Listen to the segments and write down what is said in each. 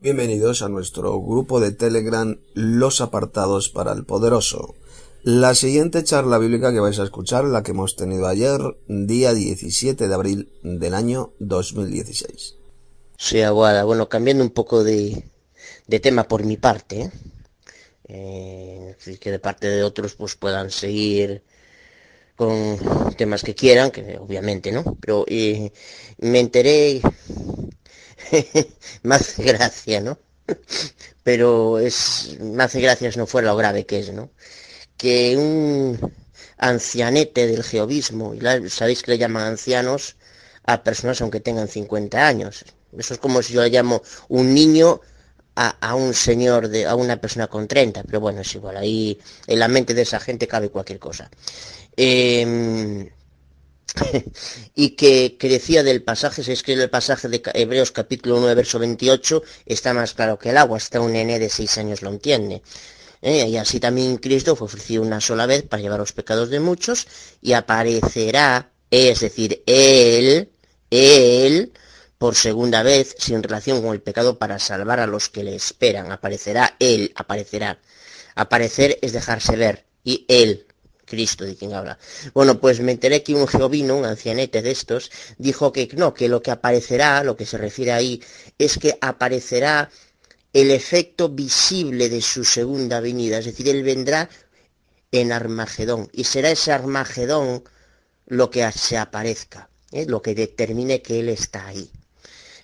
Bienvenidos a nuestro grupo de Telegram Los Apartados para el Poderoso. La siguiente charla bíblica que vais a escuchar, la que hemos tenido ayer, día 17 de abril del año 2016. Sí, Aguada. Bueno, cambiando un poco de, tema por mi parte, ¿eh? eh que de parte de otros pues puedan seguir con temas que quieran, que obviamente, ¿no? Pero eh, me enteré me hace gracia, ¿no? Pero es, me hace gracia si no fuera lo grave que es, ¿no? Que un ancianete del geobismo, y sabéis que le llaman ancianos a personas aunque tengan 50 años. Eso es como si yo le llamo un niño a, un señor, de, a una persona con 30, pero bueno, es igual, ahí en la mente de esa gente cabe cualquier cosa. Eh, y que, decía del pasaje, se escribe el pasaje de Hebreos capítulo 9, verso 28, está más claro que el agua, hasta un nene de seis años lo entiende. ¿Eh? Y así también Cristo fue ofrecido una sola vez para llevar los pecados de muchos y aparecerá, es decir, Él, Él, por segunda vez, sin relación con el pecado, para salvar a los que le esperan. Aparecerá Él, aparecerá. Aparecer es dejarse ver. Y Él, Cristo de quien habla. Bueno, pues me enteré que un geovino, un ancianete de estos, dijo que no, que lo que aparecerá, lo que se refiere ahí, es que aparecerá el efecto visible de su segunda venida, es decir, él vendrá en Armagedón y será ese Armagedón lo que se aparezca, ¿eh? lo que determine que él está ahí.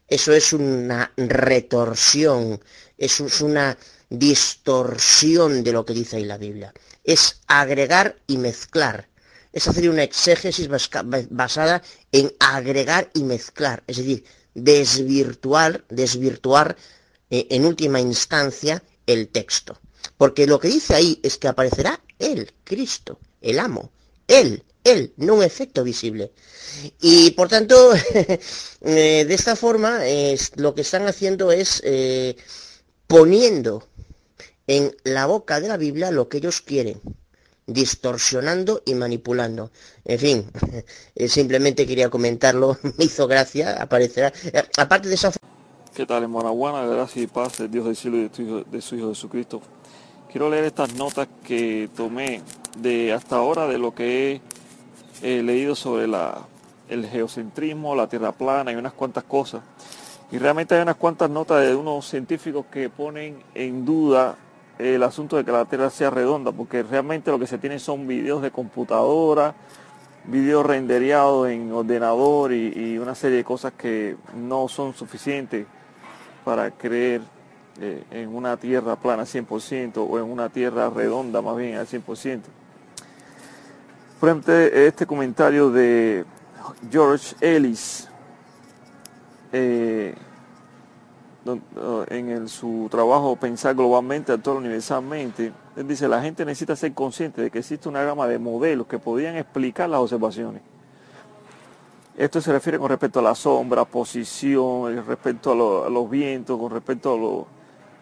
Eso es una retorsión, eso es una distorsión de lo que dice ahí la Biblia es agregar y mezclar. Es hacer una exégesis basada en agregar y mezclar, es decir, desvirtuar, desvirtuar eh, en última instancia el texto. Porque lo que dice ahí es que aparecerá Él, Cristo, el amo, Él, Él, no un efecto visible. Y por tanto, eh, de esta forma, lo que están haciendo es eh, poniendo en la boca de la Biblia lo que ellos quieren, distorsionando y manipulando. En fin, eh, simplemente quería comentarlo, me hizo gracia, aparecerá. Eh, aparte de esa... ¿Qué tal, hermana Buena? Gracias y paz de Dios del cielo y de, su Hijo Jesucristo. Quiero leer estas notas que tomé de hasta ahora de lo que he leído sobre la, el geocentrismo, la tierra plana y unas cuantas cosas. Y realmente hay unas cuantas notas de unos científicos que ponen en duda el asunto de que la Tierra sea redonda, porque realmente lo que se tiene son videos de computadora, videos renderiados en ordenador y, una serie de cosas que no son suficientes para creer eh, en una Tierra plana 100% o en una Tierra redonda más bien al 100%. Por ejemplo, este comentario de George Ellis, eh, en su trabajo Pensar globalmente, actuar universalmente, él dice, la gente necesita ser consciente de que existe una gama de modelos que podrían explicar las observaciones. Esto se refiere con respecto a la sombra, posición, respecto a, los vientos, con respecto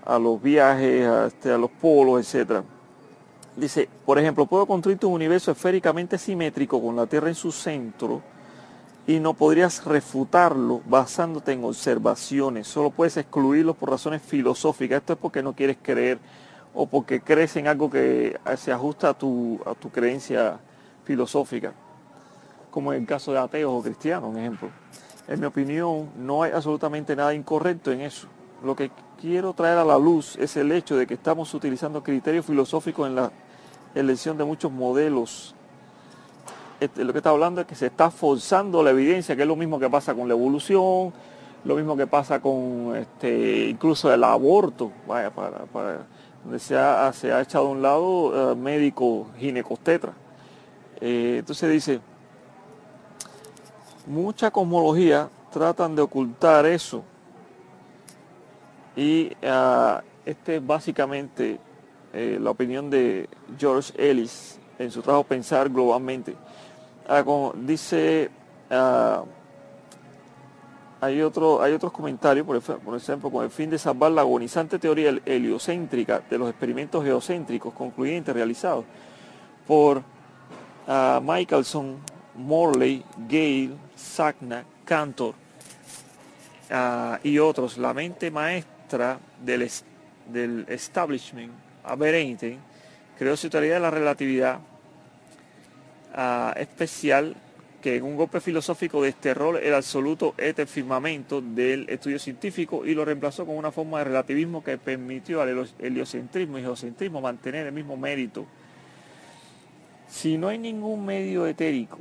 a, los viajes, a, este, a los polos, etc. Dice, por ejemplo, puedo construir un universo esféricamente simétrico con la Tierra en su centro, y no podrías refutarlo basándote en observaciones, solo puedes excluirlo por razones filosóficas. Esto es porque no quieres creer o porque crees en algo que se ajusta a tu, a tu creencia filosófica, como en el caso de ateos o cristianos, un ejemplo. En mi opinión, no hay absolutamente nada incorrecto en eso. Lo que quiero traer a la luz es el hecho de que estamos utilizando criterios filosóficos en la elección de muchos modelos este, lo que está hablando es que se está forzando la evidencia, que es lo mismo que pasa con la evolución, lo mismo que pasa con este, incluso el aborto, vaya, para, donde se ha, echado a un lado eh, médico ginecostetra. Eh, entonces dice, mucha cosmología tratan de ocultar eso. Y ah, este es básicamente eh, la opinión de George Ellis en su trabajo Pensar globalmente. Ah, dice, ah, hay, otro, hay otros comentarios, por, ejemplo, con el fin de salvar la agonizante teoría heliocéntrica de los experimentos geocéntricos concluyentes realizados por uh, Michelson, Morley, Gale, Sagna, Cantor y otros. La mente maestra del, del establishment, Albert Einstein, creó su teoría de la relatividad uh, especial que en un golpe filosófico desterró el absoluto éter firmamento del estudio científico y lo reemplazó con una forma de relativismo que permitió al heliocentrismo y geocentrismo mantener el mismo mérito. Si no hay ningún medio etérico,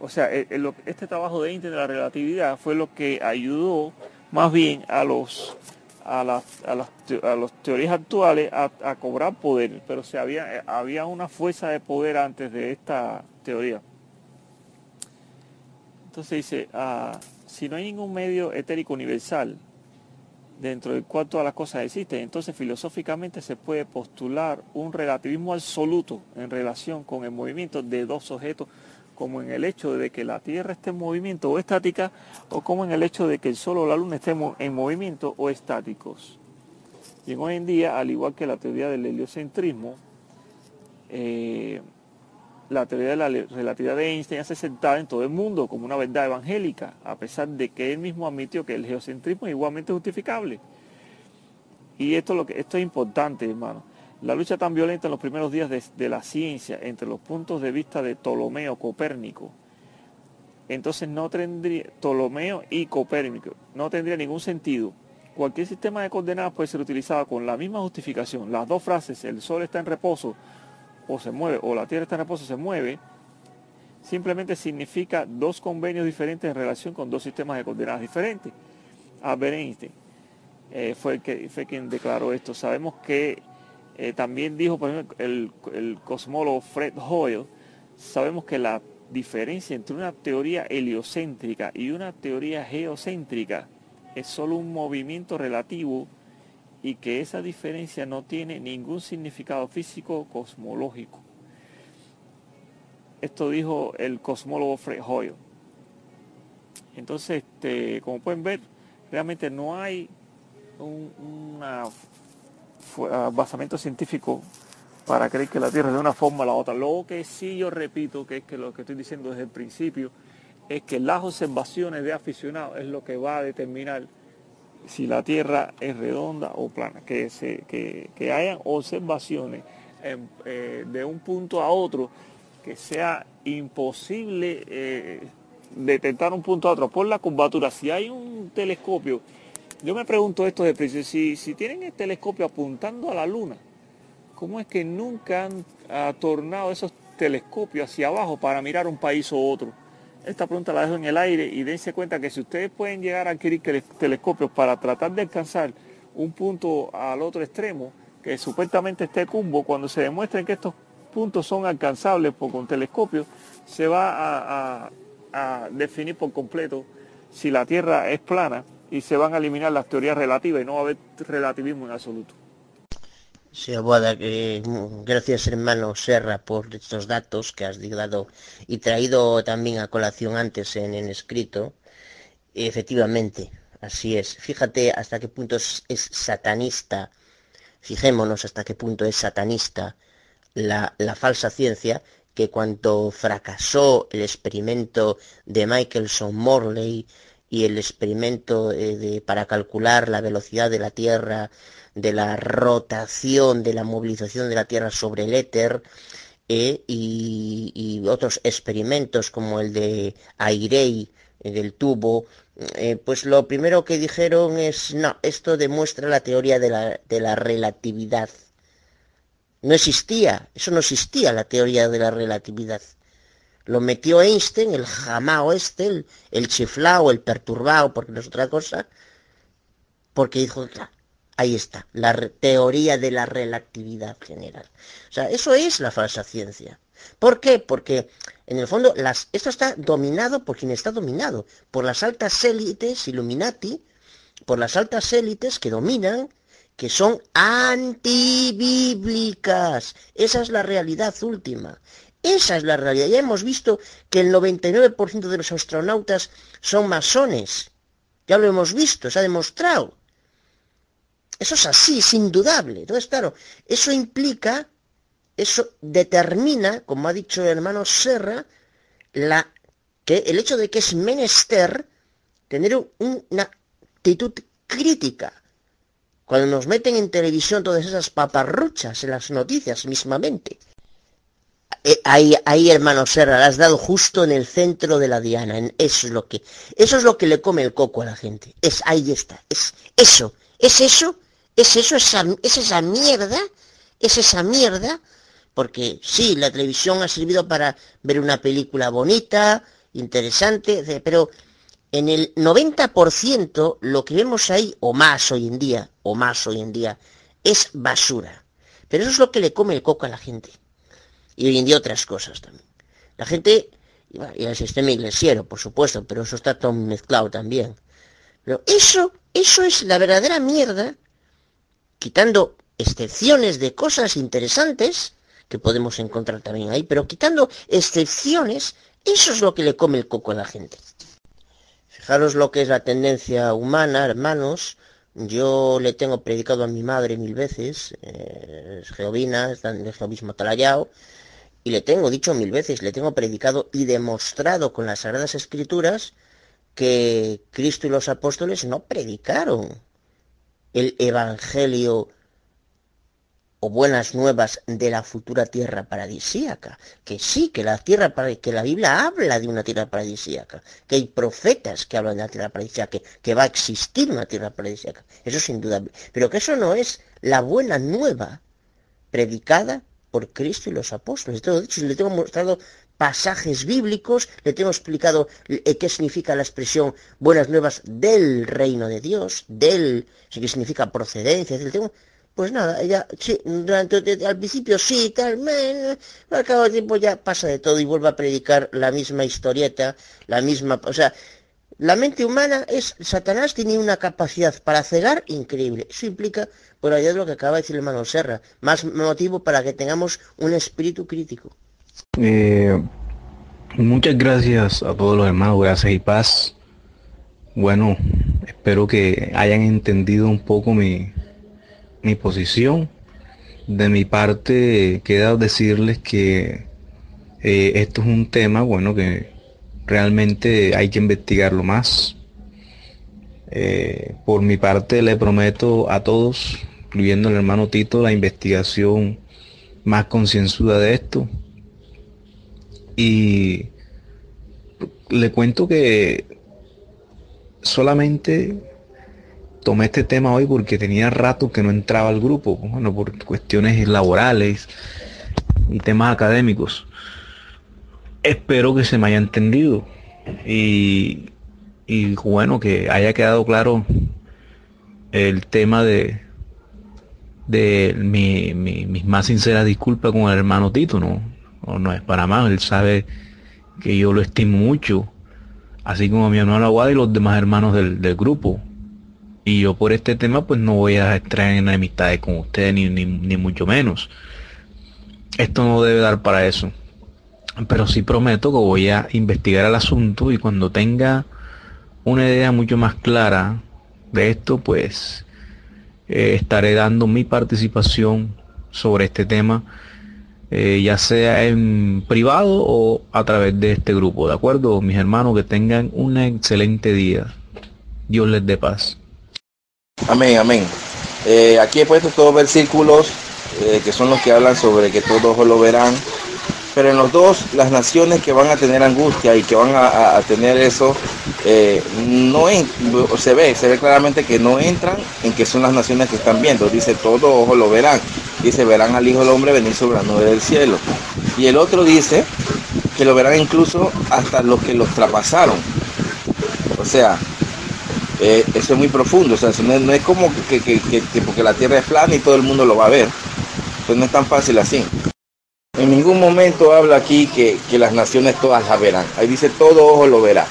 o sea, este trabajo de Einstein de la relatividad fue lo que ayudó más bien a los a las, a las, teorías actuales a, cobrar poder, pero se había, había una fuerza de poder antes de esta teoría. Entonces dice, ah, si no hay ningún medio etérico universal dentro del cual todas las cosas existen, entonces filosóficamente se puede postular un relativismo absoluto en relación con el movimiento de dos objetos como en el hecho de que la Tierra esté en movimiento o estática, o como en el hecho de que el Sol o la Luna estén en movimiento o estáticos. Y hoy en día, al igual que la teoría del heliocentrismo, eh, la teoría de la relatividad de Einstein hace sentada en todo el mundo como una verdad evangélica, a pesar de que él mismo admitió que el geocentrismo es igualmente justificable. Y esto es importante, hermano. La lucha tan violenta en los primeros días de, la ciencia entre los puntos de vista de Ptolomeo, Copérnico, entonces no tendría, Ptolomeo y Copérnico, no tendría ningún sentido. Cualquier sistema de coordenadas puede ser utilizado con la misma justificación. Las dos frases, el sol está en reposo o se mueve, o la tierra está en reposo se mueve, simplemente significa dos convenios diferentes en relación con dos sistemas de coordenadas diferentes. Albert eh, fue, que, fue quien declaró esto. Sabemos que eh, también dijo, por ejemplo, el, cosmólogo Fred Hoyle, sabemos que la diferencia entre una teoría heliocéntrica y una teoría geocéntrica es solo un movimiento relativo y que esa diferencia no tiene ningún significado físico cosmológico. Esto dijo el cosmólogo Fred Hoyle. Entonces, este, como pueden ver, realmente no hay una basamento científico para creer que la Tierra es de una forma o la otra. Lo que sí yo repito, que es que lo que estoy diciendo desde el principio, es que las observaciones de aficionados es lo que va a determinar si la Tierra es redonda o plana. Que, se, que, hayan observaciones eh, de un punto a otro que sea imposible eh, detectar un punto a otro por la curvatura. Si hay un telescopio yo me pregunto esto de principio, si, tienen el telescopio apuntando a la luna, ¿cómo es que nunca han tornado esos telescopios hacia abajo para mirar un país o otro? Esta pregunta la dejo en el aire y dense cuenta que si ustedes pueden llegar a adquirir telescopios para tratar de alcanzar un punto al otro extremo, que supuestamente esté cumbo, cuando se demuestren que estos puntos son alcanzables por con telescopios, se va a definir por completo si la Tierra es plana y se van a eliminar las teorías relativas y no va a haber relativismo en absoluto. Sí, Abuada, que gracias hermano Serra por estos datos que has dado y traído también a colación antes en, escrito. Efectivamente, así es. Fíjate hasta qué punto es, satanista, fijémonos hasta qué punto es satanista la, la falsa ciencia que cuando fracasó el experimento de Michelson Morley y el experimento eh, de, para calcular la velocidad de la Tierra, de la rotación, de la movilización de la Tierra sobre el éter, eh, y, otros experimentos como el de Airey, eh, del tubo, pues lo primero que dijeron es, no, esto demuestra la teoría de la, de la relatividad. No existía, eso no existía la teoría de la relatividad. Lo metió Einstein, el jamao este, el, el chiflao, el perturbado, porque no es otra cosa, porque dijo, ahí está, la teoría de la relatividad general. O sea, eso es la falsa ciencia. ¿Por qué? Porque en el fondo las, esto está dominado por quien está dominado, por las altas élites Illuminati, por las altas élites que dominan, que son antibíblicas. Esa es la realidad última. Esa es la realidad. Ya hemos visto que el 99% de los astronautas son masones. Ya lo hemos visto, se ha demostrado. Eso es así, es indudable. Entonces, claro, eso implica, eso determina, como ha dicho el hermano Serra, que el hecho de que es menester tener una actitud crítica Cuando nos meten en televisión todas esas paparruchas en las noticias mismamente. Eh, ahí, ahí, hermano Serra, la has dado justo en el centro de la diana. eso es lo que, eso es lo que le come el coco a la gente. Es, ahí está. Es eso. Es eso. Es eso, esa, es esa mierda. Es esa mierda. Porque sí, la televisión ha servido para ver una película bonita, interesante, pero en el 90% lo que vemos ahí, o más hoy en día, o más hoy en día, es basura. Pero eso es lo que le come el coco a la gente. Y hoy en día otras cosas también. La gente, y el sistema iglesiero, por supuesto, pero eso está todo mezclado también. Pero eso, eso es la verdadera mierda, quitando excepciones de cosas interesantes que podemos encontrar también ahí, pero quitando excepciones, eso es lo que le come el coco a la gente. Fijaros lo que es la tendencia humana, hermanos. Yo le tengo predicado a mi madre mil veces, eh, es geovina, en el geovismo talayao, y le tengo dicho mil veces, le tengo predicado y demostrado con las Sagradas Escrituras que Cristo y los apóstoles no predicaron el Evangelio o buenas nuevas de la futura tierra paradisíaca. Que sí, que la tierra que la Biblia habla de una tierra paradisíaca, que hay profetas que hablan de la tierra paradisíaca, que, va a existir una tierra paradisíaca. Eso sin duda. Pero que eso no es la buena nueva predicada por Cristo y los apóstoles. Todo dicho, le tengo mostrado pasajes bíblicos, le tengo explicado eh, qué significa la expresión buenas nuevas del reino de Dios, del, qué significa procedencia, le tengo pues nada, ella, sí, durante, al principio sí, tal, me, al cabo del tiempo ya pasa de todo y vuelve a predicar la misma historieta, la misma, o sea, la mente humana es, Satanás tiene una capacidad para cegar increíble. Eso implica, por allá de lo que acaba de decir el hermano Serra, más motivo para que tengamos un espíritu crítico. Eh, muchas gracias a todos los hermanos, gracias y paz. Bueno, espero que hayan entendido un poco mi, mi posición. De mi parte queda decirles que eh, esto es un tema, bueno, que realmente hay que investigarlo más. Eh, por mi parte le prometo a todos, incluyendo el hermano Tito, la investigación más concienzuda de esto. Y le cuento que solamente tomé este tema hoy porque tenía rato que no entraba al grupo, bueno, por cuestiones laborales y temas académicos. Espero que se me haya entendido y, bueno, que haya quedado claro el tema de, de mi, mis más sinceras disculpas con el hermano Tito, ¿no? no es para más, él sabe que yo lo estimo mucho, así como mi hermano Aguada y los demás hermanos del, del grupo. Y yo por este tema pues no voy a extraer en amistades con ustedes ni, ni, mucho menos. Esto no debe dar para eso. Pero sí prometo que voy a investigar el asunto y cuando tenga una idea mucho más clara de esto, pues eh, estaré dando mi participación sobre este tema, eh, ya sea en privado o a través de este grupo. ¿De acuerdo? Mis hermanos, que tengan un excelente día. Dios les dé paz. Amén, amén. Eh, aquí he puesto todos versículos que son los que hablan sobre que todos lo verán. Pero en los dos, las naciones que van a tener angustia y que van a, tener eso, eh, no se ve, se ve claramente que no entran en que son las naciones que están viendo. Dice, todos ojos lo verán. Dice, verán al Hijo del Hombre venir sobre la nube del cielo. Y el otro dice que lo verán incluso hasta los que los traspasaron. O sea, eh, eso es muy profundo, o sea, no, es como que, porque la Tierra es plana y todo el mundo lo va a ver. Eso no es tan fácil así. En ningún momento habla aquí que, las naciones todas la verán. Ahí dice todo ojo lo verá.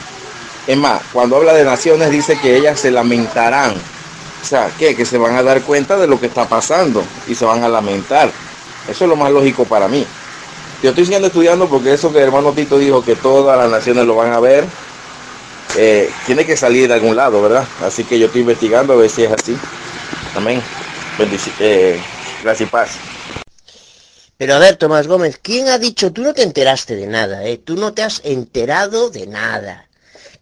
Es más, cuando habla de naciones dice que ellas se lamentarán. O sea, ¿qué? Que se van a dar cuenta de lo que está pasando y se van a lamentar. Eso es lo más lógico para mí. Yo estoy siguiendo estudiando porque eso que el hermano Tito dijo que todas las naciones lo van a ver, eh, tiene que salir de algún lado, ¿verdad? Así que yo estoy investigando a ver si es así. Amén. Eh, gracias y paz. Pero a ver, Tomás Gómez, ¿quién ha dicho, tú no te enteraste de nada, ¿eh? Tú no te has enterado de nada.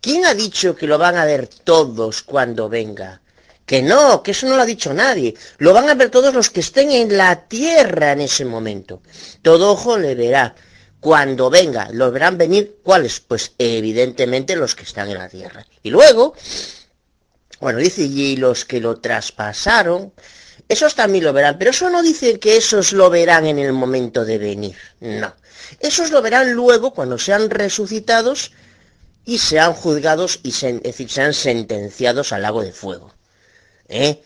¿Quién ha dicho que lo van a ver todos cuando venga? Que no, que eso no lo ha dicho nadie. Lo van a ver todos los que estén en la tierra en ese momento. Todo ojo le verá. Cuando venga, los verán venir, ¿cuáles? Pues evidentemente los que están en la tierra. Y luego, bueno, dice, y los que lo traspasaron, esos también lo verán, pero eso no dice que esos lo verán en el momento de venir, no. Esos lo verán luego cuando sean resucitados y sean juzgados y sean sentenciados al lago de fuego. ¿eh?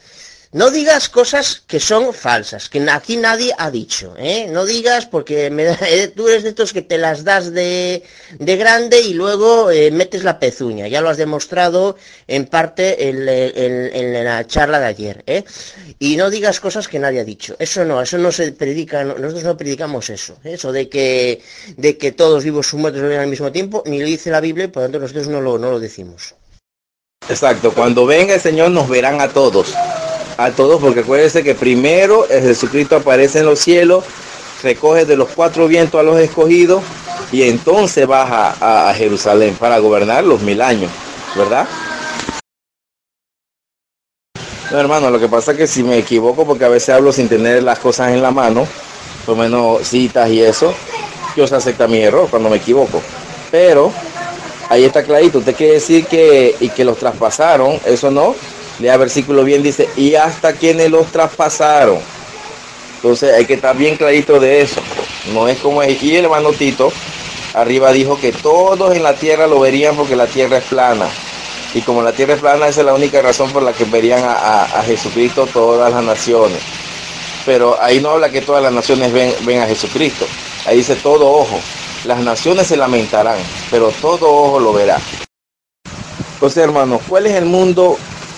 No digas cosas que son falsas, que aquí nadie ha dicho, ¿eh? No digas porque eh, tú eres de estos que te las das de, de grande y luego eh, metes la pezuña. Ya lo has demostrado en parte en, la charla de ayer. Y no digas cosas que nadie ha dicho. Eso no, eso no se predica, nosotros no predicamos eso. Eso de que, de que todos vivos y muertos ven al mismo tiempo, ni lo dice la Biblia, por lo tanto nosotros no lo, no lo decimos. Exacto, cuando venga el Señor nos verán a todos a todos, porque acuérdense que primero el Jesucristo aparece en los cielos, recoge de los cuatro vientos a los escogidos y entonces baja a, Jerusalén para gobernar los mil años, ¿verdad? No, hermano, lo que pasa es que si me equivoco, porque a veces hablo sin tener las cosas en la mano, por menos citas y eso, Dios acepta mi error cuando me equivoco. Pero ahí está clarito, usted quiere decir que, y que los traspasaron, eso no, lea versículo bien, dice, y hasta quienes los traspasaron. Entonces hay que estar bien clarito de eso. No es como es. Y el hermano Tito arriba dijo que todos en la tierra lo verían porque la tierra es plana. Y como la tierra es plana, esa es la única razón por la que verían a, Jesucristo todas las naciones. Pero ahí no habla que todas las naciones ven, ven a Jesucristo. Ahí dice todo ojo. Las naciones se lamentarán, pero todo ojo lo verá. Entonces, hermanos, ¿cuál es el mundo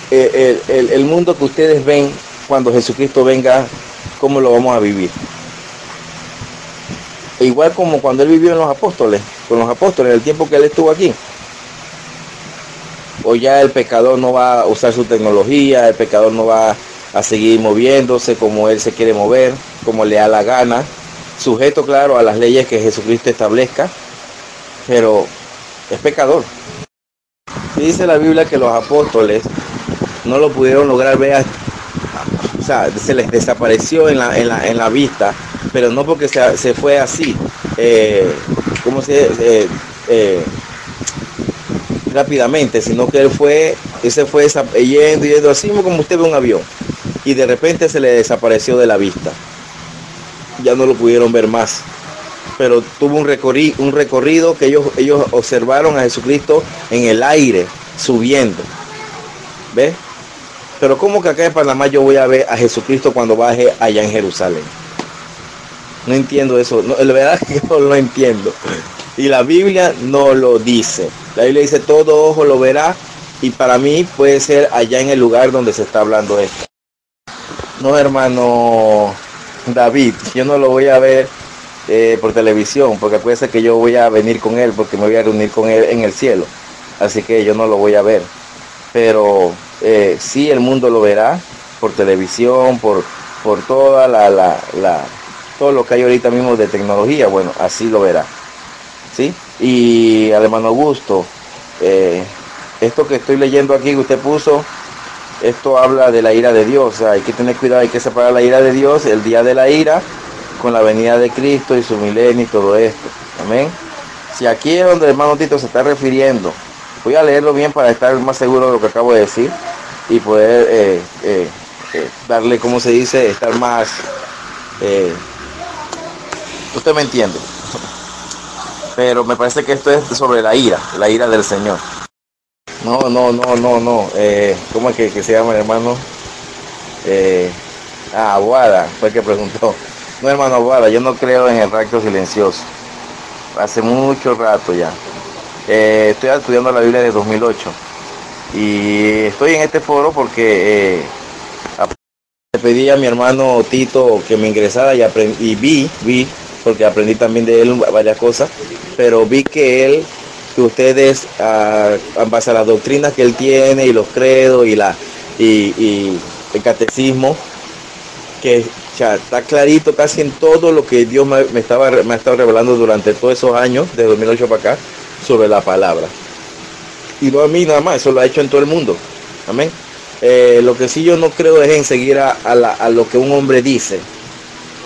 eh, el, mundo que ustedes ven cuando Jesucristo venga, cómo lo vamos a vivir. Igual como cuando él vivió en los apóstoles, con los apóstoles, el tiempo que él estuvo aquí. O ya el pecador no va a usar su tecnología, el pecador no va a seguir moviéndose como él se quiere mover, como le da la gana, sujeto claro a las leyes que Jesucristo establezca, pero es pecador. Dice la Biblia que los apóstoles no lo pudieron lograr ver, o sea, se les desapareció en la, en la, vista, pero no porque se, fue así, eh, como se eh, eh, rápidamente, sino que él fue, ese fue yendo y yendo así como usted ve un avión, y de repente se le desapareció de la vista. Ya no lo pudieron ver más pero tuvo un recorrido, un recorrido que ellos, ellos observaron a Jesucristo en el aire, subiendo. ¿Ves? Pero ¿cómo que acá en Panamá yo voy a ver a Jesucristo cuando baje allá en Jerusalén? No entiendo eso. No, la verdad es que no lo entiendo. Y la Biblia no lo dice. La Biblia dice todo ojo lo verá y para mí puede ser allá en el lugar donde se está hablando esto. No, hermano David, yo no lo voy a ver eh, por televisión, porque acuérdense que yo voy a venir con él, porque me voy a reunir con él en el cielo. Así que yo no lo voy a ver. Pero eh, sí el mundo lo verá por televisión, por, por toda la, la, todo lo que hay ahorita mismo de tecnología, bueno, así lo verá. ¿Sí? Y al hermano Augusto, eh, esto que estoy leyendo aquí que usted puso, esto habla de la ira de Dios. hay que tener cuidado, hay que separar la ira de Dios, el día de la ira, con la venida de Cristo y su milenio y todo esto. Amén. Si aquí es donde el hermano Tito se está refiriendo Voy a leerlo bien para estar más seguro de lo que acabo de decir y poder eh, eh, eh, darle, como se dice, estar más... usted me entiende. Pero me parece que esto es sobre la ira, la ira del Señor. No, no, no, no, no. ¿Cómo es que, se llama el hermano? ah, Aguada, fue el que preguntó. No, hermano Aguada, yo no creo en el rapto silencioso. Hace mucho rato ya. Eh, estoy estudiando la Biblia de 2008 y estoy en este foro porque eh, le pedí a mi hermano Tito que me ingresara y, y vi, vi, porque aprendí también de él varias cosas, pero vi que él, que ustedes, ah, en base a las doctrinas que él tiene y los credos y, la, y, el catecismo, que está clarito casi en todo lo que Dios me, estaba, me ha estado revelando durante todos esos años, de 2008 para acá sobre la palabra. Y no a mí nada más, eso lo ha hecho en todo el mundo. Amén. Eh, lo que sí yo no creo es en seguir a, a lo que un hombre dice.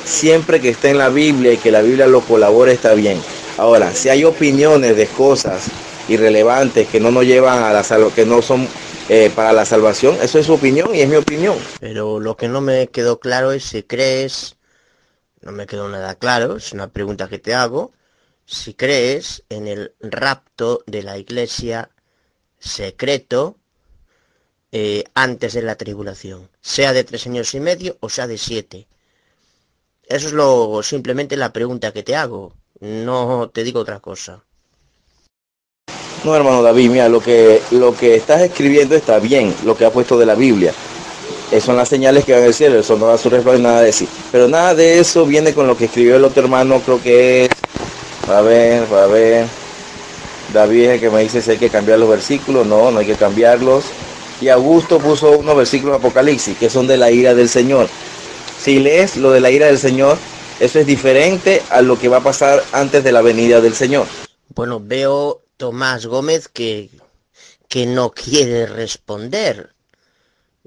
Siempre que esté en la Biblia y que la Biblia lo colabore está bien. Ahora, si hay opiniones de cosas irrelevantes que no nos llevan a la que no son eh, para la salvación, eso es su opinión y es mi opinión. Pero lo que no me quedó claro es si crees, no me quedó nada claro, es una pregunta que te hago, si crees en el rapto de la iglesia secreto eh, antes de la tribulación, sea de tres años y medio o sea de siete. Eso es lo simplemente la pregunta que te hago. No te digo otra cosa. No, hermano David, mira, lo que, lo que estás escribiendo está bien, lo que ha puesto de la Biblia. Esas son las señales que van al cielo, eso no da su respaldo, nada de decir. Pero nada de eso viene con lo que escribió el otro hermano, creo que es, a ver, a ver, David es que me dice si hay que cambiar los versículos, no, no hay que cambiarlos. Y Augusto puso unos versículos de Apocalipsis, que son de la ira del Señor. Si lees lo de la ira del Señor, eso es diferente a lo que va a pasar antes de la venida del Señor. Bueno, veo Tomás Gómez que, que no quiere responder.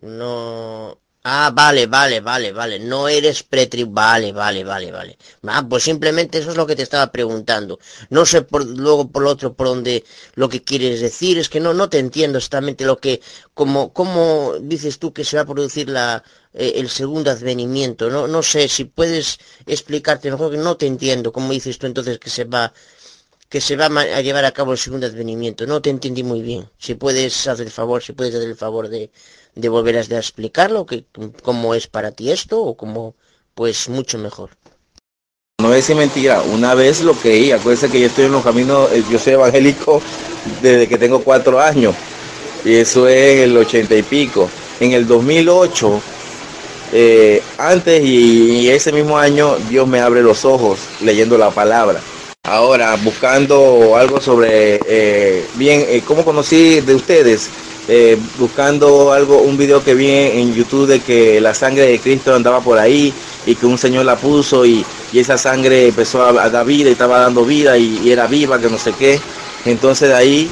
No. Ah, vale, vale, vale, vale. No eres pretri... Vale, vale, vale, vale. Ah, pues simplemente eso es lo que te estaba preguntando. No sé por, luego por lo otro por dónde lo que quieres decir. Es que no, no te entiendo exactamente lo que... Como, cómo dices tú que se va a producir la, eh, el segundo advenimiento. No, no sé si puedes explicarte mejor que no te entiendo. ¿Cómo dices tú entonces que se va que se va a llevar a cabo el segundo advenimiento? No te entendí muy bien. Si puedes hacer el favor, si puedes hacer el favor de, de volver a explicarlo, que, cómo es para ti esto o cómo, pues mucho mejor. No es mentira, una vez lo creí, acuérdense que yo estoy en los caminos, eh, yo soy evangélico desde que tengo cuatro años, y eso es el ochenta y pico. En el 2008 eh, antes y, ese mismo año Dios me abre los ojos leyendo la palabra. Ahora, buscando algo sobre, eh, bien, eh, ¿cómo conocí de ustedes? buscando algo, un video que vi en YouTube de que la sangre de Cristo andaba por ahí y que un señor la puso y, esa sangre empezó a, dar vida y estaba dando vida y, era viva, que no sé qué. Entonces de ahí,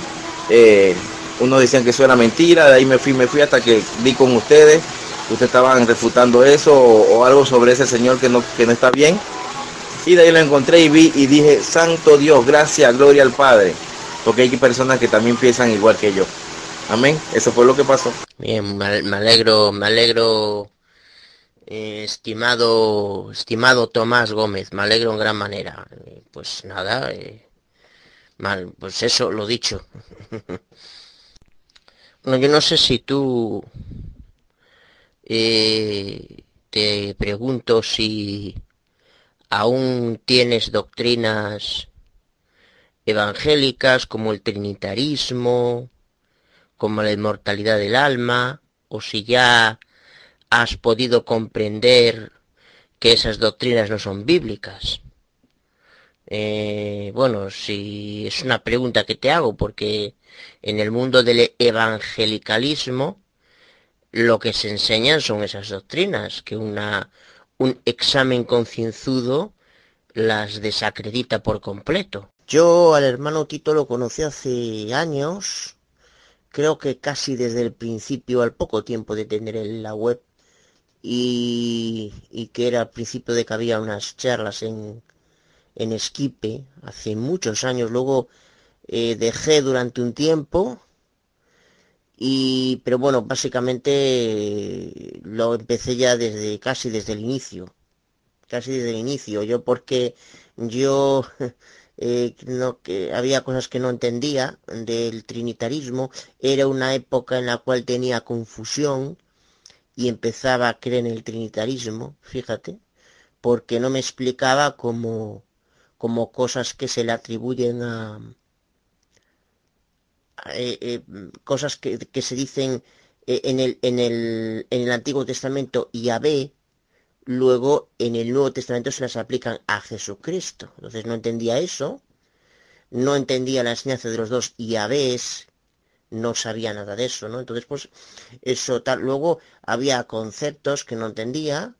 unos decían que eso era mentira, de ahí me fui, me fui hasta que vi con ustedes ustedes estaban refutando eso o, algo sobre ese señor que no, que no está bien. Y de ahí lo encontré y vi y dije, Santo Dios, gracias, gloria al Padre. Porque hay personas que también piensan igual que yo. Amén. Eso fue lo que pasó. Bien, me alegro, me alegro, eh, estimado, estimado Tomás Gómez, me alegro en gran manera. Eh, pues nada, eh, mal, pues eso, lo dicho. bueno, yo no sé si tú te pregunto si aún tienes doctrinas evangélicas como el trinitarismo, como la inmortalidad del alma, o si ya has podido comprender que esas doctrinas no son bíblicas. Eh, bueno, si es una pregunta que te hago, porque en el mundo del evangelicalismo lo que se enseñan son esas doctrinas, que una, un examen concienzudo las desacredita por completo. Yo al hermano Tito lo conocí hace años, creo que casi desde el principio, al poco tiempo de tener en la web, y, que era al principio de que había unas charlas en, en Esquipe, hace muchos años, luego eh, dejé durante un tiempo, y, pero bueno, básicamente lo empecé ya desde casi desde el inicio. Casi desde el inicio. Yo porque yo eh, no, que había cosas que no entendía del trinitarismo. Era una época en la cual tenía confusión y empezaba a creer en el trinitarismo, fíjate, porque no me explicaba como, como cosas que se le atribuyen a, eh, eh, cosas que, se dicen eh, en, el, en, el, en el Antiguo Testamento y a B, luego en el Nuevo Testamento se las aplican a Jesucristo. Entonces no entendía eso, no entendía la enseñanza de los dos y a no sabía nada de eso, ¿no? Entonces, pues, eso tal. Luego había conceptos que no entendía,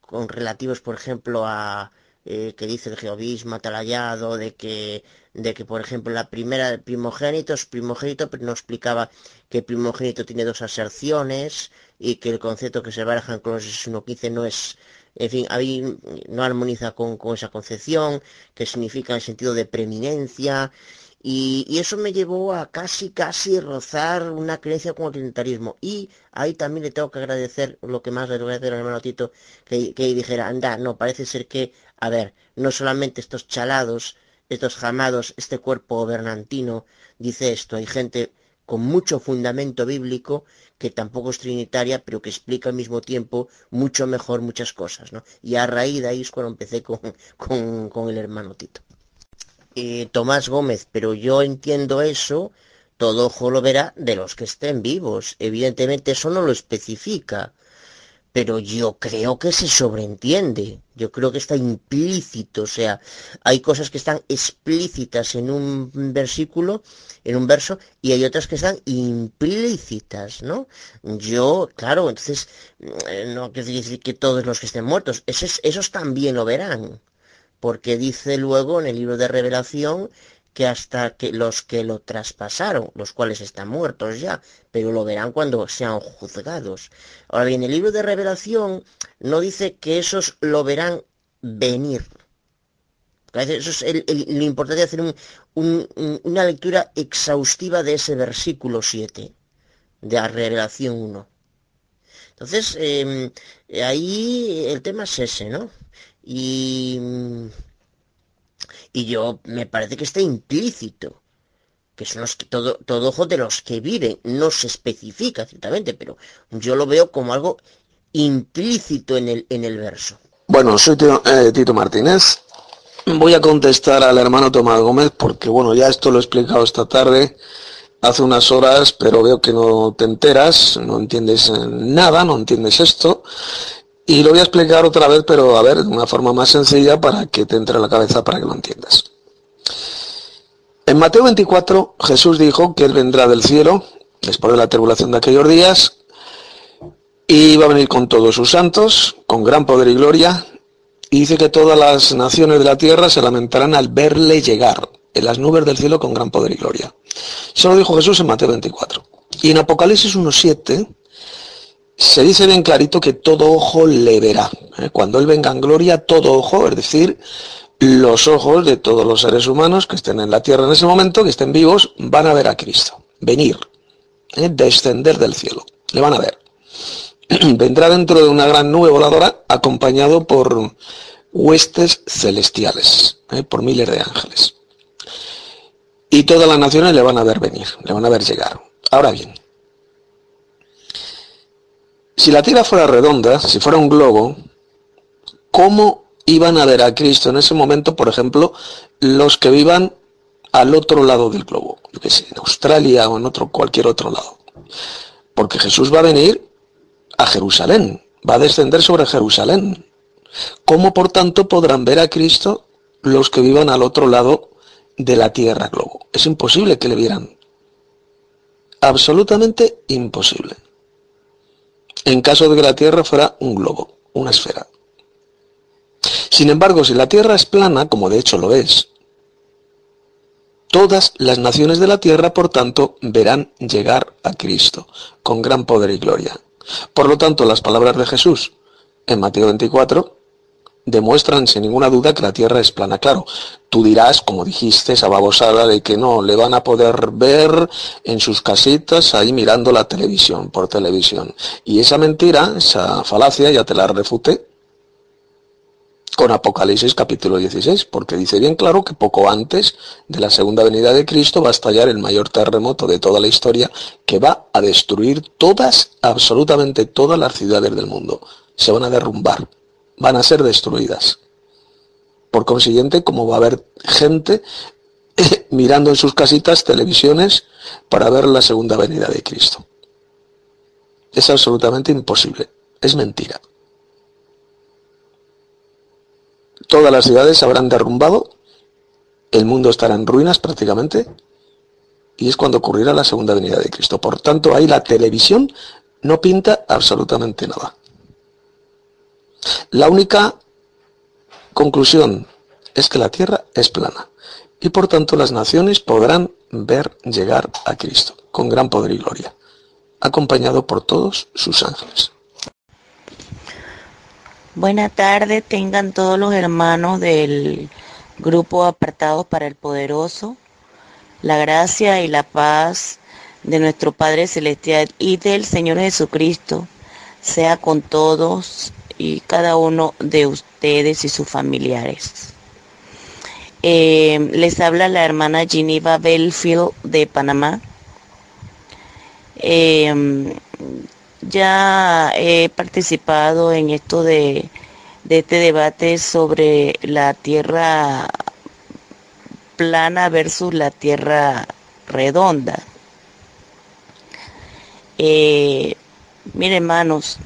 con relativos, por ejemplo, a eh, que dice el geobismo atalayado, de que, de que, por ejemplo, la primera, primogénito es primogénito, pero no explicaba que primogénito tiene dos aserciones y que el concepto que se baraja en Colosenses 1.15 no es, en fin, ahí no armoniza con, con esa concepción, que significa el sentido de preeminencia, y, eso me llevó a casi, casi rozar una creencia con el trinitarismo. Y ahí también le tengo que agradecer lo que más le voy a al hermano Tito, que, que dijera, anda, no, parece ser que, a ver, no solamente estos chalados, estos jamados, este cuerpo gobernantino dice esto, hay gente con mucho fundamento bíblico que tampoco es trinitaria, pero que explica al mismo tiempo mucho mejor muchas cosas, ¿no? Y a raíz de ahí es cuando empecé con, con, con el hermano Tito. Eh, Tomás Gómez, pero yo entiendo eso, todo ojo lo verá de los que estén vivos. Evidentemente eso no lo especifica, pero yo creo que se sobreentiende, yo creo que está implícito, o sea, hay cosas que están explícitas en un versículo, en un verso, y hay otras que están implícitas, ¿no? Yo, claro, entonces, eh, no quiero decir que todos los que estén muertos, esos también lo verán porque dice luego en el libro de revelación que hasta que los que lo traspasaron, los cuales están muertos ya, pero lo verán cuando sean juzgados. Ahora bien, el libro de revelación no dice que esos lo verán venir. Eso es lo importante de hacer una lectura exhaustiva de ese versículo 7 de la revelación 1. Entonces, em, ahí el tema es ese, ¿no? Y, y yo me parece que está implícito, que son los que todo, todo ojo de los que viven, no se especifica ciertamente, pero yo lo veo como algo implícito en el, en el verso. Bueno, soy eh, Tito, Martínez. Voy a contestar al hermano Tomás Gómez porque, bueno, ya esto lo he explicado esta tarde, hace unas horas, pero veo que no te enteras, no entiendes nada, no entiendes esto. Y lo voy a explicar otra vez, pero a ver, de una forma más sencilla para que te entre en la cabeza para que lo entiendas. En Mateo 24, Jesús dijo que Él vendrá del cielo, después de la tribulación de aquellos días, y va a venir con todos sus santos, con gran poder y gloria, y dice que todas las naciones de la tierra se lamentarán al verle llegar en las nubes del cielo con gran poder y gloria. Eso lo dijo Jesús en Mateo 24. Y en Apocalipsis 1.7 se dice bien clarito que todo ojo le verá. ¿eh? Cuando Él venga en gloria, todo ojo, es decir, los ojos de todos los seres humanos que estén en la tierra en ese momento, que estén vivos, van a ver a Cristo. Venir, ¿eh? descender del cielo. Le van a ver. Vendrá dentro de una gran nube voladora acompañado por huestes celestiales, ¿eh? por miles de ángeles. Y todas las naciones le van a ver venir, le van a ver llegar. Ahora bien, si la Tierra fuera redonda, si fuera un globo, ¿cómo iban a ver a Cristo en ese momento, por ejemplo, los que vivan al otro lado del globo? Yo que sé, en Australia o en otro, cualquier otro lado. Porque Jesús va a venir a Jerusalén, va a descender sobre Jerusalén. ¿Cómo, por tanto, podrán ver a Cristo los que vivan al otro lado de la Tierra globo? Es imposible que le vieran. Absolutamente imposible en caso de que la Tierra fuera un globo, una esfera. Sin embargo, si la Tierra es plana, como de hecho lo es, todas las naciones de la Tierra, por tanto, verán llegar a Cristo con gran poder y gloria. Por lo tanto, las palabras de Jesús en Mateo 24 demuestran sin ninguna duda que la Tierra es plana. Claro, tú dirás, como dijiste, esa babosada de que no, le van a poder ver en sus casitas ahí mirando la televisión, por televisión. Y esa mentira, esa falacia, ya te la refuté con Apocalipsis capítulo 16, porque dice bien claro que poco antes de la segunda venida de Cristo va a estallar el mayor terremoto de toda la historia que va a destruir todas, absolutamente todas las ciudades del mundo. Se van a derrumbar van a ser destruidas. Por consiguiente, como va a haber gente mirando en sus casitas televisiones para ver la segunda venida de Cristo. Es absolutamente imposible. Es mentira. Todas las ciudades habrán derrumbado, el mundo estará en ruinas prácticamente, y es cuando ocurrirá la segunda venida de Cristo. Por tanto, ahí la televisión no pinta absolutamente nada. La única Conclusión es que la tierra es plana y por tanto las naciones podrán ver llegar a Cristo con gran poder y gloria, acompañado por todos sus ángeles. Buena tarde, tengan todos los hermanos del grupo apartados para el poderoso. La gracia y la paz de nuestro Padre Celestial y del Señor Jesucristo sea con todos y cada uno de ustedes y sus familiares. Eh, les habla la hermana Geneva Belfield de Panamá. Eh, ya he participado en esto de, de este debate sobre la tierra plana versus la tierra redonda. Eh, mire, hermanos,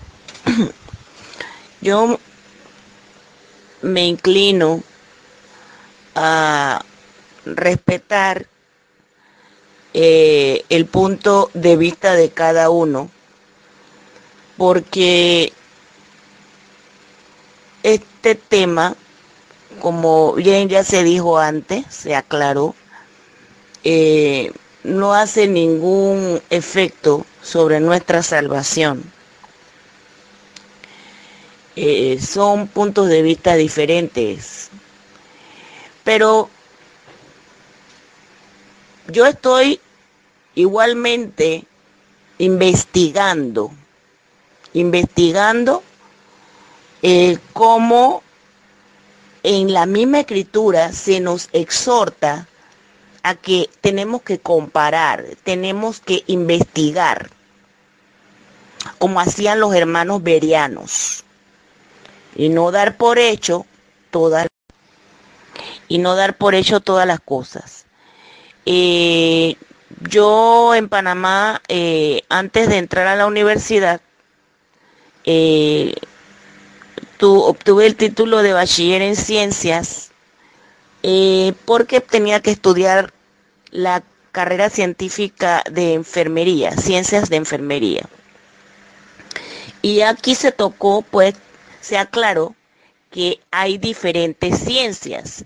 yo me inclino a respetar eh, el punto de vista de cada uno, porque este tema, como bien ya se dijo antes, se aclaró, eh, no hace ningún efecto sobre nuestra salvación. Eh, son puntos de vista diferentes. Pero yo estoy igualmente investigando, investigando eh, cómo en la misma escritura se nos exhorta a que tenemos que comparar, tenemos que investigar, como hacían los hermanos berianos, y no dar por hecho todas y no dar por hecho todas las cosas. Eh, yo en Panamá, eh, antes de entrar a la universidad, eh, obtuve el título de bachiller en ciencias porque tenía que estudiar la carrera científica de enfermería, ciencias de enfermería. Y aquí se tocó, pues, se aclaró que hay diferentes ciencias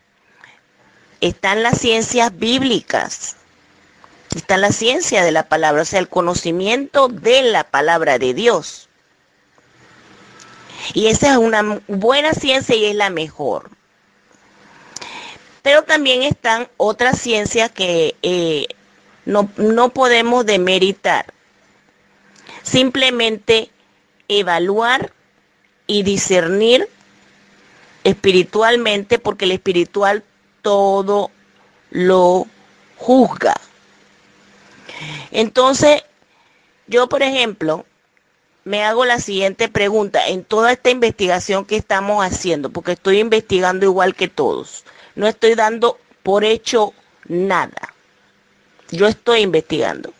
están las ciencias bíblicas, está la ciencia de la palabra, o sea, el conocimiento de la palabra de Dios. Y esa es una buena ciencia y es la mejor. Pero también están otras ciencias que eh, no, no podemos demeritar. Simplemente evaluar y discernir espiritualmente, porque el espiritual todo lo juzga. Entonces, yo, por ejemplo, me hago la siguiente pregunta en toda esta investigación que estamos haciendo, porque estoy investigando igual que todos. No estoy dando por hecho nada. Yo estoy investigando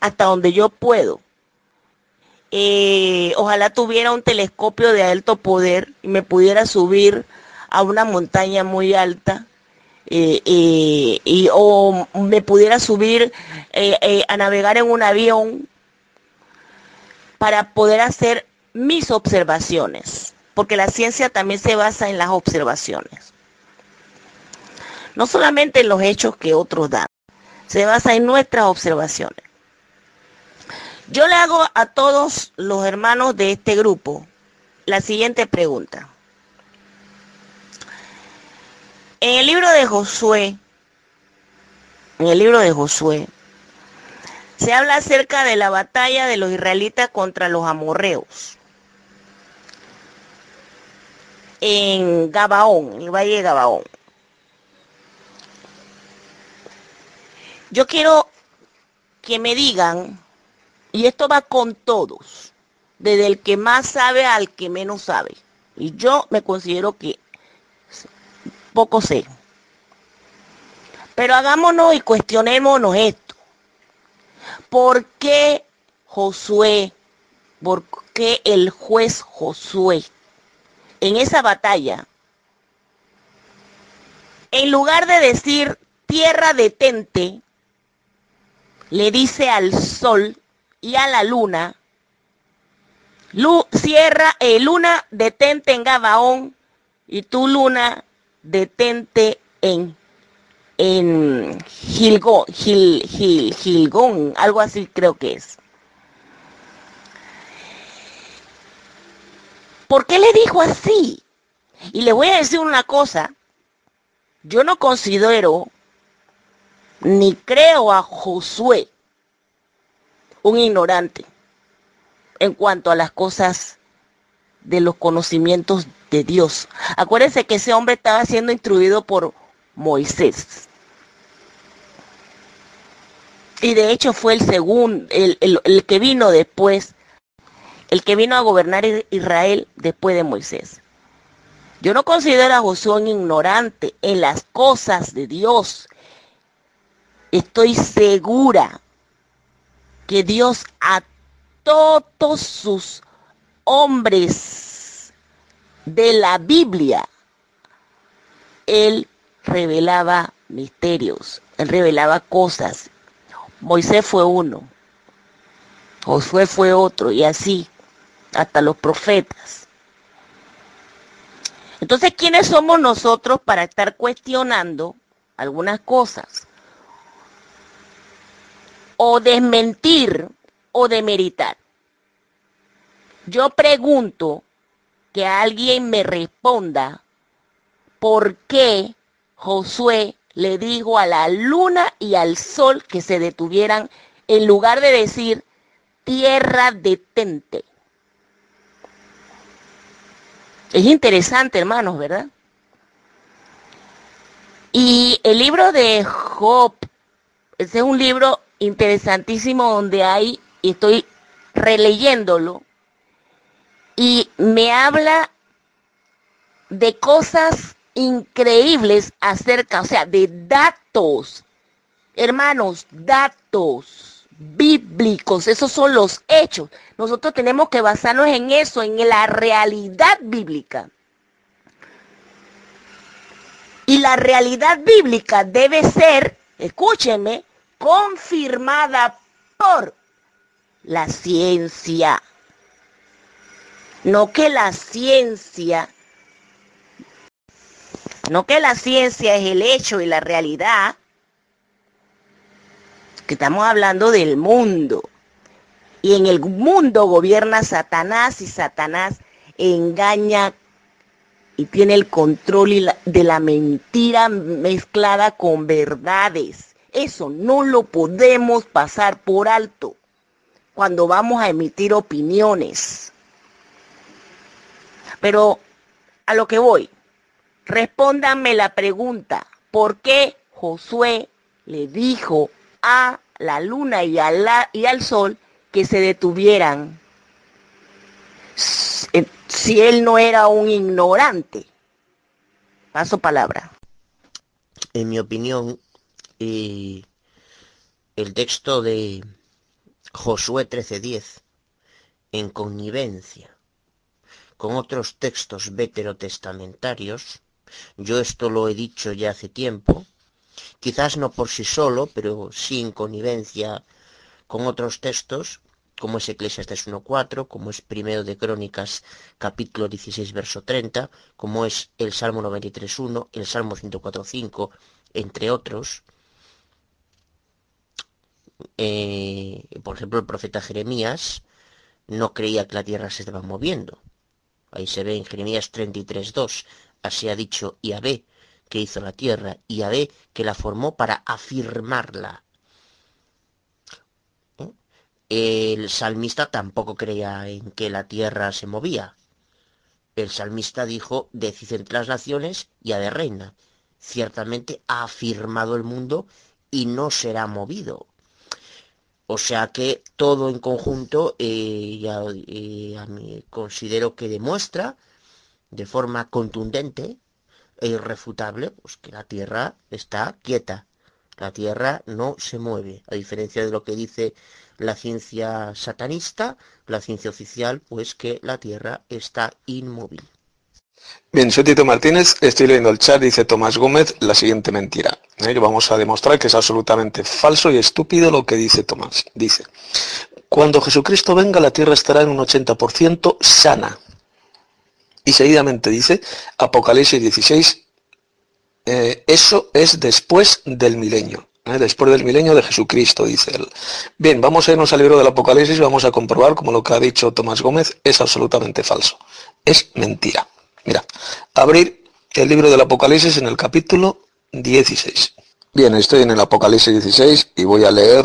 hasta donde yo puedo. Eh, ojalá tuviera un telescopio de alto poder y me pudiera subir a una montaña muy alta eh, eh, y, o me pudiera subir a navegar en un avión para poder hacer mis observaciones, porque la ciencia también se basa en las observaciones. No solamente en los hechos que otros dan, se basa en nuestras observaciones. Yo le hago a todos los hermanos de este grupo la siguiente pregunta. En el libro de Josué, en el libro de Josué, se habla acerca de la batalla de los israelitas contra los amorreos. En Gabaón, en el valle de Gabaón. Yo quiero que me digan, y esto va con todos, desde el que más sabe al que menos sabe. Y yo me considero que poco sé. Pero hagámonos y cuestionémonos esto. ¿Por qué Josué, por qué el juez Josué en esa batalla, en lugar de decir tierra detente, le dice al sol y a la luna, Lu, cierra, eh, luna detente en Gabaón y tu luna detente en en Gilgón, Gil, Gil, Gilgón, algo así creo que es. ¿Por qué le dijo así? Y le voy a decir una cosa, yo no considero ni creo a Josué un ignorante en cuanto a las cosas de los conocimientos de Dios. Acuérdense que ese hombre estaba siendo instruido por Moisés. Y de hecho fue el segundo, el, el, que vino después, el que vino a gobernar Israel después de Moisés. Yo no considero a Josué un ignorante en las cosas de Dios. Estoy segura que Dios a todos sus hombres de la Biblia, Él revelaba misterios, Él revelaba cosas. Moisés fue uno, Josué fue otro, y así, hasta los profetas. Entonces, ¿quiénes somos nosotros para estar cuestionando algunas cosas? O desmentir o demeritar. Yo pregunto que alguien me responda por qué Josué le dijo a la luna y al sol que se detuvieran en lugar de decir tierra detente. Es interesante, hermanos, ¿verdad? Y el libro de Job, ese es un libro interesantísimo donde hay, y estoy releyéndolo, y me habla de cosas increíbles acerca, o sea, de datos, hermanos, datos bíblicos, esos son los hechos. Nosotros tenemos que basarnos en eso, en la realidad bíblica. Y la realidad bíblica debe ser, escúchenme, confirmada por la ciencia. No que la ciencia no que la ciencia es el hecho y la realidad, que estamos hablando del mundo. Y en el mundo gobierna Satanás y Satanás engaña y tiene el control de la mentira mezclada con verdades. Eso no lo podemos pasar por alto cuando vamos a emitir opiniones. Pero a lo que voy, Respóndanme la pregunta, ¿por qué Josué le dijo a la luna y, y al sol que se detuvieran eh, si él no era un ignorante? Paso palabra. En mi opinión, eh, el texto de Josué 13:10, en connivencia con otros textos veterotestamentarios, yo esto lo he dicho ya hace tiempo, quizás no por sí solo, pero sí en connivencia con otros textos, como es Eclesiastes 1.4, como es Primero de Crónicas capítulo 16 verso 30, como es el Salmo 93.1, el Salmo 104.5, entre otros. Eh, por ejemplo, el profeta Jeremías no creía que la tierra se estaba moviendo. Ahí se ve en Jeremías 33.2, Así ha dicho Yahvé, que hizo la tierra, Yahvé que la formó para afirmarla. ¿Eh? El salmista tampoco creía en que la tierra se movía. El salmista dijo, decid entre las naciones, y de reina. Ciertamente ha afirmado el mundo y no será movido. O sea que todo en conjunto eh, ya, eh, considero que demuestra de forma contundente e irrefutable pues que la Tierra está quieta. La Tierra no se mueve, a diferencia de lo que dice la ciencia satanista, la ciencia oficial, pues que la Tierra está inmóvil. Bien, soy Tito Martínez, estoy leyendo el chat, dice Tomás Gómez, la siguiente mentira. ¿eh? Vamos a demostrar que es absolutamente falso y estúpido lo que dice Tomás. Dice, cuando Jesucristo venga la tierra estará en un 80% sana Y seguidamente dice, Apocalipsis 16, eh, eso es después del milenio. ¿eh? después del milenio de Jesucristo, dice él. Bien, vamos a irnos al libro del Apocalipsis y vamos a comprobar como lo que ha dicho Tomás Gómez es absolutamente falso. Es mentira. Mira, abrir el libro del Apocalipsis en el capítulo 16. Bien, estoy en el Apocalipsis 16 y voy a leer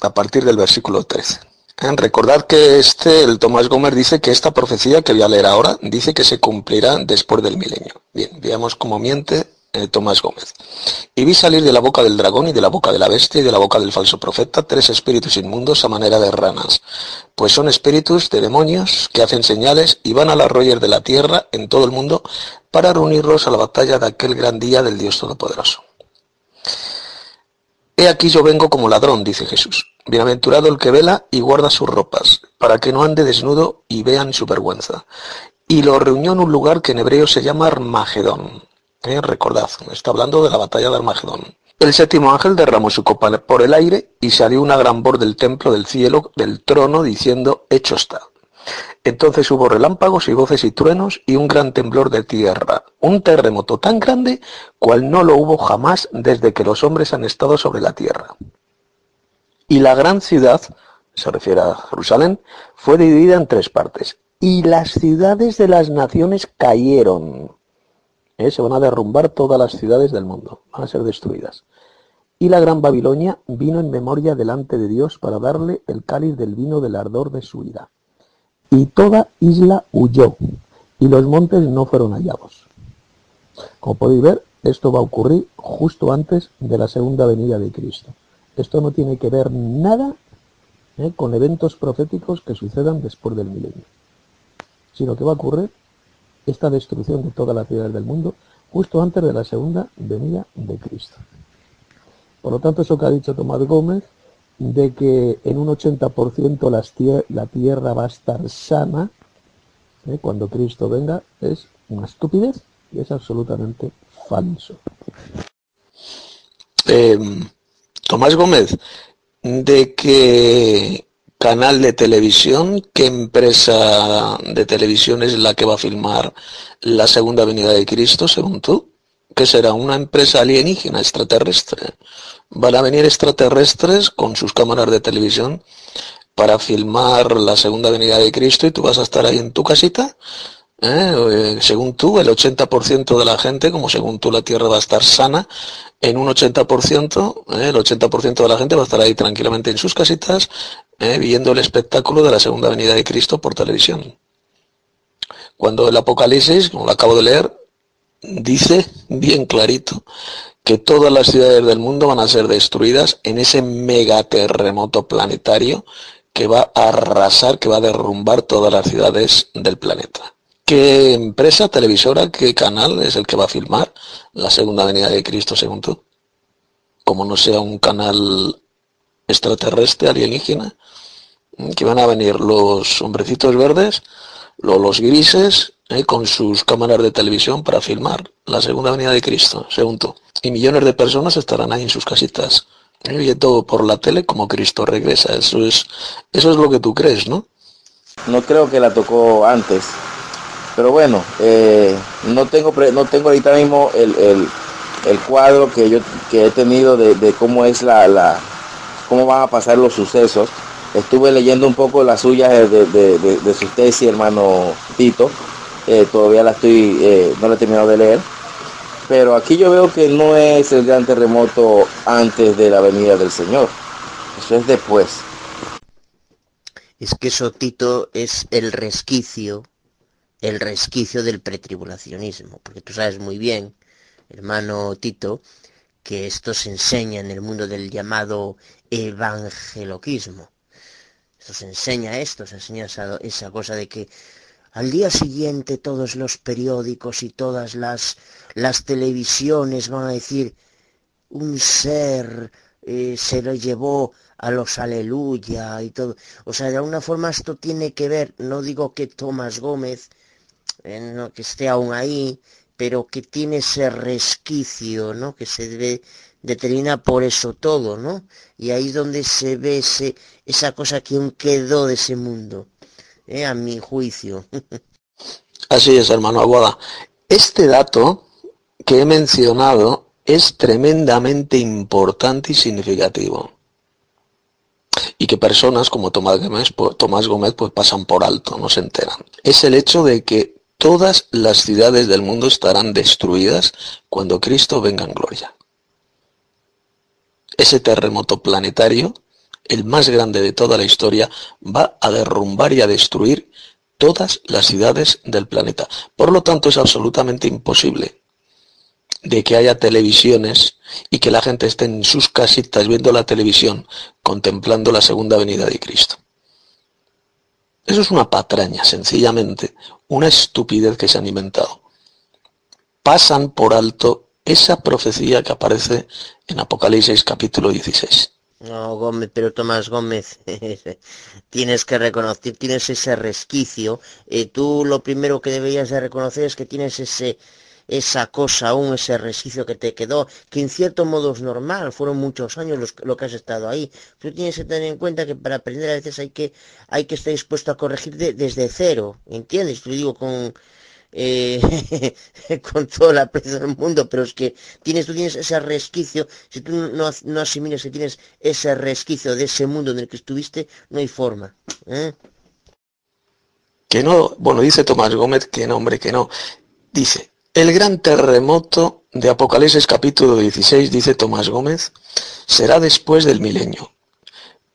a partir del versículo 13. ¿Eh? Recordad que este, el Tomás Gómez dice que esta profecía que voy a leer ahora dice que se cumplirá después del milenio. Bien, veamos cómo miente eh, Tomás Gómez. Y vi salir de la boca del dragón y de la boca de la bestia y de la boca del falso profeta tres espíritus inmundos a manera de ranas, pues son espíritus de demonios que hacen señales y van a las rollas de la tierra en todo el mundo para reunirlos a la batalla de aquel gran día del Dios Todopoderoso. He aquí yo vengo como ladrón, dice Jesús. Bienaventurado el que vela y guarda sus ropas, para que no ande desnudo y vean su vergüenza. Y lo reunió en un lugar que en hebreo se llama Armagedón recordad, está hablando de la batalla de Armagedón. El séptimo ángel derramó su copa por el aire y salió una gran voz del templo del cielo, del trono, diciendo, hecho está. Entonces hubo relámpagos y voces y truenos y un gran temblor de tierra, un terremoto tan grande cual no lo hubo jamás desde que los hombres han estado sobre la tierra. Y la gran ciudad, se refiere a Jerusalén, fue dividida en tres partes. Y las ciudades de las naciones cayeron. ¿Eh? se van a derrumbar todas las ciudades del mundo, van a ser destruidas. Y la gran Babilonia vino en memoria delante de Dios para darle el cáliz del vino del ardor de su ira. Y toda isla huyó, y los montes no fueron hallados. Como podéis ver, esto va a ocurrir justo antes de la segunda venida de Cristo. Esto no tiene que ver nada ¿eh? con eventos proféticos que sucedan después del milenio, sino que va a ocurrir esta destrucción de todas las ciudades del mundo justo antes de la segunda venida de Cristo. Por lo tanto, eso que ha dicho Tomás Gómez, de que en un 80% la tierra va a estar sana ¿eh? cuando Cristo venga, es una estupidez y es absolutamente falso. Em, Tomás Gómez, de que canal de televisión, qué empresa de televisión es la que va a filmar la segunda venida de Cristo, según tú? ¿Qué será? ¿Una empresa alienígena, extraterrestre? Van a venir extraterrestres con sus cámaras de televisión para filmar la segunda venida de Cristo y tú vas a estar ahí en tu casita ¿Eh? Eh, según tú, el 80% de la gente, como según tú la Tierra va a estar sana, en un 80%, ¿eh? el 80% de la gente va a estar ahí tranquilamente en sus casitas, viendo el espectáculo de la segunda venida de Cristo por televisión. Cuando el Apocalipsis, como lo acabo de leer, dice bien clarito que todas las ciudades del mundo van a ser destruidas en ese megaterremoto planetario que va a arrasar, que va a derrumbar todas las ciudades del planeta. ¿Qué empresa televisora, qué canal es el que va a filmar la segunda venida de Cristo según tú? Como no sea un canal extraterrestre, alienígena, que van a venir los hombrecitos verdes, los, grises, eh, con sus cámaras de televisión para filmar la segunda venida de Cristo, según tú. Y millones de personas estarán ahí en sus casitas, eh, viendo por la tele como Cristo regresa. Eso es, eso es lo que tú crees, ¿no? No creo que la tocó antes. Pero bueno, eh, no tengo no tengo ahorita mismo el, cuadro que yo que he tenido de, cómo es la, la, cómo van a pasar los sucesos. Estuve leyendo un poco las suyas de, su tesis, hermano Tito. Eh, todavía la estoy, eh, no la he terminado de leer. Pero aquí yo veo que no es el gran terremoto antes de la venida del Señor. Eso es después. Es que eso, Tito, es el resquicio el resquicio del pretribulacionismo, porque tú sabes muy bien, hermano Tito, que esto se enseña en el mundo del llamado evangeloquismo. Esto se enseña esto, se enseña esa, cosa de que al día siguiente todos los periódicos y todas las, las televisiones van a decir un ser eh, se lo llevó a los aleluya y todo. O sea, de alguna forma esto tiene que ver, no digo que Tomás Gómez no que esté aún ahí, pero que tiene ese resquicio, ¿no? Que se debe determina por eso todo, ¿no? Y ahí es donde se ve ese, esa cosa que aún quedó de ese mundo, ¿eh? a mi juicio. Así es, hermano Aguada. Este dato que he mencionado es tremendamente importante y significativo. Y que personas como Tomás Gómez, pues, Tomás Gómez pues pasan por alto, no se enteran. Es el hecho de que todas las ciudades del mundo estarán destruidas cuando Cristo venga en gloria. Ese terremoto planetario, el más grande de toda la historia, va a derrumbar y a destruir todas las ciudades del planeta. Por lo tanto, es absolutamente imposible de que haya televisiones y que la gente esté en sus casitas viendo la televisión contemplando la segunda venida de Cristo. Eso es una patraña, sencillamente, una estupidez que se han inventado. Pasan por alto esa profecía que aparece en Apocalipsis capítulo 16. No, Gómez, pero Tomás Gómez, tienes que reconocer, tienes ese resquicio. Eh, tú lo primero que deberías de reconocer es que tienes ese, esa cosa aún, ese resquicio que te quedó, que en cierto modo es normal, fueron muchos años lo que has estado ahí. Tú tienes que tener en cuenta que para aprender a veces hay que, hay que estar dispuesto a corregir desde cero, ¿entiendes? Te digo con, eh, con toda la aprecio del mundo, pero es que tienes, tú tienes ese resquicio, si tú no, no asimilas que tienes ese resquicio de ese mundo en el que estuviste, no hay forma. ¿eh? Que no, bueno, dice Tomás Gómez que no, hombre, que no. Dice, el gran terremoto de Apocalipsis capítulo 16, dice Tomás Gómez, será después del milenio.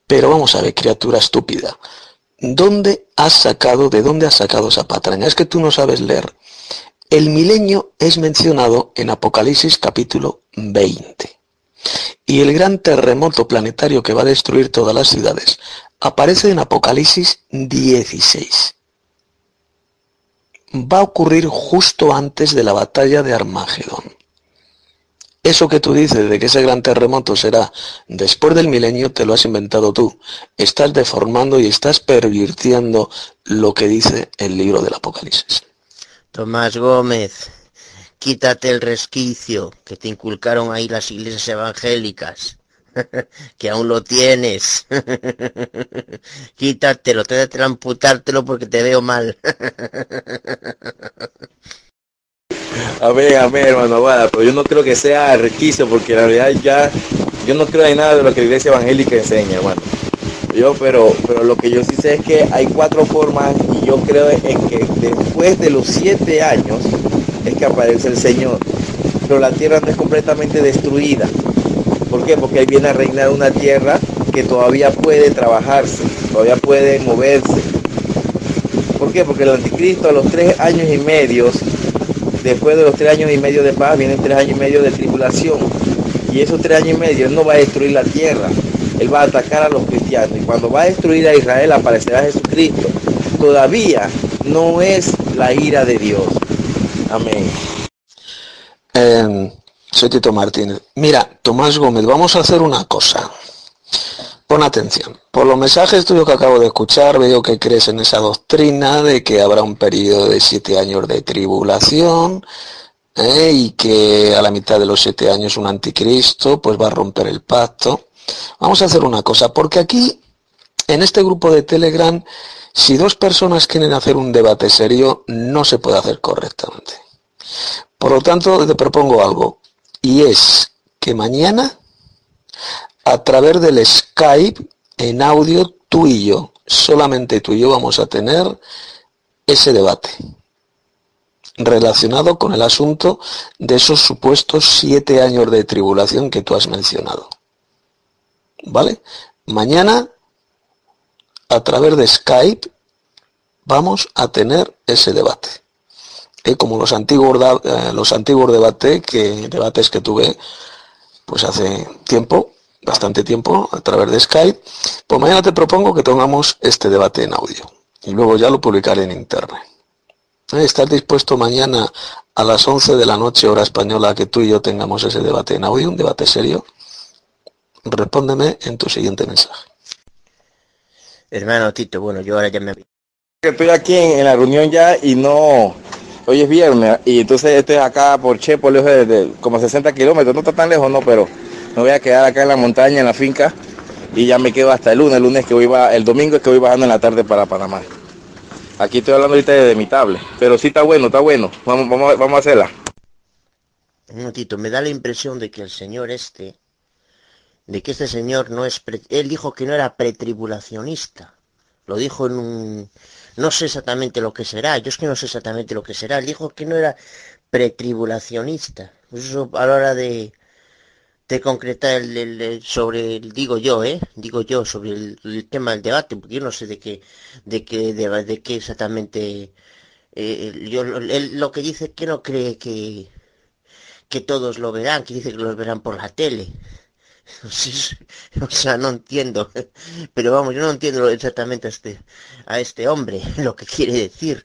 Pero vamos a ver, criatura estúpida, ¿Dónde has sacado, de dónde has sacado esa patraña? Es que tú no sabes leer. El milenio es mencionado en Apocalipsis capítulo 20. Y el gran terremoto planetario que va a destruir todas las ciudades aparece en Apocalipsis 16. Va a ocurrir justo antes de la batalla de Armagedón. Eso que tú dices de que ese gran terremoto será después del milenio, te lo has inventado tú. Estás deformando y estás pervirtiendo lo que dice el libro del Apocalipsis. Tomás Gómez, quítate el resquicio que te inculcaron ahí las iglesias evangélicas, que aún lo tienes. Quítatelo, trate de amputártelo porque te veo mal. A ver, a ver, hermano Aguada, pero yo no creo que sea requisito porque en realidad ya, yo no creo en nada de lo que la iglesia evangélica enseña, hermano. Yo, pero, pero lo que yo sí sé es que hay cuatro formas y yo creo en que después de los siete años es que aparece el Señor. Pero la tierra no es completamente destruida. ¿Por qué? Porque ahí viene a reinar una tierra que todavía puede trabajarse, todavía puede moverse. ¿Por qué? Porque el anticristo a los tres años y medio después de los tres años y medio de paz vienen tres años y medio de tribulación. Y esos tres años y medio Él no va a destruir la tierra, Él va a atacar a los cristianos. Y cuando va a destruir a Israel aparecerá Jesucristo. Todavía no es la ira de Dios. Amén. Eh, soy Tito Martínez. Mira, Tomás Gómez, vamos a hacer una cosa. Pon atención. Por los mensajes tuyos que acabo de escuchar, veo que crees en esa doctrina de que habrá un periodo de siete años de tribulación ¿eh? y que a la mitad de los siete años un anticristo pues va a romper el pacto. Vamos a hacer una cosa, porque aquí, en este grupo de Telegram, si dos personas quieren hacer un debate serio, no se puede hacer correctamente. Por lo tanto, te propongo algo, y es que mañana a través del Skype en audio tú y yo, solamente tú y yo vamos a tener ese debate relacionado con el asunto de esos supuestos siete años de tribulación que tú has mencionado. ¿Vale? Mañana, a través de Skype, vamos a tener ese debate. Eh, como los antiguos, eh, los antiguos debates que, debates que tuve pues hace tiempo, bastante tiempo a través de Skype, pues mañana te propongo que tengamos este debate en audio y luego ya lo publicaré en internet. ¿Eh? ¿Estás dispuesto mañana a las 11 de la noche hora española que tú y yo tengamos ese debate en audio, un debate serio? Respóndeme en tu siguiente mensaje. Hermano Tito, bueno, yo ahora ya me... Estoy aquí en, la reunión ya y no... Hoy es viernes y entonces estoy acá por Chepo, lejos de, como 60 kilómetros, no está tan lejos, no, pero me voy a quedar acá en la montaña, en la finca, y ya me quedo hasta el lunes, el lunes que voy el domingo es que voy bajando en la tarde para Panamá. Aquí estoy hablando ahorita de mi tablet, pero sí está bueno, está bueno. Vamos, vamos, vamos a hacerla. Un momentito, me da la impresión de que el señor este, de que este señor no es, pre- él dijo que no era pretribulacionista. Lo dijo en un, no sé exactamente lo que será, yo es que no sé exactamente lo que será. Él dijo que no era pretribulacionista. A la hora de, de concretar el, sobre el, digo yo, eh, digo yo sobre el, tema del debate, porque yo no sé de qué, de qué, de, qué exactamente, eh, yo, lo que dice es que no cree que que todos lo verán, que dice que los verán por la tele. O sea, no entiendo. Pero vamos, yo no entiendo exactamente a este, a este hombre lo que quiere decir.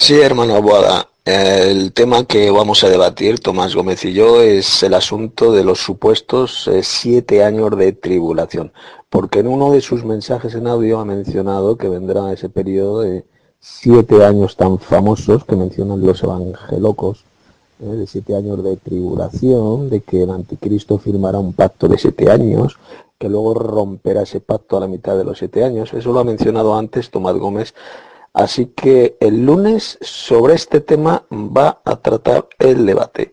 Sí, hermano Abuada, el tema que vamos a debatir, Tomás Gómez y yo, es el asunto de los supuestos eh, siete años de tribulación, porque en uno de sus mensajes en audio ha mencionado que vendrá ese periodo de siete años tan famosos que mencionan los evangelocos, eh, de siete años de tribulación, de que el anticristo firmará un pacto de siete años, que luego romperá ese pacto a la mitad de los siete años. Eso lo ha mencionado antes Tomás Gómez Así que el lunes sobre este tema va a tratar el debate.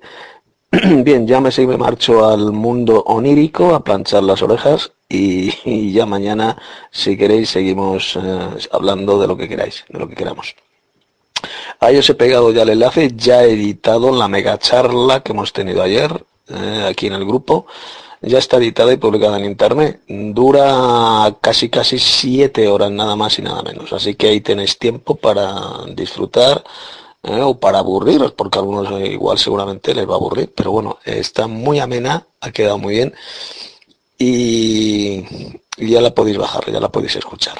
Bien, ya me y me marcho al mundo onírico a planchar las orejas y, y ya mañana, si queréis, seguimos eh, hablando de lo que queráis, de lo que queramos. Ahí os he pegado ya el enlace, ya he editado la mega charla que hemos tenido ayer eh, aquí en el grupo. Ya está editada y publicada en internet. Dura casi casi siete horas nada más y nada menos. Así que ahí tenéis tiempo para disfrutar eh, o para aburriros, porque a algunos igual seguramente les va a aburrir. Pero bueno, está muy amena, ha quedado muy bien y ya la podéis bajar, ya la podéis escuchar.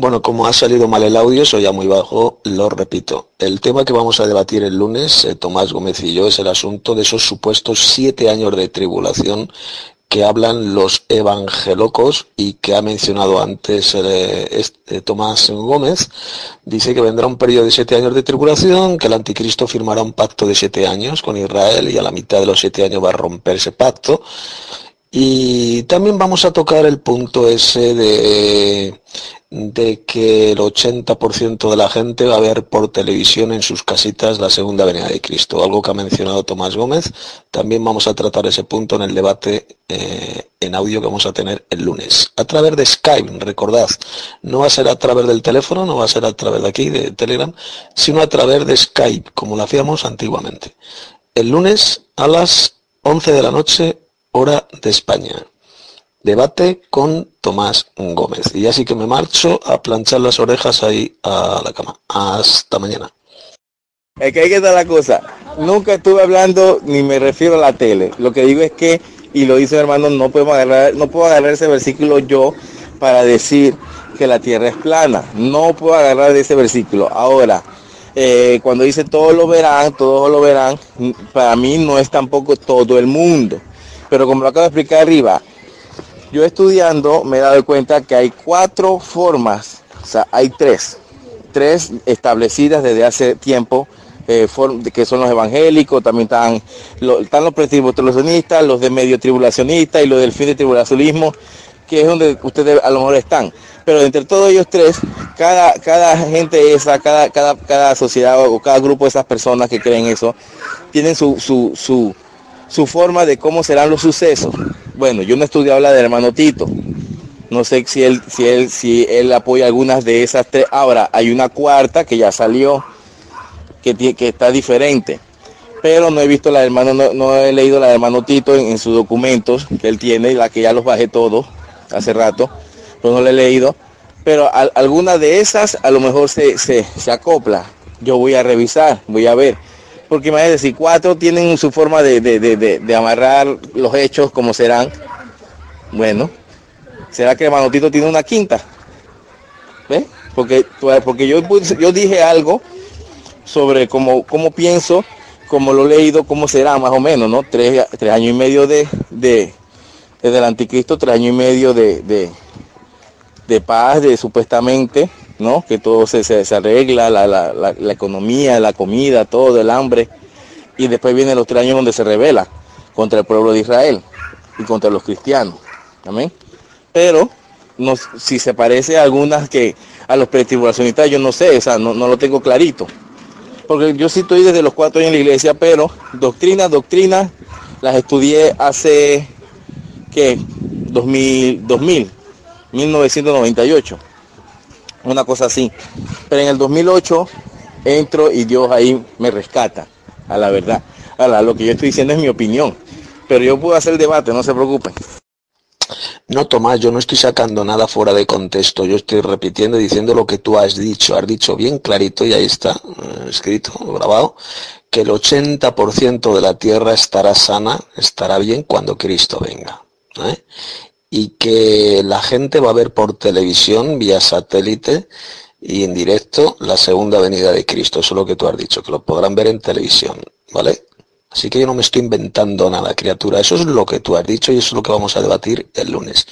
Bueno, como ha salido mal el audio, soy ya muy bajo, lo repito. El tema que vamos a debatir el lunes, eh, Tomás Gómez y yo, es el asunto de esos supuestos siete años de tribulación que hablan los evangelocos y que ha mencionado antes eh, este, Tomás Gómez. Dice que vendrá un periodo de siete años de tribulación, que el anticristo firmará un pacto de siete años con Israel y a la mitad de los siete años va a romper ese pacto. Y también vamos a tocar el punto ese de, de que el 80% de la gente va a ver por televisión en sus casitas la segunda venida de Cristo, algo que ha mencionado Tomás Gómez. También vamos a tratar ese punto en el debate eh, en audio que vamos a tener el lunes. A través de Skype, recordad, no va a ser a través del teléfono, no va a ser a través de aquí, de Telegram, sino a través de Skype, como lo hacíamos antiguamente. El lunes a las 11 de la noche hora de España. Debate con Tomás Gómez. Y así que me marcho a planchar las orejas ahí a la cama. Hasta mañana. Es que hay que estar la cosa. Nunca estuve hablando ni me refiero a la tele. Lo que digo es que, y lo dice hermano, no agarrar, no puedo agarrar ese versículo yo para decir que la tierra es plana. No puedo agarrar ese versículo. Ahora, eh, cuando dice todos lo verán, todos lo verán, para mí no es tampoco todo el mundo. Pero como lo acabo de explicar arriba, yo estudiando me he dado cuenta que hay cuatro formas, o sea, hay tres, tres establecidas desde hace tiempo, eh, que son los evangélicos, también están, lo, están los pretribulacionistas, los de medio tribulacionistas y los del fin de tribulacionismo, que es donde ustedes a lo mejor están. Pero entre todos ellos tres, cada, cada gente esa, cada, cada, cada sociedad o cada grupo de esas personas que creen eso, tienen su, su, su, su forma de cómo serán los sucesos. Bueno, yo no he estudiado la del hermano Tito. No sé si él, si él, si él apoya algunas de esas tres. Ahora, hay una cuarta que ya salió, que, que está diferente. Pero no he visto la hermano, no, he leído la del hermano Tito en, sus documentos que él tiene, la que ya los bajé todos hace rato, pero no la he leído. Pero alguna de esas a lo mejor se, se, se acopla. Yo voy a revisar, voy a ver porque imagínense, si cuatro tienen su forma de, de, de, de, amarrar los hechos como serán, bueno, ¿será que el Manotito tiene una quinta? ¿Ves? Porque, porque yo, yo dije algo sobre cómo, cómo pienso, cómo lo he leído, cómo será más o menos, ¿no? Tres, tres años y medio de, de, desde el anticristo, tres años y medio de, de, de paz, de supuestamente, ¿no? Que todo se, se, se arregla, la, la, la, la, economía, la comida, todo, el hambre. Y después vienen los tres años donde se revela contra el pueblo de Israel y contra los cristianos. Amén. Pero no, si se parece a algunas que a los pretribulacionistas, yo no sé, o sea, no, no lo tengo clarito. Porque yo sí estoy desde los cuatro años en la iglesia, pero doctrina, doctrina, las estudié hace, ¿qué? 2000, 2000, 1998, una cosa así. Pero en el 2008 entro y Dios ahí me rescata, a la verdad. Ahora, lo que yo estoy diciendo es mi opinión, pero yo puedo hacer debate, no se preocupen. No, Tomás, yo no estoy sacando nada fuera de contexto. Yo estoy repitiendo y diciendo lo que tú has dicho. Has dicho bien clarito, y ahí está, eh, escrito, grabado, que el 80% de la tierra estará sana, estará bien cuando Cristo venga. ¿eh? Y que la gente va a ver por televisión, vía satélite y en directo, la segunda venida de Cristo. Eso es lo que tú has dicho, que lo podrán ver en televisión. ¿Vale? Así que yo no me estoy inventando nada, criatura. Eso es lo que tú has dicho y eso es lo que vamos a debatir el lunes.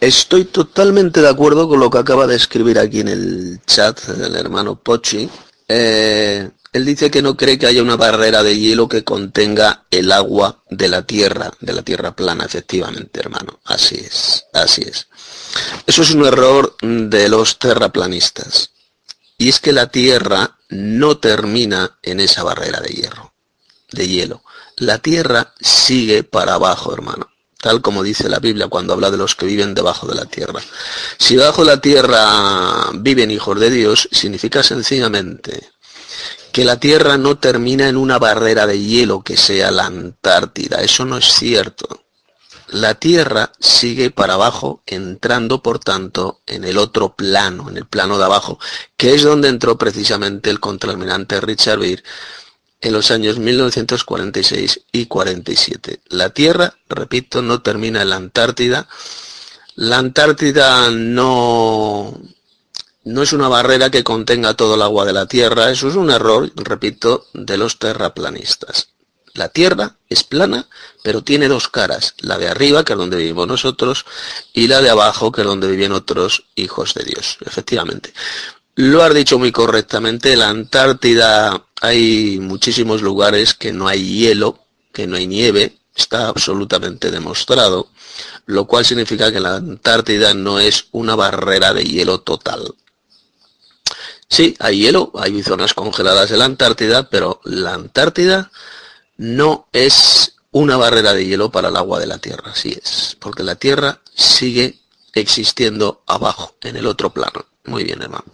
Estoy totalmente de acuerdo con lo que acaba de escribir aquí en el chat el hermano Pochi. Eh, él dice que no cree que haya una barrera de hielo que contenga el agua de la tierra, de la tierra plana, efectivamente, hermano. Así es, así es. Eso es un error de los terraplanistas. Y es que la tierra no termina en esa barrera de hierro de hielo. La tierra sigue para abajo, hermano. Tal como dice la Biblia cuando habla de los que viven debajo de la tierra. Si debajo de la tierra viven hijos de Dios, significa sencillamente que la Tierra no termina en una barrera de hielo que sea la Antártida. Eso no es cierto. La Tierra sigue para abajo, entrando, por tanto, en el otro plano, en el plano de abajo, que es donde entró precisamente el contraalmirante Richard Beer en los años 1946 y 47. La Tierra, repito, no termina en la Antártida. La Antártida no, no es una barrera que contenga todo el agua de la Tierra. Eso es un error, repito, de los terraplanistas. La Tierra es plana, pero tiene dos caras. La de arriba, que es donde vivimos nosotros, y la de abajo, que es donde viven otros hijos de Dios. Efectivamente. Lo has dicho muy correctamente, la Antártida hay muchísimos lugares que no hay hielo, que no hay nieve, está absolutamente demostrado, lo cual significa que la Antártida no es una barrera de hielo total. Sí, hay hielo, hay zonas congeladas en la Antártida, pero la Antártida no es una barrera de hielo para el agua de la Tierra, así es, porque la Tierra sigue existiendo abajo, en el otro plano. Muy bien, hermano.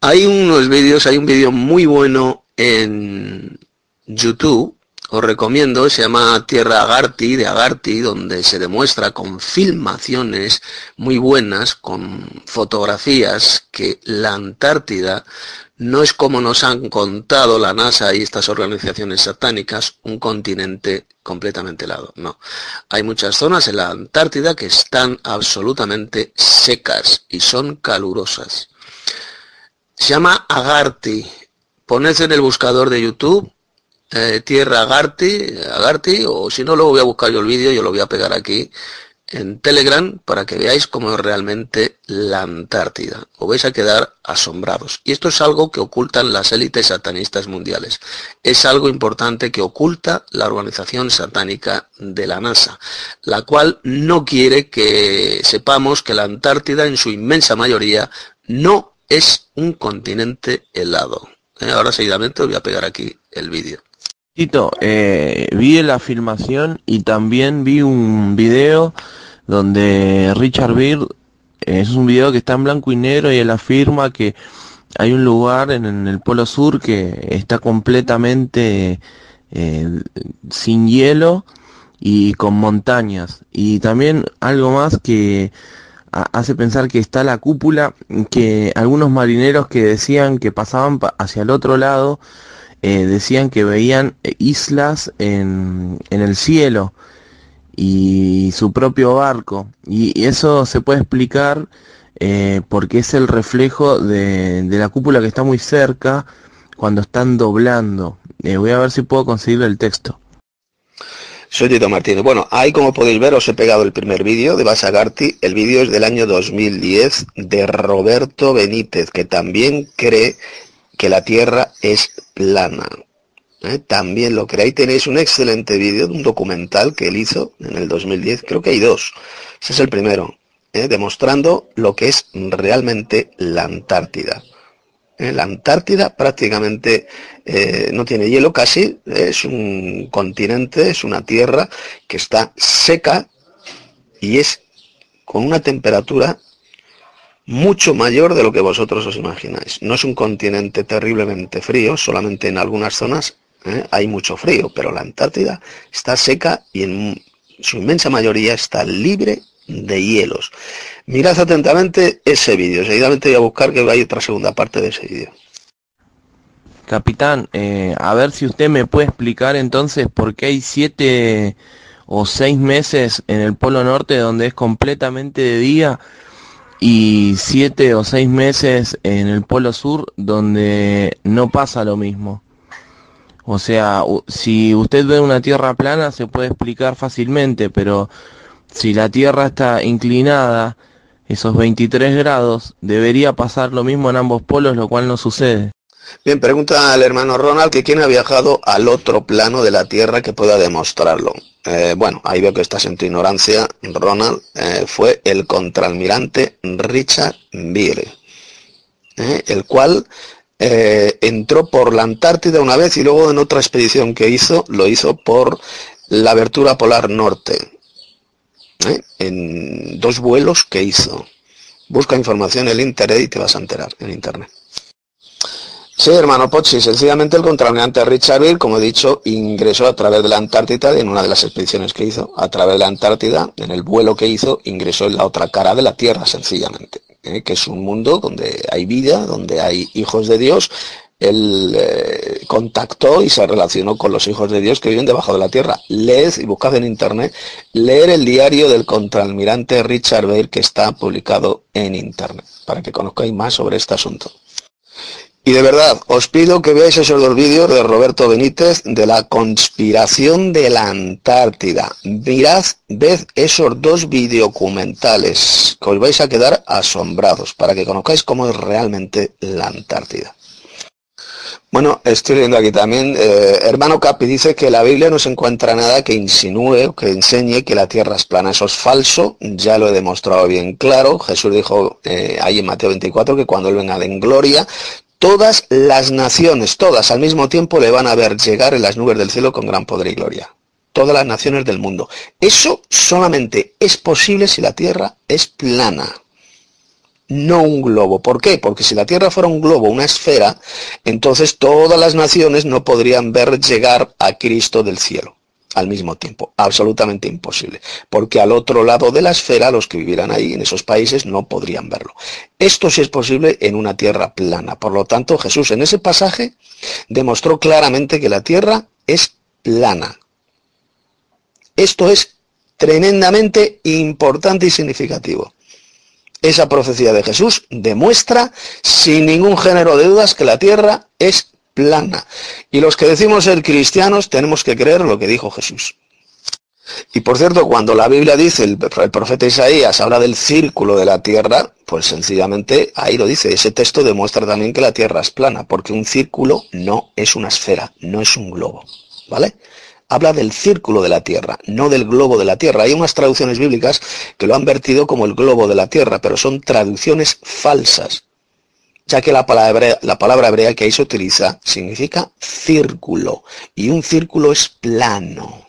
Hay unos vídeos, hay un vídeo muy bueno en YouTube, os recomiendo, se llama Tierra Agarti, de Agarti, donde se demuestra con filmaciones muy buenas, con fotografías, que la Antártida no es como nos han contado la NASA y estas organizaciones satánicas, un continente completamente helado. No. Hay muchas zonas en la Antártida que están absolutamente secas y son calurosas. Se llama Agarti. Poned en el buscador de YouTube eh, Tierra Agarti, Agarti, o si no, luego voy a buscar yo el vídeo, yo lo voy a pegar aquí en Telegram para que veáis cómo es realmente la Antártida. Os vais a quedar asombrados. Y esto es algo que ocultan las élites satanistas mundiales. Es algo importante que oculta la organización satánica de la NASA, la cual no quiere que sepamos que la Antártida en su inmensa mayoría no es un continente helado. Eh, ahora seguidamente voy a pegar aquí el vídeo. Tito, eh, vi la filmación y también vi un video donde Richard Beer, eh, es un video que está en blanco y negro y él afirma que hay un lugar en, el Polo Sur que está completamente sin hielo y con montañas. Y también algo más que hace pensar que está la cúpula, que algunos marineros que decían que pasaban hacia el otro lado, eh, decían que veían eh, islas en, el cielo y su propio barco. Y, eso se puede explicar eh, porque es el reflejo de, de, la cúpula que está muy cerca cuando están doblando. voy a ver si puedo conseguir el texto. Soy Tito Martínez. Bueno, ahí como podéis ver os he pegado el primer vídeo de Basagarti. El vídeo es del año 2010 de Roberto Benítez, que también cree que la Tierra es plana. ¿eh? También lo. Ahí tenéis un excelente vídeo de un documental que él hizo en el 2010. Creo que hay dos. Ese es el primero. ¿eh? demostrando lo que es realmente la Antártida. ¿Eh? La Antártida prácticamente no tiene hielo casi, es un continente, es una tierra que está seca y es con una temperatura mucho mayor de lo que vosotros os imagináis. No es un continente terriblemente frío, solamente en algunas zonas ¿eh? hay mucho frío, pero la Antártida está seca y en su inmensa mayoría está libre de hielos. Mirad atentamente ese vídeo, seguidamente voy a buscar que hay otra segunda parte de ese vídeo. Capitán, eh, a ver si usted me puede explicar entonces por qué hay siete o seis meses en el Polo Norte donde es completamente de día y siete o seis meses en el Polo Sur donde no pasa lo mismo. O sea, si usted ve una tierra plana se puede explicar fácilmente, pero si la tierra está inclinada, esos 23 grados, debería pasar lo mismo en ambos polos, lo cual no sucede. Bien, pregunta al hermano Ronald que quién ha viajado al otro plano de la Tierra que pueda demostrarlo. Eh, bueno, ahí veo que estás en tu ignorancia, Ronald. Eh, fue el contraalmirante Richard Beer, eh, el cual entró por la Antártida una vez y luego en otra expedición que hizo, lo hizo por la abertura polar norte, en dos vuelos que hizo. Busca información en el internet y te vas a enterar en internet. Sí, hermano Pochi, sencillamente el contraalmirante Richard Beer, como he dicho, ingresó a través de la Antártida en una de las expediciones que hizo, a través de la Antártida, en el vuelo que hizo, ingresó en la otra cara de la Tierra, sencillamente, ¿eh? que es un mundo donde hay vida, donde hay hijos de Dios. Él eh, contactó y se relacionó con los hijos de Dios que viven debajo de la tierra. Leed y buscad en internet, leer el diario del contraalmirante Richard Beer que está publicado en internet, para que conozcáis más sobre este asunto. Y de verdad, os pido que veáis esos dos vídeos de Roberto Benítez de la conspiración de la Antártida. Mirad, ved esos dos videocumentales, que os vais a quedar asombrados, para que conozcáis cómo es realmente la Antártida. Bueno, estoy leyendo aquí también, eh, hermano Capi dice que la Biblia no se encuentra nada que insinúe o que enseñe que la tierra es plana. Eso es falso, ya lo he demostrado bien claro. Jesús dijo eh, ahí en Mateo 24 que cuando Él venga en gloria, Todas las naciones, todas al mismo tiempo le van a ver llegar en las nubes del cielo con gran poder y gloria. Todas las naciones del mundo. Eso solamente es posible si la Tierra es plana, no un globo. ¿Por qué? Porque si la Tierra fuera un globo, una esfera, entonces todas las naciones no podrían ver llegar a Cristo del cielo al mismo tiempo. Absolutamente imposible. Porque al otro lado de la esfera, los que vivieran ahí, en esos países, no podrían verlo. Esto sí es posible en una tierra plana. Por lo tanto, Jesús en ese pasaje demostró claramente que la tierra es plana. Esto es tremendamente importante y significativo. Esa profecía de Jesús demuestra sin ningún género de dudas que la tierra es plana. Y los que decimos ser cristianos tenemos que creer lo que dijo Jesús. Y por cierto, cuando la Biblia dice, el, profeta Isaías habla del círculo de la tierra, pues sencillamente ahí lo dice. Ese texto demuestra también que la tierra es plana, porque un círculo no es una esfera, no es un globo. ¿Vale? Habla del círculo de la tierra, no del globo de la tierra. Hay unas traducciones bíblicas que lo han vertido como el globo de la tierra, pero son traducciones falsas ya que la palabra, la palabra hebrea que ahí se utiliza significa círculo, y un círculo es plano.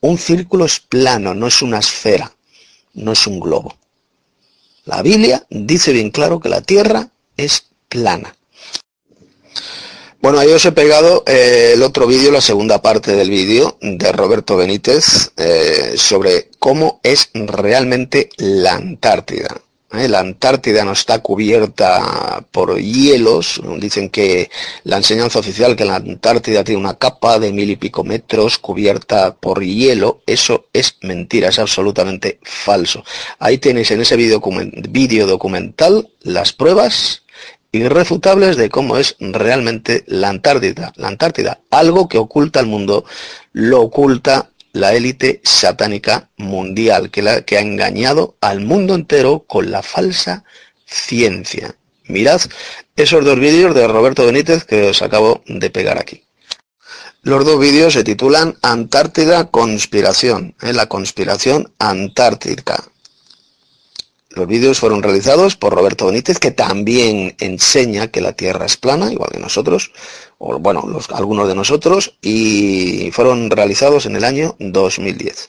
Un círculo es plano, no es una esfera, no es un globo. La Biblia dice bien claro que la Tierra es plana. Bueno, ahí os he pegado eh, el otro vídeo, la segunda parte del vídeo de Roberto Benítez eh, sobre cómo es realmente la Antártida. La Antártida no está cubierta por hielos. Dicen que la enseñanza oficial que la Antártida tiene una capa de mil y pico metros cubierta por hielo. Eso es mentira, es absolutamente falso. Ahí tenéis en ese video, documental las pruebas irrefutables de cómo es realmente la Antártida. La Antártida, algo que oculta al mundo, lo oculta la élite satánica mundial que, la, que ha engañado al mundo entero con la falsa ciencia. Mirad esos dos vídeos de Roberto Benítez que os acabo de pegar aquí. Los dos vídeos se titulan Antártida Conspiración, ¿eh? la conspiración antártica. Los vídeos fueron realizados por Roberto Benítez, que también enseña que la Tierra es plana, igual que nosotros, o bueno, algunos de nosotros, y fueron realizados en el año 2010.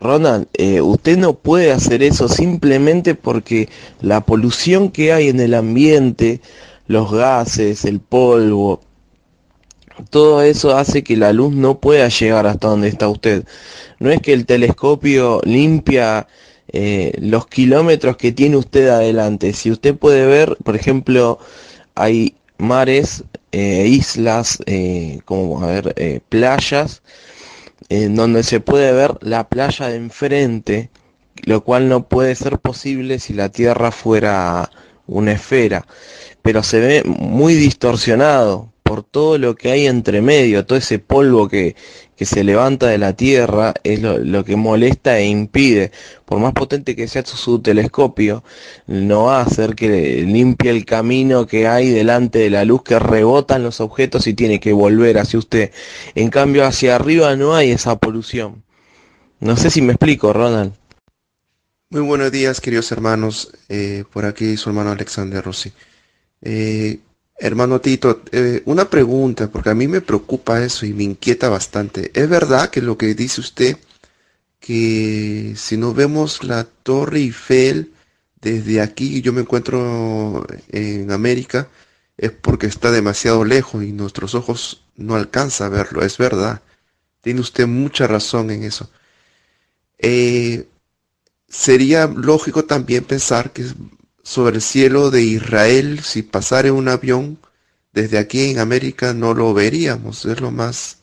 Ronald, eh, usted no puede hacer eso simplemente porque la polución que hay en el ambiente, los gases, el polvo, todo eso hace que la luz no pueda llegar hasta donde está usted. No es que el telescopio limpia eh, los kilómetros que tiene usted adelante. Si usted puede ver, por ejemplo, hay mares, eh, islas, eh, como a ver, playas, en donde se puede ver la playa de enfrente, lo cual no puede ser posible si la Tierra fuera una esfera, pero se ve muy distorsionado por todo lo que hay entre medio, todo ese polvo que, que se levanta de la Tierra es lo, que molesta e impide, por más potente que sea su, telescopio, no va a hacer que limpie el camino que hay delante de la luz que rebotan los objetos y tiene que volver hacia usted. En cambio, hacia arriba no hay esa polución. No sé si me explico, Ronald. Muy buenos días, queridos hermanos. Eh, por aquí su hermano Alexander Rossi. Eh, Hermano Tito, eh, una pregunta, porque a mí me preocupa eso y me inquieta bastante. ¿Es verdad que lo que dice usted, que si no vemos la Torre Eiffel desde aquí, yo me encuentro en América, es porque está demasiado lejos y nuestros ojos no alcanzan a verlo? Es verdad. Tiene usted mucha razón en eso. Eh, sería lógico también pensar que sobre el cielo de Israel, si pasara un avión desde aquí en América, no lo veríamos. Es lo más,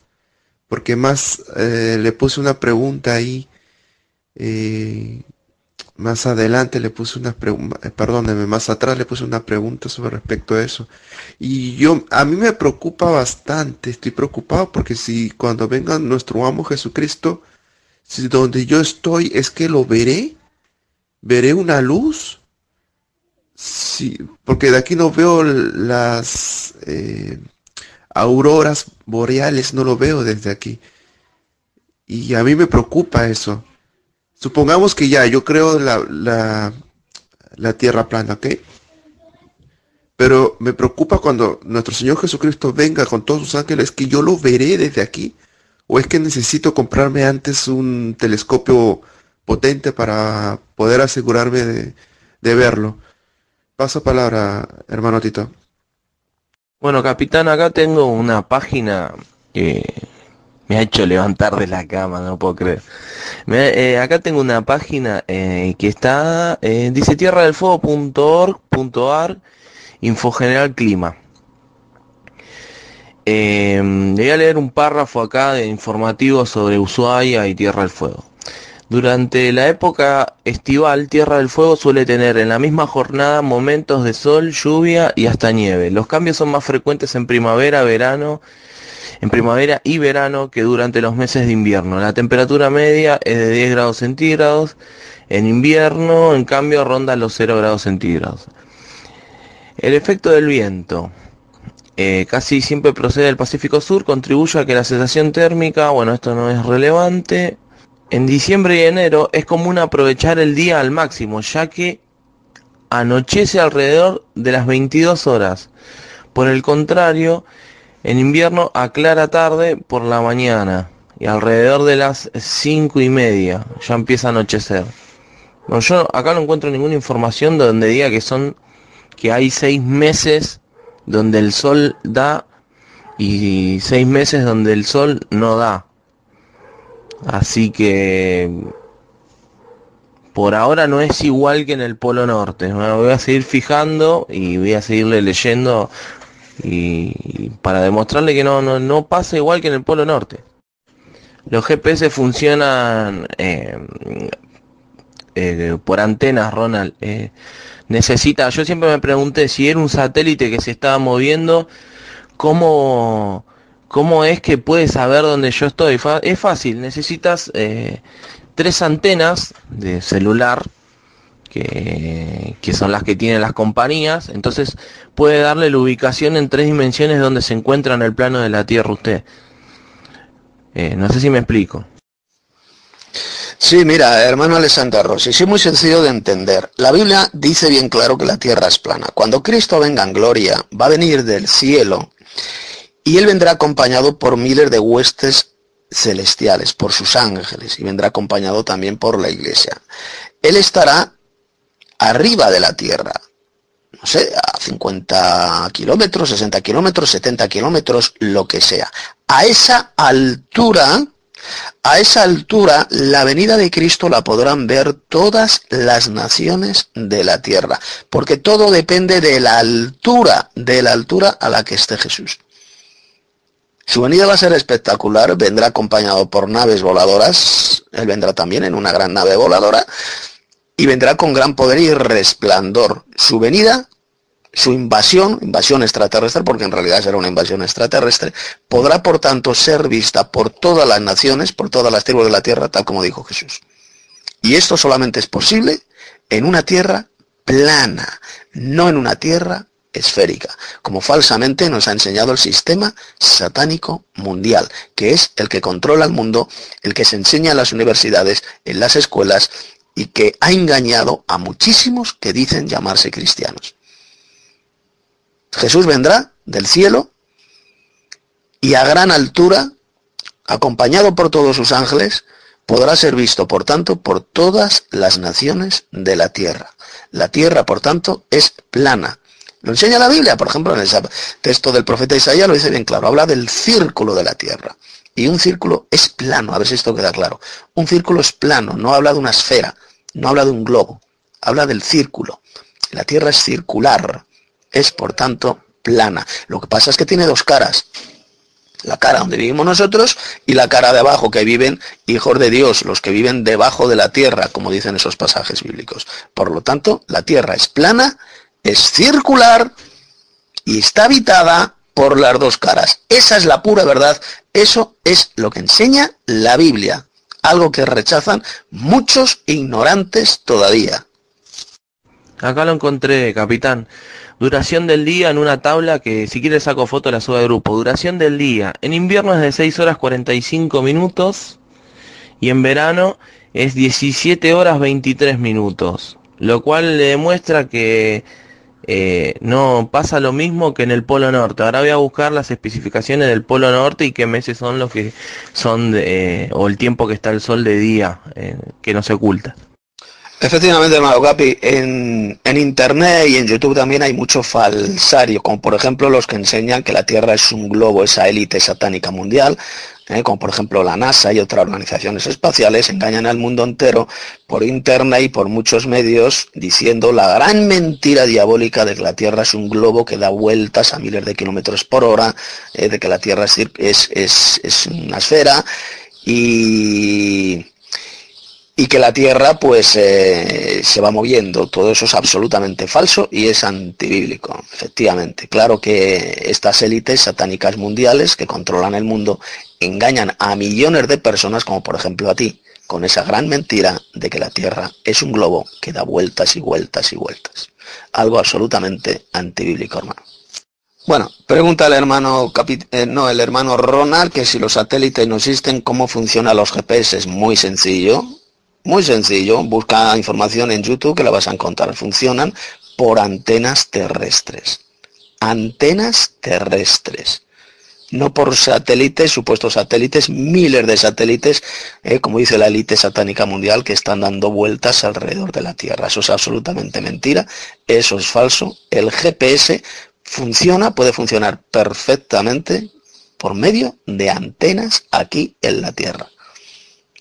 porque más eh, le puse una pregunta ahí, eh, más adelante le puse una pregunta, eh, más atrás le puse una pregunta sobre respecto a eso. Y yo, a mí me preocupa bastante, estoy preocupado porque si cuando venga nuestro amo Jesucristo, si donde yo estoy es que lo veré, veré una luz, Sí, porque de aquí no veo las eh, auroras boreales, no lo veo desde aquí. Y a mí me preocupa eso. Supongamos que ya, yo creo la, la, la tierra plana, ¿ok? Pero me preocupa cuando nuestro Señor Jesucristo venga con todos sus ángeles, que yo lo veré desde aquí. ¿O es que necesito comprarme antes un telescopio potente para poder asegurarme de, de verlo? Paso palabra, hermano Tito. Bueno, capitán, acá tengo una página que me ha hecho levantar de la cama, no puedo creer. Eh, acá tengo una página eh, que está, eh, dice tierra del fuego.org.ar, Info General Clima. voy a leer un párrafo acá de informativo sobre Ushuaia y Tierra del Fuego. Durante la época estival, Tierra del Fuego suele tener en la misma jornada momentos de sol, lluvia y hasta nieve. Los cambios son más frecuentes en primavera, verano, en primavera y verano que durante los meses de invierno. La temperatura media es de 10 grados centígrados. En invierno, en cambio, ronda los 0 grados centígrados. El efecto del viento. Eh, casi siempre procede del Pacífico Sur, contribuye a que la sensación térmica, bueno, esto no es relevante, en diciembre y enero es común aprovechar el día al máximo, ya que anochece alrededor de las 22 horas. Por el contrario, en invierno aclara tarde por la mañana y alrededor de las 5 y media ya empieza a anochecer. yo acá no encuentro ninguna información donde diga que son que hay seis meses donde el sol da y seis meses donde el sol no da. Así que por ahora no es igual que en el Polo Norte. Me voy a seguir fijando y voy a seguirle leyendo y, para demostrarle que no, no, pasa igual que en el Polo Norte. Los GPS funcionan eh, eh, por antenas, Ronald. Eh, necesita, yo siempre me pregunté si era un satélite que se estaba moviendo, cómo ¿Cómo es que puedes saber dónde yo estoy? Es fácil, necesitas eh, tres antenas de celular, que, son las que tienen las compañías, entonces puede darle la ubicación en tres dimensiones donde se encuentra en el plano de la Tierra usted. Eh, no sé si me explico. Sí, mira, hermano Alessandro Rossi, sí, muy sencillo de entender. La Biblia dice bien claro que la tierra es plana. Cuando Cristo venga en gloria, va a venir del cielo y él vendrá acompañado por miles de huestes celestiales, por sus ángeles, y vendrá acompañado también por la iglesia. Él estará arriba de la tierra, no sé, a 50 kilómetros, 60 kilómetros, 70 kilómetros, lo que sea. A esa altura, a esa altura, la venida de Cristo la podrán ver todas las naciones de la tierra, porque todo depende de la altura, de la altura a la que esté Jesús. Su venida va a ser espectacular, vendrá acompañado por naves voladoras, él vendrá también en una gran nave voladora, y vendrá con gran poder y resplandor. Su venida, su invasión, invasión extraterrestre, porque en realidad será una invasión extraterrestre, podrá por tanto ser vista por todas las naciones, por todas las tribus de la tierra, tal como dijo Jesús. Y esto solamente es posible en una tierra plana, no en una tierra esférica, como falsamente nos ha enseñado el sistema satánico mundial, que es el que controla el mundo, el que se enseña en las universidades, en las escuelas y que ha engañado a muchísimos que dicen llamarse cristianos. Jesús vendrá del cielo y a gran altura, acompañado por todos sus ángeles, podrá ser visto, por tanto, por todas las naciones de la tierra. La tierra, por tanto, es plana, lo enseña la Biblia, por ejemplo, en el texto del profeta Isaías lo dice bien claro, habla del círculo de la tierra. Y un círculo es plano, a ver si esto queda claro. Un círculo es plano, no habla de una esfera, no habla de un globo, habla del círculo. La tierra es circular, es por tanto plana. Lo que pasa es que tiene dos caras. La cara donde vivimos nosotros y la cara de abajo que viven hijos de Dios, los que viven debajo de la tierra, como dicen esos pasajes bíblicos. Por lo tanto, la tierra es plana es circular y está habitada por las dos caras. Esa es la pura verdad. Eso es lo que enseña la Biblia. Algo que rechazan muchos ignorantes todavía. Acá lo encontré, capitán. Duración del día en una tabla que si quieres saco foto la suba de grupo. Duración del día. En invierno es de 6 horas 45 minutos y en verano es 17 horas 23 minutos. Lo cual le demuestra que eh, no pasa lo mismo que en el Polo Norte. Ahora voy a buscar las especificaciones del Polo Norte y qué meses son los que son, o el tiempo que está el sol de día, eh, que no se oculta. Efectivamente, hermano Capi, en, en, Internet y en YouTube también hay mucho falsario, como por ejemplo los que enseñan que la Tierra es un globo, esa élite satánica mundial, ¿eh? como por ejemplo la NASA y otras organizaciones espaciales, engañan al mundo entero por internet y por muchos medios diciendo la gran mentira diabólica de que la Tierra es un globo que da vueltas a miles de kilómetros por hora, ¿eh? de que la Tierra es, es, es una esfera y y que la Tierra pues eh, se va moviendo. Todo eso es absolutamente falso y es antibíblico, efectivamente. Claro que estas élites satánicas mundiales que controlan el mundo engañan a millones de personas, como por ejemplo a ti, con esa gran mentira de que la Tierra es un globo que da vueltas y vueltas y vueltas. Algo absolutamente antibíblico, hermano. Bueno, pregunta el hermano, eh, no, el hermano Ronald que si los satélites no existen, ¿cómo funcionan los GPS? Es muy sencillo muy sencillo, busca información en YouTube que la vas a encontrar. Funcionan por antenas terrestres. Antenas terrestres. No por satélites, supuestos satélites, miles de satélites, eh, como dice la élite satánica mundial, que están dando vueltas alrededor de la Tierra. Eso es absolutamente mentira, eso es falso. El GPS funciona, puede funcionar perfectamente por medio de antenas aquí en la Tierra.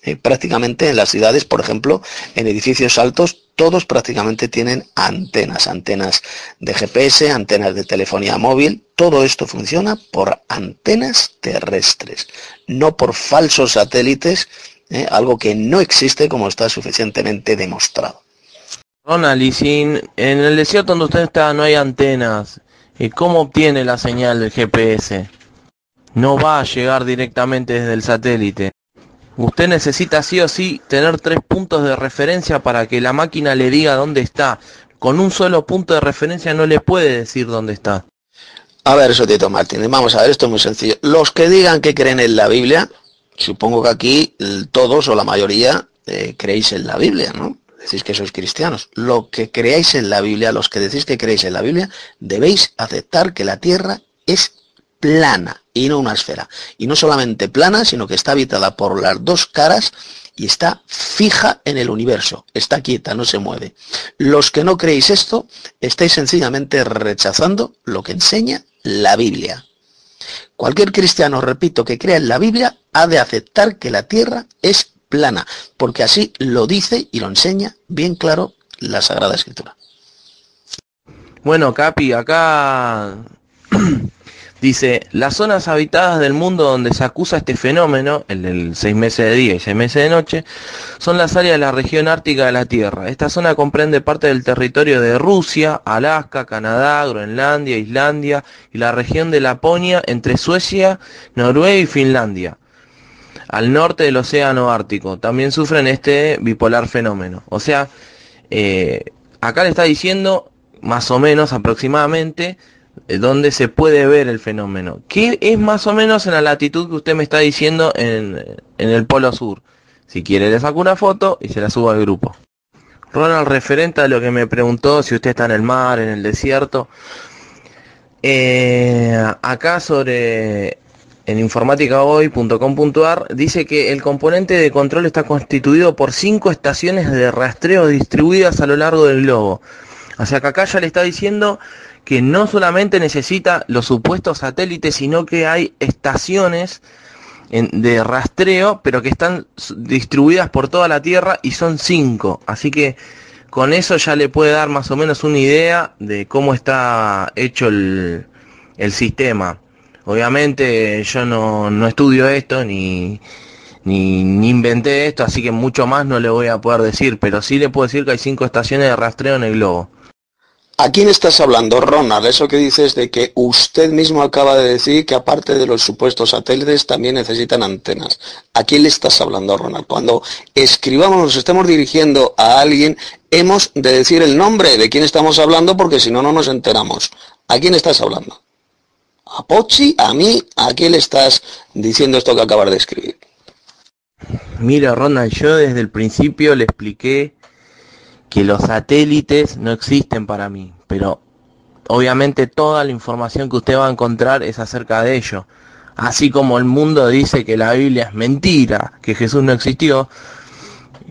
Eh, prácticamente en las ciudades, por ejemplo, en edificios altos, todos prácticamente tienen antenas, antenas de GPS, antenas de telefonía móvil. Todo esto funciona por antenas terrestres, no por falsos satélites, eh, algo que no existe como está suficientemente demostrado. Ronald, en el desierto donde usted está no hay antenas, ¿y cómo obtiene la señal del GPS? No va a llegar directamente desde el satélite. Usted necesita sí o sí tener tres puntos de referencia para que la máquina le diga dónde está. Con un solo punto de referencia no le puede decir dónde está. A ver, Sotito Martínez, vamos a ver, esto es muy sencillo. Los que digan que creen en la Biblia, supongo que aquí todos o la mayoría eh, creéis en la Biblia, ¿no? Decís que sois cristianos. Lo que creáis en la Biblia, los que decís que creéis en la Biblia, debéis aceptar que la Tierra es plana y no una esfera. Y no solamente plana, sino que está habitada por las dos caras y está fija en el universo, está quieta, no se mueve. Los que no creéis esto, estáis sencillamente rechazando lo que enseña la Biblia. Cualquier cristiano, repito, que crea en la Biblia, ha de aceptar que la tierra es plana, porque así lo dice y lo enseña bien claro la Sagrada Escritura. Bueno, Capi, acá Dice, las zonas habitadas del mundo donde se acusa este fenómeno, el del seis meses de día y seis meses de noche, son las áreas de la región ártica de la Tierra. Esta zona comprende parte del territorio de Rusia, Alaska, Canadá, Groenlandia, Islandia y la región de Laponia entre Suecia, Noruega y Finlandia, al norte del Océano Ártico. También sufren este bipolar fenómeno. O sea, eh, acá le está diciendo, más o menos aproximadamente, donde se puede ver el fenómeno, que es más o menos en la latitud que usted me está diciendo en, el polo sur. Si quiere le saco una foto y se la subo al grupo. Ronald, referente a lo que me preguntó, si usted está en el mar, en el desierto, eh, acá sobre en informáticahoy.com.ar dice que el componente de control está constituido por cinco estaciones de rastreo distribuidas a lo largo del globo. O sea que acá ya le está diciendo que no solamente necesita los supuestos satélites, sino que hay estaciones de rastreo, pero que están distribuidas por toda la Tierra y son cinco. Así que con eso ya le puede dar más o menos una idea de cómo está hecho el, sistema. Obviamente yo no, estudio esto ni, ni, ni, inventé esto, así que mucho más no le voy a poder decir, pero sí le puedo decir que hay cinco estaciones de rastreo en el globo. ¿A quién estás hablando, Ronald? Eso que dices de que usted mismo acaba de decir que aparte de los supuestos satélites también necesitan antenas. ¿A quién le estás hablando, Ronald? Cuando escribamos, nos estemos dirigiendo a alguien, hemos de decir el nombre de quién estamos hablando porque si no, no nos enteramos. ¿A quién estás hablando? ¿A Pochi? ¿A mí? ¿A quién le estás diciendo esto que acabas de escribir? Mira, Ronald, yo desde el principio le expliqué que los satélites no existen para mí, pero obviamente toda la información que usted va a encontrar es acerca de ello. Así como el mundo dice que la Biblia es mentira, que Jesús no existió,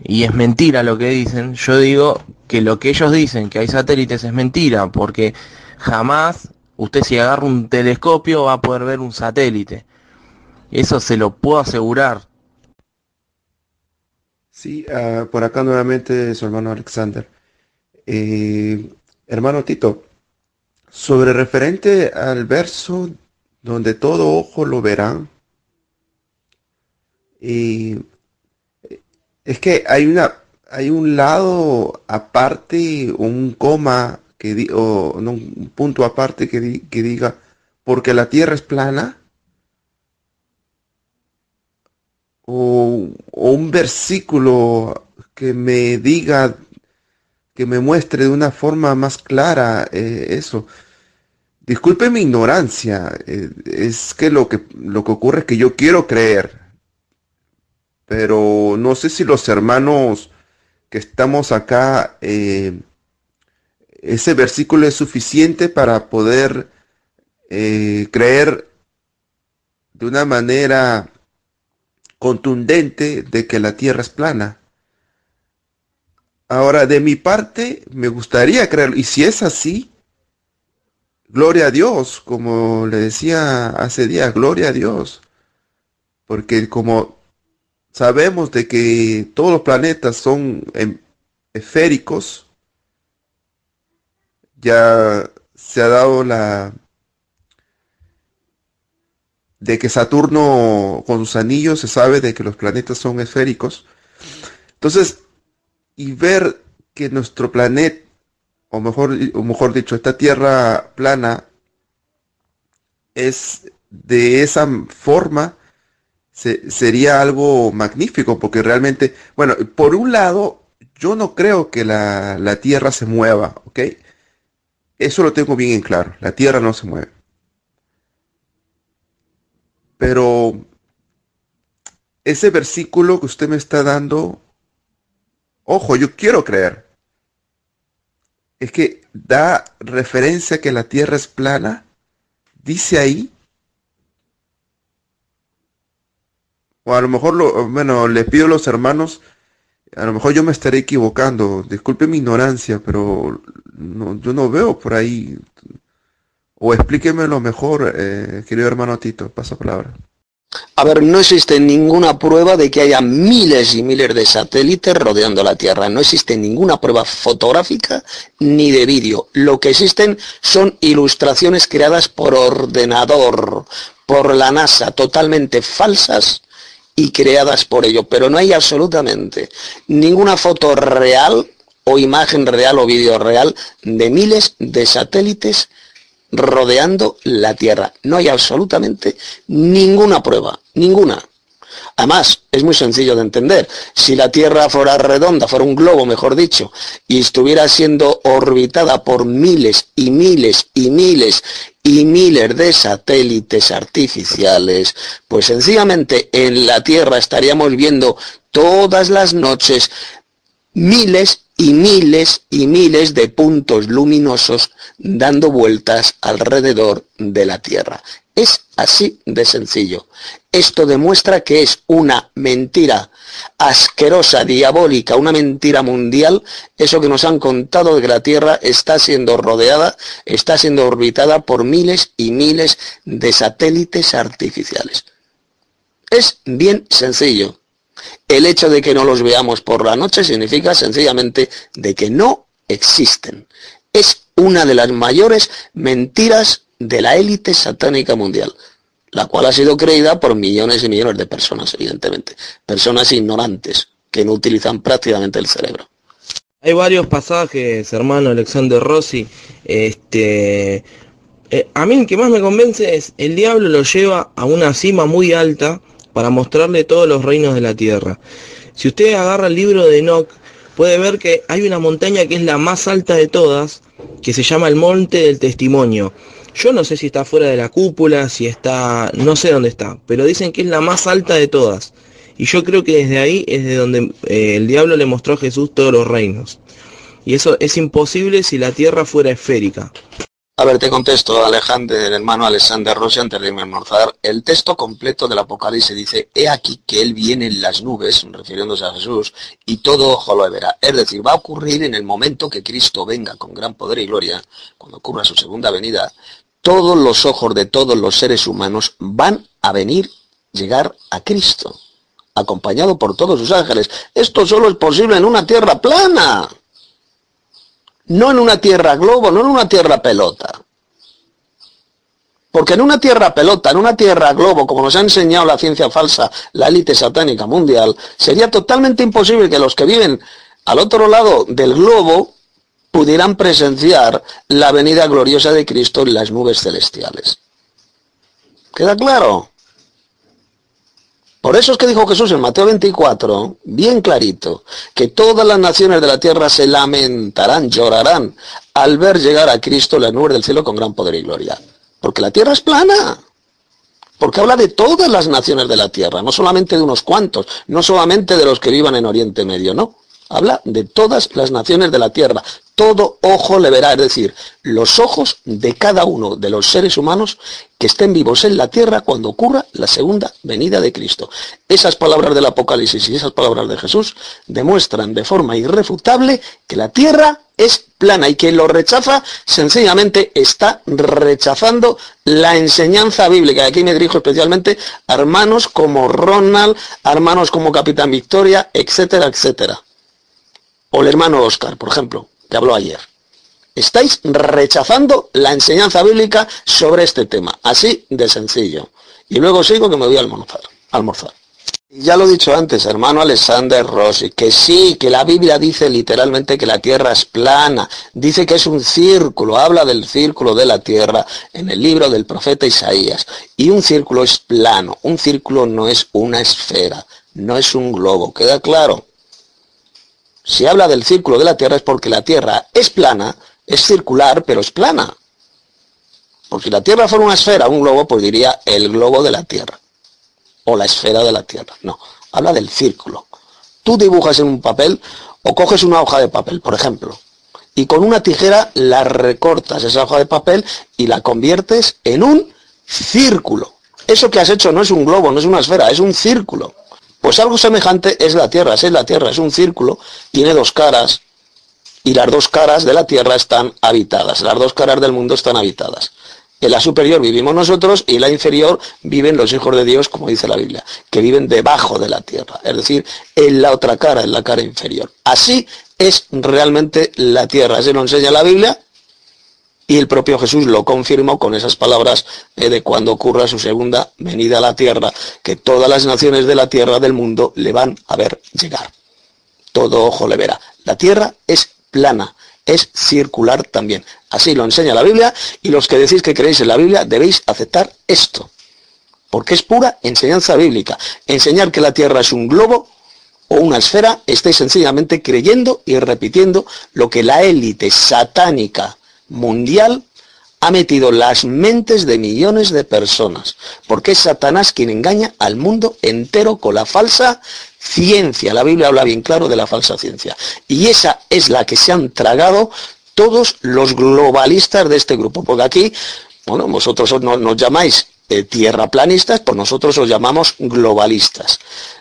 y es mentira lo que dicen, yo digo que lo que ellos dicen, que hay satélites, es mentira, porque jamás usted si agarra un telescopio va a poder ver un satélite. Eso se lo puedo asegurar. Sí, ah, por acá nuevamente su hermano Alexander. Eh, hermano Tito, sobre referente al verso donde todo ojo lo verá, y es que hay una hay un lado aparte, un coma que o un punto aparte que, que diga porque la tierra es plana o, un versículo que me diga, que me muestre de una forma más clara eh, eso. Disculpe mi ignorancia, eh, es que lo, que lo que ocurre es que yo quiero creer, pero no sé si los hermanos que estamos acá, eh, ese versículo es suficiente para poder creer de una manera contundente de que la Tierra es plana. Ahora, de mi parte, me gustaría creerlo. Y si es así, gloria a Dios, como le decía hace días, gloria a Dios. Porque como sabemos de que todos los planetas son em, esféricos, ya se ha dado la de que Saturno con sus anillos se sabe de que los planetas son esféricos. Entonces, y ver que nuestro planeta, o mejor, o mejor dicho, esta Tierra plana, es de esa forma, sería algo magnífico, porque realmente, bueno, por un lado, yo no creo que la, la Tierra se mueva, ¿ok? Eso lo tengo bien en claro, la Tierra no se mueve. Pero ese versículo que usted me está dando Ojo, yo quiero creer. Es que da referencia que la Tierra es plana. Dice ahí. O a lo mejor, lo, bueno, le pido a los hermanos, a lo mejor yo me estaré equivocando. Disculpe mi ignorancia, pero no, yo no veo por ahí. O explíquemelo mejor, eh, querido hermano Tito. Paso palabra. A ver, no existe ninguna prueba de que haya miles y miles de satélites rodeando la Tierra. No existe ninguna prueba fotográfica ni de vídeo. Lo que existen son ilustraciones creadas por ordenador, por la NASA, totalmente falsas y creadas por ello. Pero no hay absolutamente ninguna foto real o imagen real o vídeo real de miles de satélites rodeando la Tierra. No hay absolutamente ninguna prueba, ninguna. Además, es muy sencillo de entender. Si la Tierra fuera redonda, fuera un globo, mejor dicho, y estuviera siendo orbitada por miles y miles y miles y miles de satélites artificiales, pues sencillamente en la Tierra estaríamos viendo todas las noches miles y miles y miles de puntos luminosos dando vueltas alrededor de la Tierra. Es así de sencillo. Esto demuestra que es una mentira asquerosa, diabólica, una mentira mundial, eso que nos han contado de que la Tierra está siendo rodeada, está siendo orbitada por miles y miles de satélites artificiales. Es bien sencillo. El hecho de que no los veamos por la noche significa sencillamente de que no existen. Es una de las mayores mentiras de la élite satánica mundial, la cual ha sido creída por millones y millones de personas, evidentemente. Personas ignorantes que no utilizan prácticamente el cerebro. Hay varios pasajes, hermano Alexander Rossi. Este, eh, a mí el que más me convence es el diablo lo lleva a una cima muy alta para mostrarle todos los reinos de la tierra. Si usted agarra el libro de Enoch, puede ver que hay una montaña que es la más alta de todas, que se llama el Monte del Testimonio. Yo no sé si está fuera de la cúpula, si está, no sé dónde está, pero dicen que es la más alta de todas. Y yo creo que desde ahí es de donde eh, el diablo le mostró a Jesús todos los reinos. Y eso es imposible si la tierra fuera esférica. A ver, te contesto, Alejandro, el hermano Alexander Rossi, antes de almorzar. El texto completo del Apocalipsis dice, he aquí que él viene en las nubes, refiriéndose a Jesús, y todo ojo lo verá. Es decir, va a ocurrir en el momento que Cristo venga con gran poder y gloria, cuando ocurra su segunda venida, todos los ojos de todos los seres humanos van a venir, llegar a Cristo, acompañado por todos sus ángeles. Esto solo es posible en una tierra plana no en una tierra globo, no en una tierra pelota. Porque en una tierra pelota, en una tierra globo, como nos ha enseñado la ciencia falsa, la élite satánica mundial, sería totalmente imposible que los que viven al otro lado del globo pudieran presenciar la venida gloriosa de Cristo en las nubes celestiales. ¿Queda claro? Por eso es que dijo Jesús en Mateo 24, bien clarito, que todas las naciones de la tierra se lamentarán, llorarán al ver llegar a Cristo la nube del cielo con gran poder y gloria. Porque la tierra es plana. Porque habla de todas las naciones de la tierra, no solamente de unos cuantos, no solamente de los que vivan en Oriente Medio, no. Habla de todas las naciones de la tierra. Todo ojo le verá, es decir, los ojos de cada uno de los seres humanos que estén vivos en la tierra cuando ocurra la segunda venida de Cristo. Esas palabras del Apocalipsis y esas palabras de Jesús demuestran de forma irrefutable que la tierra es plana y quien lo rechaza sencillamente está rechazando la enseñanza bíblica. Aquí me dirijo especialmente a hermanos como Ronald, hermanos como Capitán Victoria, etcétera, etcétera o el hermano Oscar, por ejemplo, que habló ayer. Estáis rechazando la enseñanza bíblica sobre este tema, así de sencillo. Y luego sigo que me voy a almorzar. almorzar. Ya lo he dicho antes, hermano Alexander Rossi, que sí, que la Biblia dice literalmente que la tierra es plana, dice que es un círculo, habla del círculo de la tierra en el libro del profeta Isaías. Y un círculo es plano, un círculo no es una esfera, no es un globo, ¿queda claro? Si habla del círculo de la Tierra es porque la Tierra es plana, es circular, pero es plana. Porque si la Tierra fuera una esfera, un globo, pues diría el globo de la Tierra. O la esfera de la Tierra. No, habla del círculo. Tú dibujas en un papel O coges una hoja de papel, por ejemplo, y con una tijera la recortas esa hoja de papel y la conviertes en un círculo. Eso que has hecho no es un globo, no es una esfera, es un círculo. Pues algo semejante es la Tierra, es la Tierra, es un círculo, tiene dos caras y las dos caras de la Tierra están habitadas, las dos caras del mundo están habitadas. En la superior vivimos nosotros y en la inferior viven los hijos de Dios, como dice la Biblia, que viven debajo de la tierra, es decir, en la otra cara, en la cara inferior. Así es realmente la tierra, así lo enseña la Biblia y el propio Jesús lo confirmó con esas palabras eh, de cuando ocurra su segunda venida a la tierra, que todas las naciones de la tierra del mundo le van a ver llegar. Todo ojo le verá. La tierra es plana, es circular también. Así lo enseña la Biblia y los que decís que creéis en la Biblia debéis aceptar esto. Porque es pura enseñanza bíblica. Enseñar que la Tierra es un globo o una esfera, estáis sencillamente creyendo y repitiendo lo que la élite satánica mundial ha metido las mentes de millones de personas, porque es Satanás quien engaña al mundo entero con la falsa ciencia. La Biblia habla bien claro de la falsa ciencia. Y esa es la que se han tragado todos los globalistas de este grupo, porque aquí, bueno, vosotros nos, llamáis eh, tierraplanistas, pues nosotros os llamamos globalistas.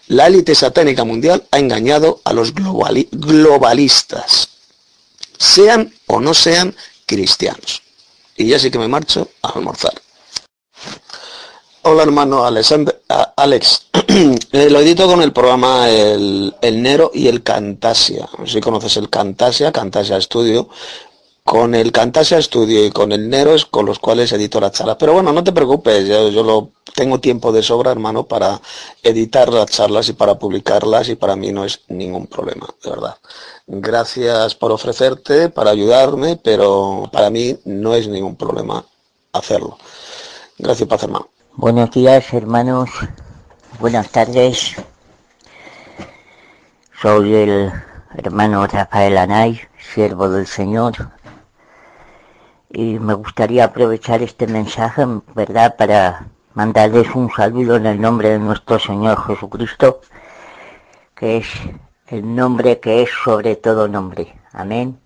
La élite satánica mundial ha engañado a los globalistas, sean o no sean cristianos. Y ya sí que me marcho a almorzar. Hola hermano Alexander, Alex, eh, lo edito con el programa el, Nero y el Cantasia. Si conoces el Cantasia, Cantasia Studio. Con el Cantasia Studio y con el Nero es con los cuales edito la charla. Pero bueno, no te preocupes, yo, lo tengo tiempo de sobra, hermano, para editar las charlas y para publicarlas y para mí no es ningún problema, de verdad. Gracias por ofrecerte, para ayudarme, pero para mí no es ningún problema hacerlo. Gracias, paz, hermano. Buenos días, hermanos. Buenas tardes. Soy el hermano Rafael Anay, siervo del Señor. Y me gustaría aprovechar este mensaje, ¿verdad?, para mandarles un saludo en el nombre de nuestro Señor Jesucristo, que es el nombre que es sobre todo nombre. Amén.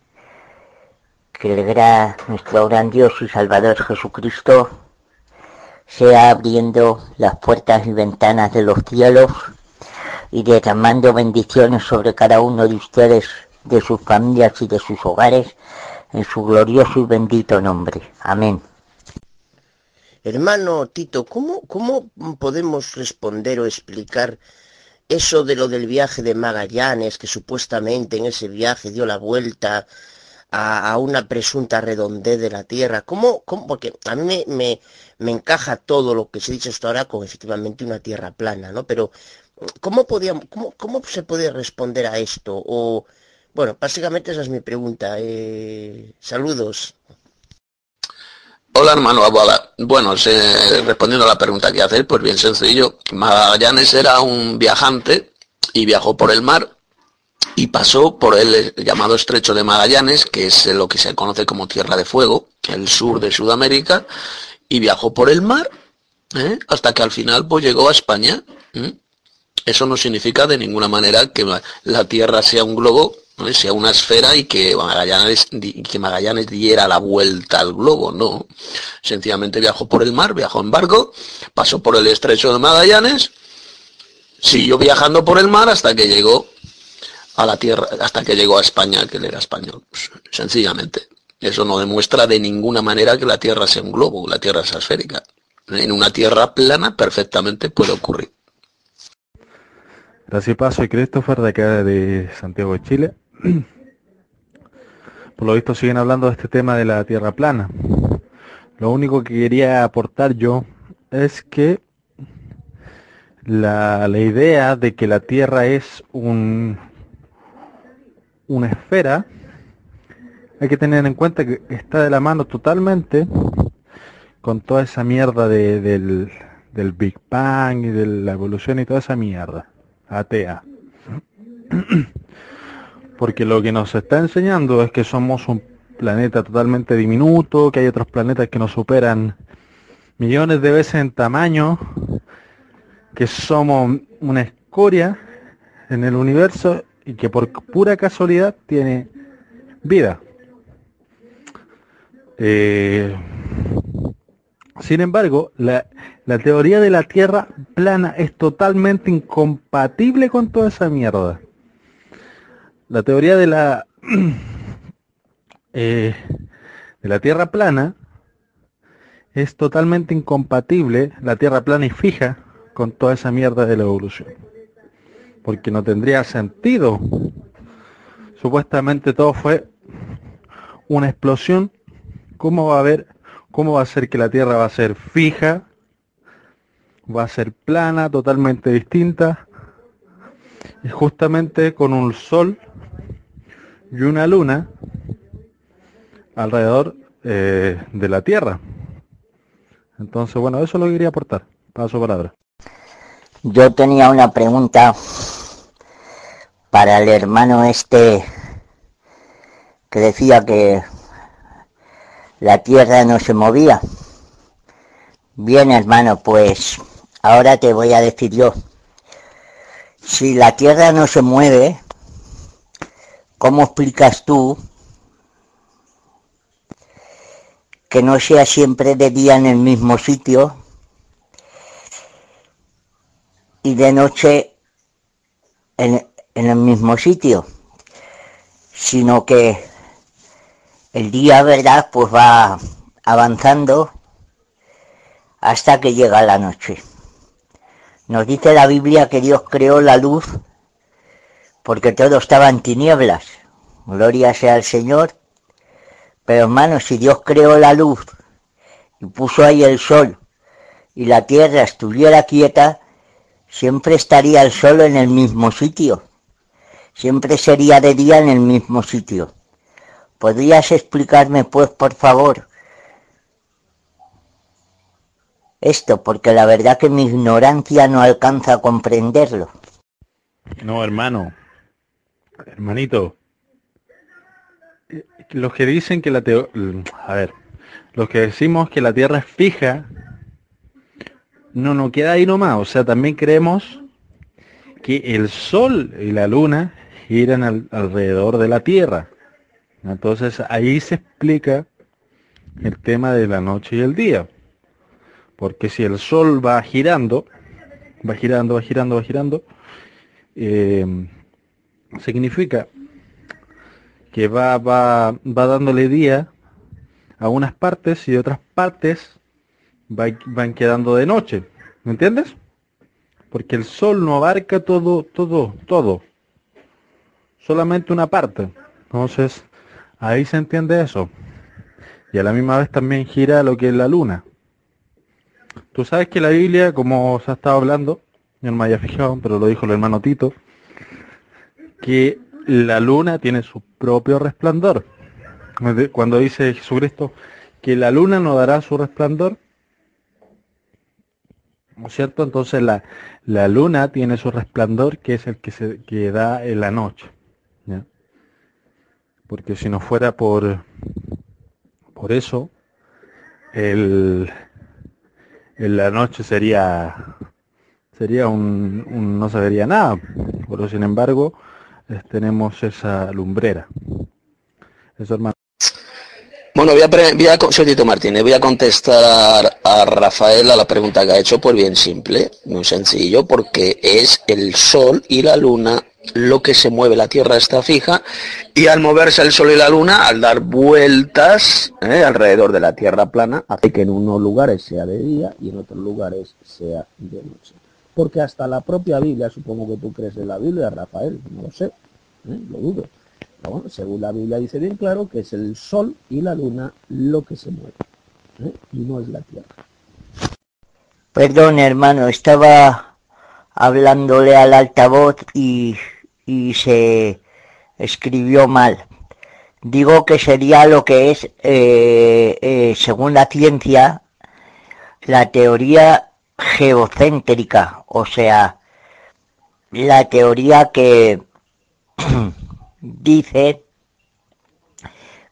Que el gran, nuestro gran Dios y Salvador Jesucristo sea abriendo las puertas y ventanas de los cielos y derramando bendiciones sobre cada uno de ustedes, de sus familias y de sus hogares, en su glorioso y bendito nombre. Amén. Hermano Tito, ¿cómo, ¿cómo podemos responder o explicar eso de lo del viaje de Magallanes, que supuestamente en ese viaje dio la vuelta a, una presunta redondez de la Tierra. ¿Cómo, cómo? Porque a mí me, me, encaja todo lo que se dice hasta ahora con efectivamente una Tierra plana, ¿no? Pero, ¿cómo, podíamos, cómo, cómo se puede responder a esto? O, bueno, básicamente esa es mi pregunta. Eh, saludos. Hola hermano Abuela. Bueno, respondiendo a la pregunta que hacer, pues bien sencillo. Magallanes era un viajante y viajó por el mar y pasó por el llamado Estrecho de Magallanes, que es lo que se conoce como Tierra de Fuego, el sur de Sudamérica, y viajó por el mar ¿eh? hasta que al final pues, llegó a España. Eso no significa de ninguna manera que la Tierra sea un globo, sea una esfera y que Magallanes, que Magallanes diera la vuelta al globo, no. Sencillamente viajó por el mar, viajó en barco, pasó por el Estrecho de Magallanes, siguió viajando por el mar hasta que llegó a la tierra hasta que llegó a España, que él era español. Pues, sencillamente. Eso no demuestra de ninguna manera que la Tierra sea un globo, la Tierra es esférica. En una Tierra plana perfectamente puede ocurrir. Gracias, paso. Soy Christopher de acá de Santiago de Chile. Por lo visto siguen hablando de este tema de la Tierra plana. Lo único que quería aportar yo es que la, la idea de que la Tierra es un, una esfera, hay que tener en cuenta que está de la mano totalmente con toda esa mierda de, del, del Big Bang y de la evolución y toda esa mierda atea. Porque lo que nos está enseñando es que somos un planeta totalmente diminuto, que hay otros planetas que nos superan millones de veces en tamaño, que somos una escoria en el universo y que por pura casualidad tiene vida. Eh, sin embargo, la, la teoría de la Tierra plana es totalmente incompatible con toda esa mierda. La teoría de la eh, de la Tierra plana es totalmente incompatible, la Tierra plana y fija, con toda esa mierda de la evolución. Porque no tendría sentido. Supuestamente todo fue una explosión. ¿Cómo va a haber, cómo va a ser que la Tierra va a ser fija? Va a ser plana, totalmente distinta. Y justamente con un sol y una luna alrededor eh, de la Tierra. Entonces, bueno, eso lo quería aportar. Paso palabra. Yo tenía una pregunta para el hermano este que decía que la tierra no se movía. Bien, hermano, pues ahora te voy a decir yo. Si la tierra no se mueve, ¿cómo explicas tú que no sea siempre de día en el mismo sitio y de noche en, el mismo sitio, sino que el día, ¿verdad? Pues va avanzando hasta que llega la noche. Nos dice la Biblia que Dios creó la luz porque todo estaba en tinieblas. Gloria sea al Señor. Pero hermano, si Dios creó la luz y puso ahí el sol y la tierra estuviera quieta, siempre estaría el sol en el mismo sitio. Siempre sería de día en el mismo sitio. ¿Podrías explicarme, pues, por favor, esto? Porque la verdad que mi ignorancia no alcanza a comprenderlo. No, hermano. Hermanito. Los que dicen que la teo... A ver. Los que decimos que la Tierra es fija, no nos queda ahí nomás. O sea, también creemos que el Sol y la Luna giran alrededor de la Tierra. Entonces ahí se explica el tema de la noche y el día. Porque si el Sol va girando, va girando, va girando, va girando, eh, significa que va, va, va dándole día a unas partes y otras partes van quedando de noche. ¿Me entiendes? Porque el sol no abarca todo, todo, todo. Solamente una parte. Entonces, ahí se entiende eso. Y a la misma vez también gira lo que es la luna. Tú sabes que la Biblia, como se ha estado hablando, yo no me había fijado, pero lo dijo el hermano Tito, que la luna tiene su propio resplandor. Cuando dice Jesucristo que la luna no dará su resplandor, ¿no es cierto? Entonces la, la luna tiene su resplandor que es el que se que da en la noche. Porque si no fuera por, por eso, el, en la noche sería sería un, no se vería nada. Pero sin embargo, tenemos esa lumbrera. Eso hermano. Bueno, voy a, voy a, soy Tito Martínez, voy a contestar a Rafael a la pregunta que ha hecho, pues bien simple, muy sencillo, porque es el Sol y la Luna lo que se mueve, la Tierra está fija, y al moverse el Sol y la Luna, al dar vueltas ¿eh? alrededor de la Tierra plana, hace que en unos lugares sea de día y en otros lugares sea de noche. Porque hasta la propia Biblia, supongo que tú crees en la Biblia, Rafael, no lo sé, ¿eh? lo dudo según la Biblia dice bien claro que es el sol y la luna lo que se mueve, ¿eh? y no es la tierra. Perdón, hermano, estaba hablándole al altavoz y, y se escribió mal. Digo que sería lo que es, eh, según la ciencia, la teoría geocéntrica, o sea, la teoría que dice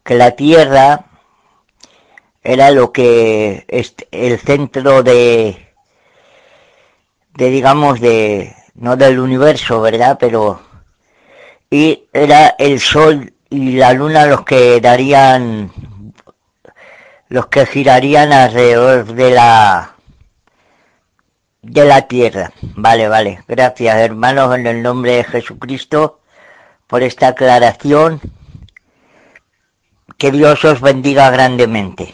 que la Tierra era lo que es el centro de, de digamos de no del universo, ¿verdad? Pero y era el sol y la luna los que darían los que girarían alrededor de la de la tierra. Vale, vale. Gracias, hermanos, en el nombre de Jesucristo, por esta aclaración. Que Dios os bendiga grandemente.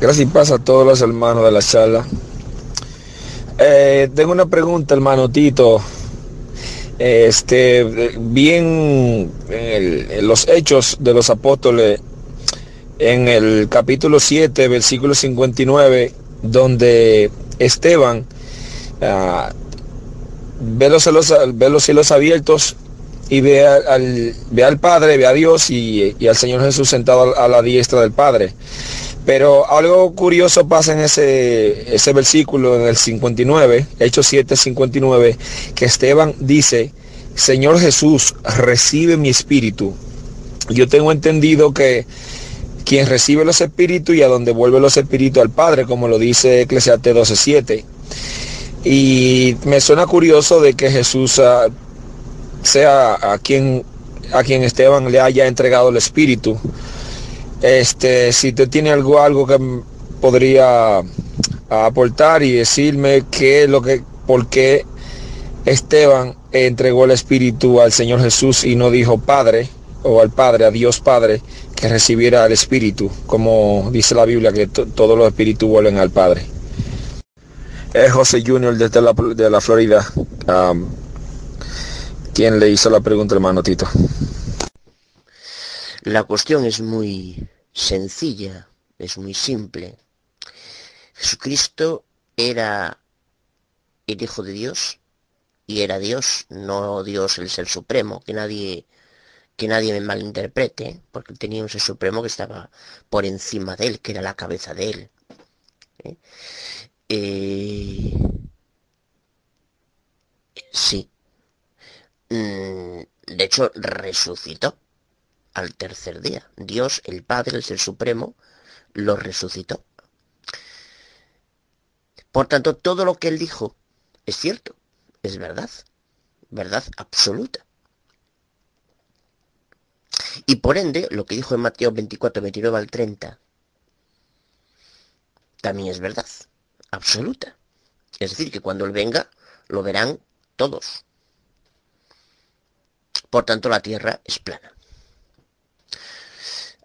Gracias y paz a todos los hermanos de la charla. Eh, tengo una pregunta, hermano Tito. Este, bien, en los hechos de los apóstoles, en el capítulo 7, versículo 59, donde Esteban uh, ve, los cielos, abiertos y ve al, Padre, ve a Dios y, al Señor Jesús sentado a la diestra del Padre. Pero algo curioso pasa en ese, ese versículo, en el 59, Hechos 7, 59, que Esteban dice, Señor Jesús, recibe mi espíritu. Yo tengo entendido que quien recibe los espíritus y a donde vuelve los espíritus al Padre, como lo dice Eclesiastes 12.7. Y me suena curioso de que Jesús uh, sea a quien, a quien Esteban le haya entregado el espíritu. Este, si te tiene algo, algo que podría aportar y decirme qué es lo que, por qué Esteban entregó el espíritu al Señor Jesús y no dijo Padre o al Padre, a Dios Padre, que recibiera el Espíritu, como dice la Biblia, que todos los espíritus vuelven al Padre. Es José Junior desde la, de la Florida. Um, ¿Quién le hizo la pregunta, hermano Tito? La cuestión es muy sencilla, es muy simple. Jesucristo era el Hijo de Dios y era Dios, no Dios el Ser Supremo, que nadie que nadie me malinterprete, porque tenía un ser supremo que estaba por encima de él, que era la cabeza de él. ¿eh? Eh... Sí. Mm, de hecho, resucitó al tercer día. Dios, el Padre, el Ser Supremo, lo resucitó. Por tanto, todo lo que él dijo es cierto, es verdad, verdad absoluta. Y por ende, lo que dijo en Mateo 24, 29 al 30, también es verdad, absoluta. Es decir, que cuando Él venga, lo verán todos. Por tanto, la Tierra es plana.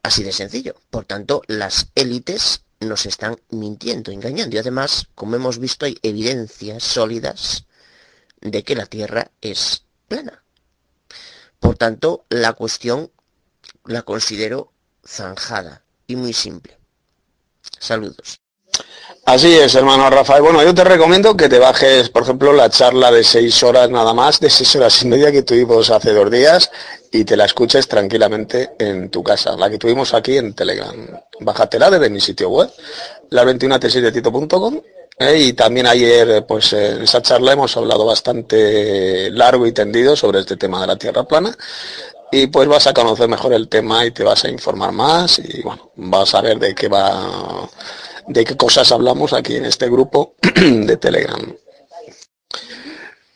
Así de sencillo. Por tanto, las élites nos están mintiendo, engañando. Y además, como hemos visto, hay evidencias sólidas de que la Tierra es plana. Por tanto, la cuestión la considero zanjada y muy simple. Saludos. Así es, hermano Rafael. Bueno, yo te recomiendo que te bajes, por ejemplo, la charla de seis horas nada más, de seis horas y media que tuvimos hace dos días y te la escuches tranquilamente en tu casa, la que tuvimos aquí en Telegram. Bájatela desde mi sitio web, la 21 t de titocom y también ayer, pues en esa charla hemos hablado bastante largo y tendido sobre este tema de la Tierra plana y pues vas a conocer mejor el tema y te vas a informar más y bueno, vas a ver de qué va, de qué cosas hablamos aquí en este grupo de Telegram.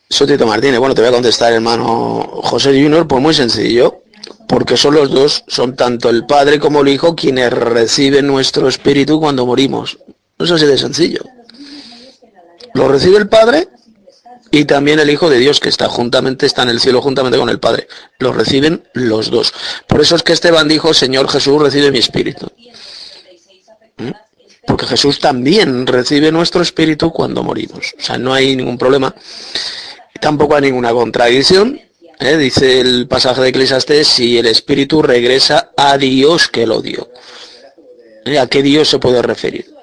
Soy Tito Martínez, bueno, te voy a contestar hermano José Junior, pues muy sencillo, porque son los dos, son tanto el Padre como el Hijo quienes reciben nuestro espíritu cuando morimos. No es así de sencillo. Lo recibe el Padre y también el Hijo de Dios que está juntamente, está en el cielo juntamente con el Padre. Lo reciben los dos. Por eso es que Esteban dijo, Señor Jesús, recibe mi espíritu. ¿Mm? Porque Jesús también recibe nuestro espíritu cuando morimos. O sea, no hay ningún problema. Tampoco hay ninguna contradicción. ¿eh? Dice el pasaje de Eclesiastes, si el espíritu regresa a Dios que lo dio. ¿Eh? ¿A qué Dios se puede referir?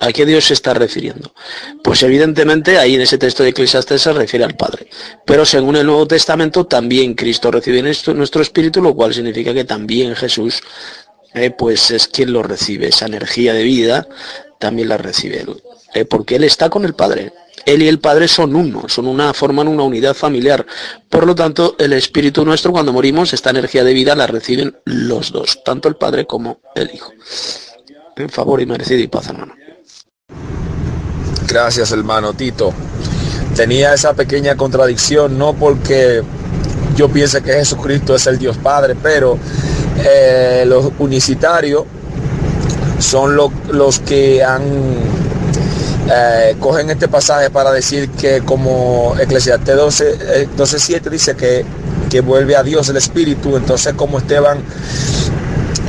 ¿A qué Dios se está refiriendo? Pues evidentemente ahí en ese texto de Eclesiastes se refiere al Padre. Pero según el Nuevo Testamento también Cristo recibe nuestro, espíritu, lo cual significa que también Jesús eh, pues es quien lo recibe. Esa energía de vida también la recibe él. Eh, porque Él está con el Padre. Él y el Padre son uno, son una, forman una unidad familiar. Por lo tanto, el Espíritu nuestro, cuando morimos, esta energía de vida la reciben los dos, tanto el Padre como el Hijo. En favor y merecido y paz, hermano. Gracias, hermano Tito. Tenía esa pequeña contradicción, no porque yo piense que Jesucristo es el Dios Padre, pero eh, los unicitarios son los que han eh, cogen este pasaje para decir que como Eclesiastes 12, 12.7 dice que, que vuelve a Dios el Espíritu, entonces como Esteban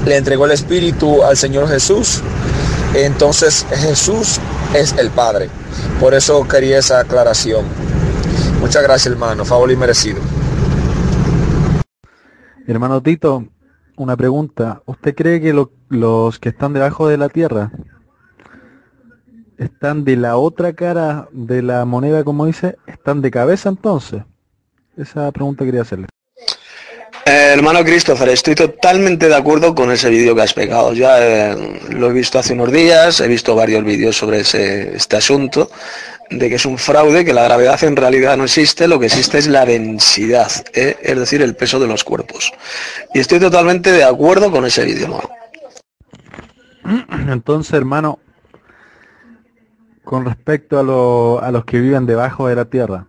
le entregó el Espíritu al Señor Jesús, entonces Jesús es el Padre. Por eso quería esa aclaración. Muchas gracias hermano, favor y merecido. Hermano Tito, una pregunta. ¿Usted cree que los que están debajo de la tierra están de la otra cara de la moneda, como dice, están de cabeza entonces? Esa pregunta quería hacerle. Eh, hermano Christopher, estoy totalmente de acuerdo con ese vídeo que has pegado. Ya eh, lo he visto hace unos días, he visto varios vídeos sobre ese, este asunto, de que es un fraude, que la gravedad en realidad no existe, lo que existe es la densidad, ¿eh? es decir, el peso de los cuerpos. Y estoy totalmente de acuerdo con ese vídeo. Entonces, hermano, con respecto a, a los que viven debajo de la tierra,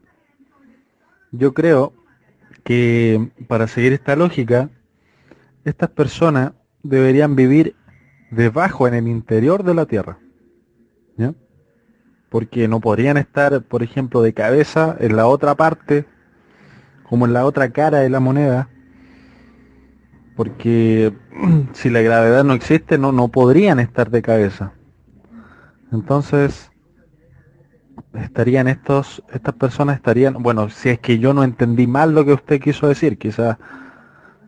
yo creo que para seguir esta lógica, estas personas deberían vivir debajo, en el interior de la tierra. Porque no podrían estar, por ejemplo, de cabeza en la otra parte, como en la otra cara de la moneda. Porque si la gravedad no existe, no, no podrían estar de cabeza. Entonces, estarían estos, estas personas estarían, bueno, si es que yo no entendí mal lo que usted quiso decir, quizás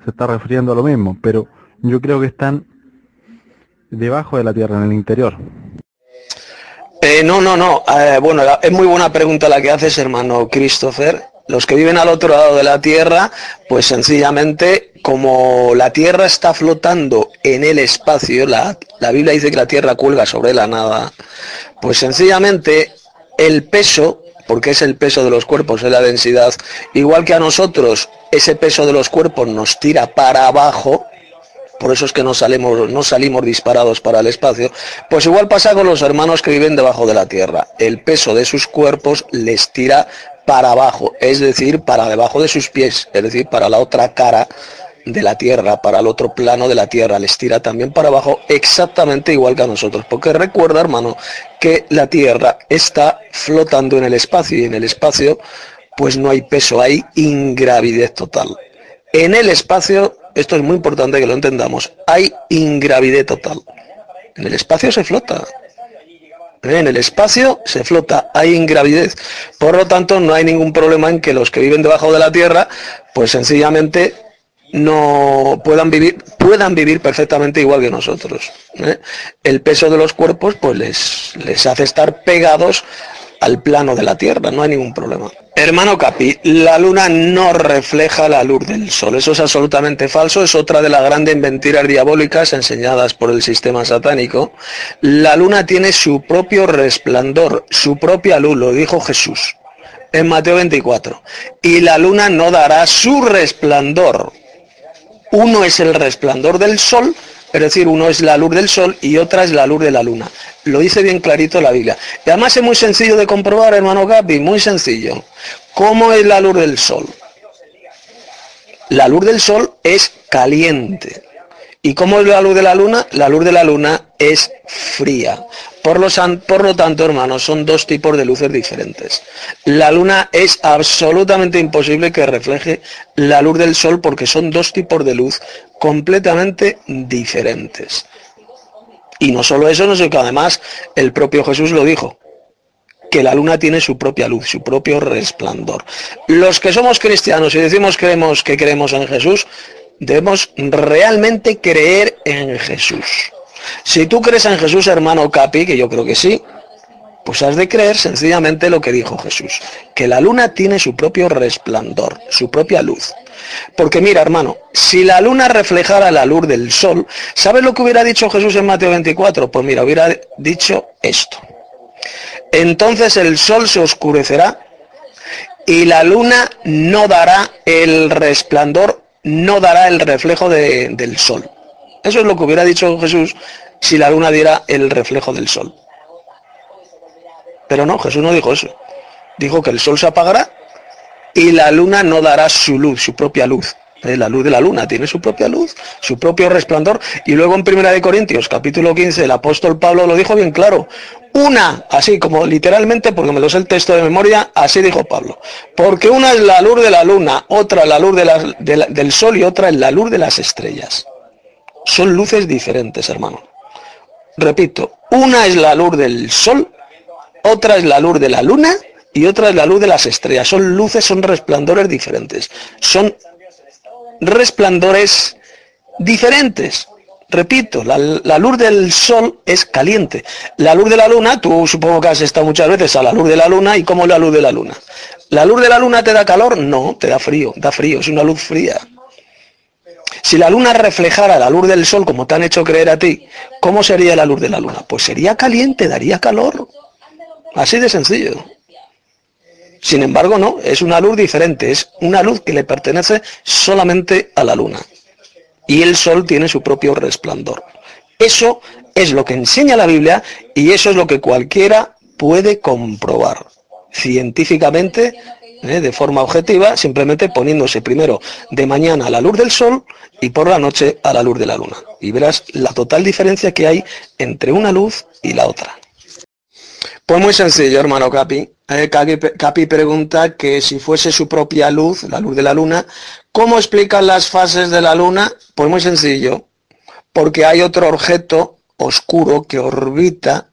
se está refiriendo a lo mismo, pero yo creo que están debajo de la tierra, en el interior. Eh, no, no, no. Eh, bueno, es muy buena pregunta la que haces, hermano Christopher. Los que viven al otro lado de la Tierra, pues sencillamente, como la Tierra está flotando en el espacio, la, la Biblia dice que la Tierra cuelga sobre la nada, pues sencillamente el peso, porque es el peso de los cuerpos, es la densidad, igual que a nosotros ese peso de los cuerpos nos tira para abajo, por eso es que no salimos, no salimos disparados para el espacio, pues igual pasa con los hermanos que viven debajo de la tierra. El peso de sus cuerpos les tira para abajo, es decir, para debajo de sus pies, es decir, para la otra cara de la Tierra, para el otro plano de la Tierra, les tira también para abajo exactamente igual que a nosotros. Porque recuerda, hermano, que la Tierra está flotando en el espacio y en el espacio pues no hay peso, hay ingravidez total. En el espacio, esto es muy importante que lo entendamos, hay ingravidez total. En el espacio se flota. En el espacio se flota, hay ingravidez. Por lo tanto, no hay ningún problema en que los que viven debajo de la Tierra, pues sencillamente no puedan vivir, puedan vivir perfectamente igual que nosotros. ¿eh? El peso de los cuerpos pues les, les hace estar pegados al plano de la Tierra, no hay ningún problema. Hermano Capi, la luna no refleja la luz del sol, eso es absolutamente falso, es otra de las grandes mentiras diabólicas enseñadas por el sistema satánico. La luna tiene su propio resplandor, su propia luz, lo dijo Jesús en Mateo 24, y la luna no dará su resplandor uno es el resplandor del sol, es decir, uno es la luz del sol y otra es la luz de la luna. Lo dice bien clarito la Biblia. Y además es muy sencillo de comprobar, hermano Gaby, muy sencillo. ¿Cómo es la luz del sol? La luz del sol es caliente. ¿Y cómo es la luz de la luna? La luz de la luna es fría. Por lo, tanto, hermanos, son dos tipos de luces diferentes. La luna es absolutamente imposible que refleje la luz del sol porque son dos tipos de luz completamente diferentes. Y no solo eso, no sé que además el propio Jesús lo dijo, que la luna tiene su propia luz, su propio resplandor. Los que somos cristianos y decimos creemos que creemos en Jesús, debemos realmente creer en Jesús. Si tú crees en Jesús, hermano Capi, que yo creo que sí, pues has de creer sencillamente lo que dijo Jesús, que la luna tiene su propio resplandor, su propia luz. Porque mira, hermano, si la luna reflejara la luz del sol, ¿sabes lo que hubiera dicho Jesús en Mateo 24? Pues mira, hubiera dicho esto. Entonces el sol se oscurecerá y la luna no dará el resplandor no dará el reflejo del sol. Eso es lo que hubiera dicho Jesús si la luna diera el reflejo del sol. Pero no, Jesús no dijo eso. Dijo que el sol se apagará y la luna no dará su luz, su propia luz. Eh, La luz de la luna tiene su propia luz, su propio resplandor. Y luego en Primera de Corintios, capítulo 15, el apóstol Pablo lo dijo bien claro. Una, así como literalmente, porque me lo sé el texto de memoria, así dijo Pablo. Porque una es la luz de la luna, otra la luz del sol y otra es la luz de las estrellas. Son luces diferentes, hermano. Repito, una es la luz del sol, otra es la luz de la luna y otra es la luz de las estrellas. Son luces, son resplandores diferentes. Son resplandores diferentes. Repito, la, la luz del sol es caliente. La luz de la luna, tú supongo que has estado muchas veces a la luz de la luna y cómo es la luz de la luna. ¿La luz de la luna te da calor? No, te da frío, da frío, es una luz fría. Si la luna reflejara la luz del sol como te han hecho creer a ti, ¿cómo sería la luz de la luna? Pues sería caliente, daría calor. Así de sencillo. Sin embargo, no, es una luz diferente, es una luz que le pertenece solamente a la luna. Y el sol tiene su propio resplandor. Eso es lo que enseña la Biblia y eso es lo que cualquiera puede comprobar científicamente, ¿eh? de forma objetiva, simplemente poniéndose primero de mañana a la luz del sol y por la noche a la luz de la luna. Y verás la total diferencia que hay entre una luz y la otra. Pues muy sencillo, hermano Capi. Eh, Capi, Capi pregunta que si fuese su propia luz, la luz de la luna, ¿cómo explican las fases de la luna? Pues muy sencillo, porque hay otro objeto oscuro que orbita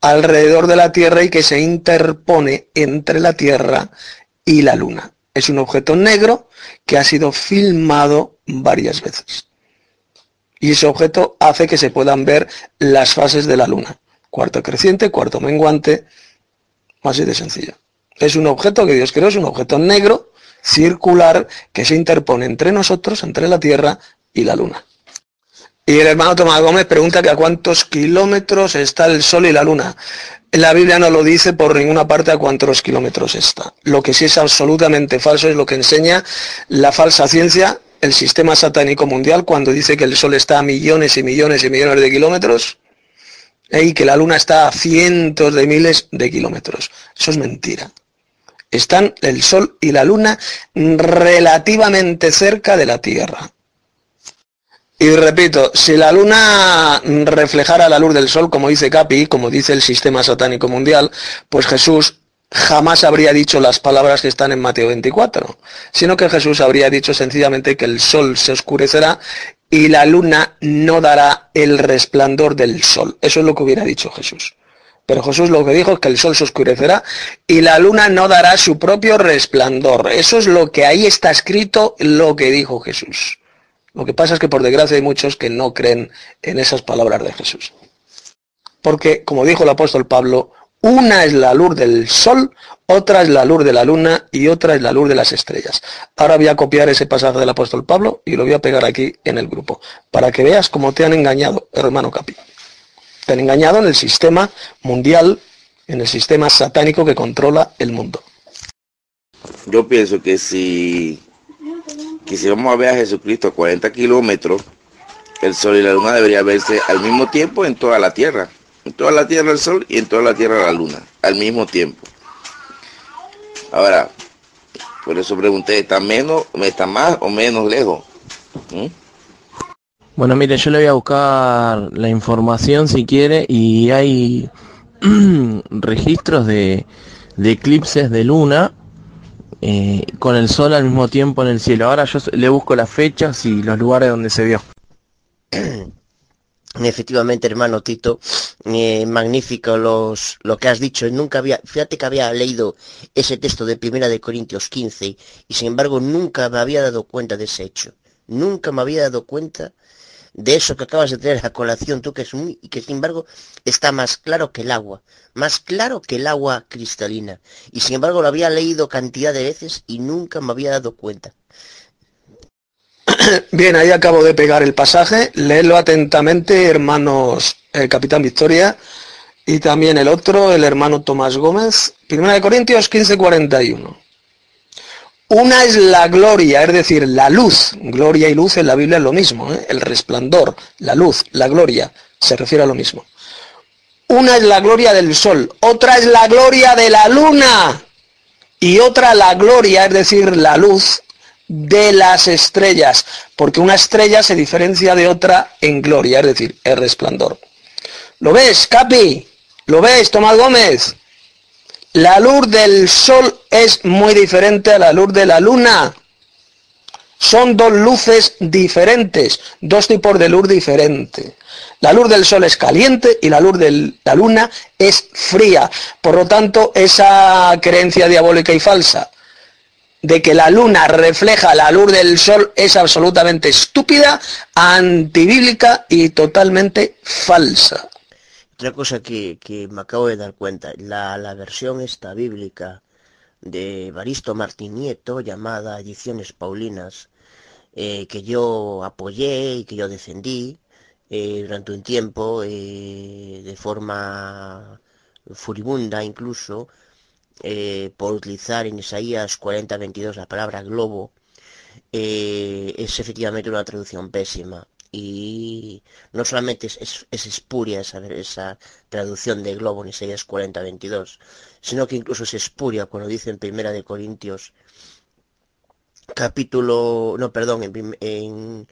alrededor de la Tierra y que se interpone entre la Tierra y la Luna. Es un objeto negro que ha sido filmado varias veces. Y ese objeto hace que se puedan ver las fases de la Luna. Cuarto creciente, cuarto menguante, así de sencillo. Es un objeto que Dios creó, es un objeto negro, circular, que se interpone entre nosotros, entre la Tierra y la Luna. Y el hermano Tomás Gómez pregunta que a cuántos kilómetros está el Sol y la Luna. La Biblia no lo dice por ninguna parte a cuántos kilómetros está. Lo que sí es absolutamente falso es lo que enseña la falsa ciencia, el sistema satánico mundial, cuando dice que el Sol está a millones y millones y millones de kilómetros ¿eh? y que la Luna está a cientos de miles de kilómetros. Eso es mentira. Están el Sol y la Luna relativamente cerca de la Tierra. Y repito, si la luna reflejara la luz del sol, como dice Capi, como dice el sistema satánico mundial, pues Jesús jamás habría dicho las palabras que están en Mateo 24, sino que Jesús habría dicho sencillamente que el sol se oscurecerá y la luna no dará el resplandor del sol. Eso es lo que hubiera dicho Jesús. Pero Jesús lo que dijo es que el sol se oscurecerá y la luna no dará su propio resplandor. Eso es lo que ahí está escrito, lo que dijo Jesús. Lo que pasa es que por desgracia hay muchos que no creen en esas palabras de Jesús. Porque, como dijo el apóstol Pablo, una es la luz del sol, otra es la luz de la luna y otra es la luz de las estrellas. Ahora voy a copiar ese pasaje del apóstol Pablo y lo voy a pegar aquí en el grupo, para que veas cómo te han engañado, hermano Capi. Te han engañado en el sistema mundial, en el sistema satánico que controla el mundo. Yo pienso que si, que si vamos a ver a Jesucristo a 40 kilómetros, el sol y la luna debería verse al mismo tiempo en toda la tierra. En toda la tierra el sol y en toda la tierra la luna, al mismo tiempo. Ahora, por eso pregunté, ¿está menos, está más o menos lejos? ¿Mm? Bueno, mire, yo le voy a buscar la información si quiere y hay registros de, de eclipses de luna eh, con el sol al mismo tiempo en el cielo. Ahora yo le busco las fechas y los lugares donde se vio. Efectivamente, hermano Tito, eh, magnífico los, lo que has dicho. Nunca había, fíjate que había leído ese texto de Primera de Corintios 15 y sin embargo nunca me había dado cuenta de ese hecho. Nunca me había dado cuenta de eso que acabas de tener a colación tú que es muy, y que sin embargo está más claro que el agua, más claro que el agua cristalina. Y sin embargo lo había leído cantidad de veces y nunca me había dado cuenta. Bien, ahí acabo de pegar el pasaje. Léelo atentamente, hermanos, el capitán Victoria y también el otro, el hermano Tomás Gómez. Primera de Corintios 15:41. Una es la gloria, es decir, la luz. Gloria y luz en la Biblia es lo mismo, ¿eh? el resplandor, la luz, la gloria, se refiere a lo mismo. Una es la gloria del sol, otra es la gloria de la luna. y otra la gloria, es decir, la luz de las estrellas, porque una estrella se diferencia de otra en gloria, es decir, el resplandor. ¿Lo ves, Capi? ¿Lo ves, Tomás Gómez? La luz del sol es muy diferente a la luz de la luna. Son dos luces diferentes, dos tipos de luz diferentes. La luz del sol es caliente y la luz de la luna es fría. Por lo tanto, esa creencia diabólica y falsa de que la luna refleja la luz del sol es absolutamente estúpida, antibíblica y totalmente falsa. Otra cosa que, me acabo de dar cuenta, la, versión esta bíblica de Baristo Martinieto llamada Ediciones Paulinas, eh, que yo apoyé y que yo defendí eh, durante un tiempo eh, de forma furibunda incluso por utilizar en Isaías 40-22 la palabra globo es efectivamente una traducción pésima y no solamente es, espuria esa, esa, traducción de globo en Isaías 40-22 sino que incluso es espuria cuando dice en Primera de Corintios capítulo, no, perdón, en,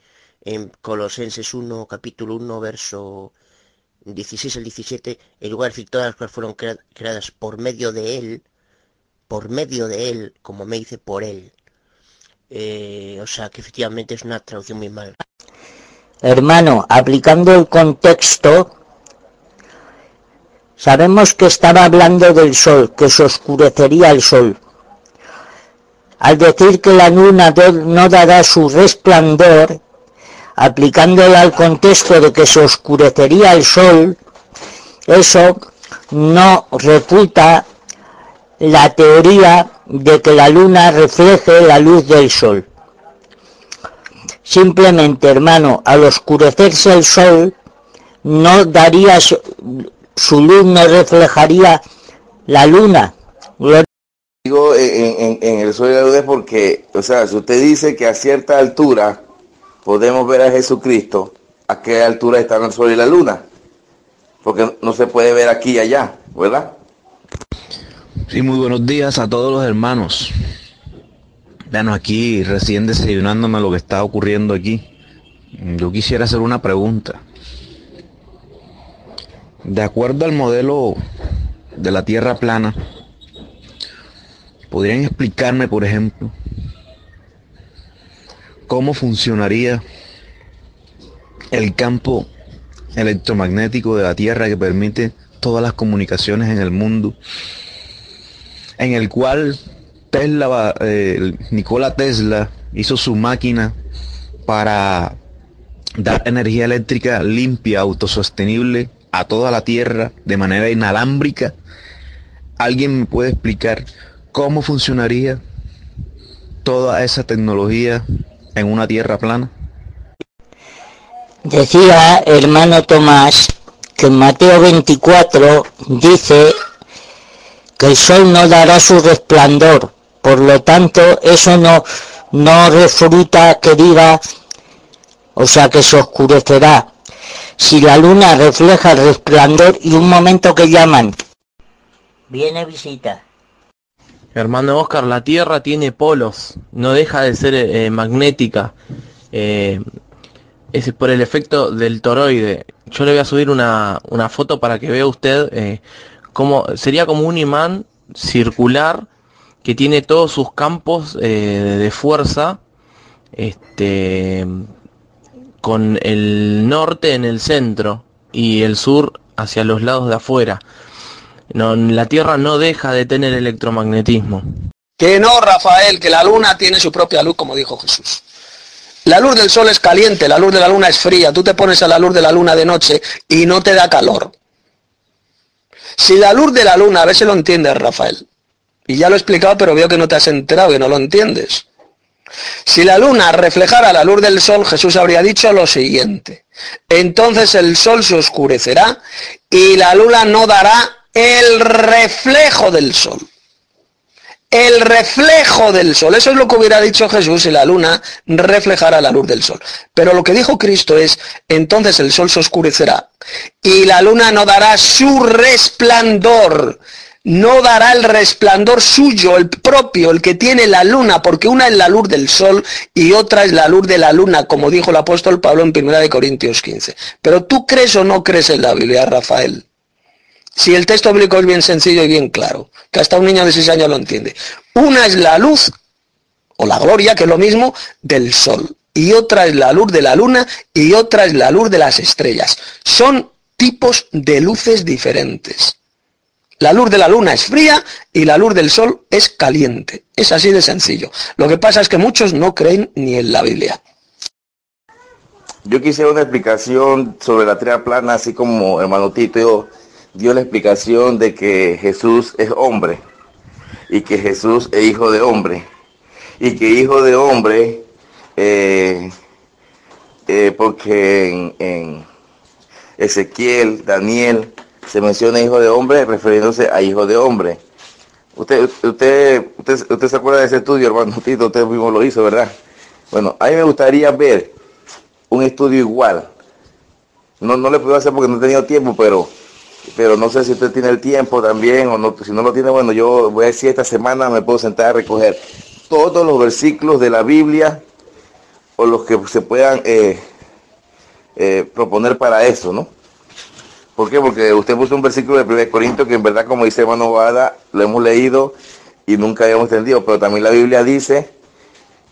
en, Colosenses 1, capítulo 1, verso 16 al 17, en lugar de todas las cuales fueron creadas por medio de Él, por medio de Él, como me dice, por Él. Eh, o sea que efectivamente es una traducción muy mala. Hermano, aplicando el contexto, sabemos que estaba hablando del sol, que se oscurecería el sol al decir que la luna no dará su resplandor, aplicándola al contexto de que se oscurecería el sol, eso no refuta la teoría de que la luna refleje la luz del sol. Simplemente, hermano, al oscurecerse el sol, no daría su, luz, no reflejaría la luna digo en, el sol y la luz porque, o sea, si usted dice que a cierta altura podemos ver a Jesucristo, ¿a qué altura están el sol y la luna? Porque no se puede ver aquí y allá, ¿verdad? Sí, muy buenos días a todos los hermanos. Bueno, aquí recién desayunándome lo que está ocurriendo aquí. Yo quisiera hacer una pregunta. De acuerdo al modelo de la Tierra plana, ¿Podrían explicarme, por ejemplo, cómo funcionaría el campo electromagnético de la Tierra que permite todas las comunicaciones en el mundo, en el cual Tesla, eh, Nikola Tesla hizo su máquina para dar energía eléctrica limpia, autosostenible a toda la Tierra de manera inalámbrica. ¿Alguien me puede explicar ¿Cómo funcionaría toda esa tecnología en una tierra plana? Decía hermano Tomás que en Mateo 24 dice que el sol no dará su resplandor, por lo tanto eso no, no refruta que diga, o sea que se oscurecerá. Si la luna refleja el resplandor y un momento que llaman, viene visita. Hermano Oscar, la Tierra tiene polos, no deja de ser eh, magnética. Eh, es por el efecto del toroide. Yo le voy a subir una, foto para que vea usted eh, cómo sería como un imán circular que tiene todos sus campos de fuerza este, con el norte en el centro y el sur hacia los lados de afuera. No, la Tierra no deja de tener electromagnetismo. Que no, Rafael, que la luna tiene su propia luz, como dijo Jesús. La luz del sol es caliente, la luz de la luna es fría. Tú te pones a la luz de la luna de noche y no te da calor. Si la luz de la luna, a si lo entiendes, Rafael. Y ya lo he explicado, pero veo que no te has enterado, que no lo entiendes. Si la luna reflejara la luz del sol, Jesús habría dicho lo siguiente. Entonces el sol se oscurecerá y la luna no dará el reflejo del sol. El reflejo del sol. Eso es lo que hubiera dicho Jesús si la luna reflejara la luz del sol. Pero lo que dijo Cristo es, entonces el sol se oscurecerá y la luna no dará su resplandor. No dará el resplandor suyo, el propio, el que tiene la luna, porque una es la luz del sol y otra es la luz de la luna, como dijo el apóstol Pablo en 1 Corintios 15. Pero tú crees o no crees en la Biblia, Rafael. Si el texto bíblico es bien sencillo y bien claro, que hasta un niño de 6 años lo entiende. Una es la luz, o la gloria, que es lo mismo, del sol. Y otra es la luz de la luna y otra es la luz de las estrellas. Son tipos de luces diferentes. La luz de la luna es fría y la luz del sol es caliente. Es así de sencillo. Lo que pasa es que muchos no creen ni en la Biblia. Yo quisiera una explicación sobre la tierra plana, así como hermano Tito dio la explicación de que Jesús es hombre y que Jesús es hijo de hombre y que hijo de hombre, eh, eh, porque en, en Ezequiel, Daniel, se menciona hijo de hombre refiriéndose a hijo de hombre. Usted, usted, usted, se acuerda de ese estudio, hermano Tito, usted mismo lo hizo, ¿verdad? Bueno, a mí me gustaría ver un estudio igual. No, no le puedo hacer porque no he tenido tiempo, pero, pero no sé si usted tiene el tiempo también o no. Si no lo tiene, bueno, yo voy a decir esta semana me puedo sentar a recoger todos los versículos de la Biblia o los que se puedan eh, eh, proponer para eso, ¿no? ¿Por qué? Porque usted puso un versículo de 1 Corintios que en verdad, como dice hermano lo hemos leído y nunca habíamos entendido, pero también la Biblia dice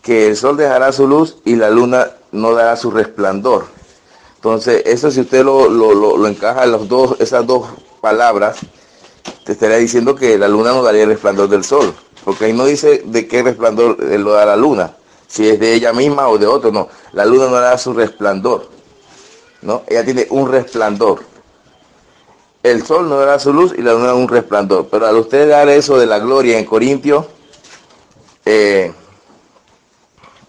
que el sol dejará su luz y la luna no dará su resplandor. Entonces, eso si usted lo, lo, encaja en los dos, esas dos palabras, te estaría diciendo que la luna no daría el resplandor del sol, porque ahí no dice de qué resplandor lo da la luna, si es de ella misma o de otro, no, la luna no dará su resplandor, ¿no? Ella tiene un resplandor el sol no era su luz y la luna un resplandor. Pero al usted dar eso de la gloria en Corintio, eh,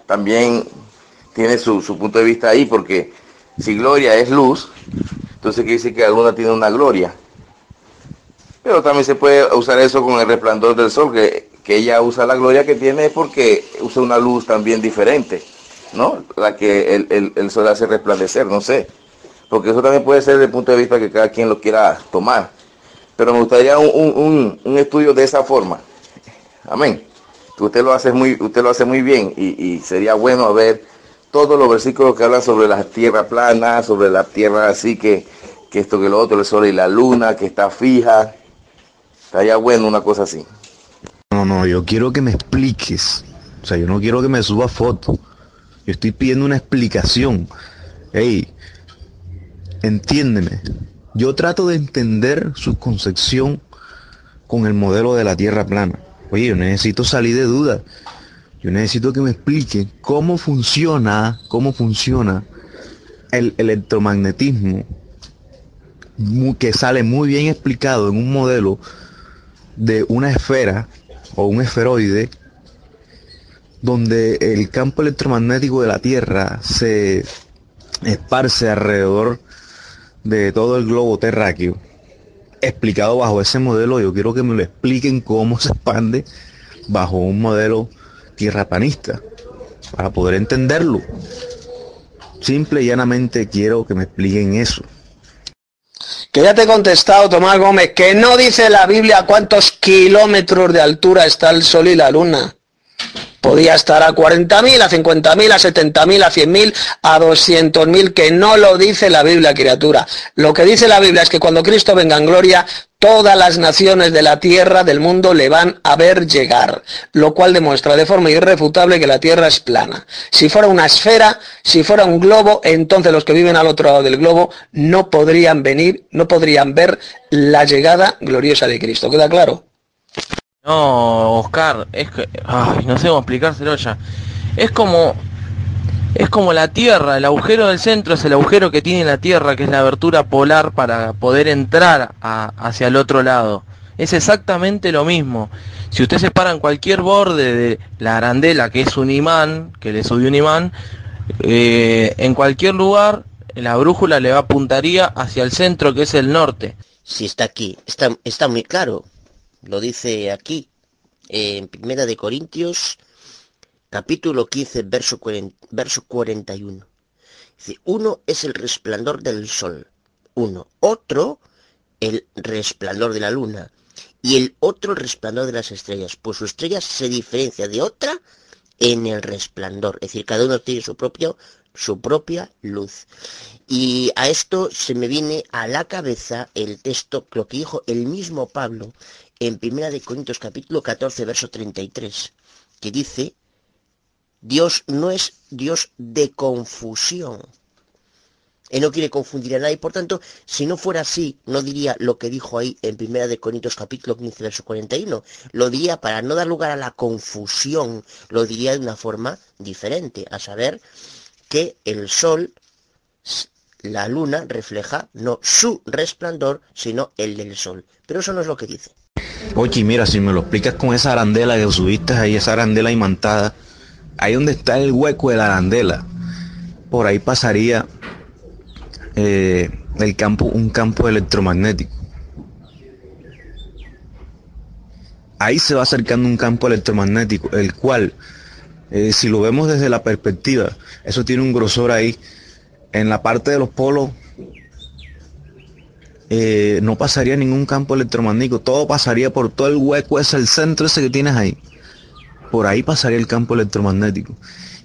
también tiene su, punto de vista ahí, porque si gloria es luz, entonces quiere decir que la luna tiene una gloria. Pero también se puede usar eso con el resplandor del sol, que, ella usa la gloria que tiene porque usa una luz también diferente, ¿no? La que el, el sol hace resplandecer, no sé porque eso también puede ser desde el punto de vista que cada quien lo quiera tomar. Pero me gustaría un, estudio de esa forma. Amén. Usted lo hace muy, usted lo hace muy bien y, sería bueno ver todos los versículos que hablan sobre la tierra plana, sobre la tierra así que, que esto que lo otro, el sol y la luna, que está fija. Estaría bueno una cosa así. No, no, yo quiero que me expliques. O sea, yo no quiero que me suba foto. Yo estoy pidiendo una explicación. Hey, entiéndeme. Yo trato de entender su concepción con el modelo de la Tierra plana. Oye, yo necesito salir de duda. Yo necesito que me explique cómo funciona, cómo funciona el electromagnetismo que sale muy bien explicado en un modelo de una esfera o un esferoide donde el campo electromagnético de la Tierra se esparce alrededor de todo el globo terráqueo, explicado bajo ese modelo, yo quiero que me lo expliquen cómo se expande bajo un modelo tierrapanista, para poder entenderlo. Simple y llanamente quiero que me expliquen eso. Que ya te he contestado, Tomás Gómez, que no dice la Biblia cuántos kilómetros de altura está el Sol y la Luna. Podía estar a 40.000, a 50.000, a 70.000, a 100.000, a 200.000, que no lo dice la Biblia, criatura. Lo que dice la Biblia es que cuando Cristo venga en gloria, todas las naciones de la tierra, del mundo, le van a ver llegar, lo cual demuestra de forma irrefutable que la tierra es plana. Si fuera una esfera, si fuera un globo, entonces los que viven al otro lado del globo no podrían venir, no podrían ver la llegada gloriosa de Cristo. ¿Queda claro? No, Oscar, es que. No sé cómo explicárselo ya. Es como. Es como la Tierra, el agujero del centro es el agujero que tiene la Tierra, que es la abertura polar para poder entrar hacia el otro lado. Es exactamente lo mismo. Si usted se para en cualquier borde de la arandela, que es un imán, que le subió un imán, eh, en cualquier lugar, la brújula le va apuntaría hacia el centro, que es el norte. Si está aquí, está, está muy claro. Lo dice aquí, en Primera de Corintios, capítulo 15, verso, 41. Dice, uno es el resplandor del sol, uno, otro el resplandor de la luna. Y el otro el resplandor de las estrellas, pues su estrella se diferencia de otra en el resplandor, es decir, cada uno tiene su propio su propia luz. Y a esto se me viene a la cabeza el texto, lo que dijo el mismo Pablo en Primera de Corintios capítulo 14, verso 33, que dice, Dios no es Dios de confusión. Él no quiere confundir a nadie, por tanto, si no fuera así, no diría lo que dijo ahí en Primera de Corintios capítulo 15, verso 41. Lo diría para no dar lugar a la confusión, lo diría de una forma diferente, a saber, que el sol, la luna, refleja no su resplandor, sino el del sol. Pero eso no es lo que dice. Oye, mira, si me lo explicas con esa arandela que subiste ahí, esa arandela imantada, ahí donde está el hueco de la arandela, por ahí pasaría eh, el campo, un campo electromagnético. Ahí se va acercando un campo electromagnético, el cual eh, si lo vemos desde la perspectiva, eso tiene un grosor ahí. En la parte de los polos eh, no pasaría ningún campo electromagnético, todo pasaría por todo el hueco ese, el centro ese que tienes ahí. Por ahí pasaría el campo electromagnético.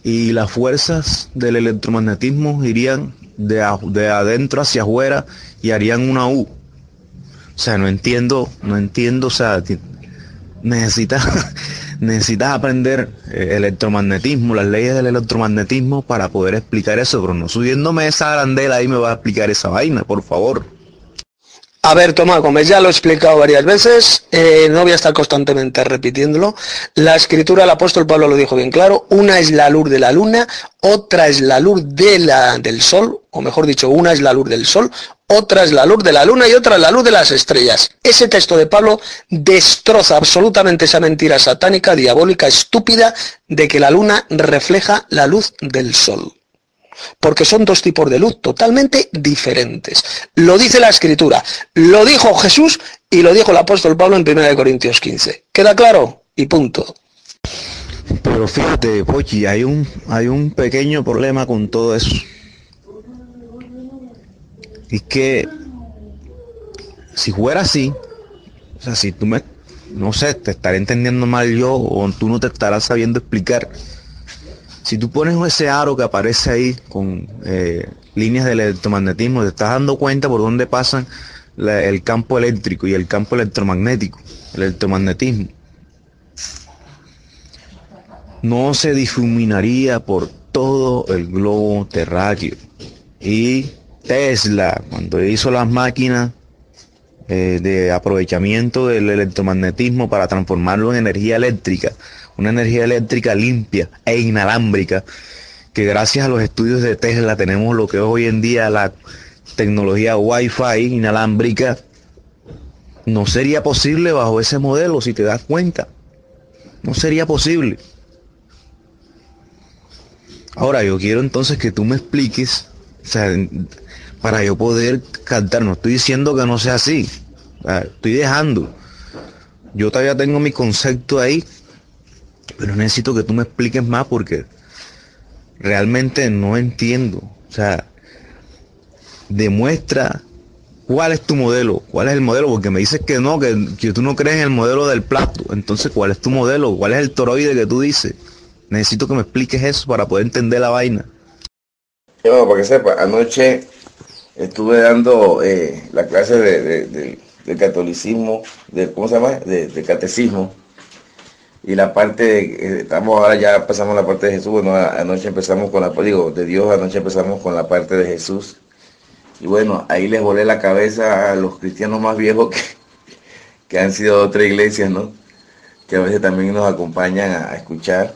Y las fuerzas del electromagnetismo irían de, de adentro hacia afuera y harían una U. O sea, no entiendo, no entiendo, o sea, necesitas necesitas aprender eh, electromagnetismo, las leyes del electromagnetismo para poder explicar eso, pero no subiéndome esa arandela ahí me va a explicar esa vaina, por favor. A ver, Tomás, como ya lo he explicado varias veces, eh, no voy a estar constantemente repitiéndolo. La escritura, el apóstol Pablo lo dijo bien claro, una es la luz de la luna, otra es la luz de la, del sol, o mejor dicho, una es la luz del sol, otra es la luz de la luna y otra es la luz de las estrellas. Ese texto de Pablo destroza absolutamente esa mentira satánica, diabólica, estúpida, de que la luna refleja la luz del sol porque son dos tipos de luz totalmente diferentes. Lo dice la escritura, lo dijo Jesús y lo dijo el apóstol Pablo en 1 Corintios 15. ¿Queda claro? Y punto. Pero fíjate, Pochi, hay un, hay un pequeño problema con todo eso. Y que si fuera así, o sea, si tú me, no sé, te estaré entendiendo mal yo o tú no te estarás sabiendo explicar si tú pones ese aro que aparece ahí con eh, líneas del electromagnetismo, te estás dando cuenta por dónde pasan el campo eléctrico y el campo electromagnético, el electromagnetismo. No se difuminaría por todo el globo terráqueo. Y Tesla, cuando hizo las máquinas eh, de aprovechamiento del electromagnetismo para transformarlo en energía eléctrica, una energía eléctrica limpia e inalámbrica, que gracias a los estudios de Tesla tenemos lo que es hoy en día la tecnología Wi-Fi inalámbrica, no sería posible bajo ese modelo, si te das cuenta. No sería posible. Ahora, yo quiero entonces que tú me expliques, para yo poder cantar, no estoy diciendo que no sea así, estoy dejando. Yo todavía tengo mi concepto ahí pero necesito que tú me expliques más porque realmente no entiendo. O sea, demuestra cuál es tu modelo, cuál es el modelo, porque me dices que no, que, tú no crees en el modelo del plato. Entonces, ¿cuál es tu modelo? ¿Cuál es el toroide que tú dices? Necesito que me expliques eso para poder entender la vaina. Bueno, para que sepa, anoche estuve dando eh, la clase de, de, catolicismo, de, ¿cómo se llama? de catecismo y la parte, eh, estamos ahora ya empezamos la parte de Jesús, bueno, anoche empezamos con la, digo, de Dios, anoche empezamos con la parte de Jesús. Y bueno, ahí les volé la cabeza a los cristianos más viejos que, que han sido de otra iglesia, ¿no? Que a veces también nos acompañan a, escuchar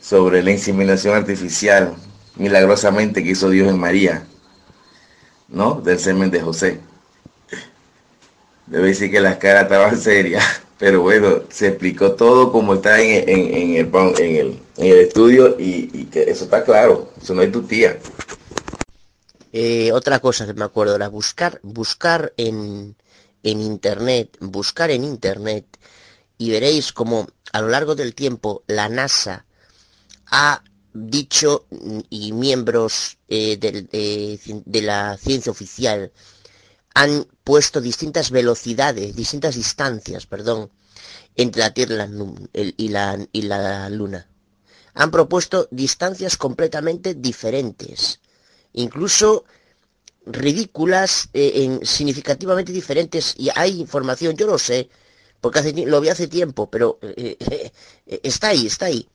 sobre la inseminación artificial, milagrosamente que hizo Dios en María, ¿no? Del semen de José. Debe decir que las caras estaban serias. Pero bueno, se explicó todo como está en, el, estudio y, que eso está claro, eso no es tu tía. Eh, otra cosa que me acuerdo era buscar, buscar en, en internet, buscar en internet y veréis como a lo largo del tiempo la NASA ha dicho y miembros eh, de, de, la ciencia oficial han puesto distintas velocidades, distintas distancias, perdón, entre la Tierra y la, y la Luna. Han propuesto distancias completamente diferentes, incluso ridículas, eh, en, significativamente diferentes, y hay información, yo lo sé, porque lo vi hace tiempo, pero eh, eh, está ahí, está ahí.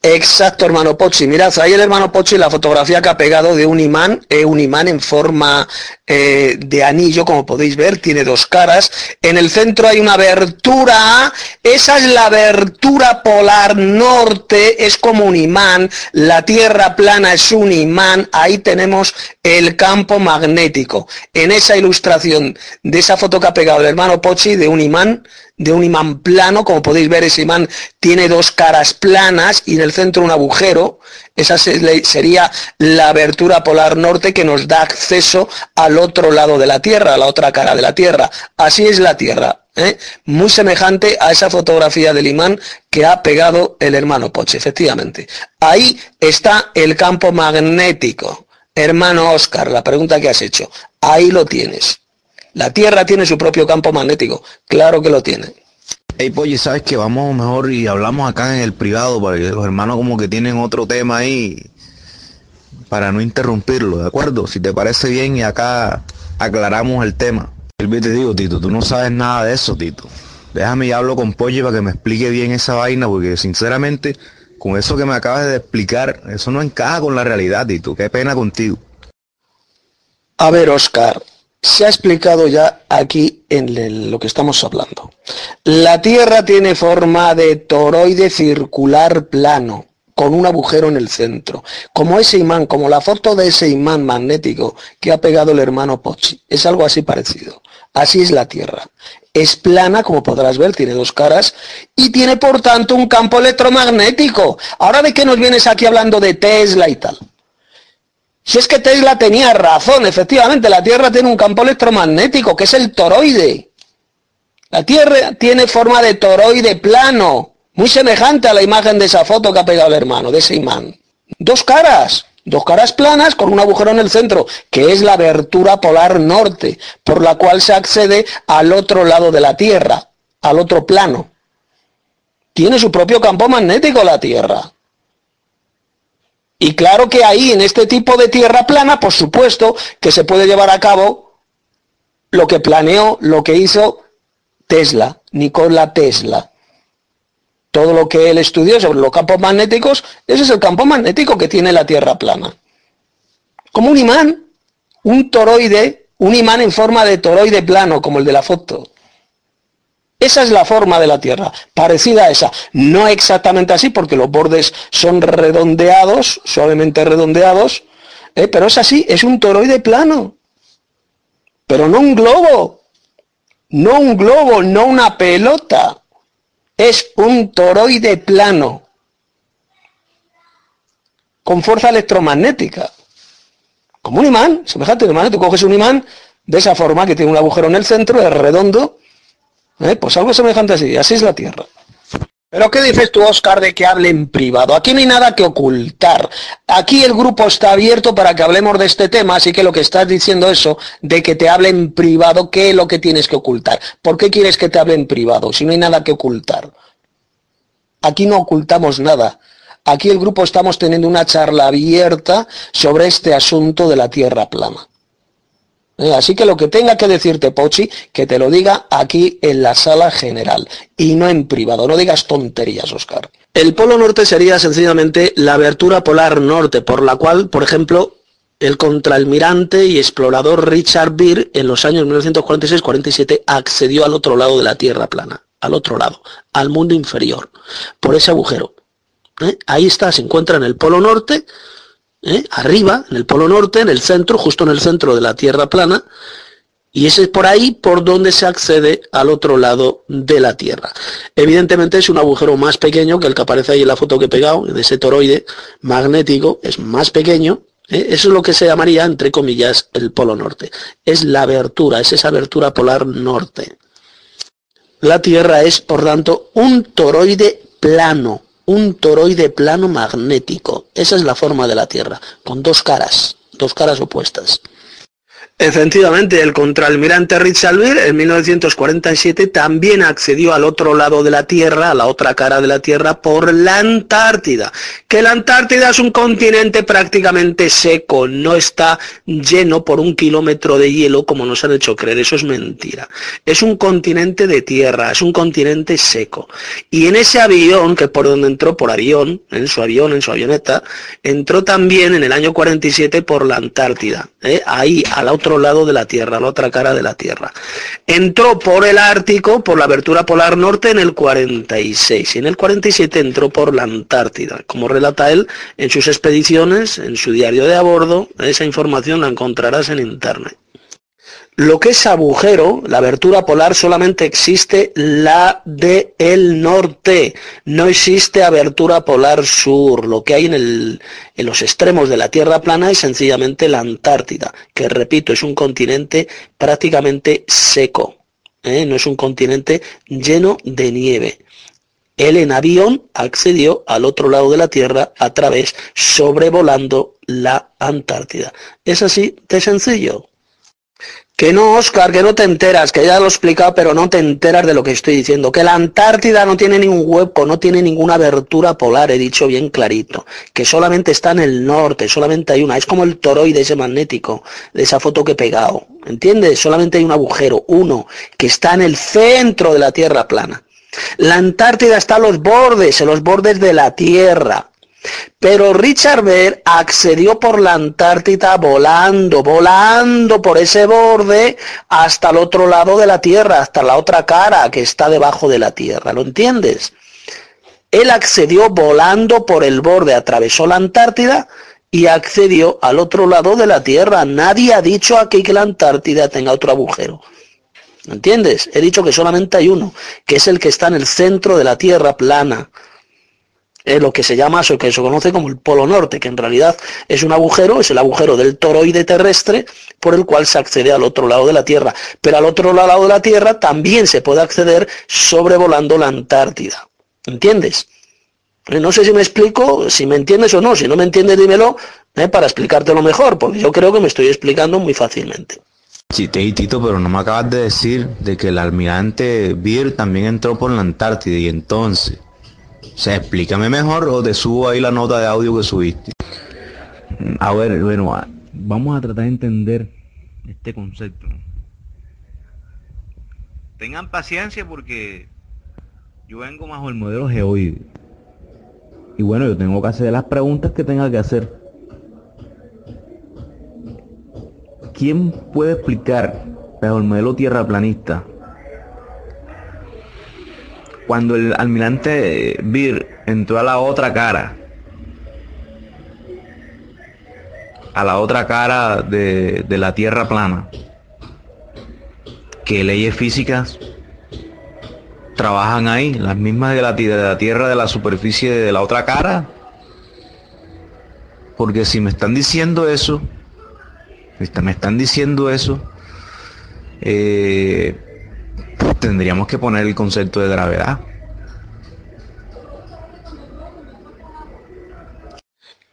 Exacto, hermano Pochi. Mirad, ahí el hermano Pochi la fotografía que ha pegado de un imán, eh, un imán en forma eh, de anillo, como podéis ver, tiene dos caras. En el centro hay una abertura, esa es la abertura polar norte, es como un imán, la tierra plana es un imán, ahí tenemos el campo magnético. En esa ilustración de esa foto que ha pegado el hermano Pochi de un imán, de un imán plano, como podéis ver ese imán tiene dos caras planas y en el centro un agujero, esa sería la abertura polar norte que nos da acceso al otro lado de la Tierra, a la otra cara de la Tierra. Así es la Tierra, ¿eh? muy semejante a esa fotografía del imán que ha pegado el hermano Poche, efectivamente. Ahí está el campo magnético. Hermano Oscar, la pregunta que has hecho, ahí lo tienes. La Tierra tiene su propio campo magnético, claro que lo tiene. Hey, Polly, ¿sabes que Vamos mejor y hablamos acá en el privado, porque los hermanos como que tienen otro tema ahí, para no interrumpirlo, ¿de acuerdo? Si te parece bien y acá aclaramos el tema. El te digo, Tito, tú no sabes nada de eso, Tito. Déjame y hablo con Polly para que me explique bien esa vaina, porque sinceramente, con eso que me acabas de explicar, eso no encaja con la realidad, Tito. Qué pena contigo. A ver, Oscar, se ha explicado ya aquí en lo que estamos hablando. La Tierra tiene forma de toroide circular plano, con un agujero en el centro. Como ese imán, como la foto de ese imán magnético que ha pegado el hermano Pochi. Es algo así parecido. Así es la Tierra. Es plana, como podrás ver, tiene dos caras y tiene por tanto un campo electromagnético. Ahora de qué nos vienes aquí hablando de Tesla y tal. Si es que Tesla tenía razón, efectivamente, la Tierra tiene un campo electromagnético, que es el toroide. La Tierra tiene forma de toroide plano, muy semejante a la imagen de esa foto que ha pegado el hermano, de ese imán. Dos caras, dos caras planas con un agujero en el centro, que es la abertura polar norte, por la cual se accede al otro lado de la Tierra, al otro plano. Tiene su propio campo magnético la Tierra. Y claro que ahí, en este tipo de tierra plana, por supuesto que se puede llevar a cabo lo que planeó, lo que hizo Tesla, Nikola Tesla. Todo lo que él estudió sobre los campos magnéticos, ese es el campo magnético que tiene la Tierra plana. Como un imán, un toroide, un imán en forma de toroide plano, como el de la foto. Esa es la forma de la Tierra, parecida a esa. No exactamente así, porque los bordes son redondeados, suavemente redondeados, ¿eh? pero es así, es un toroide plano. Pero no un globo, no un globo, no una pelota. Es un toroide plano, con fuerza electromagnética. Como un imán, semejante a un imán, tú coges un imán de esa forma que tiene un agujero en el centro, es redondo, ¿Eh? Pues algo semejante así, así es la Tierra. Pero ¿qué dices tú, Oscar, de que hable en privado? Aquí no hay nada que ocultar. Aquí el grupo está abierto para que hablemos de este tema, así que lo que estás diciendo eso, de que te hable en privado, ¿qué es lo que tienes que ocultar? ¿Por qué quieres que te hable en privado si no hay nada que ocultar? Aquí no ocultamos nada. Aquí el grupo estamos teniendo una charla abierta sobre este asunto de la Tierra plana. Eh, así que lo que tenga que decirte Pochi, que te lo diga aquí en la sala general y no en privado. No digas tonterías, Oscar. El polo norte sería sencillamente la abertura polar norte, por la cual, por ejemplo, el contraalmirante y explorador Richard Beer en los años 1946-47 accedió al otro lado de la Tierra plana, al otro lado, al mundo inferior, por ese agujero. ¿Eh? Ahí está, se encuentra en el polo norte, ¿eh? arriba, en el polo norte, en el centro, justo en el centro de la Tierra plana, y ese es por ahí por donde se accede al otro lado de la Tierra. Evidentemente es un agujero más pequeño que el que aparece ahí en la foto que he pegado, de ese toroide magnético, es más pequeño. ¿eh? Eso es lo que se llamaría, entre comillas, el polo norte. Es la abertura, es esa abertura polar norte. La Tierra es, por tanto, un toroide plano, un toroide plano magnético. Esa es la forma de la Tierra, con dos caras, dos caras opuestas. Efectivamente, el contraalmirante Richard Beer en 1947 también accedió al otro lado de la Tierra, a la otra cara de la Tierra, por la Antártida. Que la Antártida es un continente prácticamente seco, no está lleno por un kilómetro de hielo como nos han hecho creer, eso es mentira. Es un continente de tierra, es un continente seco. Y en ese avión, que por donde entró por avión, en su avión, en su avioneta, entró también en el año 47 por la Antártida, ¿eh? ahí al otro lado de la Tierra, la otra cara de la Tierra. Entró por el Ártico, por la abertura polar norte en el 46 y en el 47 entró por la Antártida, como relata él en sus expediciones, en su diario de a bordo, esa información la encontrarás en internet. Lo que es agujero, la abertura polar, solamente existe la de norte. No existe abertura polar sur. Lo que hay en, el, en los extremos de la Tierra plana es sencillamente la Antártida, que repito, es un continente prácticamente seco. ¿eh? No es un continente lleno de nieve. Él en avión accedió al otro lado de la Tierra a través sobrevolando la Antártida. Es así de sencillo. Que no, Oscar, que no te enteras, que ya lo he explicado, pero no te enteras de lo que estoy diciendo. Que la Antártida no tiene ningún hueco, no tiene ninguna abertura polar, he dicho bien clarito. Que solamente está en el norte, solamente hay una. Es como el toroide ese magnético, de esa foto que he pegado. ¿Entiendes? Solamente hay un agujero, uno, que está en el centro de la Tierra plana. La Antártida está a los bordes, en los bordes de la Tierra. Pero Richard Bear accedió por la Antártida volando, volando por ese borde hasta el otro lado de la Tierra, hasta la otra cara que está debajo de la Tierra. ¿Lo entiendes? Él accedió volando por el borde, atravesó la Antártida y accedió al otro lado de la Tierra. Nadie ha dicho aquí que la Antártida tenga otro agujero. ¿Entiendes? He dicho que solamente hay uno, que es el que está en el centro de la Tierra plana lo que se llama, o que se conoce como el Polo Norte, que en realidad es un agujero, es el agujero del toroide terrestre por el cual se accede al otro lado de la Tierra. Pero al otro lado de la Tierra también se puede acceder sobrevolando la Antártida. ¿Entiendes? Eh, no sé si me explico, si me entiendes o no. Si no me entiendes, dímelo eh, para explicártelo mejor, porque yo creo que me estoy explicando muy fácilmente. Sí, te Tito, pero no me acabas de decir de que el almirante Beer también entró por la Antártida y entonces o sea, explícame mejor o te subo ahí la nota de audio que subiste. A ver, bueno, vamos a tratar de entender este concepto. Tengan paciencia porque yo vengo bajo el modelo geoide. Y bueno, yo tengo que hacer las preguntas que tenga que hacer. ¿Quién puede explicar bajo el modelo tierraplanista cuando el almirante Beer entró a la otra cara, a la otra cara de, la Tierra plana, que leyes físicas trabajan ahí, las mismas de la, de la Tierra de la superficie de la otra cara. Porque si me están diciendo eso, me están diciendo eso, eh, tendríamos que poner el concepto de gravedad.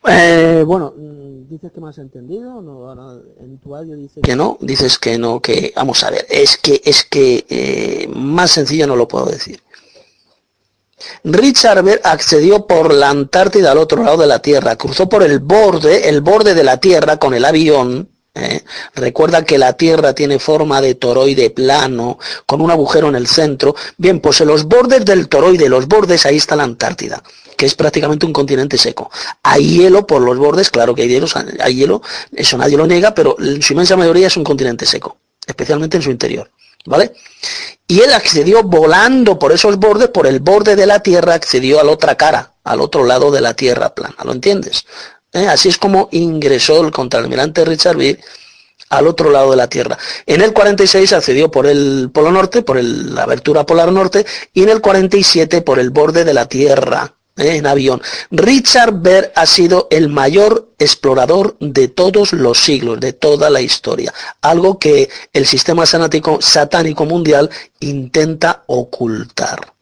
Eh, bueno, mm, dices que me has entendido, no, en tu audio dices que no, dices que no, que vamos a ver, es que es que eh, más sencillo no lo puedo decir. Richard Bell accedió por la Antártida al otro lado de la Tierra, cruzó por el borde, el borde de la Tierra con el avión, ¿eh? Recuerda que la Tierra tiene forma de toroide plano, con un agujero en el centro. Bien, pues en los bordes del toroide, los bordes, ahí está la Antártida, que es prácticamente un continente seco. Hay hielo por los bordes, claro que hay hielo, hay hielo, eso nadie lo niega, pero en su inmensa mayoría es un continente seco, especialmente en su interior. ¿Vale? Y él accedió volando por esos bordes, por el borde de la Tierra, accedió a la otra cara, al otro lado de la Tierra plana. ¿Lo entiendes? ¿Eh? Así es como ingresó el contraalmirante Richard Bee al otro lado de la Tierra. En el 46 accedió por el Polo Norte, por la abertura polar norte, y en el 47 por el borde de la Tierra, ¿eh? en avión. Richard Bell ha sido el mayor explorador de todos los siglos, de toda la historia. Algo que el sistema satánico mundial intenta ocultar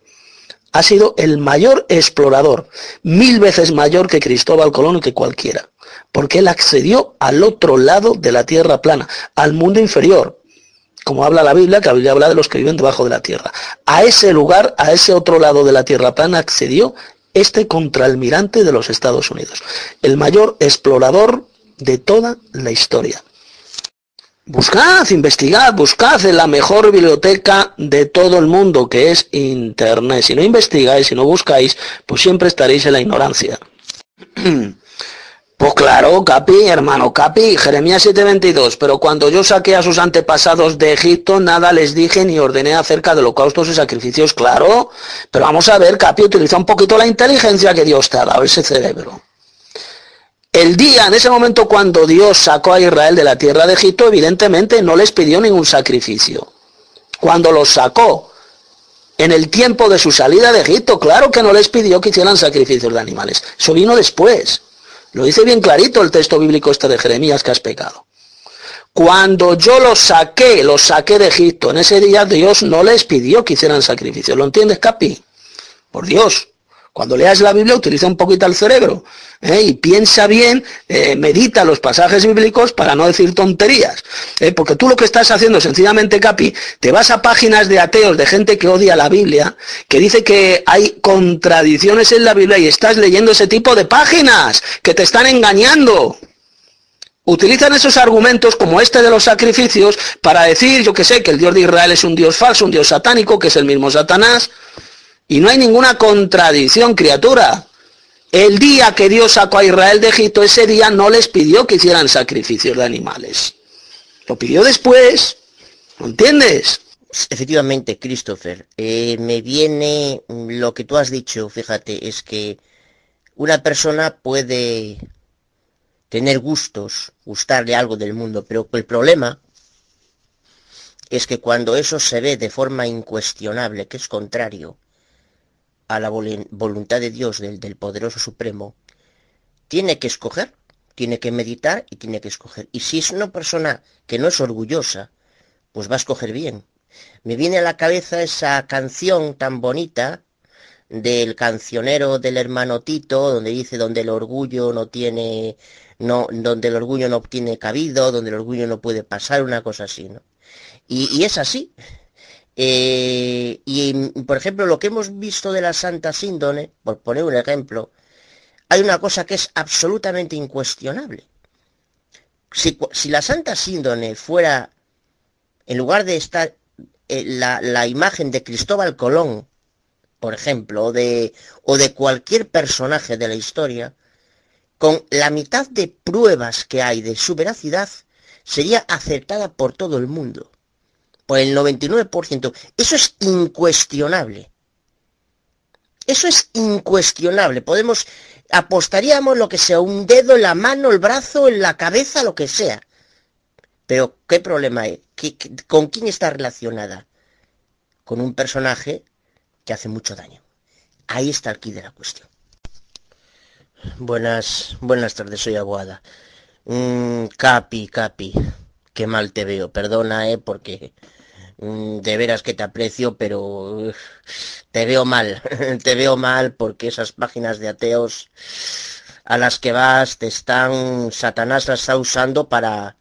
ha sido el mayor explorador, mil veces mayor que Cristóbal Colón y que cualquiera. porque él accedió al otro lado de la tierra plana, al mundo inferior, como habla la Biblia, que la Biblia habla de los que viven debajo de la tierra. A ese lugar, a ese otro lado de la tierra plana accedió este contraalmirante de los Estados Unidos, el mayor explorador de toda la historia. Buscad, investigad, buscad en la mejor biblioteca de todo el mundo, que es Internet. Si no investigáis, si no buscáis, pues siempre estaréis en la ignorancia. Pues claro, Capi, hermano Capi, Jeremías 7:22, pero cuando yo saqué a sus antepasados de Egipto, nada les dije ni ordené acerca de holocaustos y sacrificios, claro. Pero vamos a ver, Capi, utiliza un poquito la inteligencia que Dios te ha dado, ese cerebro. El día, en ese momento cuando Dios sacó a Israel de la tierra de Egipto, evidentemente no les pidió ningún sacrificio. Cuando los sacó, en el tiempo de su salida de Egipto, claro que no les pidió que hicieran sacrificios de animales. Eso vino después. Lo dice bien clarito el texto bíblico este de Jeremías que has pecado. Cuando yo los saqué, los saqué de Egipto, en ese día Dios no les pidió que hicieran sacrificios. ¿Lo entiendes, Capi? Por Dios. Cuando leas la Biblia utiliza un poquito el cerebro ¿eh? y piensa bien, eh, medita los pasajes bíblicos para no decir tonterías. ¿eh? Porque tú lo que estás haciendo sencillamente, Capi, te vas a páginas de ateos, de gente que odia la Biblia, que dice que hay contradicciones en la Biblia y estás leyendo ese tipo de páginas que te están engañando. Utilizan esos argumentos como este de los sacrificios para decir, yo que sé, que el Dios de Israel es un Dios falso, un Dios satánico, que es el mismo Satanás. Y no hay ninguna contradicción, criatura. El día que Dios sacó a Israel de Egipto, ese día no les pidió que hicieran sacrificios de animales. Lo pidió después. ¿Lo entiendes? Efectivamente, Christopher, eh, me viene lo que tú has dicho, fíjate, es que una persona puede tener gustos, gustarle algo del mundo, pero el problema es que cuando eso se ve de forma incuestionable, que es contrario a la voluntad de Dios, del, poderoso supremo, tiene que escoger, tiene que meditar y tiene que escoger. Y si es una persona que no es orgullosa, pues va a escoger bien. Me viene a la cabeza esa canción tan bonita del cancionero del hermano Tito, donde dice donde el orgullo no tiene, no, donde el orgullo no obtiene cabido, donde el orgullo no puede pasar, una cosa así, ¿no? Y es así. Eh, y, por ejemplo, lo que hemos visto de la Santa Síndone, por poner un ejemplo, hay una cosa que es absolutamente incuestionable. Si, la Santa Síndone fuera, en lugar de estar eh, la, imagen de Cristóbal Colón, por ejemplo, o de, o de cualquier personaje de la historia, con la mitad de pruebas que hay de su veracidad, sería aceptada por todo el mundo por el 99%. Eso es incuestionable. Eso es incuestionable. Podemos, apostaríamos lo que sea, un dedo en la mano, el brazo, en la cabeza, lo que sea. Pero, ¿qué problema hay? con quién está relacionada? Con un personaje que hace mucho daño. Ahí está el quid de la cuestión. Buenas, buenas tardes, soy Aguada. Mm, capi, Capi qué mal te veo. Perdona, eh, porque de veras que te aprecio, pero te veo mal. te veo mal porque esas páginas de ateos a las que vas te están, Satanás las está usando para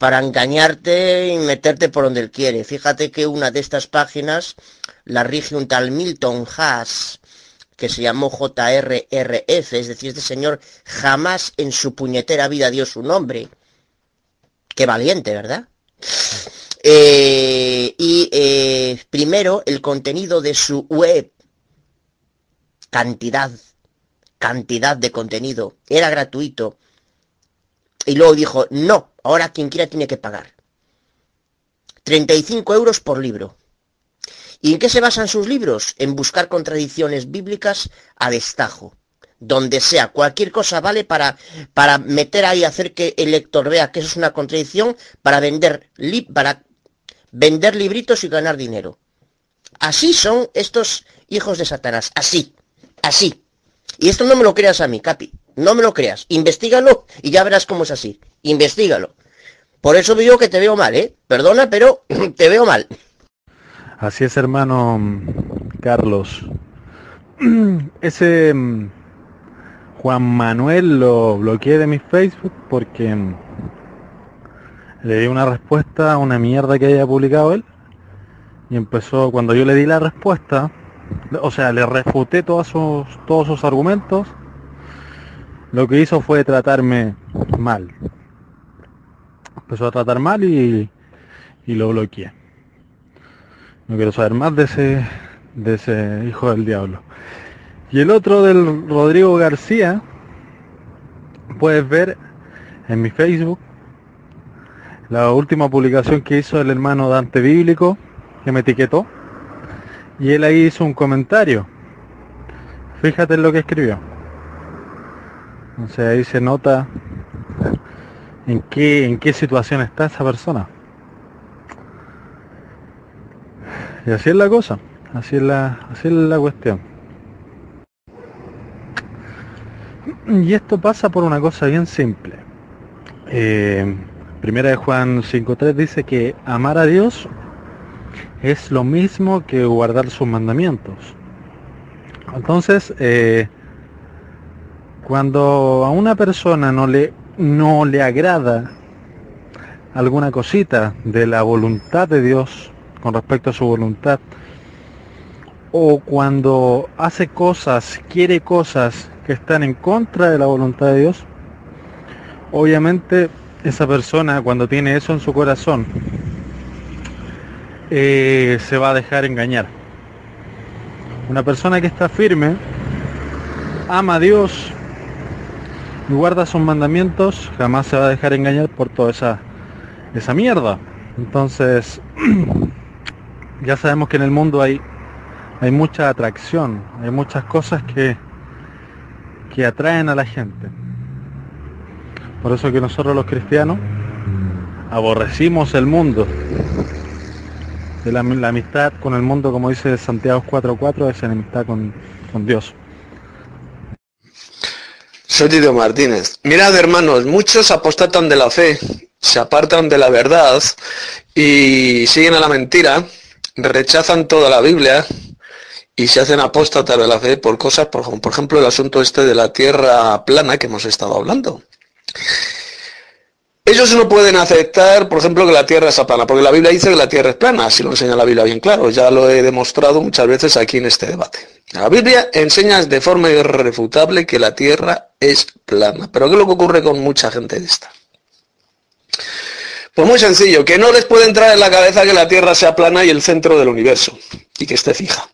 para engañarte y meterte por donde él quiere. Fíjate que una de estas páginas la rige un tal Milton Haas, que se llamó JRRF, es decir, este señor jamás en su puñetera vida dio su nombre. Qué valiente, ¿verdad? Eh, y eh, primero el contenido de su web, cantidad, cantidad de contenido, era gratuito. Y luego dijo, no, ahora quien quiera tiene que pagar. 35 euros por libro. ¿Y en qué se basan sus libros? En buscar contradicciones bíblicas a destajo donde sea, cualquier cosa vale para, para meter ahí, hacer que el lector vea que eso es una contradicción para vender, para vender libritos y ganar dinero. Así son estos hijos de Satanás, así, así. Y esto no me lo creas a mí, Capi, no me lo creas, investigalo y ya verás cómo es así, investigalo. Por eso digo que te veo mal, ¿eh? Perdona, pero te veo mal. Así es, hermano Carlos. Ese Juan Manuel lo bloqueé de mi Facebook porque mm, le di una respuesta a una mierda que haya publicado él y empezó cuando yo le di la respuesta o sea le refuté todos sus todos sus argumentos lo que hizo fue tratarme mal. Empezó a tratar mal y, y lo bloqueé. No quiero saber más de ese de ese hijo del diablo. Y el otro del Rodrigo García, puedes ver en mi Facebook la última publicación que hizo el hermano Dante Bíblico, que me etiquetó. Y él ahí hizo un comentario. Fíjate en lo que escribió. Sea, ahí se nota en qué, en qué situación está esa persona. Y así es la cosa, así es la, así es la cuestión. Y esto pasa por una cosa bien simple. Eh, primera de Juan 5.3 dice que amar a Dios es lo mismo que guardar sus mandamientos. Entonces, eh, cuando a una persona no le, no le agrada alguna cosita de la voluntad de Dios con respecto a su voluntad, o cuando hace cosas, quiere cosas que están en contra de la voluntad de Dios, obviamente esa persona cuando tiene eso en su corazón eh, se va a dejar engañar. Una persona que está firme, ama a Dios y guarda sus mandamientos, jamás se va a dejar engañar por toda esa, esa mierda. Entonces, ya sabemos que en el mundo hay, hay mucha atracción, hay muchas cosas que, que atraen a la gente. Por eso que nosotros los cristianos aborrecimos el mundo. De la, amistad con el mundo, como dice Santiago 4.4, es enemistad con, Dios. Soy Tito Martínez. Mirad, hermanos, muchos apostatan de la fe, se apartan de la verdad y siguen a la mentira, rechazan toda la Biblia y se hacen apóstatas de la fe por cosas, por, por ejemplo, el asunto este de la tierra plana que hemos estado hablando. Ellos no pueden aceptar, por ejemplo, que la Tierra es plana, porque la Biblia dice que la Tierra es plana, así lo enseña la Biblia bien claro, ya lo he demostrado muchas veces aquí en este debate. La Biblia enseña de forma irrefutable que la Tierra es plana, pero ¿qué es lo que ocurre con mucha gente de esta? Pues muy sencillo, que no les puede entrar en la cabeza que la Tierra sea plana y el centro del universo, y que esté fija.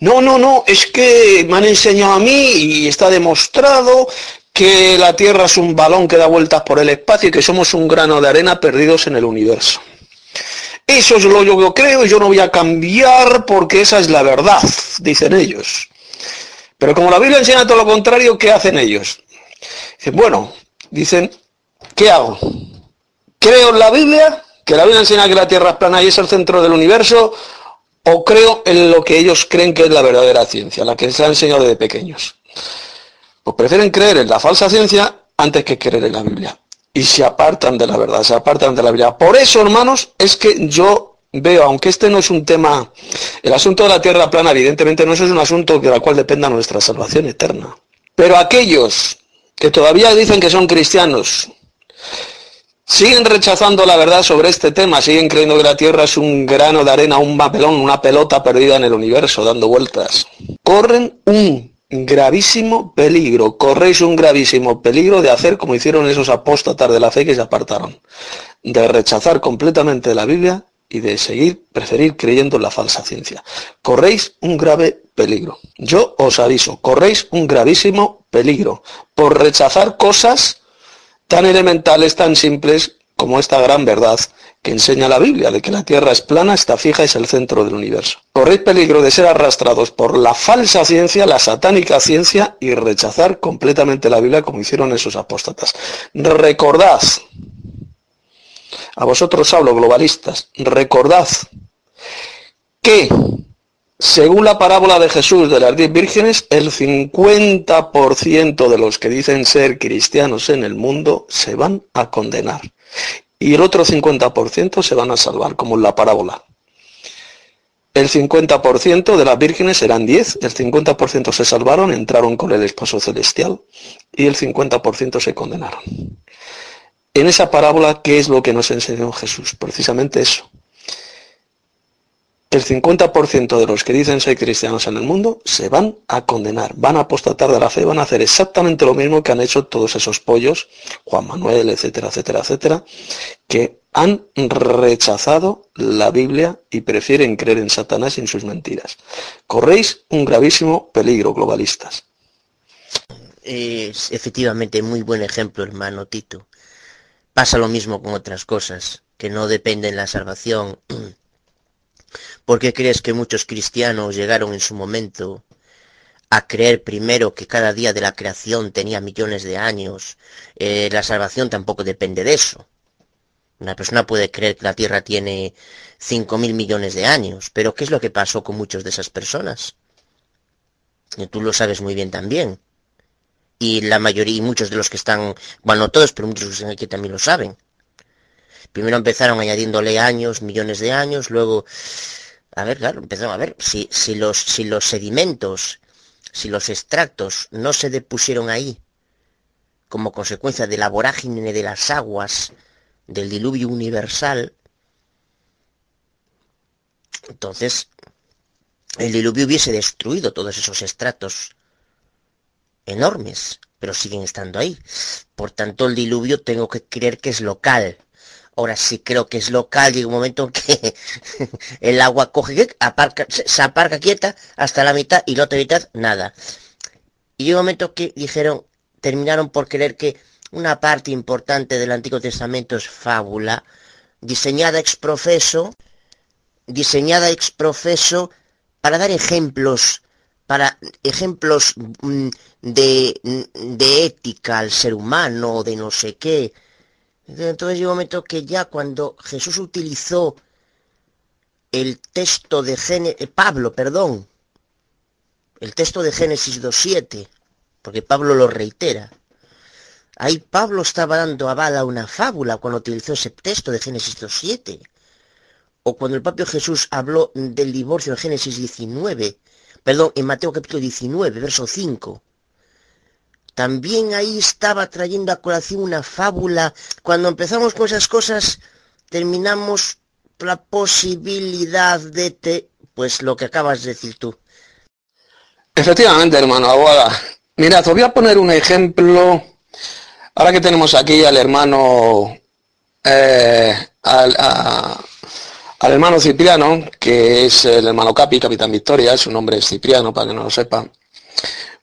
No, no, no, es que me han enseñado a mí y está demostrado que la Tierra es un balón que da vueltas por el espacio y que somos un grano de arena perdidos en el universo. Eso es lo que yo creo y yo no voy a cambiar porque esa es la verdad, dicen ellos. Pero como la Biblia enseña todo lo contrario, ¿qué hacen ellos? Bueno, dicen, ¿qué hago? ¿Creo en la Biblia? ¿Que la Biblia enseña que la Tierra es plana y es el centro del universo? ¿O creo en lo que ellos creen que es la verdadera ciencia, la que se ha enseñado desde pequeños? Pues prefieren creer en la falsa ciencia antes que creer en la Biblia. Y se apartan de la verdad, se apartan de la Biblia. Por eso, hermanos, es que yo veo, aunque este no es un tema, el asunto de la tierra plana, evidentemente no es un asunto de la cual dependa nuestra salvación eterna. Pero aquellos que todavía dicen que son cristianos, siguen rechazando la verdad sobre este tema, siguen creyendo que la Tierra es un grano de arena, un papelón, una pelota perdida en el universo, dando vueltas. Corren un gravísimo peligro, corréis un gravísimo peligro de hacer como hicieron esos apóstatas de la fe que se apartaron, de rechazar completamente la Biblia y de seguir, preferir creyendo en la falsa ciencia. Corréis un grave peligro. Yo os aviso, corréis un gravísimo peligro por rechazar cosas tan elementales, tan simples como esta gran verdad que enseña la Biblia, de que la Tierra es plana, está fija, es el centro del universo. Corred peligro de ser arrastrados por la falsa ciencia, la satánica ciencia, y rechazar completamente la Biblia como hicieron esos apóstatas. Recordad, a vosotros hablo, globalistas, recordad que, según la parábola de Jesús de las diez vírgenes, el 50% de los que dicen ser cristianos en el mundo se van a condenar y el otro 50% se van a salvar, como en la parábola. el 50% de las vírgenes eran 10, el 50% se salvaron, entraron con el esposo celestial y el 50% se condenaron. En esa parábola, ¿qué es lo que nos enseñó Jesús? Precisamente eso. El 50% de los que dicen ser cristianos en el mundo se van a condenar, van a apostatar de la fe, van a hacer exactamente lo mismo que han hecho todos esos pollos, Juan Manuel, etcétera, etcétera, etcétera, que han rechazado la Biblia y prefieren creer en Satanás y en sus mentiras. Corréis un gravísimo peligro, globalistas. Es efectivamente muy buen ejemplo, hermano Tito. Pasa lo mismo con otras cosas, que no dependen de la salvación. ¿Por qué crees que muchos cristianos llegaron en su momento a creer primero que cada día de la creación tenía millones de años? Eh, la salvación tampoco depende de eso. Una persona puede creer que la Tierra tiene 5 mil millones de años, pero ¿qué es lo que pasó con muchas de esas personas? Y tú lo sabes muy bien también. Y la mayoría, y muchos de los que están, bueno, no todos, pero muchos que están aquí también lo saben. Primero empezaron añadiéndole años, millones de años, luego, a ver, claro, empezaron a ver, si, si, los, si los sedimentos, si los extractos no se depusieron ahí, como consecuencia de la vorágine de las aguas, del diluvio universal, entonces el diluvio hubiese destruido todos esos estratos enormes, pero siguen estando ahí. Por tanto, el diluvio tengo que creer que es local. Ahora sí creo que es local, llega un momento en que el agua coge, aparca, se aparca quieta hasta la mitad y la otra mitad nada. Y llega un momento que dijeron, terminaron por creer que una parte importante del Antiguo Testamento es fábula, diseñada ex profeso, diseñada ex profeso para dar ejemplos, para ejemplos mm, de, de ética al ser humano, de no sé qué. Entonces llegó un momento que ya cuando Jesús utilizó el texto de Génesis, eh, Pablo, perdón, el texto de Génesis 2.7, porque Pablo lo reitera, Ahí Pablo estaba dando aval a una fábula cuando utilizó ese texto de Génesis 2.7. O cuando el propio Jesús habló del divorcio en Génesis 19, perdón, en Mateo capítulo 19, verso 5. También ahí estaba trayendo a colación una fábula. Cuando empezamos con esas cosas, terminamos la posibilidad de te, pues lo que acabas de decir tú. Efectivamente, hermano Aguada. Mirad, os voy a poner un ejemplo Ahora que tenemos aquí al hermano, eh, al, hermano Cipriano, que es el hermano Capi, Capitán Victoria, su nombre es Cipriano, para que no lo sepa.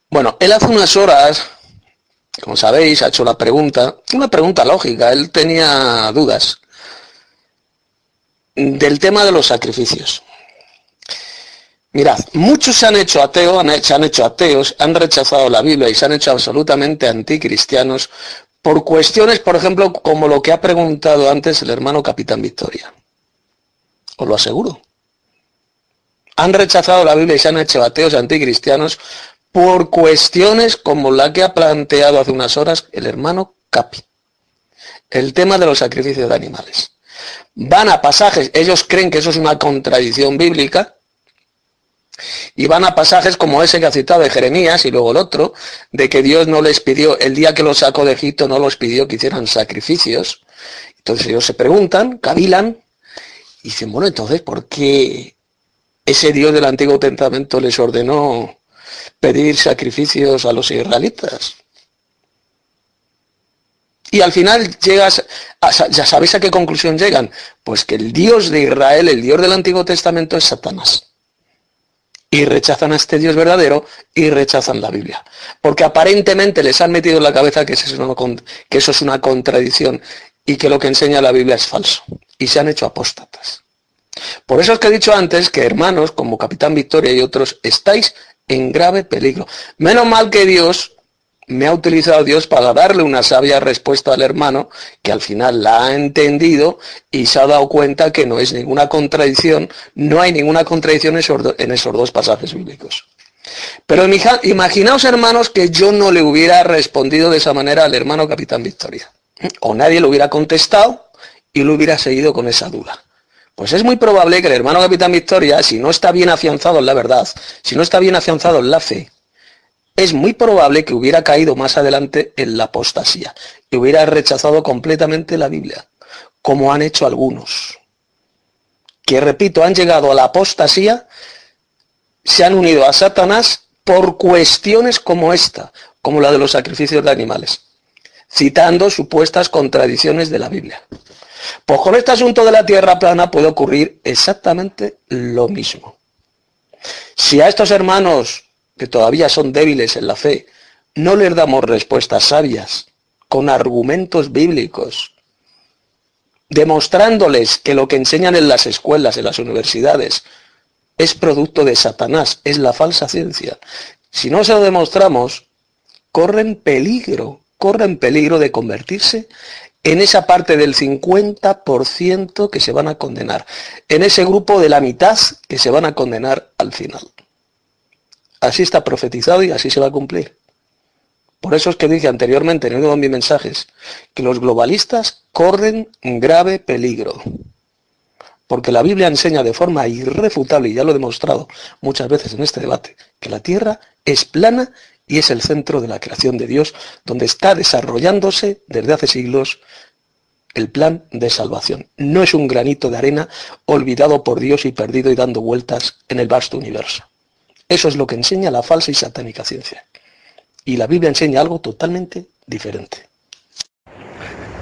Bueno, él hace unas horas, como sabéis, ha hecho la pregunta, una pregunta lógica, él tenía dudas del tema de los sacrificios. Mirad, muchos se han hecho ateos, se han hecho ateos, han rechazado la Biblia y se han hecho absolutamente anticristianos por cuestiones, por ejemplo, como lo que ha preguntado antes el hermano Capitán Victoria. Os lo aseguro. Han rechazado la Biblia y se han hecho ateos anticristianos por cuestiones como la que ha planteado hace unas horas el hermano Capi. El tema de los sacrificios de animales. Van a pasajes, ellos creen que eso es una contradicción bíblica, y van a pasajes como ese que ha citado de Jeremías y luego el otro, de que Dios no les pidió, el día que los sacó de Egipto no los pidió que hicieran sacrificios. Entonces ellos se preguntan, cavilan, y dicen, bueno, entonces, ¿por qué ese Dios del Antiguo Testamento les ordenó pedir sacrificios a los israelitas? Y al final llegas, ya sabéis a qué conclusión llegan, pues que el Dios de Israel, el Dios del Antiguo Testamento es Satanás y rechazan a este Dios verdadero y rechazan la Biblia. Porque aparentemente les han metido en la cabeza que eso, es una, contradicción y que lo que enseña la Biblia es falso. Y se han hecho apóstatas. Por eso es que he dicho antes que hermanos como Capitán Victoria y otros estáis en grave peligro. Menos mal que Dios me ha utilizado Dios para darle una sabia respuesta al hermano, que al final la ha entendido y se ha dado cuenta que no es ninguna contradicción, no hay ninguna contradicción en esos dos pasajes bíblicos. Pero imaginaos, hermanos, que yo no le hubiera respondido de esa manera al hermano Capitán Victoria. O nadie le hubiera contestado y lo hubiera seguido con esa duda. Pues es muy probable que el hermano Capitán Victoria, si no está bien afianzado en la verdad, si no está bien afianzado en la fe, es muy probable que hubiera caído más adelante en la apostasía y hubiera rechazado completamente la Biblia, como han hecho algunos, que repito, han llegado a la apostasía, se han unido a Satanás por cuestiones como esta, como la de los sacrificios de animales, citando supuestas contradicciones de la Biblia. Pues con este asunto de la tierra plana puede ocurrir exactamente lo mismo. Si a estos hermanos que todavía son débiles en la fe, no les damos respuestas sabias, con argumentos bíblicos, demostrándoles que lo que enseñan en las escuelas, en las universidades, es producto de Satanás, es la falsa ciencia. Si no se lo demostramos, corren peligro, corren peligro de convertirse en esa parte del 50% que se van a condenar, en ese grupo de la mitad que se van a condenar al final. Así está profetizado y así se va a cumplir. Por eso es que dije anteriormente en uno de mis mensajes que los globalistas corren grave peligro. Porque la Biblia enseña de forma irrefutable, y ya lo he demostrado muchas veces en este debate, que la Tierra es plana y es el centro de la creación de Dios, donde está desarrollándose desde hace siglos el plan de salvación. No es un granito de arena olvidado por Dios y perdido y dando vueltas en el vasto universo. Eso es lo que enseña la falsa y satánica ciencia. Y la Biblia enseña algo totalmente diferente.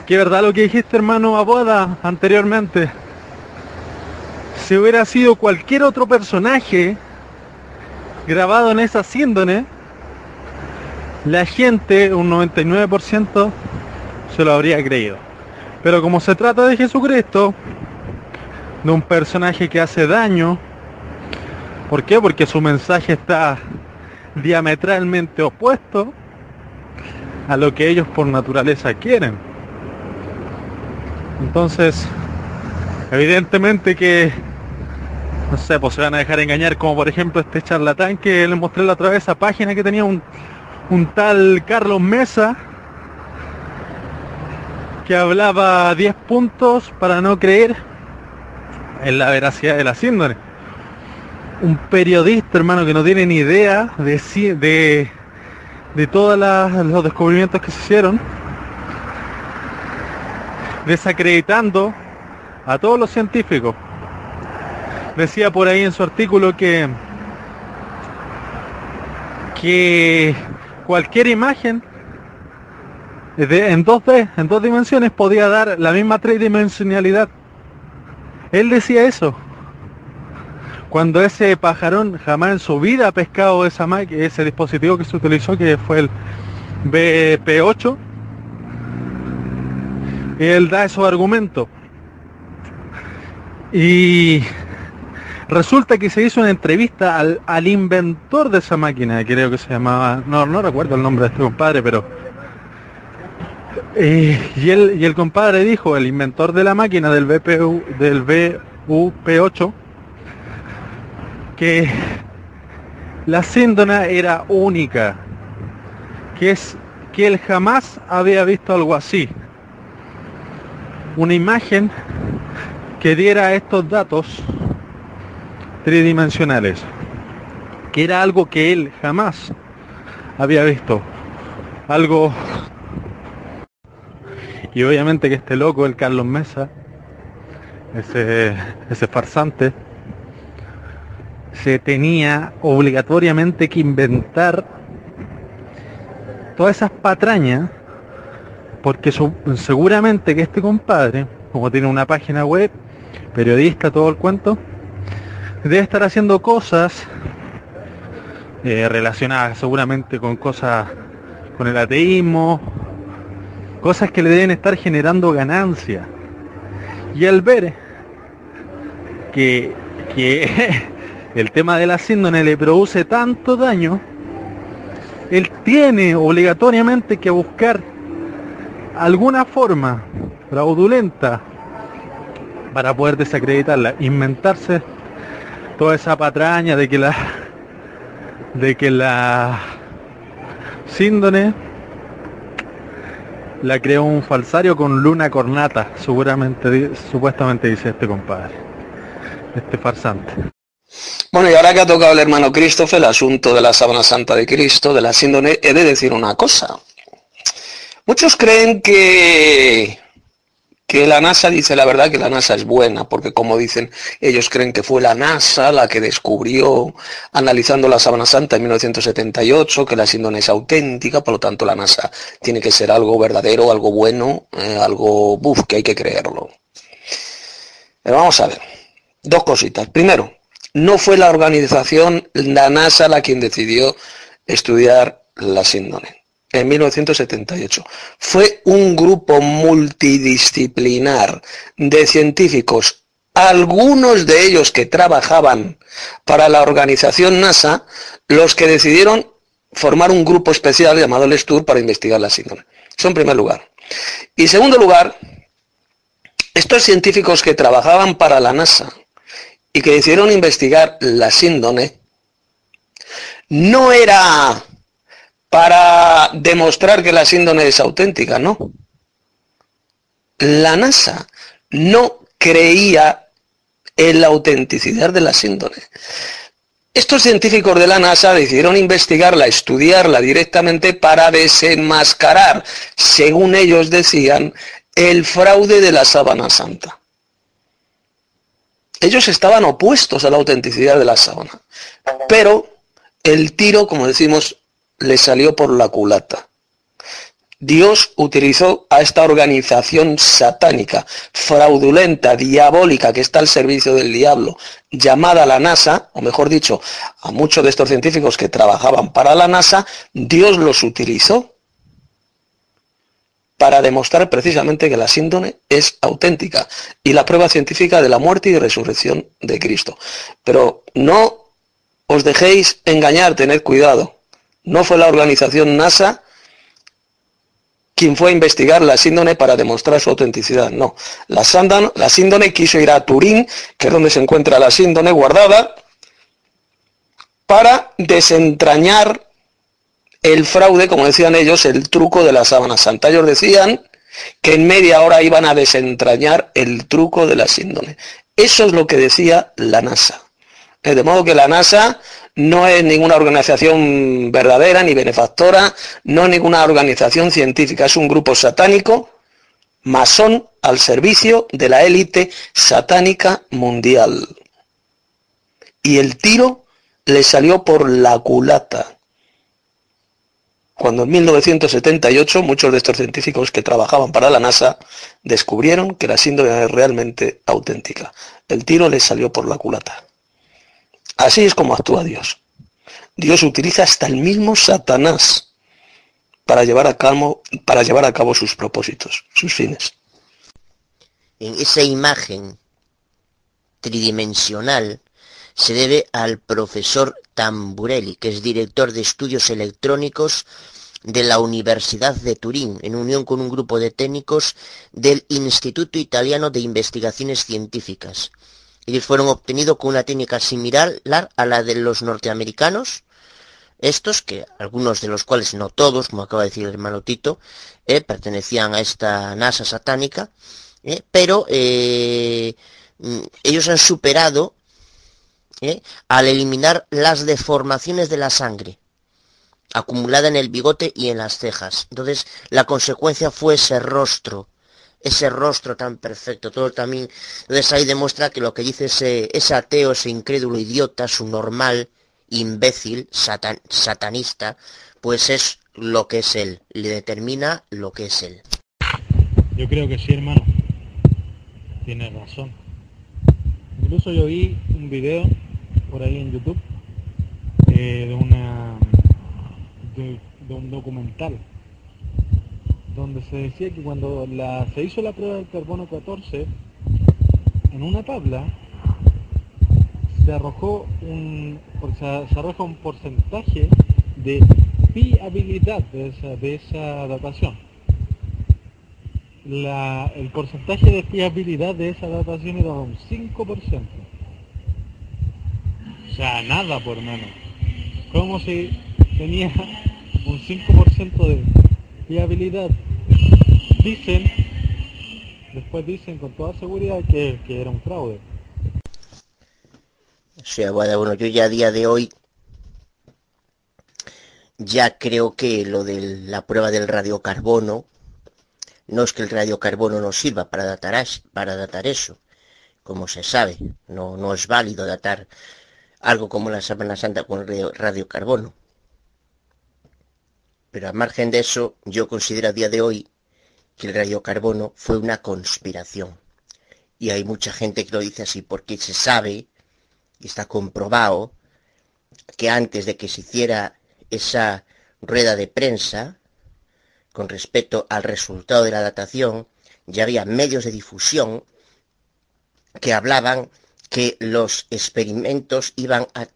Qué verdad lo que dijiste, hermano Aboda, anteriormente. Si hubiera sido cualquier otro personaje grabado en esa síndone, la gente, un 99%, se lo habría creído. Pero como se trata de Jesucristo, de un personaje que hace daño, ¿Por qué? Porque su mensaje está diametralmente opuesto a lo que ellos por naturaleza quieren. Entonces, evidentemente que, no sé, pues se van a dejar engañar, como por ejemplo este charlatán que les mostré la otra vez, esa página que tenía un, un tal Carlos Mesa, que hablaba 10 puntos para no creer en la veracidad de la síndrome un periodista, hermano, que no tiene ni idea de, de, de todos los descubrimientos que se hicieron, desacreditando a todos los científicos. Decía por ahí en su artículo que, que cualquier imagen en 2D, en dos dimensiones, podía dar la misma tridimensionalidad. Él decía eso cuando ese pajarón jamás en su vida ha pescado esa ese dispositivo que se utilizó, que fue el BP8, él da esos argumentos. Y resulta que se hizo una entrevista al, inventor de esa máquina, creo que se llamaba, no, no recuerdo el nombre de este compadre, pero... Eh, y, el, y el compadre dijo, el inventor de la máquina del BPU, del VUP8, que la síndona era única, que es que él jamás había visto algo así. Una imagen que diera estos datos tridimensionales, que era algo que él jamás había visto. Algo... Y obviamente que este loco, el Carlos Mesa, ese, ese farsante, se tenía obligatoriamente que inventar todas esas patrañas porque seguramente que este compadre, como tiene una página web, periodista, todo el cuento, debe estar haciendo cosas eh, relacionadas seguramente con cosas, con el ateísmo, cosas que le deben estar generando ganancia. Y al ver que, que el tema de la síndrome le produce tanto daño, él tiene obligatoriamente que buscar alguna forma fraudulenta para poder desacreditarla, inventarse toda esa patraña de que la de que la síndrome la creó un falsario con luna cornata, seguramente supuestamente dice este compadre. este farsante. Bueno, y ahora que ha tocado el hermano Christopher el asunto de la sábana santa de Cristo, de la síndrome, he de decir una cosa. Muchos creen que, que la NASA dice la verdad que la NASA es buena, porque como dicen, ellos creen que fue la NASA la que descubrió, analizando la sábana santa en 1978, que la síndrome es auténtica, por lo tanto la NASA tiene que ser algo verdadero, algo bueno, eh, algo, buf, que hay que creerlo. Pero vamos a ver, dos cositas. Primero, no fue la organización, la NASA, la quien decidió estudiar la síndrome en 1978. Fue un grupo multidisciplinar de científicos, algunos de ellos que trabajaban para la organización NASA, los que decidieron formar un grupo especial llamado el para investigar la síndrome. Eso en primer lugar. Y segundo lugar, estos científicos que trabajaban para la NASA y que decidieron investigar la síndrome, no era para demostrar que la síndrome es auténtica, no. La NASA no creía en la autenticidad de la síndrome. Estos científicos de la NASA decidieron investigarla, estudiarla directamente para desenmascarar, según ellos decían, el fraude de la sábana santa. Ellos estaban opuestos a la autenticidad de la sábana. Pero el tiro, como decimos, le salió por la culata. Dios utilizó a esta organización satánica, fraudulenta, diabólica, que está al servicio del diablo, llamada la NASA, o mejor dicho, a muchos de estos científicos que trabajaban para la NASA, Dios los utilizó para demostrar precisamente que la síndrome es auténtica y la prueba científica de la muerte y resurrección de Cristo. Pero no os dejéis engañar, tened cuidado. No fue la organización NASA quien fue a investigar la síndrome para demostrar su autenticidad. No, la, síndrome quiso ir a Turín, que es donde se encuentra la síndrome guardada, para desentrañar el fraude, como decían ellos, el truco de la sábana santa. Ellos decían que en media hora iban a desentrañar el truco de la síndrome. Eso es lo que decía la NASA. De modo que la NASA no es ninguna organización verdadera ni benefactora, no es ninguna organización científica, es un grupo satánico, masón al servicio de la élite satánica mundial. Y el tiro le salió por la culata cuando en 1978 muchos de estos científicos que trabajaban para la NASA descubrieron que la síndrome es realmente auténtica. El tiro les salió por la culata. Así es como actúa Dios. Dios utiliza hasta el mismo Satanás para llevar a cabo, sus propósitos, sus fines. En esa imagen tridimensional se debe al profesor Tamburelli, que es director de estudios electrónicos de la Universidad de Turín, en unión con un grupo de técnicos del Instituto Italiano de Investigaciones Científicas. Ellos fueron obtenidos con una técnica similar a la de los norteamericanos, estos, que algunos de los cuales, no todos, como acaba de decir el hermano Tito, eh, pertenecían a esta NASA satánica, eh, pero eh, mm, ellos han superado al eliminar las deformaciones de la sangre acumulada en el bigote y en las cejas. Entonces, la consecuencia fue ese rostro, ese rostro tan perfecto. Todo también, entonces ahí demuestra que lo que dice ese, ateo, ese incrédulo idiota, su normal, imbécil, satanista, pues es lo que es él, le determina lo que es él. Yo creo que sí, hermano. Tiene razón. Incluso yo vi un video por ahí en YouTube eh, de una de, un documental donde se decía que cuando la, se hizo la prueba del carbono 14 en una tabla se arrojó un se, arroja un porcentaje de fiabilidad de esa, de esa datación. El porcentaje de fiabilidad de esa datación era un 5% o sea nada por menos. Como si tenía un 5% de fiabilidad. Dicen, después dicen con toda seguridad que, era un fraude. O sea, bueno, yo ya a día de hoy ya creo que lo de la prueba del radiocarbono, no es que el radiocarbono no sirva para datar, para datar eso, como se sabe, no, no es válido datar algo como la Semana Santa con radiocarbono. Pero a margen de eso, yo considero a día de hoy que el radiocarbono fue una conspiración. Y hay mucha gente que lo dice así porque se sabe, y está comprobado, que antes de que se hiciera esa rueda de prensa, con respecto al resultado de la datación, ya había medios de difusión que hablaban que los experimentos iban a,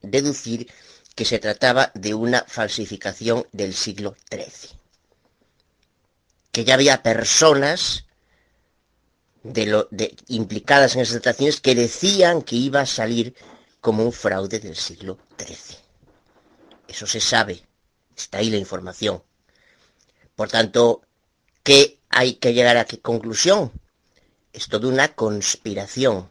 deducir que se trataba de una falsificación del siglo XIII. Que ya había personas de implicadas en esas dataciones que decían que iba a salir como un fraude del siglo XIII. Eso se sabe, está ahí la información. Por tanto, ¿qué hay que llegar a qué conclusión? Es toda una conspiración.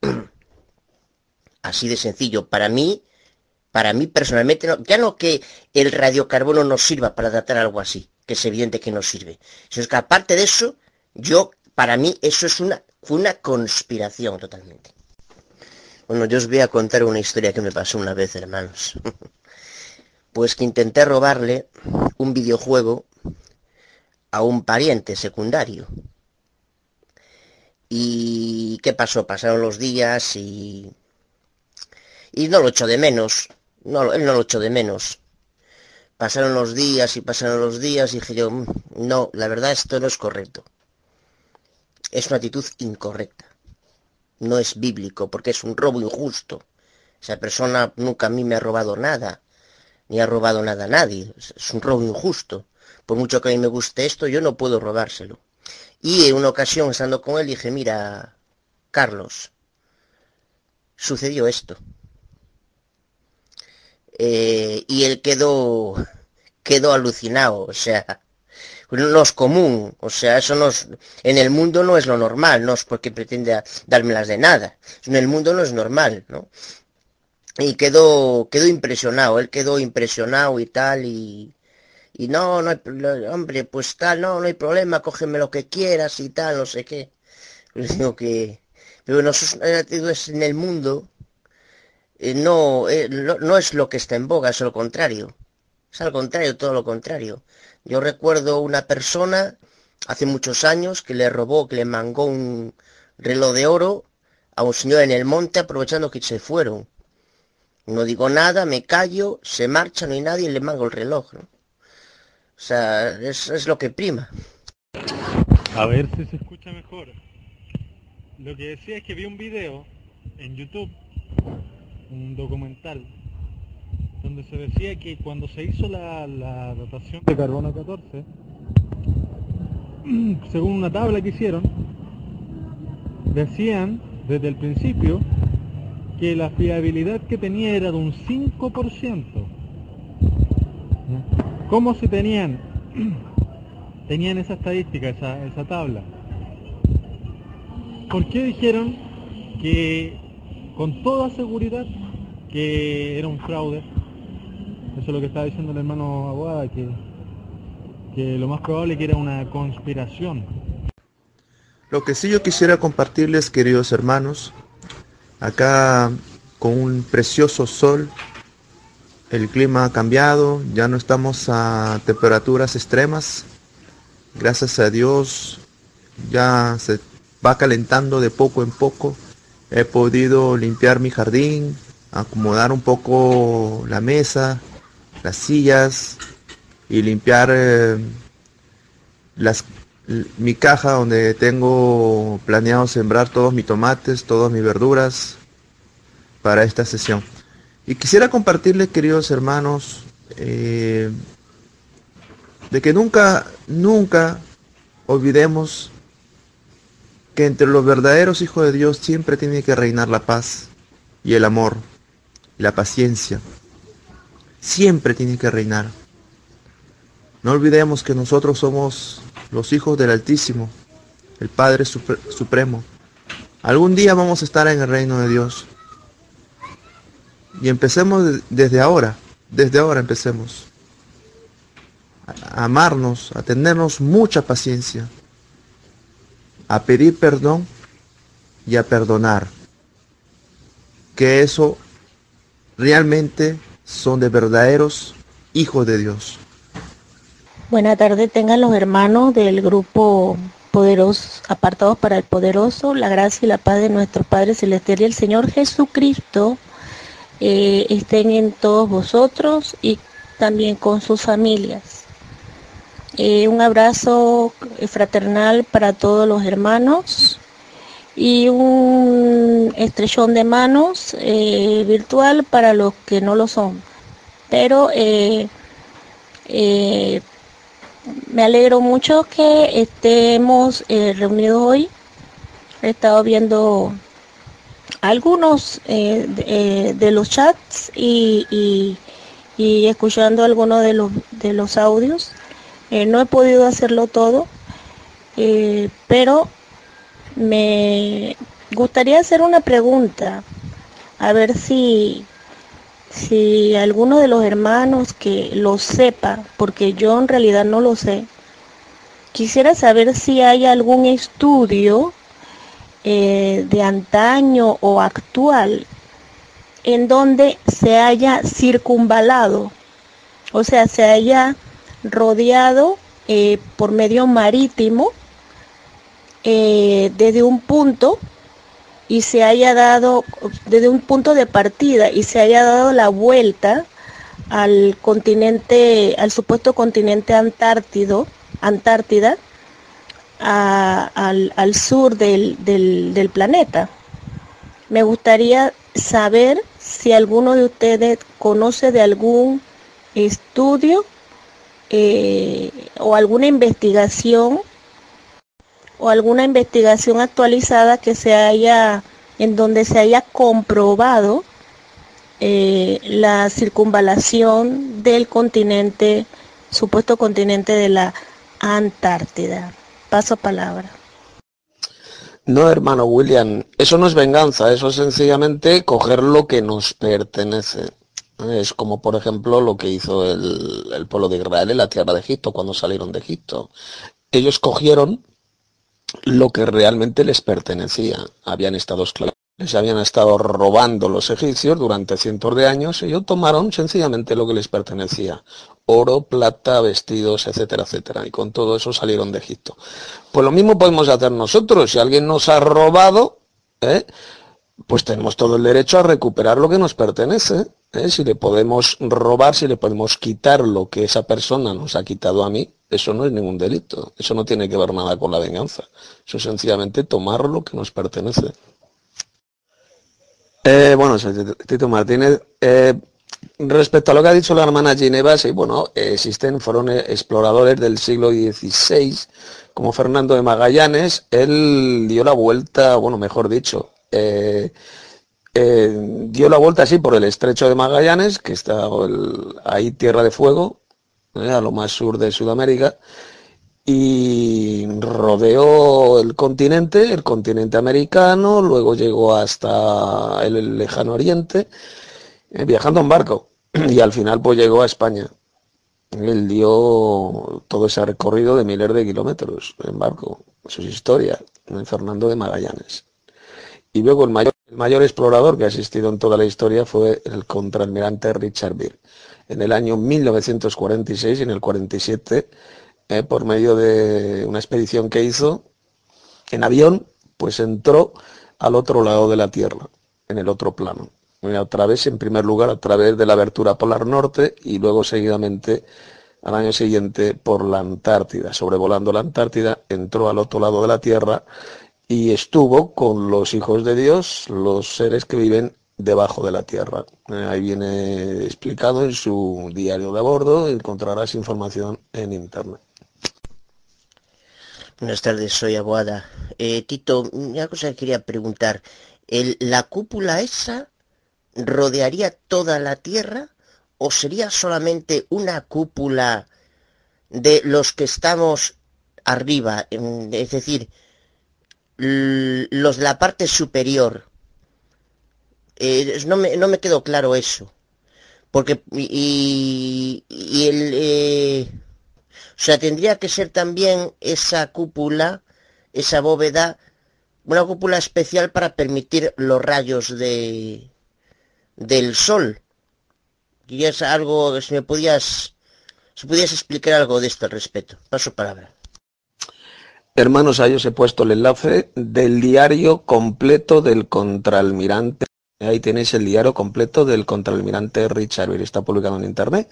Así de sencillo. Para mí, para mí personalmente, ya no que el radiocarbono no sirva para datar algo así, que es evidente que no sirve. Sino que aparte de eso, yo, para mí, eso es una, una conspiración totalmente. Bueno, yo os voy a contar una historia que me pasó una vez, hermanos. Pues que intenté robarle un videojuego a un pariente secundario. ¿Y qué pasó? Pasaron los días y... Y no lo echo de menos. No, él no lo echó de menos. Pasaron los días y pasaron los días y dije yo, mm, no, la verdad esto no es correcto. Es una actitud incorrecta. No es bíblico porque es un robo injusto. Esa persona nunca a mí me ha robado nada ni ha robado nada a nadie. Es un robo injusto. Por mucho que a mí me guste esto, yo no puedo robárselo. Y en una ocasión, estando con él, dije, mira, Carlos, sucedió esto. Eh, y él quedó, quedó alucinado, o sea, no es común, o sea, eso no es, en el mundo no es lo normal, no es porque pretende dármelas de nada, en el mundo no es normal, ¿no? y quedó, quedó impresionado, él quedó impresionado y tal, y, y no, no hay, hombre, pues tal, no, no hay problema, cógeme lo que quieras y tal, no sé qué. Digo que, pero no, es en el mundo, no, eh, no, no, es lo que está en boga, es lo contrario. Es al contrario, todo lo contrario. Yo recuerdo una persona hace muchos años que le robó, que le mangó un reloj de oro a un señor en el monte aprovechando que se fueron. No digo nada, me callo, se marcha, no hay nadie y le mango el reloj. ¿no? O sea, es, es lo que prima. A ver si se escucha mejor. Lo que decía es que vi un video en YouTube, un documental, donde se decía que cuando se hizo la, la datación de carbono 14, según una tabla que hicieron, decían desde el principio que la fiabilidad que tenía era de un 5%. ¿Cómo se tenían? tenían esa estadística, esa, esa tabla. ¿Por qué dijeron que con toda seguridad que era un fraude? Eso es lo que estaba diciendo el hermano Aguada, que, que lo más probable que era una conspiración. Lo que sí yo quisiera compartirles, queridos hermanos, Acá con un precioso sol, el clima ha cambiado, ya no estamos a temperaturas extremas. Gracias a Dios ya se va calentando de poco en poco. He podido limpiar mi jardín, acomodar un poco la mesa, las sillas y limpiar eh, mi caja donde tengo planeado sembrar todos mis tomates, todas mis verduras para esta sesión. Y quisiera compartirles, queridos hermanos, eh, de que nunca, nunca olvidemos que entre los verdaderos hijos de Dios siempre tiene que reinar la paz y el amor la paciencia. Siempre tiene que reinar. No olvidemos que nosotros somos los hijos del Altísimo, el Padre Supremo, Algún día vamos a estar en el reino de Dios. Y empecemos desde ahora, desde ahora empecemos. A amarnos, a tenernos mucha paciencia, a pedir perdón y a perdonar. Que eso realmente son de verdaderos hijos de Dios. Buena tarde tengan los hermanos del grupo Poderosos, apartados para el poderoso, la gracia y la paz de nuestro Padre Celestial y el Señor Jesucristo eh, estén en todos vosotros y también con sus familias. Eh, un abrazo fraternal para todos los hermanos y un estrellón de manos eh, virtual para los que no lo son. Pero me alegro mucho que estemos eh, reunidos hoy. He estado viendo algunos eh, eh, de, los chats y, escuchando algunos de los, de los audios. no he podido hacerlo todo, pero me gustaría hacer una pregunta, a ver si si alguno de los hermanos que lo sepa, porque yo en realidad no lo sé, quisiera saber si hay algún estudio eh, de antaño o actual en donde se haya circunvalado, o sea, se haya rodeado eh, por medio marítimo eh, desde un punto y se haya dado desde un punto de partida y se haya dado la vuelta al continente, al supuesto continente antártido, Antártida, al, sur del, del, planeta. Me gustaría saber si alguno de ustedes conoce de algún estudio eh, o alguna investigación o alguna investigación actualizada que se haya, en donde se haya comprobado eh, la circunvalación del continente, supuesto continente de la Antártida. Paso palabra. No, hermano William, eso no es venganza, eso es sencillamente coger lo que nos pertenece. Es como, por ejemplo, lo que hizo el, el pueblo de Israel en la tierra de Egipto cuando salieron de Egipto. Ellos cogieron lo que realmente les pertenecía. Habían estado esclavos, les habían estado robando los egipcios durante cientos de años y ellos tomaron sencillamente lo que les pertenecía. Oro, plata, vestidos, etcétera, etcétera. Y con todo eso salieron de Egipto. Pues lo mismo podemos hacer nosotros. Si alguien nos ha robado, ¿eh? pues tenemos todo el derecho a recuperar lo que nos pertenece. ¿eh? Si le podemos robar, si le podemos quitar lo que esa persona nos ha quitado a mí, eso no es ningún delito. Eso no tiene que ver nada con la venganza. Eso es sencillamente tomar lo que nos pertenece. Eh, bueno, Tito Martínez, eh, respecto a lo que ha dicho la hermana Gineva, sí, bueno, existen, fueron exploradores del siglo XVI, como Fernando de Magallanes, él dio la vuelta, bueno, mejor dicho, eh, dio la vuelta así por el estrecho de Magallanes, que está ahí Tierra de Fuego, ¿eh? A lo más sur de Sudamérica, y rodeó el continente, el continente americano, luego llegó hasta el lejano oriente, eh, viajando en barco, y al final pues llegó a España. Él dio todo ese recorrido de miles de kilómetros en barco, sus historias, en Fernando de Magallanes. Y luego el mayor, el mayor explorador que ha existido en toda la historia fue el contraalmirante Richard Beer en el año 1946 y en el 47, eh, por medio de una expedición que hizo en avión, pues entró al otro lado de la Tierra, en el otro plano. A través, en primer lugar, a través de la abertura polar norte y luego seguidamente al año siguiente por la Antártida. Sobrevolando la Antártida, entró al otro lado de la Tierra y estuvo con los hijos de Dios, los seres que viven debajo de la tierra. Eh, ahí viene explicado en su diario de bordo, encontrarás información en internet. Buenas tardes, soy Aguada. Eh, Tito, una cosa que quería preguntar. ¿El, ¿La cúpula esa rodearía toda la Tierra o sería solamente una cúpula de los que estamos arriba? Es decir, los de la parte superior. Eh, no, me, no me quedó claro eso. Porque, y, y el, eh, o sea, tendría que ser también esa cúpula, esa bóveda, una cúpula especial para permitir los rayos de, del sol. Y es algo, si me podías, si pudieras explicar algo de esto al respecto. Paso palabra. Hermanos, ahí os he puesto el enlace del diario completo del contraalmirante. Ahí tenéis el diario completo del contraalmirante Richard. Está publicado en internet.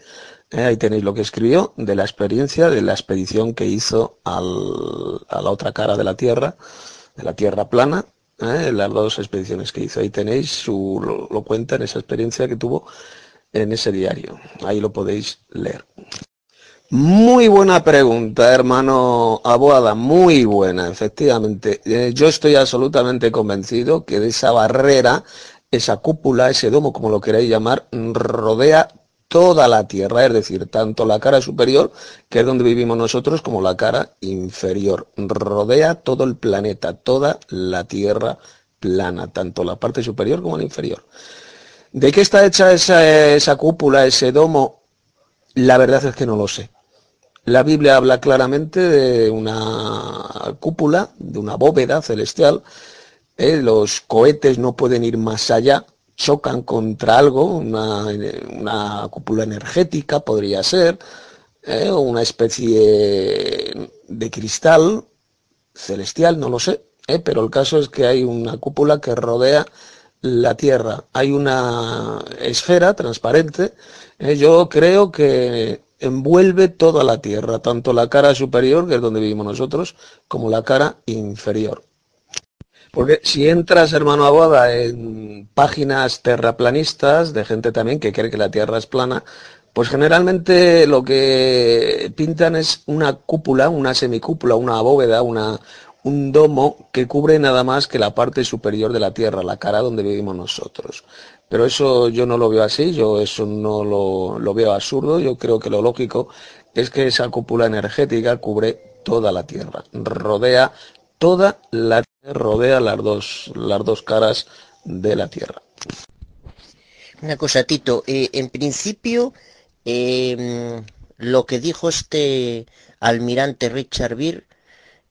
Eh, ahí tenéis lo que escribió de la experiencia de la expedición que hizo a la otra cara de la Tierra, de la Tierra plana. eh, las dos expediciones que hizo. Ahí tenéis lo, lo cuenta en esa experiencia que tuvo en ese diario. Ahí lo podéis leer. Muy buena pregunta, hermano Aboada, muy buena, efectivamente. Eh, yo estoy absolutamente convencido que de esa barrera, esa cúpula, ese domo, como lo queráis llamar, rodea toda la Tierra, es decir, tanto la cara superior, que es donde vivimos nosotros, como la cara inferior. Rodea todo el planeta, toda la Tierra plana, tanto la parte superior como la inferior. ¿De qué está hecha esa, esa cúpula, ese domo? La verdad es que no lo sé. La Biblia habla claramente de una cúpula, de una bóveda celestial. ¿Eh? Los cohetes no pueden ir más allá, chocan contra algo, una, cúpula energética podría ser, ¿eh? una especie de cristal celestial, no lo sé, ¿eh? pero el caso es que hay una cúpula que rodea la Tierra. Hay una esfera transparente. Yo creo que envuelve toda la Tierra, tanto la cara superior, que es donde vivimos nosotros, como la cara inferior. Porque si entras, hermano Aboda, en páginas terraplanistas, de gente también que cree que la Tierra es plana, pues generalmente lo que pintan es una cúpula, una semicúpula, una bóveda, una, un domo que cubre nada más que la parte superior de la Tierra, la cara donde vivimos nosotros. Pero eso yo no lo veo así, yo eso no lo, lo veo absurdo, yo creo que lo lógico es que esa cúpula energética cubre toda la Tierra, rodea toda la rodea las dos, las dos caras de la Tierra. Una cosa, Tito, eh, en principio, eh, lo que dijo este almirante Richard Beer,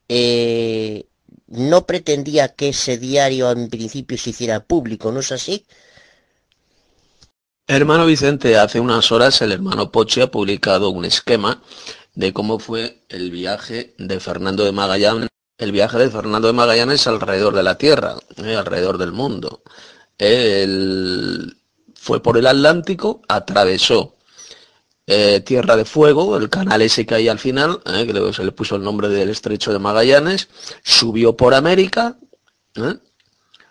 eh, no pretendía que ese diario en principio se hiciera público, ¿no es así? Hermano Vicente, hace unas horas el hermano Pochi ha publicado un esquema de cómo fue el viaje de Fernando de Magallanes, el viaje de Fernando de Magallanes alrededor de la Tierra, eh, alrededor del mundo. Él fue por el Atlántico, atravesó eh, Tierra de Fuego, el canal ese que hay al final, eh, que luego se le puso el nombre del Estrecho de Magallanes, subió por América,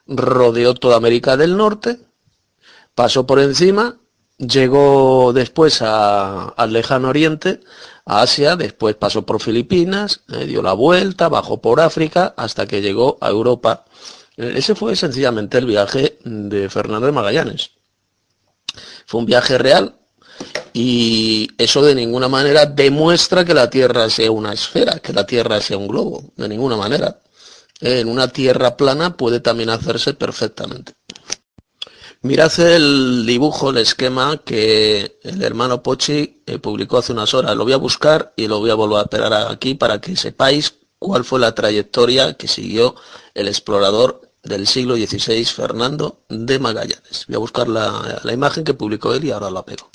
rodeó toda América del Norte, pasó por encima, llegó después al lejano oriente, Asia, después pasó por Filipinas, eh, dio la vuelta, bajó por África hasta que llegó a Europa. Eh, Ese fue sencillamente el viaje de Fernando de Magallanes. Fue un viaje real y eso de ninguna manera demuestra que la Tierra sea una esfera, que la Tierra sea un globo, de ninguna manera. Eh, En una Tierra plana puede también hacerse perfectamente. Mirad el dibujo, el esquema que el hermano Pochi eh, publicó hace unas horas. Lo voy a buscar y lo voy a volver a pegar aquí para que sepáis cuál fue la trayectoria que siguió el explorador del siglo XVI, Fernando de Magallanes. Voy a buscar la, la imagen que publicó él y ahora la pego.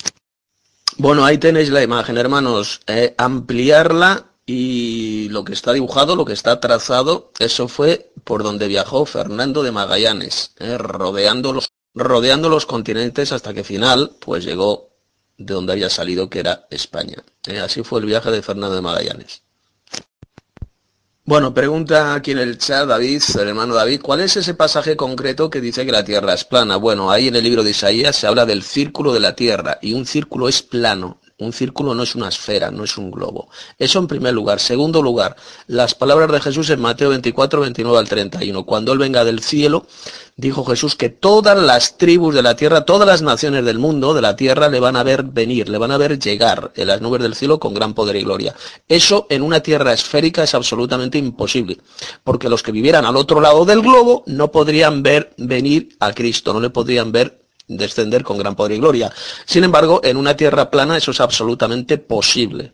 Bueno, ahí tenéis la imagen, hermanos. Eh, ampliarla y lo que está dibujado, lo que está trazado, eso fue por donde viajó Fernando de Magallanes, eh, rodeando, los, rodeando los continentes hasta que final, pues llegó de donde había salido, que era España. Eh, así fue el viaje de Fernando de Magallanes. Bueno, pregunta aquí en el chat David, el hermano David, ¿cuál es ese pasaje concreto que dice que la Tierra es plana? Bueno, ahí en el libro de Isaías se habla del círculo de la Tierra y un círculo es plano. Un círculo no es una esfera, no es un globo. Eso en primer lugar. Segundo lugar, las palabras de Jesús en Mateo 24, 29 al 31. Cuando Él venga del cielo, dijo Jesús que todas las tribus de la tierra, todas las naciones del mundo, de la tierra, le van a ver venir, le van a ver llegar en las nubes del cielo con gran poder y gloria. Eso en una tierra esférica es absolutamente imposible, porque los que vivieran al otro lado del globo no podrían ver venir a Cristo, no le podrían ver descender con gran poder y gloria. Sin embargo, en una tierra plana eso es absolutamente posible.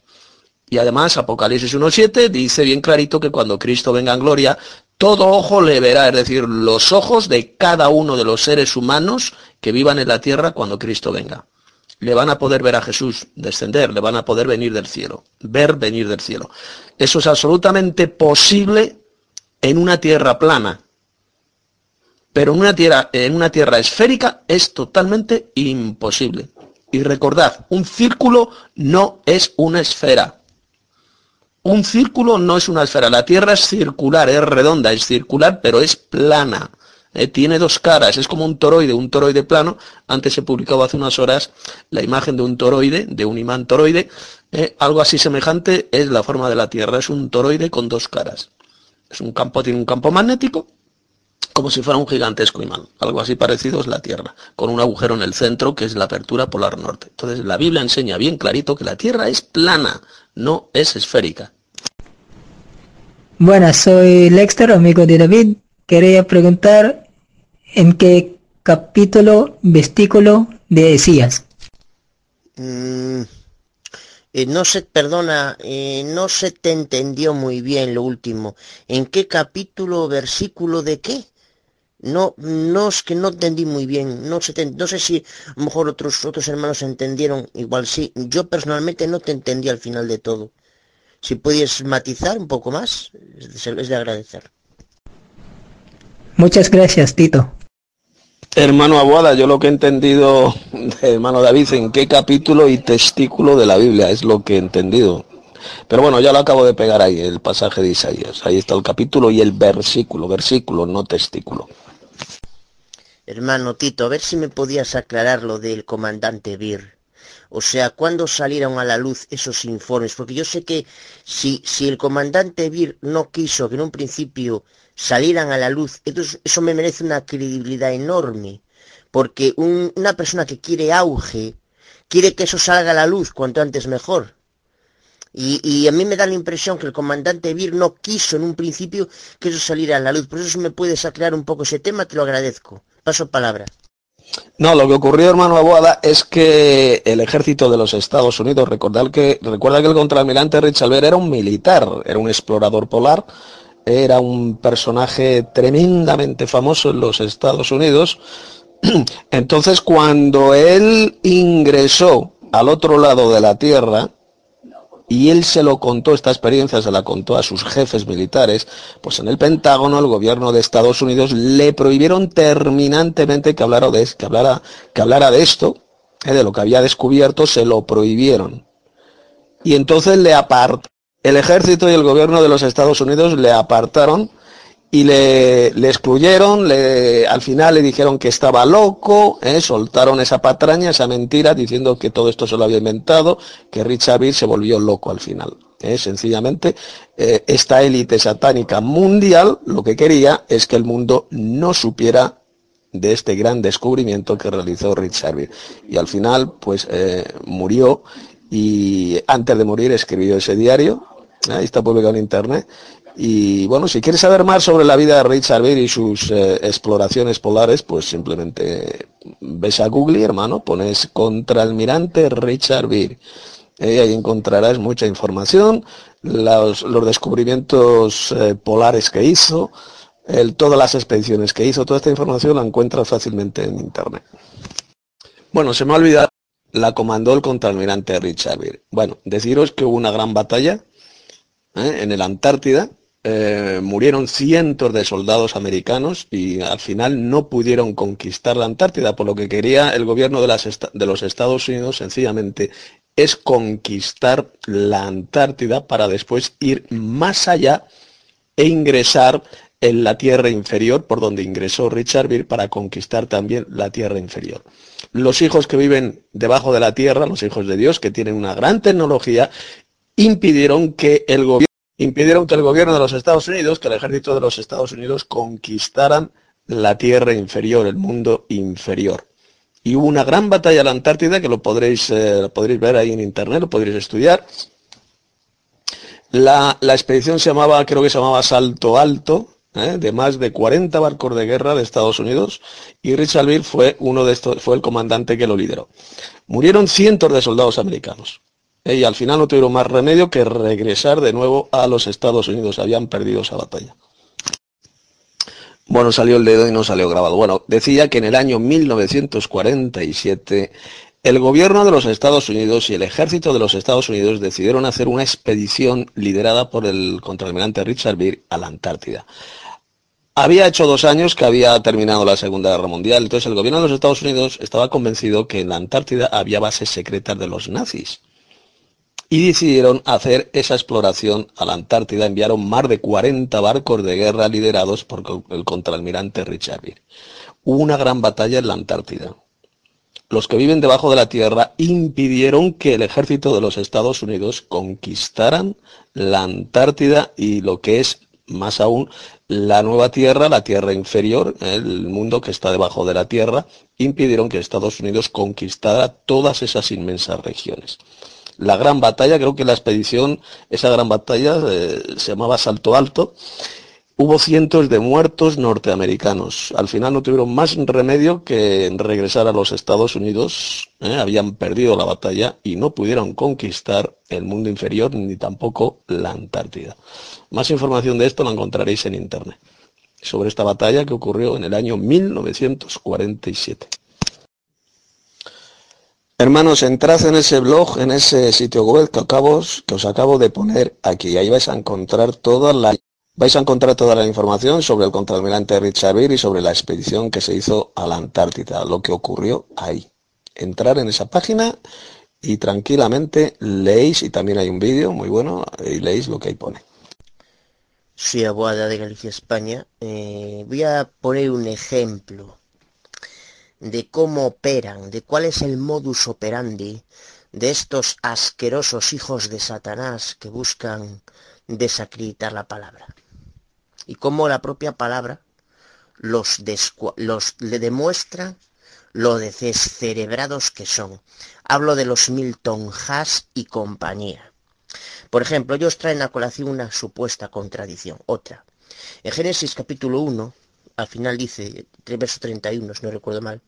Y además, Apocalipsis 1.7 dice bien clarito que cuando Cristo venga en gloria, todo ojo le verá, es decir, los ojos de cada uno de los seres humanos que vivan en la tierra cuando Cristo venga. Le van a poder ver a Jesús descender, le van a poder venir del cielo, ver venir del cielo. Eso es absolutamente posible en una tierra plana, pero en una tierra, en una tierra esférica es totalmente imposible. Y recordad, un círculo no es una esfera. Un círculo no es una esfera. La Tierra es circular, es redonda, es circular, pero es plana. Eh, tiene dos caras, es como un toroide, un toroide plano. Antes se publicaba hace unas horas la imagen de un toroide, de un imán toroide. Eh, algo así semejante es la forma de la Tierra, es un toroide con dos caras. Es un campo, tiene un campo magnético como si fuera un gigantesco imán. Algo así parecido es la Tierra, con un agujero en el centro que es la apertura polar norte. Entonces la Biblia enseña bien clarito que la Tierra es plana, no es esférica. Buenas, soy Lexter, amigo de David. Quería preguntar en qué capítulo, vestículo decías. Mm, eh, no se, perdona, eh, no se te entendió muy bien lo último. ¿En qué capítulo, versículo de qué? No, no es que no entendí muy bien, no, se no sé si a lo mejor otros, otros hermanos entendieron, igual sí, yo personalmente no te entendí al final de todo. Si puedes matizar un poco más, es de, es de agradecer. Muchas gracias, Tito. Hermano Abuada, yo lo que he entendido, hermano David, en qué capítulo y testículo de la Biblia es lo que he entendido. Pero bueno, ya lo acabo de pegar ahí, el pasaje de Isaías. Ahí está el capítulo y el versículo, versículo, no testículo. Hermano Tito, a ver si me podías aclarar lo del comandante Bir. O sea, ¿cuándo salieron a la luz esos informes? Porque yo sé que si, si el comandante Bir no quiso que en un principio salieran a la luz, eso me merece una credibilidad enorme. Porque un, una persona que quiere auge, quiere que eso salga a la luz cuanto antes mejor. Y, y, a mí me da la impresión que el comandante Bir no quiso en un principio que eso saliera a la luz. Por eso me puedes aclarar un poco ese tema, te lo agradezco. Paso palabra. No, lo que ocurrió, hermano Abuada, es que el ejército de los Estados Unidos, recordad que, recuerda que el contraalmirante Richard Ver era un militar, era un explorador polar, era un personaje tremendamente famoso en los Estados Unidos. Entonces, cuando él ingresó al otro lado de la Tierra, y él se lo contó, esta experiencia se la contó a sus jefes militares, pues en el Pentágono, el gobierno de Estados Unidos le prohibieron terminantemente que hablara de, que hablara, que hablara de esto, eh, de lo que había descubierto, se lo prohibieron. Y entonces le apartó, el ejército y el gobierno de los Estados Unidos le apartaron y le, le excluyeron, le, al final le dijeron que estaba loco, ¿eh? soltaron esa patraña, esa mentira, diciendo que todo esto se lo había inventado, que Richard Beer se volvió loco al final. ¿eh? Sencillamente, eh, esta élite satánica mundial lo que quería es que el mundo no supiera de este gran descubrimiento que realizó Richard Beer. Y al final, pues, murió y antes de morir escribió ese diario, ahí está publicado en internet, y bueno, si quieres saber más sobre la vida de Richard Beer y sus eh, exploraciones polares, pues simplemente ves a Google, hermano, pones contraalmirante Richard Beer. y ahí encontrarás mucha información, los, descubrimientos eh, polares que hizo, todas las expediciones que hizo, toda esta información la encuentras fácilmente en internet. Bueno, se me ha olvidado, la comandó el contraalmirante Richard Beer. Bueno, deciros que hubo una gran batalla ¿eh? en el Antártida, eh, murieron cientos de soldados americanos y al final no pudieron conquistar la Antártida, por lo que quería el gobierno de, las de los Estados Unidos sencillamente es conquistar la Antártida para después ir más allá e ingresar en la tierra inferior por donde ingresó Richard Beer para conquistar también la tierra inferior. Los hijos que viven debajo de la tierra, los hijos de Dios, que tienen una gran tecnología, impidieron que el gobierno impidieron que el gobierno de los Estados Unidos, que el ejército de los Estados Unidos conquistaran la tierra inferior, el mundo inferior. Y hubo una gran batalla en la Antártida que lo podréis, eh, podréis ver ahí en internet, lo podréis estudiar. La, expedición se llamaba, creo que se llamaba Salto Alto, ¿eh? de más de 40 barcos de guerra de Estados Unidos y Richard Beer fue uno de estos, fue el comandante que lo lideró. Murieron cientos de soldados americanos. ¿Eh? Y al final no tuvieron más remedio que regresar de nuevo a los Estados Unidos. Habían perdido esa batalla. Bueno, salió el dedo y no salió grabado. Bueno, decía que en el año 1947 el gobierno de los Estados Unidos y el ejército de los Estados Unidos decidieron hacer una expedición liderada por el contraalmirante Richard Beer a la Antártida. Había hecho dos años que había terminado la Segunda Guerra Mundial, entonces el gobierno de los Estados Unidos estaba convencido que en la Antártida había bases secretas de los nazis. Y decidieron hacer esa exploración a la Antártida. Enviaron más de 40 barcos de guerra liderados por el contraalmirante Richard Beer. Una gran batalla en la Antártida. Los que viven debajo de la tierra impidieron que el ejército de los Estados Unidos conquistaran la Antártida y lo que es más aún la nueva tierra, la tierra inferior, el mundo que está debajo de la tierra, impidieron que Estados Unidos conquistara todas esas inmensas regiones. La gran batalla, creo que la expedición, esa gran batalla eh, se llamaba Salto Alto, hubo cientos de muertos norteamericanos. Al final no tuvieron más remedio que regresar a los Estados Unidos. ¿eh? Habían perdido la batalla y no pudieron conquistar el mundo inferior ni tampoco la Antártida. Más información de esto la encontraréis en internet. Sobre esta batalla que ocurrió en el año 1947. Hermanos, entrad en ese blog, en ese sitio web que, acabo, que os acabo de poner aquí. Ahí vais a encontrar toda la Vais a encontrar toda la información sobre el contraalmirante Richard Beer y sobre la expedición que se hizo a la Antártida, lo que ocurrió ahí. Entrar en esa página y tranquilamente leéis, y también hay un vídeo muy bueno, y leéis lo que ahí pone. Soy abogada de Galicia, España. Eh, voy a poner un ejemplo de cómo operan, de cuál es el modus operandi de estos asquerosos hijos de Satanás que buscan desacreditar la palabra y cómo la propia palabra los, los le demuestra lo descerebrados que son. Hablo de los Milton Haas y compañía. Por ejemplo, ellos traen a colación una supuesta contradicción, otra. En Génesis capítulo 1, al final dice, verso 31, si no recuerdo mal,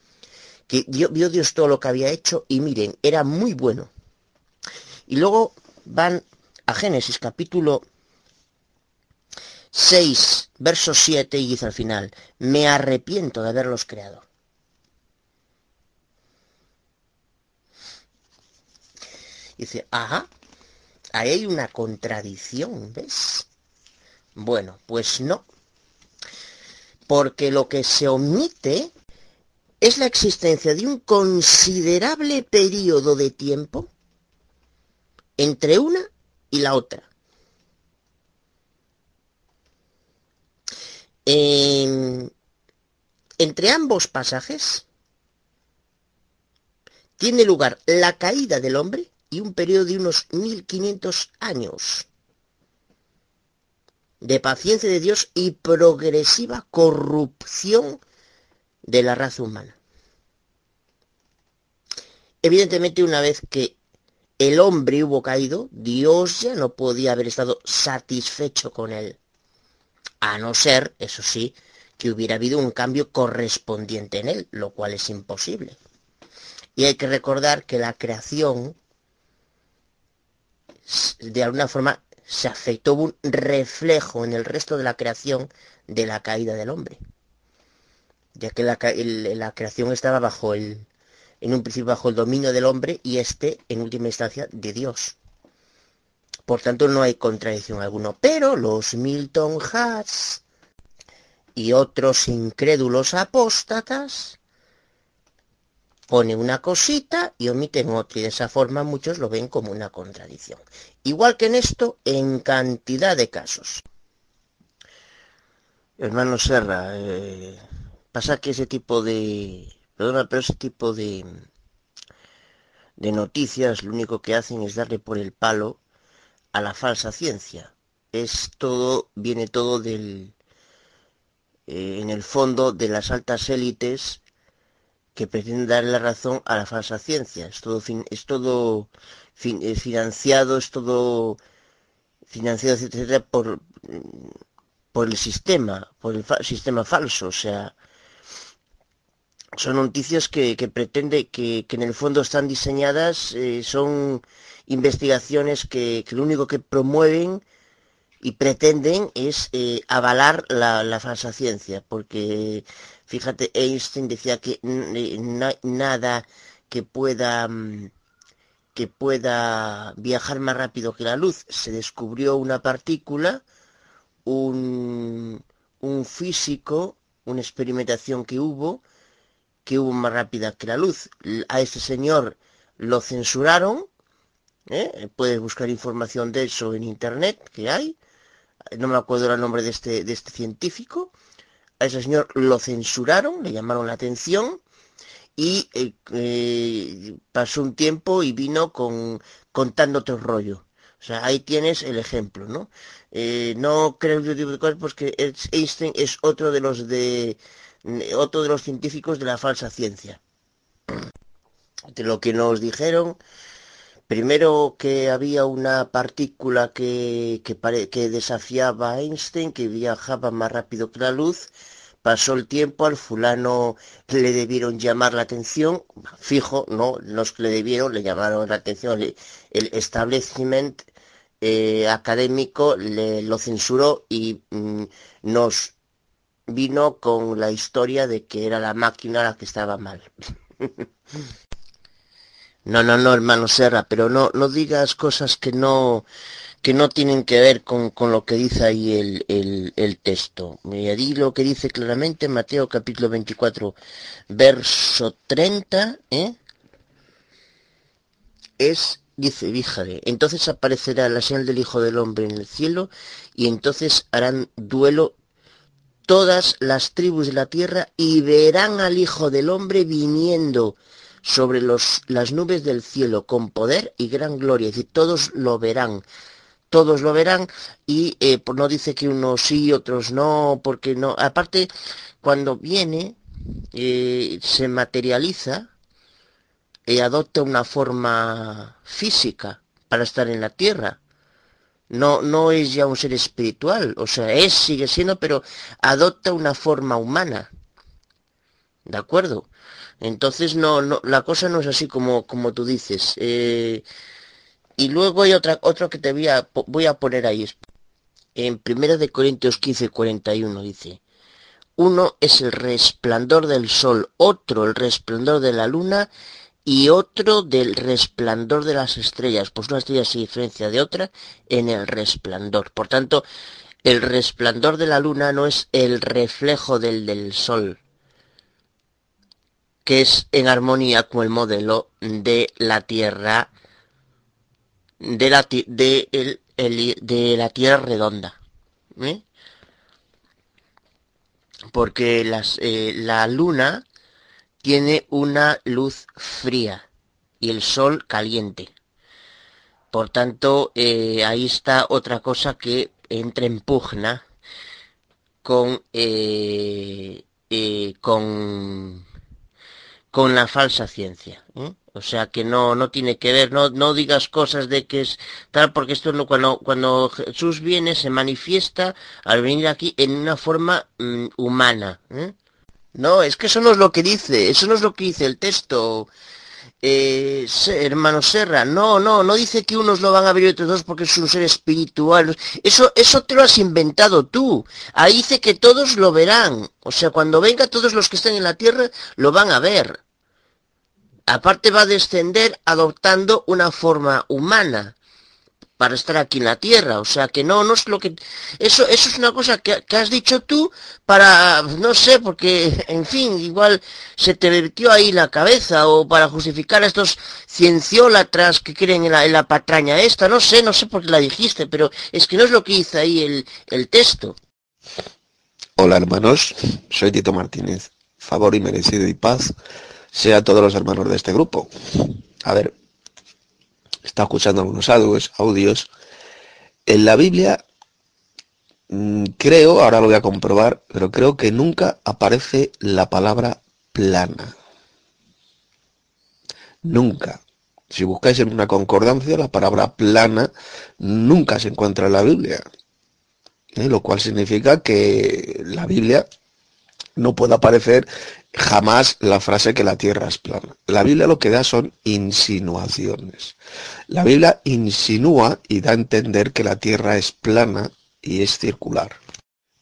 que vio Dios todo lo que había hecho y miren, era muy bueno. Y luego van a Génesis capítulo 6, verso 7 y dice al final, me arrepiento de haberlos creado. Dice, ajá, ahí hay una contradicción, ¿ves? Bueno, pues no. Porque lo que se omite es la existencia de un considerable periodo de tiempo entre una y la otra. entre ambos pasajes tiene lugar la caída del hombre y un periodo de unos 1500 años de paciencia de Dios y progresiva corrupción de la raza humana. Evidentemente, una vez que el hombre hubo caído, Dios ya no podía haber estado satisfecho con él a no ser, eso sí, que hubiera habido un cambio correspondiente en él, lo cual es imposible. Y hay que recordar que la creación, de alguna forma, se afectó un reflejo en el resto de la creación de la caída del hombre. Ya que la, la creación estaba bajo el, en un principio bajo el dominio del hombre y este, en última instancia, de Dios. Por tanto, no hay contradicción alguna. Pero los Milton Hats y otros incrédulos apóstatas ponen una cosita y omiten otra y de esa forma muchos lo ven como una contradicción. Igual que en esto, en cantidad de casos. Hermano Serra, eh, pasa que ese tipo de... Perdona, pero ese tipo de... de noticias lo único que hacen es darle por el palo a la falsa ciencia. Es todo, viene todo del... eh, en el fondo de las altas élites que pretenden darle la razón a la falsa ciencia. Es todo, fin- es todo eh, financiado, es todo financiado, etcétera, por, mm, por el sistema, por el sistema falso. O sea, son noticias que, que pretende, que, que en el fondo están diseñadas, eh, son investigaciones que, que lo único que promueven y pretenden es eh, avalar la, la falsa ciencia, porque fíjate, Einstein decía que eh, no hay nada que pueda mm, que pueda viajar más rápido que la luz. Se descubrió una partícula, un, físico, una experimentación que hubo, que hubo más rápida que la luz. A este señor lo censuraron, ¿eh? puedes buscar información de eso en internet, que hay, no me acuerdo el nombre de este, de este científico, a ese señor lo censuraron, le llamaron la atención y eh, eh, pasó un tiempo y vino con contando otro rollo. O sea, ahí tienes el ejemplo, ¿no? Eh, no creo yo tipo de cosas porque Einstein es otro de los de otro de los científicos de la falsa ciencia. De lo que nos dijeron, primero que había una partícula que, que desafiaba a Einstein, que viajaba más rápido que la luz, pasó el tiempo, al fulano le debieron llamar la atención, fijo, no, los que le debieron, le llamaron la atención, el establishment eh, académico le, lo censuró y mm, nos vino con la historia de que era la máquina la que estaba mal. No, no, no, hermano Serra, pero no, no digas cosas que no, que no tienen que ver con, con lo que dice ahí el, el, texto. Mira, di lo que dice claramente Mateo capítulo 24, verso 30, ¿eh? es, dice, fíjate, entonces aparecerá la señal del Hijo del Hombre en el cielo y entonces harán duelo todas las tribus de la tierra y verán al Hijo del Hombre viniendo sobre los, las nubes del cielo con poder y gran gloria. Es decir, todos lo verán. Todos lo verán y eh, no dice que unos sí, otros no, porque no. Aparte, cuando viene, eh, se materializa, y adopta una forma física para estar en la tierra. No, no es ya un ser espiritual, o sea, es, sigue siendo, pero adopta una forma humana. ¿De acuerdo? Entonces no, no, la cosa no es así como, como tú dices. Eh, y luego hay otra, otro que te voy a, voy a poner ahí. En 1 de Corintios 15, 41 dice, uno es el resplandor del sol, otro el resplandor de la luna y otro del resplandor de las estrellas. Pues una estrella se diferencia de otra en el resplandor. Por tanto, el resplandor de la luna no es el reflejo del del sol, que es en armonía con el modelo de la Tierra, de la, de el- el- de la Tierra redonda. ¿eh? Porque las, eh, la luna tiene una luz fría y el sol caliente. Por tanto, eh, ahí está otra cosa que entra en pugna con, con, con la falsa ciencia. O sea que no, no tiene que ver, no, no digas cosas de que es tal, porque esto no, cuando, cuando Jesús viene se manifiesta al venir aquí en una forma mm, humana. ¿eh? No, es que eso no es lo que dice, eso no es lo que dice el texto. Eh, hermano Serra, no, no, no dice que unos lo van a ver y otros dos porque es un ser espiritual. Eso, eso te lo has inventado tú. Ahí dice que todos lo verán. O sea, cuando venga todos los que estén en la tierra lo van a ver. Aparte va a descender adoptando una forma humana para estar aquí en la tierra. O sea que no, no es lo que... Eso, eso es una cosa que, has dicho tú para, no sé, porque, en fin, igual se te vertió ahí la cabeza o para justificar a estos cienciólatras que creen en la, la patraña esta. No sé, no sé por qué la dijiste, pero es que no es lo que dice ahí el, el texto. Hola hermanos, soy Tito Martínez. Favor y merecido y paz sea todos los hermanos de este grupo. A ver, está escuchando algunos audios, audios. En la Biblia mm, creo, ahora lo voy a comprobar, pero creo que nunca aparece la palabra plana. Nunca. Si buscáis en una concordancia, la palabra plana nunca se encuentra en la Biblia. ¿eh? Lo cual significa que la Biblia no puede aparecer jamás la frase que la tierra es plana. La Biblia lo que da son insinuaciones. La Biblia insinúa y da a entender que la tierra es plana y es circular.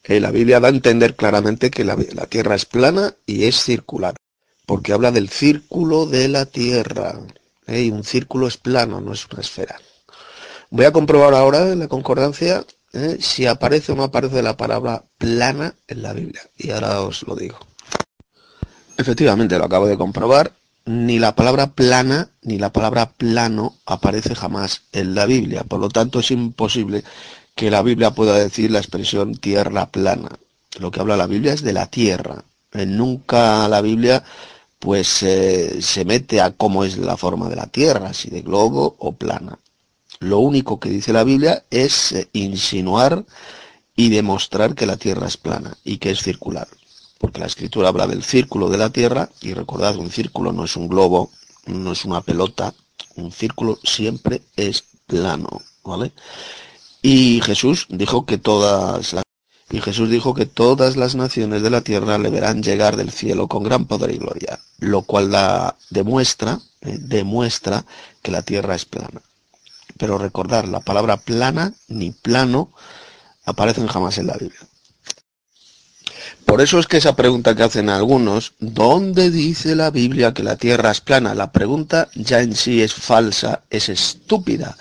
Eh, la Biblia da a entender claramente que la, tierra es plana y es circular, porque habla del círculo de la tierra. ¿eh? Y un círculo es plano, no es una esfera. Voy a comprobar ahora la concordancia ¿eh? si aparece o no aparece la palabra plana en la Biblia. Y ahora os lo digo. Efectivamente, lo acabo de comprobar. Ni la palabra plana ni la palabra plano aparece jamás en la Biblia. Por lo tanto, es imposible que la Biblia pueda decir la expresión tierra plana. Lo que habla la Biblia es de la tierra. Eh, nunca la Biblia pues eh, se mete a cómo es la forma de la tierra, si de globo o plana. Lo único que dice la Biblia es eh, insinuar y demostrar que la tierra es plana y que es circular porque la escritura habla del círculo de la Tierra, y recordad, un círculo no es un globo, no es una pelota, un círculo siempre es plano, ¿vale? Y Jesús dijo que todas las naciones de la tierra le verán llegar del cielo con gran poder y gloria, lo cual da, demuestra, eh, demuestra que la tierra es plana. Pero recordar, la palabra plana ni plano aparecen jamás en la Biblia. Por eso es que esa pregunta que hacen algunos, ¿dónde dice la Biblia que la tierra es plana? La pregunta ya en sí es falsa, es estúpida.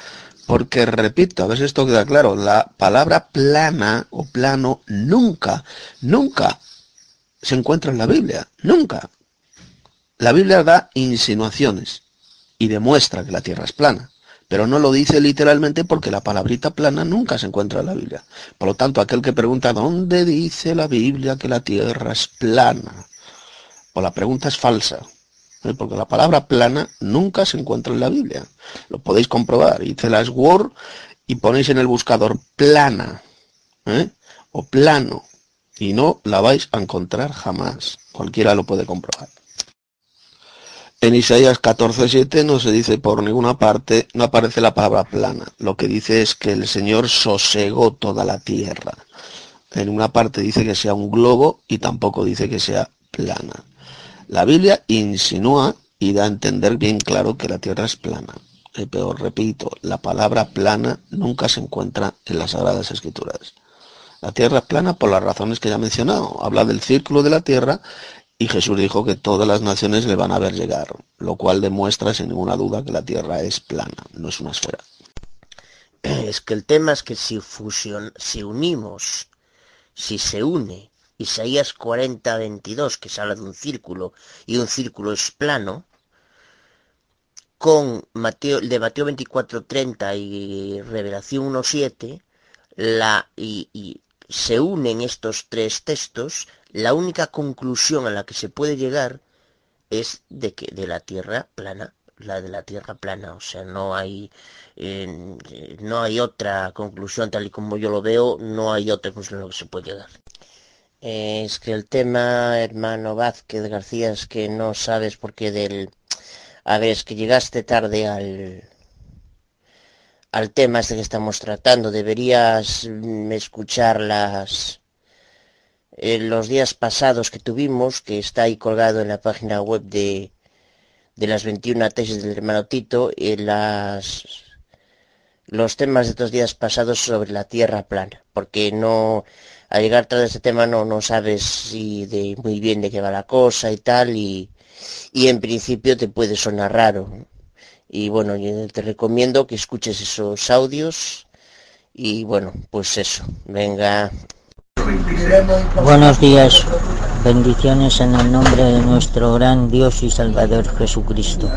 Porque, repito, a ver si esto queda claro, la palabra plana o plano nunca, nunca se encuentra en la Biblia. Nunca. La Biblia da insinuaciones y demuestra que la tierra es plana pero no lo dice literalmente porque la palabrita plana nunca se encuentra en la Biblia. Por lo tanto, aquel que pregunta ¿dónde dice la Biblia que la tierra es plana? Pues la pregunta es falsa, ¿eh? porque la palabra plana nunca se encuentra en la Biblia. Lo podéis comprobar. Hice las Word y ponéis en el buscador plana ¿eh? o plano y no la vais a encontrar jamás. Cualquiera lo puede comprobar. En Isaías 14:7 no se dice por ninguna parte, no aparece la palabra plana. Lo que dice es que el Señor sosegó toda la tierra. En una parte dice que sea un globo y tampoco dice que sea plana. La Biblia insinúa y da a entender bien claro que la tierra es plana. Eh, pero repito, la palabra plana nunca se encuentra en las Sagradas Escrituras. La tierra es plana por las razones que ya he mencionado. Habla del círculo de la tierra y Jesús dijo que todas las naciones le van a ver llegar, lo cual demuestra sin ninguna duda que la Tierra es plana, no es una esfera. Es que el tema es que si fusion, si unimos, si se une Isaías 40, 22, que se habla de un círculo, y un círculo es plano, con Mateo, de Mateo 24, 30 y Revelación 1, 7, la, y se unen estos tres textos, la única conclusión a la que se puede llegar es de que de la Tierra plana, la de la Tierra plana, o sea, no hay eh, no hay otra conclusión tal y como yo lo veo, no hay otra conclusión a la que se puede llegar. es que el tema, hermano Vázquez García, es que no sabes por qué del... A ver, es que llegaste tarde al, al tema este que estamos tratando. Deberías mm, escuchar las eh, los días pasados que tuvimos, que está ahí colgado en la página web de, de las 21 tesis del hermano Tito, y las los temas de estos días pasados sobre la tierra plana, porque no al llegar a este tema no, no sabes si de muy bien de qué va la cosa y tal, y, y en principio te puede sonar raro. Y bueno, yo te recomiendo que escuches esos audios. Y bueno, pues eso. Venga. Buenos días. Bendiciones en el nombre de nuestro gran Dios y Salvador Jesucristo.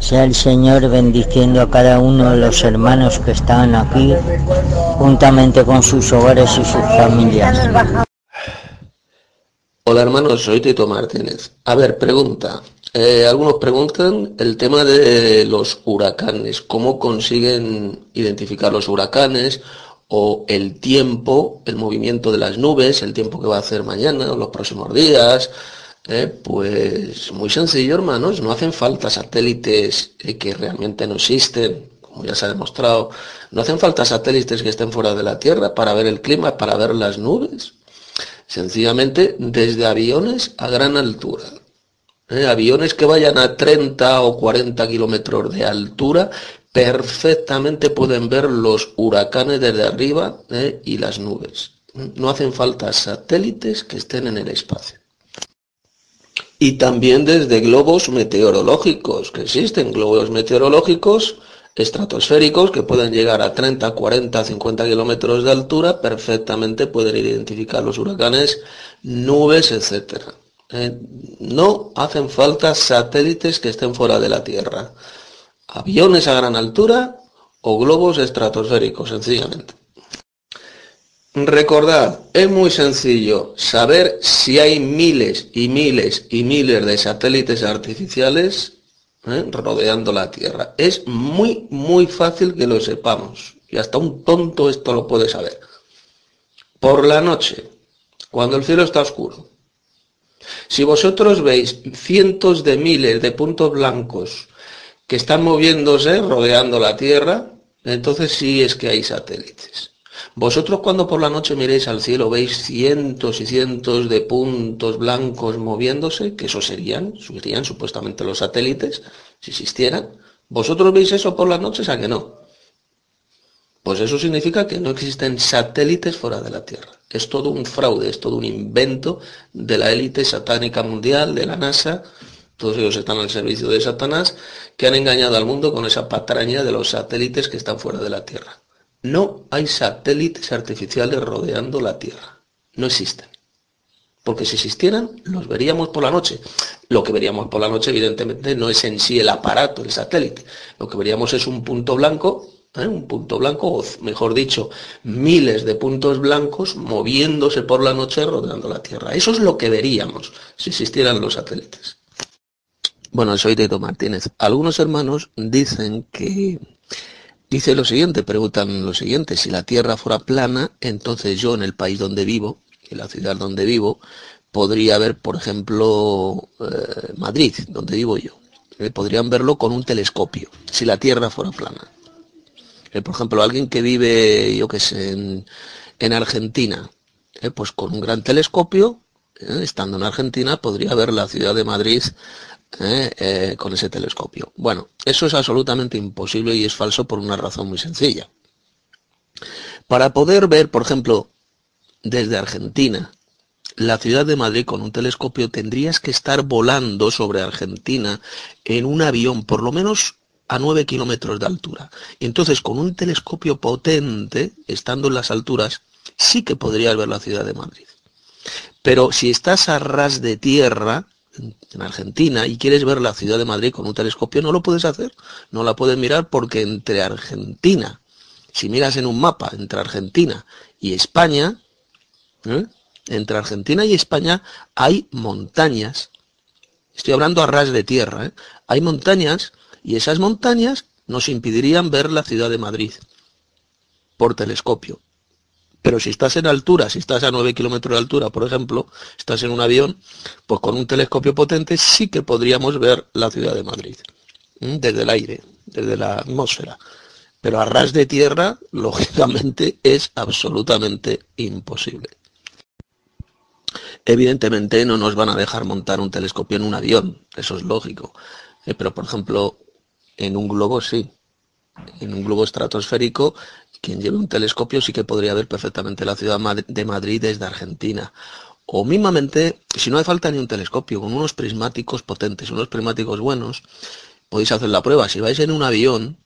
Sea el Señor bendiciendo a cada uno de los hermanos que están aquí, juntamente con sus hogares y sus familias. Hola hermanos, soy Tito Martínez. A ver, pregunta. Eh, algunos preguntan el tema de los huracanes, cómo consiguen identificar los huracanes o el tiempo, el movimiento de las nubes, el tiempo que va a hacer mañana o los próximos días. Eh, pues muy sencillo, hermanos, no hacen falta satélites eh, que realmente no existen, como ya se ha demostrado. No hacen falta satélites que estén fuera de la Tierra para ver el clima, para ver las nubes. Sencillamente desde aviones a gran altura. Eh, aviones que vayan a 30 o 40 kilómetros de altura perfectamente pueden ver los huracanes desde arriba eh, y las nubes. No hacen falta satélites que estén en el espacio. Y también desde globos meteorológicos, que existen globos meteorológicos estratosféricos que pueden llegar a 30, 40, 50 kilómetros de altura, perfectamente pueden identificar los huracanes, nubes, etc. Eh, no hacen falta satélites que estén fuera de la Tierra aviones a gran altura o globos estratosféricos, sencillamente. Recordad, es muy sencillo saber si hay miles y miles y miles de satélites artificiales ¿eh? rodeando la Tierra. Es muy, muy fácil que lo sepamos. Y hasta un tonto esto lo puede saber. Por la noche, cuando el cielo está oscuro, si vosotros veis cientos de miles de puntos blancos que están moviéndose rodeando la Tierra, entonces sí es que hay satélites. Vosotros cuando por la noche miréis al cielo veis cientos y cientos de puntos blancos moviéndose, que eso serían, serían supuestamente los satélites, si existieran. ¿Vosotros veis eso por las noches a que no? Pues eso significa que no existen satélites fuera de la Tierra. Es todo un fraude, es todo un invento de la élite satánica mundial, de la NASA, todos ellos están al servicio de Satanás, que han engañado al mundo con esa patraña de los satélites que están fuera de la Tierra. No hay satélites artificiales rodeando la Tierra. No existen. Porque si existieran, los veríamos por la noche. Lo que veríamos por la noche, evidentemente, no es en sí el aparato, el satélite. Lo que veríamos es un punto blanco, ¿eh? un punto blanco, o mejor dicho, miles de puntos blancos moviéndose por la noche rodeando la Tierra. Eso es lo que veríamos si existieran los satélites. Bueno, soy Tito Martínez. Algunos hermanos dicen que dice lo siguiente, preguntan lo siguiente, si la Tierra fuera plana, entonces yo en el país donde vivo, en la ciudad donde vivo, podría ver, por ejemplo, eh, Madrid, donde vivo yo. Eh, podrían verlo con un telescopio, si la Tierra fuera plana. Eh, por ejemplo, alguien que vive, yo qué sé, en, en Argentina, pues con un gran telescopio, estando en Argentina, podría ver la ciudad de Madrid ¿eh? Eh, con ese telescopio. Bueno, eso es absolutamente imposible y es falso por una razón muy sencilla. Para poder ver, por ejemplo, desde Argentina, la ciudad de Madrid con un telescopio tendrías que estar volando sobre Argentina en un avión por lo menos a 9 kilómetros de altura. Entonces con un telescopio potente, estando en las alturas, sí que podrías ver la ciudad de Madrid. Pero si estás a ras de tierra, en Argentina y quieres ver la ciudad de Madrid con un telescopio, no lo puedes hacer. No la puedes mirar porque entre Argentina, si miras en un mapa entre Argentina y España, ¿eh? entre Argentina y España hay montañas. Estoy hablando a ras de tierra. ¿eh? Hay montañas y esas montañas nos impedirían ver la ciudad de Madrid por telescopio. Pero si estás en altura, si estás a 9 kilómetros de altura, por ejemplo, estás en un avión, pues con un telescopio potente sí que podríamos ver la ciudad de Madrid, desde el aire, desde la atmósfera. Pero a ras de tierra, lógicamente, es absolutamente imposible. Evidentemente no nos van a dejar montar un telescopio en un avión, eso es lógico. Eh, pero, por ejemplo, en un globo sí. En un globo estratosférico quien lleve un telescopio sí que podría ver perfectamente la ciudad de Madrid desde Argentina. O mismamente, si no hace falta ni un telescopio, con unos prismáticos potentes, unos prismáticos buenos, podéis hacer la prueba. Si vais en un avión,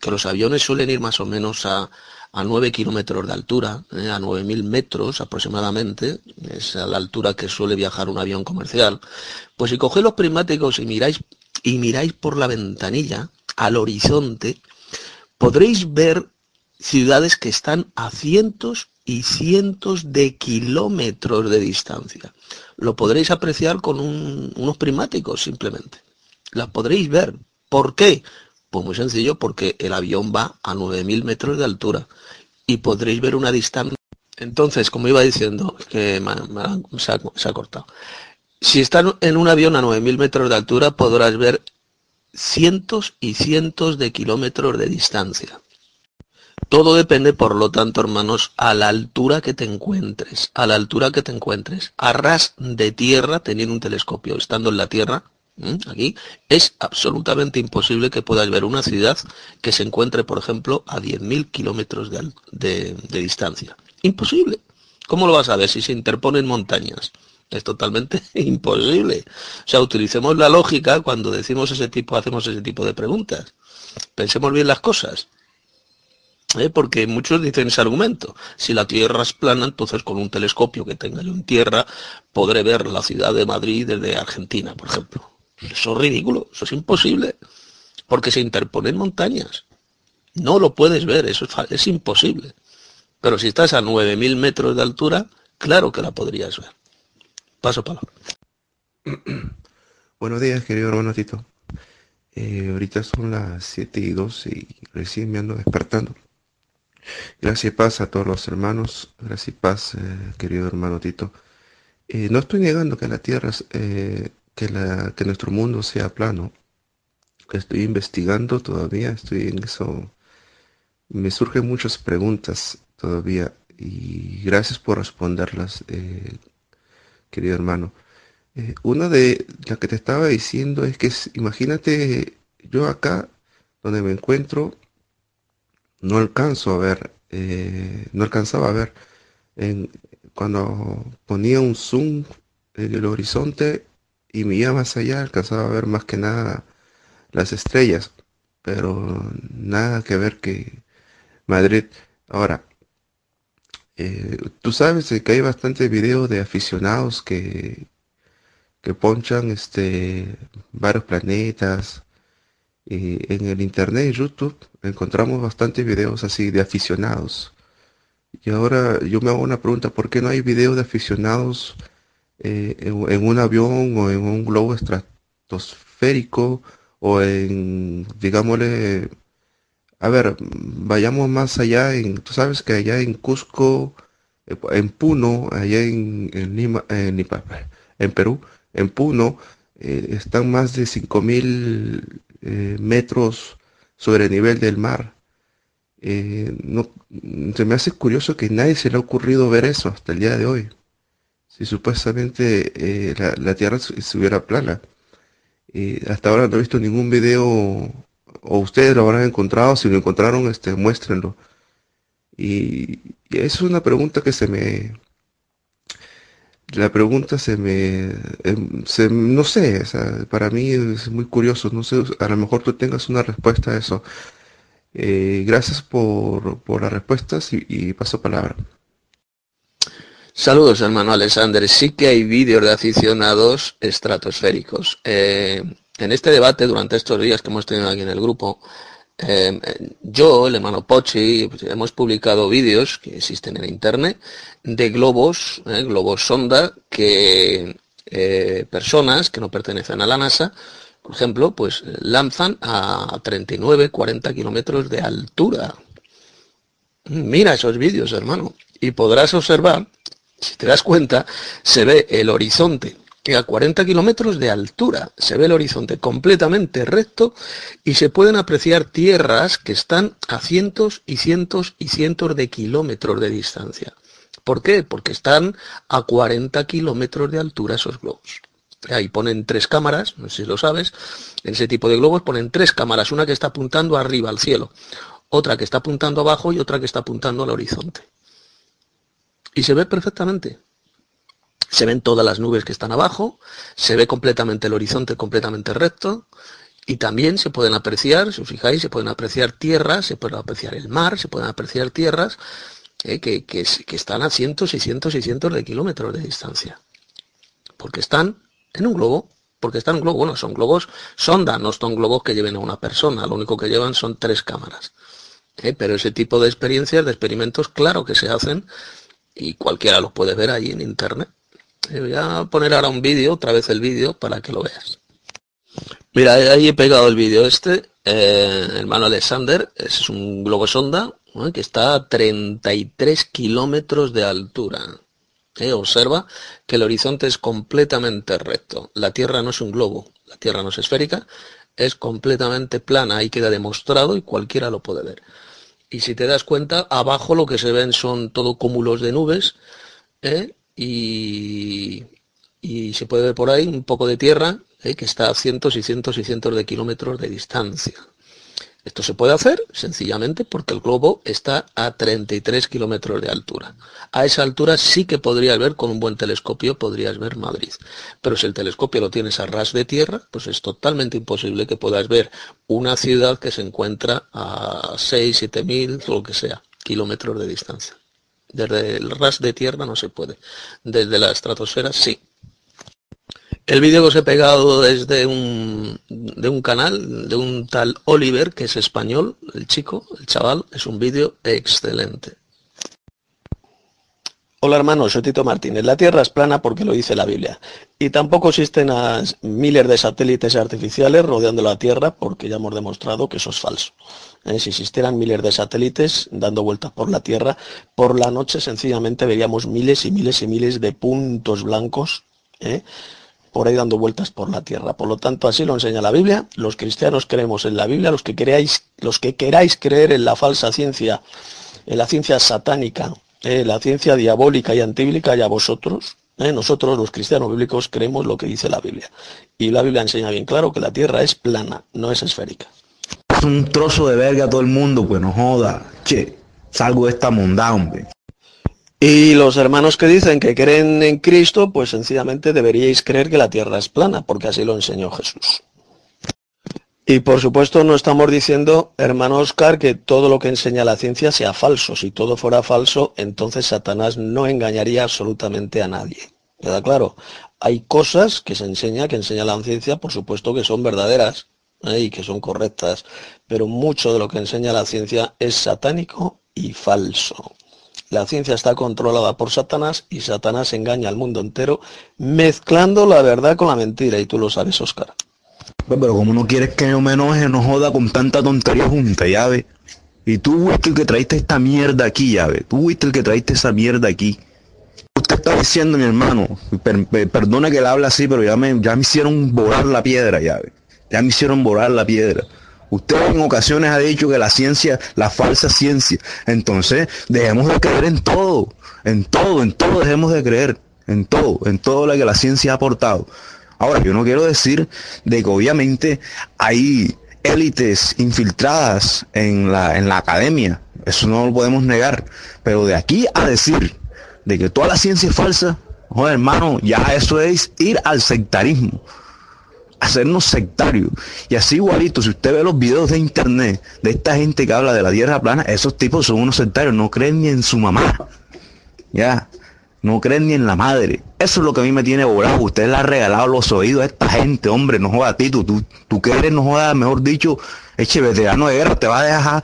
que los aviones suelen ir más o menos a, a 9 kilómetros de altura, ¿eh? a 9.000 metros aproximadamente, es a la altura que suele viajar un avión comercial, pues si cogéis los prismáticos y miráis, y miráis por la ventanilla al horizonte, podréis ver ciudades que están a cientos y cientos de kilómetros de distancia. Lo podréis apreciar con unos prismáticos simplemente. Las podréis ver. ¿Por qué? Pues muy sencillo, porque el avión va a 9.000 metros de altura y podréis ver una distancia. Entonces, como iba diciendo, que se, ha, se ha cortado. Si estás en un avión a 9.000 metros de altura, podrás ver cientos y cientos de kilómetros de distancia. Todo depende, por lo tanto, hermanos, a la altura que te encuentres, a la altura que te encuentres, a ras de tierra, teniendo un telescopio, estando en la tierra, aquí, es absolutamente imposible que puedas ver una ciudad que se encuentre, por ejemplo, a 10.000 kilómetros de, de distancia. Imposible. ¿Cómo lo vas a ver si se interponen montañas? Es totalmente imposible. O sea, utilicemos la lógica cuando decimos ese tipo, hacemos ese tipo de preguntas. Pensemos bien las cosas. ¿Eh? porque muchos dicen ese argumento. Si la Tierra es plana, entonces con un telescopio que tenga yo en tierra podré ver la ciudad de Madrid desde Argentina, por ejemplo. Eso es ridículo, eso es imposible, porque se interponen montañas. No lo puedes ver, eso es, imposible. Pero si estás a 9.000 metros de altura, claro que la podrías ver. Paso palabra. Buenos días, querido hermano Tito. Eh, ahorita son las 7 y 12 y recién me ando despertando. Gracias y paz a todos los hermanos. Gracias y paz, eh, querido hermano Tito. Eh, no estoy negando que la Tierra, eh, que, que nuestro mundo sea plano. Estoy investigando todavía, estoy en eso. Me surgen muchas preguntas todavía y gracias por responderlas, querido hermano. una de las que te estaba diciendo es que imagínate yo acá donde me encuentro no alcanzo a ver, eh, no alcanzaba a ver en, cuando ponía un zoom en el horizonte y me iba más allá, alcanzaba a ver más que nada las estrellas, pero nada que ver que Madrid. Ahora, eh, tú sabes que hay bastantes videos de aficionados que, que ponchan este, varios planetas, en el internet y YouTube encontramos bastantes videos así de aficionados. Y ahora yo me hago una pregunta, ¿por qué no hay videos de aficionados eh, en, un avión o en un globo estratosférico o en, digámosle, a ver, vayamos más allá, en, tú sabes que allá en Cusco, eh, en Puno, allá en, Lima, en, en Perú, en Puno, eh, están más de 5000 eh, metros sobre el nivel del mar. Eh, no, se me hace curioso que nadie se le ha ocurrido ver eso hasta el día de hoy. Si supuestamente eh, la, Tierra estuviera plana. hasta ahora no he visto ningún video, o ustedes lo habrán encontrado, si lo encontraron, este, muéstrenlo. Y, y es una pregunta que se me, la pregunta se me, em, no sé, para mí es muy curioso, no sé, a lo mejor tú tengas una respuesta a eso. Eh, gracias por, por, las respuestas y, paso palabra. Saludos, hermano Alexander. Sí que hay vídeos de aficionados estratosféricos. Eh, en este debate, durante estos días que hemos tenido aquí en el grupo, eh, yo, el hermano Pochi, pues, hemos publicado vídeos que existen en internet de globos, eh, globos sonda, que eh, personas que no pertenecen a la NASA, por ejemplo, pues lanzan a 39, 40 kilómetros de altura. Mira esos vídeos, hermano, y podrás observar, si te das cuenta, se ve el horizonte a 40 kilómetros de altura. Se ve el horizonte completamente recto y se pueden apreciar tierras que están a cientos y cientos y cientos de kilómetros de distancia. ¿Por qué? Porque están a 40 kilómetros de altura esos globos. Ahí ponen tres cámaras, no sé si lo sabes, en ese tipo de globos ponen tres cámaras, una que está apuntando arriba al cielo, otra que está apuntando abajo y otra que está apuntando al horizonte. Y se ve perfectamente se ven todas las nubes que están abajo, se ve completamente el horizonte completamente recto Y también se pueden apreciar, si os fijáis, se pueden apreciar tierras, se puede apreciar el mar, se pueden apreciar tierras eh, que, que, que están a cientos y cientos y cientos de kilómetros de distancia. Porque están en un globo, porque están en un globo, bueno, son globos sonda, no son globos que lleven a una persona, lo único que llevan son tres cámaras. Eh, pero ese tipo de experiencias, de experimentos, claro que se hacen y cualquiera los puede ver ahí en internet. Eh, voy a poner ahora un vídeo, otra vez el vídeo, para que lo veas. Mira, ahí he pegado el vídeo este, eh, hermano Alexander, es un globo sonda ¿eh? que está a 33 kilómetros de altura. ¿eh? Observa que el horizonte es completamente recto. La Tierra no es un globo, la Tierra no es esférica, es completamente plana, ahí queda demostrado y cualquiera lo puede ver. Y si te das cuenta, abajo lo que se ven son todo cúmulos de nubes. Y, se puede ver por ahí un poco de tierra ¿eh? que está a cientos y cientos y cientos de kilómetros de distancia. Esto se puede hacer sencillamente porque el globo está a 33 kilómetros de altura. A esa altura sí que podrías ver con un buen telescopio, podrías ver Madrid. Pero si el telescopio lo tienes a ras de tierra, pues es totalmente imposible que puedas ver una ciudad que se encuentra a 6, 7 mil, lo que sea, kilómetros de distancia. Desde el ras de tierra no se puede. Desde la estratosfera sí. El vídeo que os he pegado es de un, de un canal, de un tal Oliver, que es español, el chico, el chaval, es un vídeo excelente. Hola hermanos, soy Tito Martínez. La Tierra es plana porque lo dice la Biblia. Y tampoco existen a miles de satélites artificiales rodeando la Tierra porque ya hemos demostrado que eso es falso. Eh, si existieran miles de satélites dando vueltas por la Tierra, por la noche sencillamente veríamos miles y miles y miles de puntos blancos ¿eh? por ahí dando vueltas por la tierra. Por lo tanto, así lo enseña la Biblia. Los cristianos creemos en la Biblia, los que queráis, los que queráis creer en la falsa ciencia, en la ciencia satánica, en la ciencia diabólica y antibíblica, ya vosotros. ¿eh? Nosotros, los cristianos bíblicos, creemos lo que dice la Biblia. Y la Biblia enseña bien claro que la tierra es plana, no es esférica. Es un trozo de verga todo el mundo, pues no joda. Che, salgo esta mondá, hombre. Y los hermanos que dicen que creen en Cristo, pues sencillamente deberíais creer que la tierra es plana, porque así lo enseñó Jesús. Y por supuesto no estamos diciendo, hermano Oscar, que todo lo que enseña la ciencia sea falso. Si todo fuera falso, entonces Satanás no engañaría absolutamente a nadie. ¿Queda claro? Hay cosas que se enseña, que enseña la ciencia, por supuesto que son verdaderas y que son correctas, pero mucho de lo que enseña la ciencia es satánico y falso. La ciencia está controlada por Satanás y Satanás engaña al mundo entero mezclando la verdad con la mentira y tú lo sabes, Oscar. Pues, pero como no quieres que yo me enoje, no joda con tanta tontería junta, ya ve. Y tú fuiste el que traiste esta mierda aquí, ya ve. Tú fuiste el que traiste esa mierda aquí. Usted está diciendo, mi hermano, perdone que le hable así, pero ya me, ya me hicieron volar la piedra, ya ve. Ya me hicieron volar la piedra. Usted en ocasiones ha dicho que la ciencia, la falsa ciencia. Entonces, dejemos de creer en todo, en todo, en todo dejemos de creer, en todo, en todo lo que la ciencia ha aportado. Ahora, yo no quiero decir de que obviamente hay élites infiltradas en la, en la academia, eso no lo podemos negar, pero de aquí a decir de que toda la ciencia es falsa, joder, hermano, ya eso es ir al sectarismo hacernos sectarios. Y así igualito, si usted ve los videos de internet de esta gente que habla de la tierra plana, esos tipos son unos sectarios, no creen ni en su mamá. Ya, no creen ni en la madre. Eso es lo que a mí me tiene volado. Usted le ha regalado los oídos a esta gente, hombre, no joda a ti, tú, tú, que eres, no joda, mejor dicho, eche veterano de guerra, te va a dejar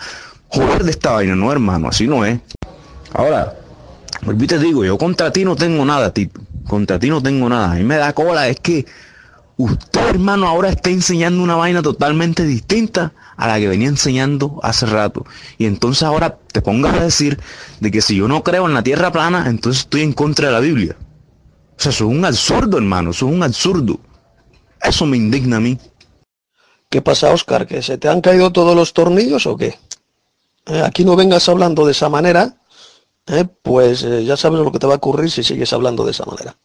joder de esta vaina, no hermano, así no es. Ahora, volví te digo, yo contra ti no tengo nada, tipo. Contra ti no tengo nada. A mí me da cola, es que usted hermano ahora está enseñando una vaina totalmente distinta a la que venía enseñando hace rato. Y entonces ahora te pongas a decir de que si yo no creo en la tierra plana, entonces estoy en contra de la Biblia. O sea, eso es un absurdo, hermano, eso es un absurdo. Eso me indigna a mí. ¿Qué pasa, Oscar? ¿Que se te han caído todos los tornillos o qué? Eh, aquí no vengas hablando de esa manera, eh, pues eh, ya sabes lo que te va a ocurrir si sigues hablando de esa manera.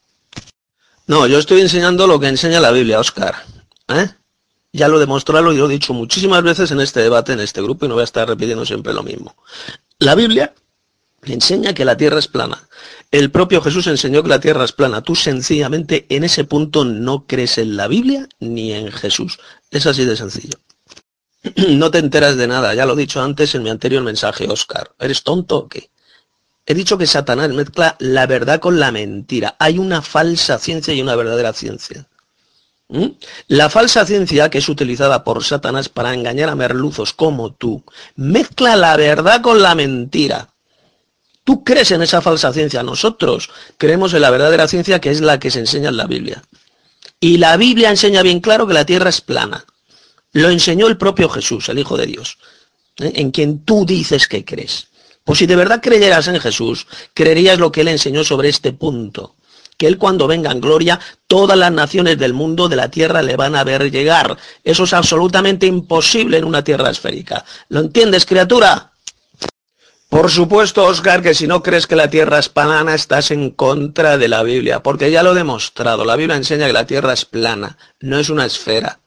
No, yo estoy enseñando lo que enseña la Biblia, Oscar. ¿eh? Ya lo demostrado y lo he dicho muchísimas veces en este debate, en este grupo, y no voy a estar repitiendo siempre lo mismo. La Biblia enseña que la tierra es plana. El propio Jesús enseñó que la tierra es plana. Tú sencillamente en ese punto no crees en la Biblia ni en Jesús. Es así de sencillo. No te enteras de nada, ya lo he dicho antes en mi anterior mensaje, Oscar. ¿Eres tonto o qué? He dicho que Satanás mezcla la verdad con la mentira. Hay una falsa ciencia y una verdadera ciencia. ¿Mm? La falsa ciencia, que es utilizada por Satanás para engañar a merluzos como tú, mezcla la verdad con la mentira. Tú crees en esa falsa ciencia, nosotros creemos en la verdadera ciencia que es la que se enseña en la Biblia. Y la Biblia enseña bien claro que la tierra es plana. Lo enseñó el propio Jesús, el Hijo de Dios, ¿eh? en quien tú dices que crees. Pues si de verdad creyeras en Jesús, creerías lo que él enseñó sobre este punto. Que él cuando venga en gloria, todas las naciones del mundo de la tierra le van a ver llegar. Eso es absolutamente imposible en una tierra esférica. ¿Lo entiendes, criatura? Por supuesto, Oscar, que si no crees que la Tierra es plana, estás en contra de la Biblia, porque ya lo he demostrado. La Biblia enseña que la Tierra es plana, no es una esfera.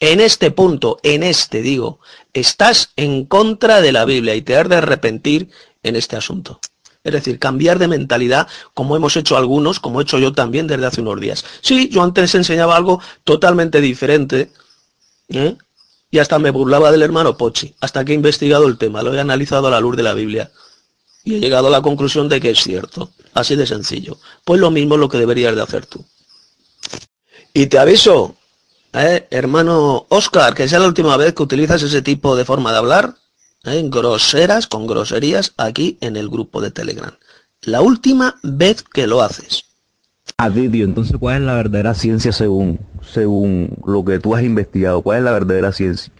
En este punto, en este digo, estás en contra de la Biblia y te has de arrepentir en este asunto. Es decir, cambiar de mentalidad, como hemos hecho algunos, como he hecho yo también desde hace unos días. Sí, yo antes enseñaba algo totalmente diferente, ¿eh? y hasta me burlaba del hermano Pochi, hasta que he investigado el tema, lo he analizado a la luz de la Biblia y he llegado a la conclusión de que es cierto, así de sencillo. Pues lo mismo es lo que deberías de hacer tú. Y te aviso, eh, hermano Oscar, que sea la última vez que utilizas ese tipo de forma de hablar, eh, groseras, con groserías, aquí en el grupo de Telegram. La última vez que lo haces. A Didio, entonces, ¿cuál es la verdadera ciencia según, según lo que tú has investigado? ¿Cuál es la verdadera ciencia?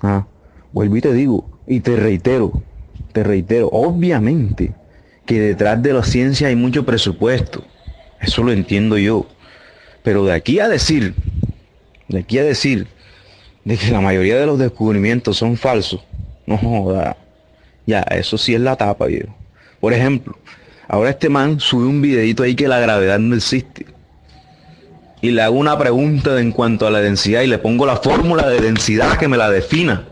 Ah, vuelvo y te digo, y te reitero, te reitero, obviamente que detrás de la ciencia hay mucho presupuesto. Eso lo entiendo yo. Pero de aquí a decir, de aquí a decir, de que la mayoría de los descubrimientos son falsos, no joda. Ya, eso sí es la tapa, viejo. Por ejemplo, Ahora este man sube un videito ahí que la gravedad no existe. Y le hago una pregunta en cuanto a la densidad y le pongo la fórmula de densidad que me la defina.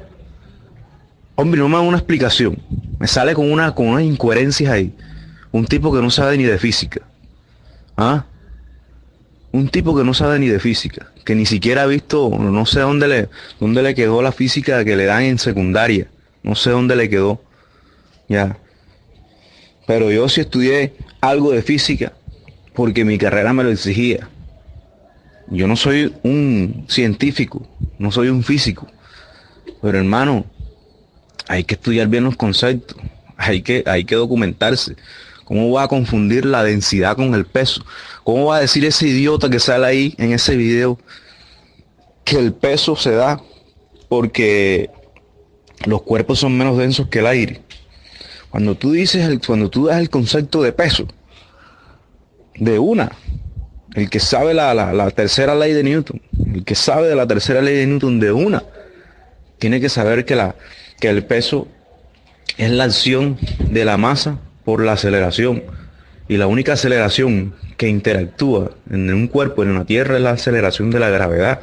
Hombre, no me da una explicación. Me sale con, una, con unas incoherencias ahí. Un tipo que no sabe ni de física. ¿Ah? Un tipo que no sabe ni de física. Que ni siquiera ha visto, no sé dónde le, dónde le quedó la física que le dan en secundaria. No sé dónde le quedó. Ya. Pero yo sí estudié algo de física porque mi carrera me lo exigía. Yo no soy un científico, no soy un físico. Pero hermano, hay que estudiar bien los conceptos, hay que, hay que documentarse. ¿Cómo va a confundir la densidad con el peso? ¿Cómo va a decir ese idiota que sale ahí en ese video que el peso se da porque los cuerpos son menos densos que el aire? Cuando tú dices, el, cuando tú das el concepto de peso, de una, el que sabe la, tercera ley de Newton, el que sabe de la tercera ley de Newton de una, tiene que saber que, la, que el peso es la acción de la masa por la aceleración. Y la única aceleración que interactúa en un cuerpo, en una tierra, es la aceleración de la gravedad.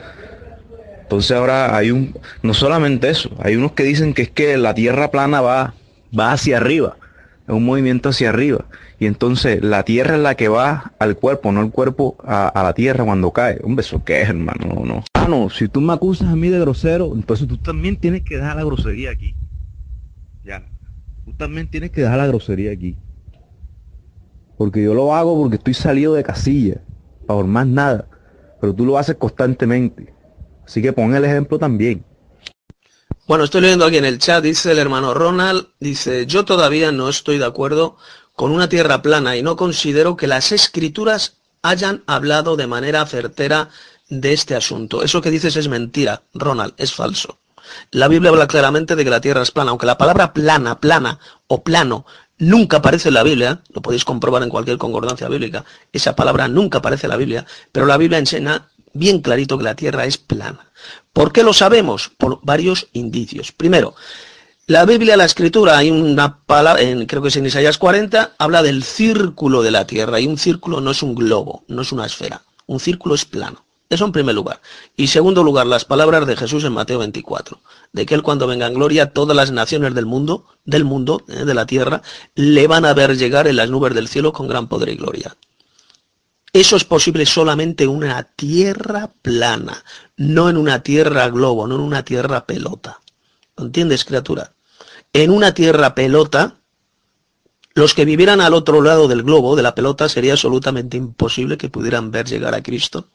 Entonces ahora hay un, no solamente eso, hay unos que dicen que es que la tierra plana va va hacia arriba, es un movimiento hacia arriba. Y entonces la tierra es la que va al cuerpo, no el cuerpo a, la tierra cuando cae. Un beso que es, hermano, no, no. Ah, no, si tú me acusas a mí de grosero, entonces tú también tienes que dejar la grosería aquí. Tú también tienes que dejar la grosería aquí. Porque yo lo hago porque estoy salido de casilla, por más nada. Pero tú lo haces constantemente. Así que pon el ejemplo también. Bueno, estoy leyendo aquí en el chat, dice el hermano Ronald, dice, yo todavía no estoy de acuerdo con una tierra plana y no considero que las escrituras hayan hablado de manera certera de este asunto. Eso que dices es mentira, Ronald, es falso. La Biblia habla claramente de que la tierra es plana, aunque la palabra plana, plana o plano nunca aparece en la Biblia, lo podéis comprobar en cualquier concordancia bíblica, esa palabra nunca aparece en la Biblia, pero la Biblia enseña bien clarito que la tierra es plana. ¿Por qué lo sabemos? Por varios indicios. Primero, la Biblia, la escritura, hay una palabra, creo que es en Isaías 40, habla del círculo de la tierra. Y un círculo no es un globo, no es una esfera. Un círculo es plano. Eso en primer lugar. Y segundo lugar, las palabras de Jesús en Mateo 24, de que él cuando venga en gloria, todas las naciones del mundo, del mundo, eh, de la tierra, le van a ver llegar en las nubes del cielo con gran poder y gloria. Eso es posible solamente en una tierra plana, no en una tierra globo, no en una tierra pelota. ¿Lo entiendes, criatura? En una tierra pelota, los que vivieran al otro lado del globo, de la pelota, sería absolutamente imposible que pudieran ver llegar a Cristo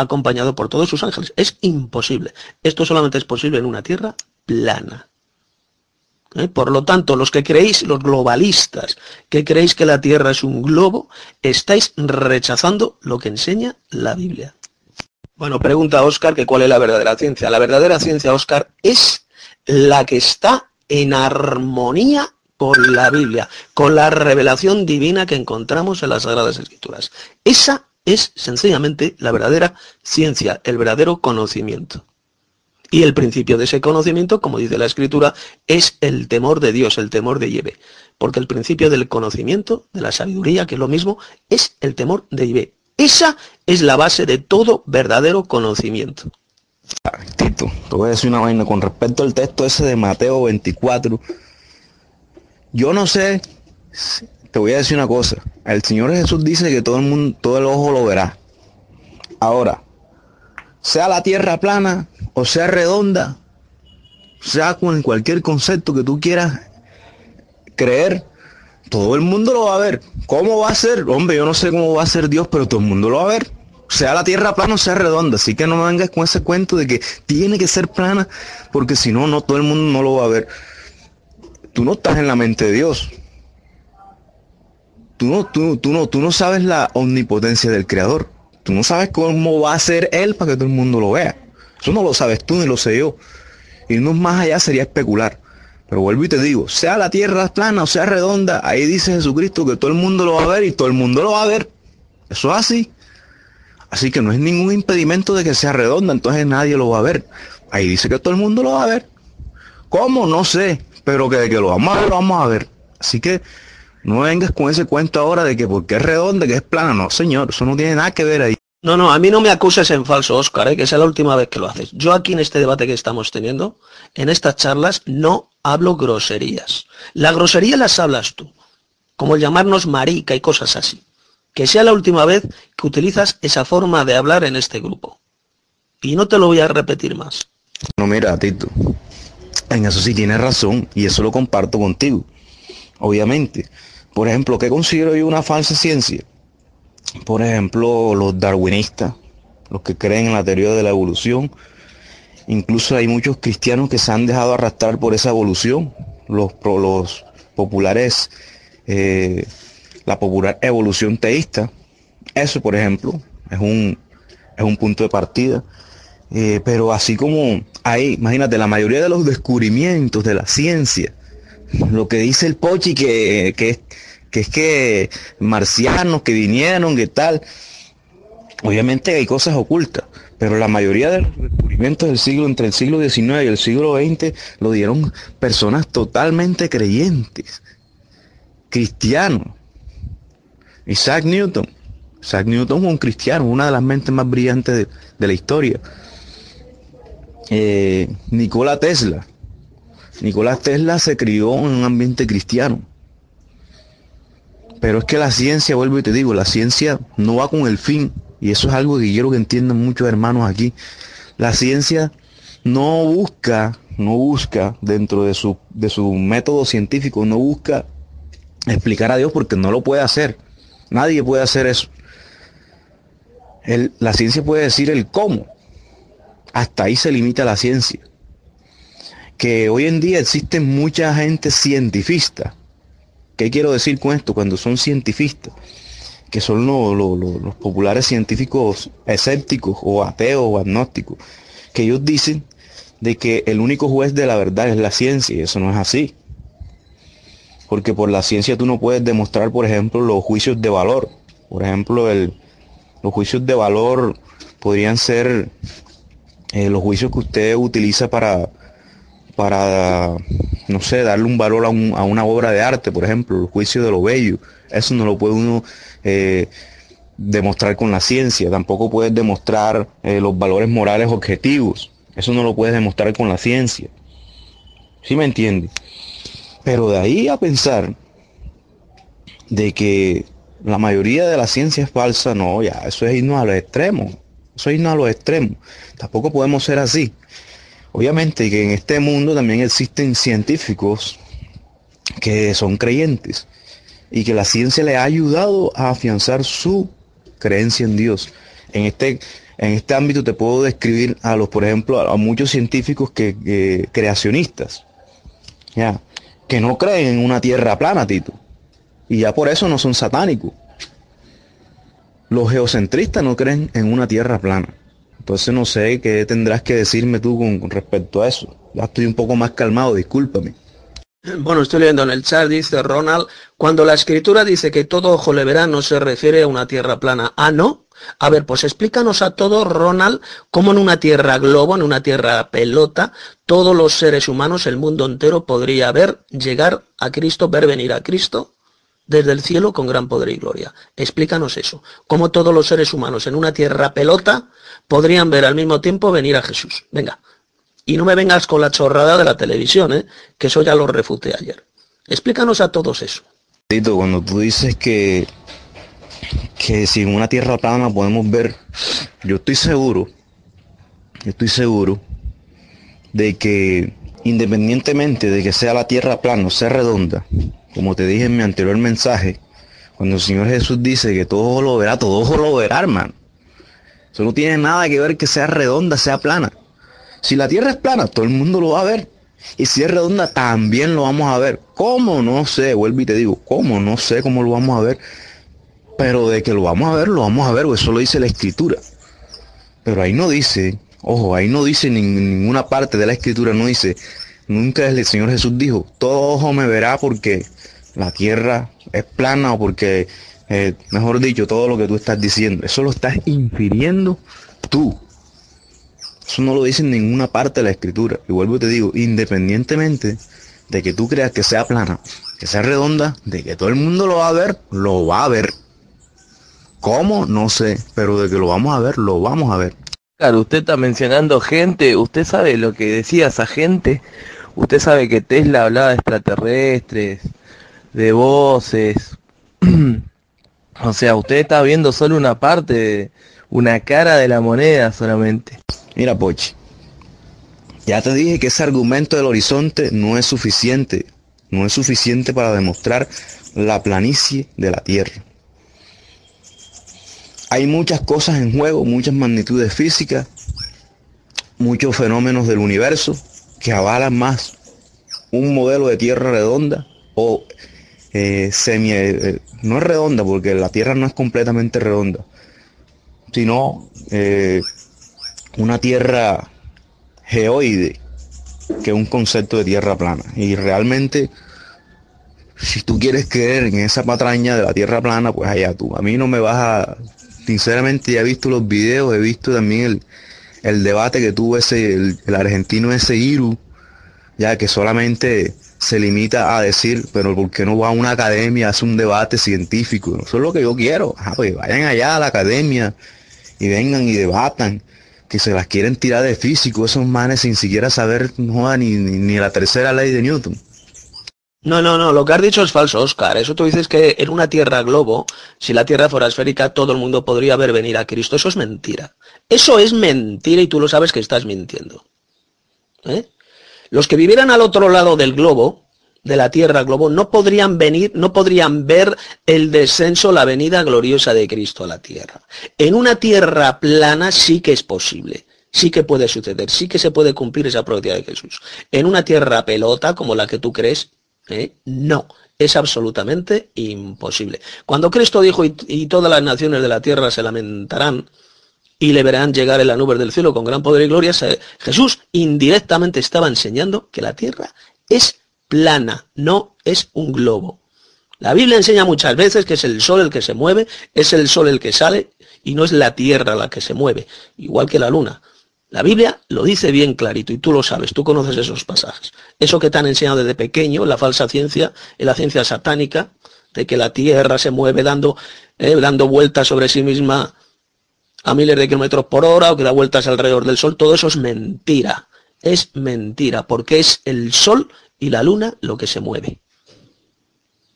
acompañado por todos sus ángeles. Es imposible. Esto solamente es posible en una tierra plana. ¿Eh? Por lo tanto, los que creéis, los globalistas, que creéis que la Tierra es un globo, estáis rechazando lo que enseña la Biblia. Bueno, pregunta Oscar que cuál es la verdadera ciencia. La verdadera ciencia, Oscar, es la que está en armonía con la Biblia, con la revelación divina que encontramos en las Sagradas Escrituras. Esa es sencillamente la verdadera ciencia, el verdadero conocimiento. Y el principio de ese conocimiento, como dice la Escritura, es el temor de Dios, el temor de Yahvé. Porque el principio del conocimiento, de la sabiduría, que es lo mismo, es el temor de Yahvé. Esa es la base de todo verdadero conocimiento. Tito, te voy a decir una vaina con respecto al texto ese de Mateo 24. Yo no sé, te voy a decir una cosa. El Señor Jesús dice que todo el mundo, todo el ojo lo verá. Ahora, sea la tierra plana o sea redonda, sea con cualquier concepto que tú quieras creer, todo el mundo lo va a ver. ¿Cómo va a ser? Hombre, yo no sé cómo va a ser Dios, pero todo el mundo lo va a ver. Sea la tierra plana o sea redonda. Así que no me vengas con ese cuento de que tiene que ser plana, porque si no, no todo el mundo no lo va a ver. Tú no estás en la mente de Dios. Tú no, tú, tú no, tú no sabes la omnipotencia del Creador. Tú no sabes cómo va a ser Él para que todo el mundo lo vea. Eso no lo sabes tú ni lo sé yo. Irnos más allá sería especular. Pero vuelvo y te digo, sea la tierra plana o sea redonda, ahí dice Jesucristo que todo el mundo lo va a ver y todo el mundo lo va a ver. Eso es así. Así que no es ningún impedimento de que sea redonda, entonces nadie lo va a ver. Ahí dice que todo el mundo lo va a ver. ¿Cómo? No sé. Pero que que lo vamos a ver, lo vamos a ver. Así que no vengas con ese cuento ahora de que porque es redonda, que es plana. No, señor, eso no tiene nada que ver ahí. No, no, a mí no me acuses en falso, Oscar, ¿eh? que es la última vez que lo haces. Yo aquí en este debate que estamos teniendo, en estas charlas, no hablo groserías. La grosería las hablas tú, como el llamarnos marica y cosas así. Que sea la última vez que utilizas esa forma de hablar en este grupo. Y no te lo voy a repetir más. No, mira, Tito, en eso sí tienes razón y eso lo comparto contigo. Obviamente. Por ejemplo, ¿qué considero yo una falsa ciencia? por ejemplo, los darwinistas, los que creen en la teoría de la evolución. Incluso hay muchos cristianos que se han dejado arrastrar por esa evolución. Los, los populares, eh, la popular evolución teísta. Eso, por ejemplo, es un, es un punto de partida. Eh, pero así como hay, imagínate, la mayoría de los descubrimientos de la ciencia, lo que dice el Pochi que, que es que marcianos que vinieron, que tal. Obviamente hay cosas ocultas, pero la mayoría de los descubrimientos del siglo, entre el siglo XIX y el siglo XX, lo dieron personas totalmente creyentes, cristianos. Isaac Newton. Isaac Newton un cristiano, una de las mentes más brillantes de, la historia. Eh, Nikola Tesla. Nikola Tesla se crió en un ambiente cristiano. Pero es que la ciencia, vuelvo y te digo, la ciencia no va con el fin. Y eso es algo que quiero que entiendan muchos hermanos aquí. La ciencia no busca, no busca dentro de su, de su método científico, no busca explicar a Dios porque no lo puede hacer. Nadie puede hacer eso. la ciencia puede decir el cómo. Hasta ahí se limita la ciencia. Que hoy en día existen mucha gente cientifista ¿Qué quiero decir con esto? Cuando son científicos, que son los populares científicos escépticos o ateos o agnósticos, que ellos dicen de que el único juez de la verdad es la ciencia y eso no es así. Porque por la ciencia tú no puedes demostrar, por ejemplo, los juicios de valor. Por ejemplo, el, los juicios de valor podrían ser eh, los juicios que usted utiliza para, para, no sé, darle un valor a, una obra de arte, por ejemplo, el juicio de lo bello. Eso no lo puede uno eh, demostrar con la ciencia, tampoco puedes demostrar eh, los valores morales objetivos. Eso no lo puedes demostrar con la ciencia. ¿Sí me entiendes? Pero de ahí a pensar de que la mayoría de la ciencia es falsa, no, ya, eso es irnos a los extremos. Eso es irnos a los extremos. Tampoco podemos ser así. Obviamente que en este mundo también existen científicos que son creyentes y que la ciencia le ha ayudado a afianzar su creencia en Dios. En este, en este ámbito te puedo describir a los, por ejemplo, a, muchos científicos que, creacionistas, ya, que no creen en una tierra plana, Tito. Y ya por eso no son satánicos. Los geocentristas no creen en una tierra plana. Entonces no sé qué tendrás que decirme tú con, con respecto a eso. Ya estoy un poco más calmado, discúlpame. Bueno, estoy leyendo en el chat, dice Ronald, cuando la escritura dice que todo ojo le verá, no se refiere a una tierra plana. Ah, ¿no? A ver, pues explícanos a todos, Ronald, cómo en una tierra globo, en una tierra pelota, todos los seres humanos, el mundo entero, podría ver llegar a Cristo, ver venir a Cristo desde el cielo con gran poder y gloria. Explícanos eso. Cómo todos los seres humanos en una tierra pelota podrían ver al mismo tiempo venir a Jesús. Venga, y no me vengas con la chorrada de la televisión, ¿eh? que eso ya lo refuté ayer. Explícanos a todos eso. Tito, cuando tú dices que, que si en una tierra plana podemos ver, yo estoy seguro, yo estoy seguro de que independientemente de que sea la tierra plana o sea redonda, como te dije en mi anterior mensaje, cuando el Señor Jesús dice que todo lo verá, todo lo verá, hermano. Eso no tiene nada que ver que sea redonda, sea plana. Si la Tierra es plana, todo el mundo lo va a ver. Y si es redonda, también lo vamos a ver. ¿Cómo? No sé, vuelvo y te digo, ¿cómo? No sé cómo lo vamos a ver. Pero de que lo vamos a ver, lo vamos a ver, eso lo dice la escritura. Pero ahí no dice, ojo, ahí no dice ninguna parte de la escritura, no dice, nunca el Señor Jesús dijo, todo ojo me verá porque la tierra es plana o porque, eh, mejor dicho, todo lo que tú estás diciendo. Eso lo estás infiriendo tú. Eso no lo dice en ninguna parte de la escritura. Y vuelvo y te digo, independientemente de que tú creas que sea plana, que sea redonda, de que todo el mundo lo va a ver, lo va a ver. ¿Cómo? No sé, pero de que lo vamos a ver, lo vamos a ver. Claro, usted está mencionando gente, usted sabe lo que decía esa gente, usted sabe que Tesla hablaba de extraterrestres, de voces, o sea, usted está viendo solo una parte, una cara de la moneda solamente. Mira, Pochi, ya te dije que ese argumento del horizonte no es suficiente. No es suficiente para demostrar la planicie de la Tierra. Hay muchas cosas en juego, muchas magnitudes físicas, muchos fenómenos del universo que avalan más un modelo de Tierra redonda o eh, semi... Eh, no es redonda porque la Tierra no es completamente redonda, sino eh, una tierra geoide que un concepto de tierra plana. Y realmente, si tú quieres creer en esa patraña de la tierra plana, pues allá tú. A mí no me vas a... Sinceramente ya he visto los videos, he visto también el, debate que tuvo ese, el, argentino ese Iru, ya que solamente se limita a decir, pero ¿por qué no va a una academia, hace un debate científico? Eso es lo que yo quiero. Ah, pues vayan allá a la academia y vengan y debatan que se las quieren tirar de físico esos manes sin siquiera saber ni, ni, la tercera ley de Newton. No, no, no, lo que has dicho es falso, Oscar. Eso tú dices que en una tierra globo, si la tierra fuera esférica, todo el mundo podría ver venir a Cristo. Eso es mentira. Eso es mentira y tú lo sabes que estás mintiendo. ¿Eh? Los que vivieran al otro lado del globo, de la tierra globo no podrían venir, no podrían ver el descenso, la venida gloriosa de Cristo a la tierra. En una tierra plana sí que es posible, sí que puede suceder, sí que se puede cumplir esa profecía de Jesús. En una tierra pelota como la que tú crees, ¿eh? no, es absolutamente imposible. Cuando Cristo dijo y, y todas las naciones de la tierra se lamentarán, y le verán llegar en la nube del cielo con gran poder y gloria. Jesús indirectamente estaba enseñando que la tierra es plana, no es un globo. La Biblia enseña muchas veces que es el sol el que se mueve, es el sol el que sale y no es la tierra la que se mueve, igual que la luna. La Biblia lo dice bien clarito y tú lo sabes, tú conoces esos pasajes. Eso que te han enseñado desde pequeño, la falsa ciencia, en la ciencia satánica, de que la Tierra se mueve dando, eh, dando vueltas sobre sí misma a miles de kilómetros por hora o que da vueltas alrededor del Sol, todo eso es mentira. Es mentira, porque es el Sol y la Luna lo que se mueve.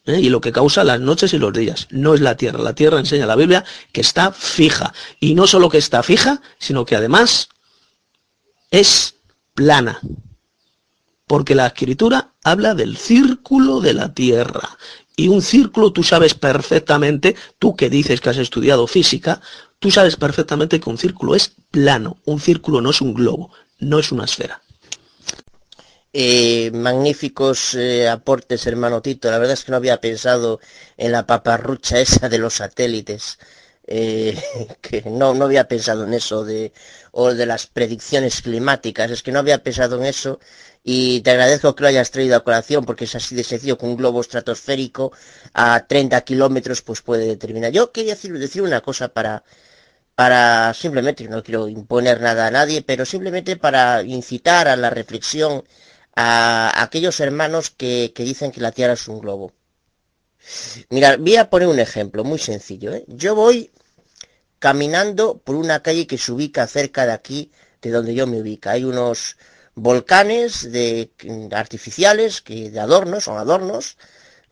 ¿eh? Y lo que causa las noches y los días. No es la Tierra. La Tierra enseña la Biblia que está fija. Y no solo que está fija, sino que además es plana. Porque la escritura habla del círculo de la Tierra. Y un círculo tú sabes perfectamente, tú que dices que has estudiado física, tú sabes perfectamente que un círculo es plano. Un círculo no es un globo, no es una esfera. Eh, magníficos eh, aportes, hermano Tito. La verdad es que no había pensado en la paparrucha esa de los satélites. Eh, que no, no había pensado en eso de, o de las predicciones climáticas. Es que no había pensado en eso y te agradezco que lo hayas traído a colación porque es así de sencillo que un globo estratosférico a 30 kilómetros pues puede determinar. Yo quería decir, decir una cosa para, para simplemente, no quiero imponer nada a nadie, pero simplemente para incitar a la reflexión a aquellos hermanos que, dicen que la Tierra es un globo. Mira, voy a poner un ejemplo muy sencillo. ¿eh? Yo voy caminando por una calle que se ubica cerca de aquí, de donde yo me ubica. Hay unos volcanes de, artificiales que de adornos, son adornos,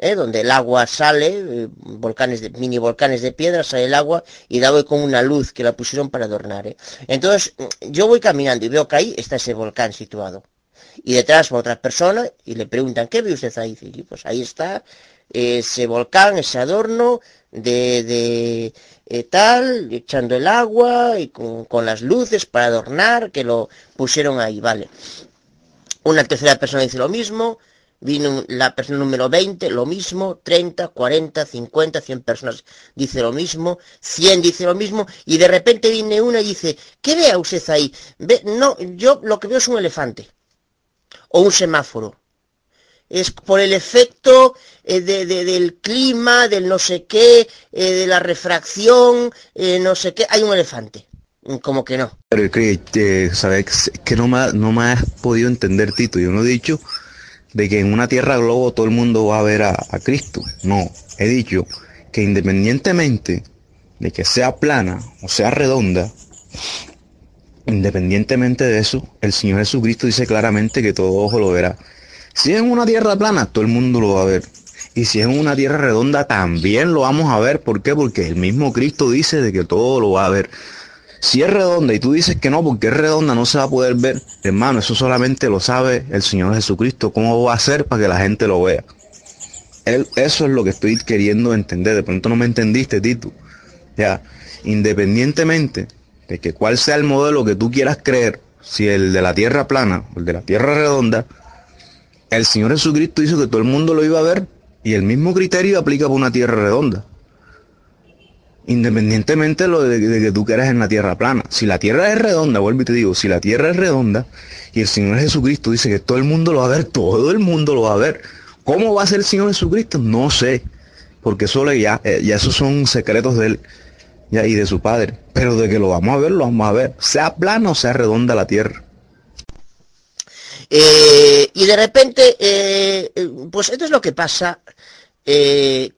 ¿eh? donde el agua sale, eh, volcanes de, mini volcanes de piedra, sale el agua y da hoy con una luz que la pusieron para adornar. Entonces, yo voy caminando y veo que ahí está ese volcán situado y detrás va otra persona y le preguntan, ¿qué ve usted ahí? Y pues ahí está ese volcán, ese adorno de, de eh, tal, echando el agua y con, las luces para adornar, que lo pusieron ahí, vale. Una tercera persona dice lo mismo, vino la persona número 20, lo mismo, 30, 40, 50, 100 personas dice lo mismo, 100 dice lo mismo, y de repente viene una y dice, ¿qué vea usted ahí? Ve, no, yo lo que veo es un elefante o un semáforo. Es por el efecto eh, del clima, del no sé qué, eh, de la refracción, eh, no sé qué. Hay un elefante. Mm, como que no. Pero que, ¿sabes? Que no me, no me has podido entender, Tito. Yo no he dicho de que en una tierra globo todo el mundo va a ver a, a Cristo. No, he dicho que independientemente de que sea plana o sea redonda, Independientemente de eso, el Señor Jesucristo dice claramente que todo ojo lo verá. Si es en una tierra plana, todo el mundo lo va a ver. Y si es en una tierra redonda, también lo vamos a ver. ¿Por qué? Porque el mismo Cristo dice de que todo lo va a ver. Si es redonda y tú dices que no, porque es redonda, no se va a poder ver. Hermano, eso solamente lo sabe el Señor Jesucristo. ¿Cómo va a hacer para que la gente lo vea? eso es lo que estoy queriendo entender. De pronto no me entendiste, Tito. Ya, independientemente de que cuál sea el modelo que tú quieras creer, si el de la tierra plana o el de la tierra redonda, el Señor Jesucristo hizo que todo el mundo lo iba a ver y el mismo criterio aplica para una tierra redonda. Independientemente de, lo de, que tú quieras en la tierra plana. Si la tierra es redonda, vuelvo y te digo, si la tierra es redonda y el Señor Jesucristo dice que todo el mundo lo va a ver, todo el mundo lo va a ver. ¿Cómo va a ser el Señor Jesucristo? No sé. Porque solo ya, eh, ya esos son secretos de él y de su padre. Pero de que lo vamos a ver, lo vamos a ver. Sea plano o sea redonda la tierra. Eh, y de repente, eh, pues esto es lo que pasa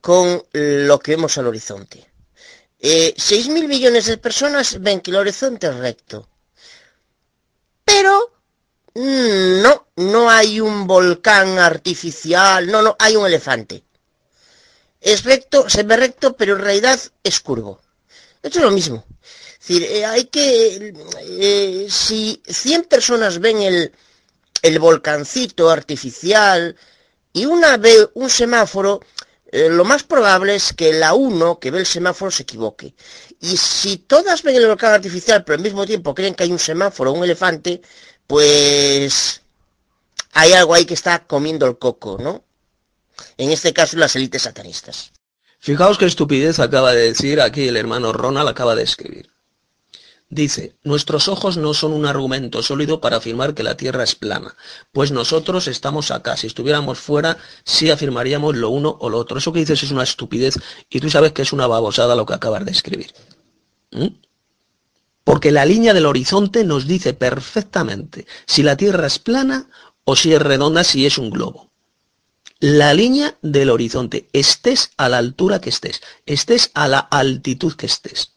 con lo que vemos al horizonte. Seis mil millones de personas ven que el horizonte es recto. Pero mm, no, no hay un volcán artificial, no, no, hay un elefante. Es recto, se ve recto, pero en realidad es curvo. Esto es lo mismo. Es decir, eh, hay que, eh, si 100 personas ven el, el volcancito artificial y una ve un semáforo, eh, lo más probable es que la uno que ve el semáforo se equivoque. Y si todas ven el volcán artificial, pero al mismo tiempo creen que hay un semáforo un elefante, pues hay algo ahí que está comiendo el coco, ¿no? En este caso las élites satanistas. Fijaos qué estupidez acaba de decir aquí el hermano Ronald, acaba de escribir. Dice, nuestros ojos no son un argumento sólido para afirmar que la Tierra es plana, pues nosotros estamos acá. Si estuviéramos fuera, sí afirmaríamos lo uno o lo otro. Eso que dices es una estupidez y tú sabes que es una babosada lo que acabas de escribir. ¿Mm? Porque la línea del horizonte nos dice perfectamente si la Tierra es plana o si es redonda, si es un globo. la línea del horizonte, estés a la altura que estés, estés a la altitud que estés.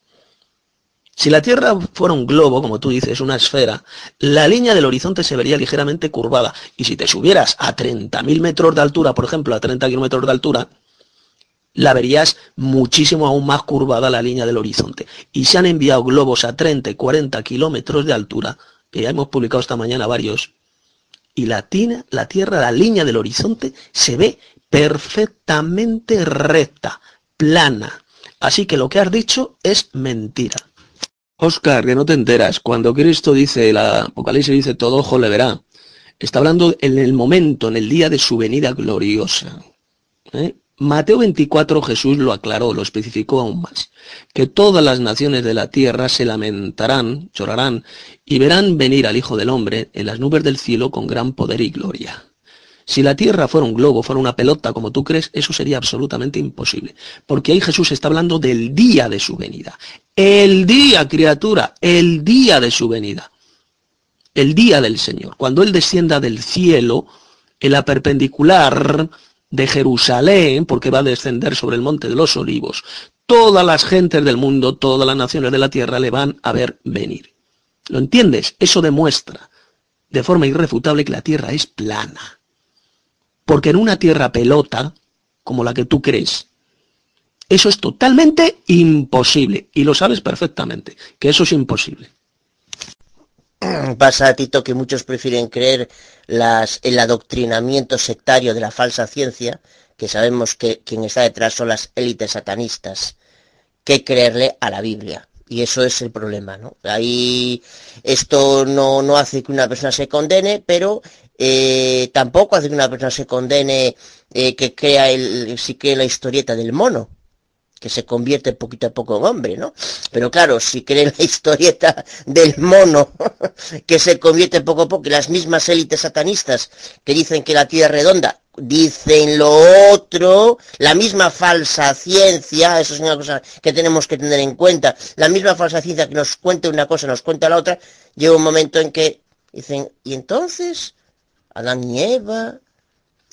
Si la Tierra fuera un globo, como tú dices, una esfera, la línea del horizonte se vería ligeramente curvada. Y si te subieras a 30.000 metros de altura, por ejemplo, a 30 kilómetros de altura, la verías muchísimo aún más curvada la línea del horizonte. Y se han enviado globos a 30 y 40 kilómetros de altura, que ya hemos publicado esta mañana varios, y la, la Tierra, la línea del horizonte, se ve perfectamente recta, plana. Así que lo que has dicho es mentira. Oscar, que no te enteras. Cuando Cristo dice, la Apocalipsis dice, todo ojo le verá. Está hablando en el momento, en el día de su venida gloriosa. ¿eh? Mateo 24 Jesús lo aclaró, lo especificó aún más, que todas las naciones de la tierra se lamentarán, llorarán y verán venir al Hijo del Hombre en las nubes del cielo con gran poder y gloria. Si la Tierra fuera un globo, fuera una pelota, como tú crees, eso sería absolutamente imposible. Porque ahí Jesús está hablando del día de su venida. El día, criatura, el día de su venida. El día del Señor. Cuando Él descienda del cielo, en la perpendicular de Jerusalén, porque va a descender sobre el monte de los olivos, todas las gentes del mundo, todas las naciones de la tierra le van a ver venir. ¿Lo entiendes? Eso demuestra de forma irrefutable que la tierra es plana. Porque en una tierra pelota, como la que tú crees, eso es totalmente imposible. Y lo sabes perfectamente, que eso es imposible. Pasa, Tito, que muchos prefieren creer las, el adoctrinamiento sectario de la falsa ciencia, que sabemos que quien está detrás son las élites satanistas, que creerle a la Biblia. Y eso es el problema, ¿no? Ahí esto no, no hace que una persona se condene, pero eh, tampoco hace que una persona se condene eh, que crea el, si cree la historieta del mono, que se convierte poquito a poco en hombre, ¿no? Pero claro, si cree la historieta del mono, que se convierte poco a poco, y las mismas élites satanistas que dicen que la Tierra es redonda, dicen lo otro, la misma falsa ciencia, eso es una cosa que tenemos que tener en cuenta, la misma falsa ciencia que nos cuenta una cosa, nos cuenta la otra, llega un momento en que dicen, ¿y entonces? Adán y Eva.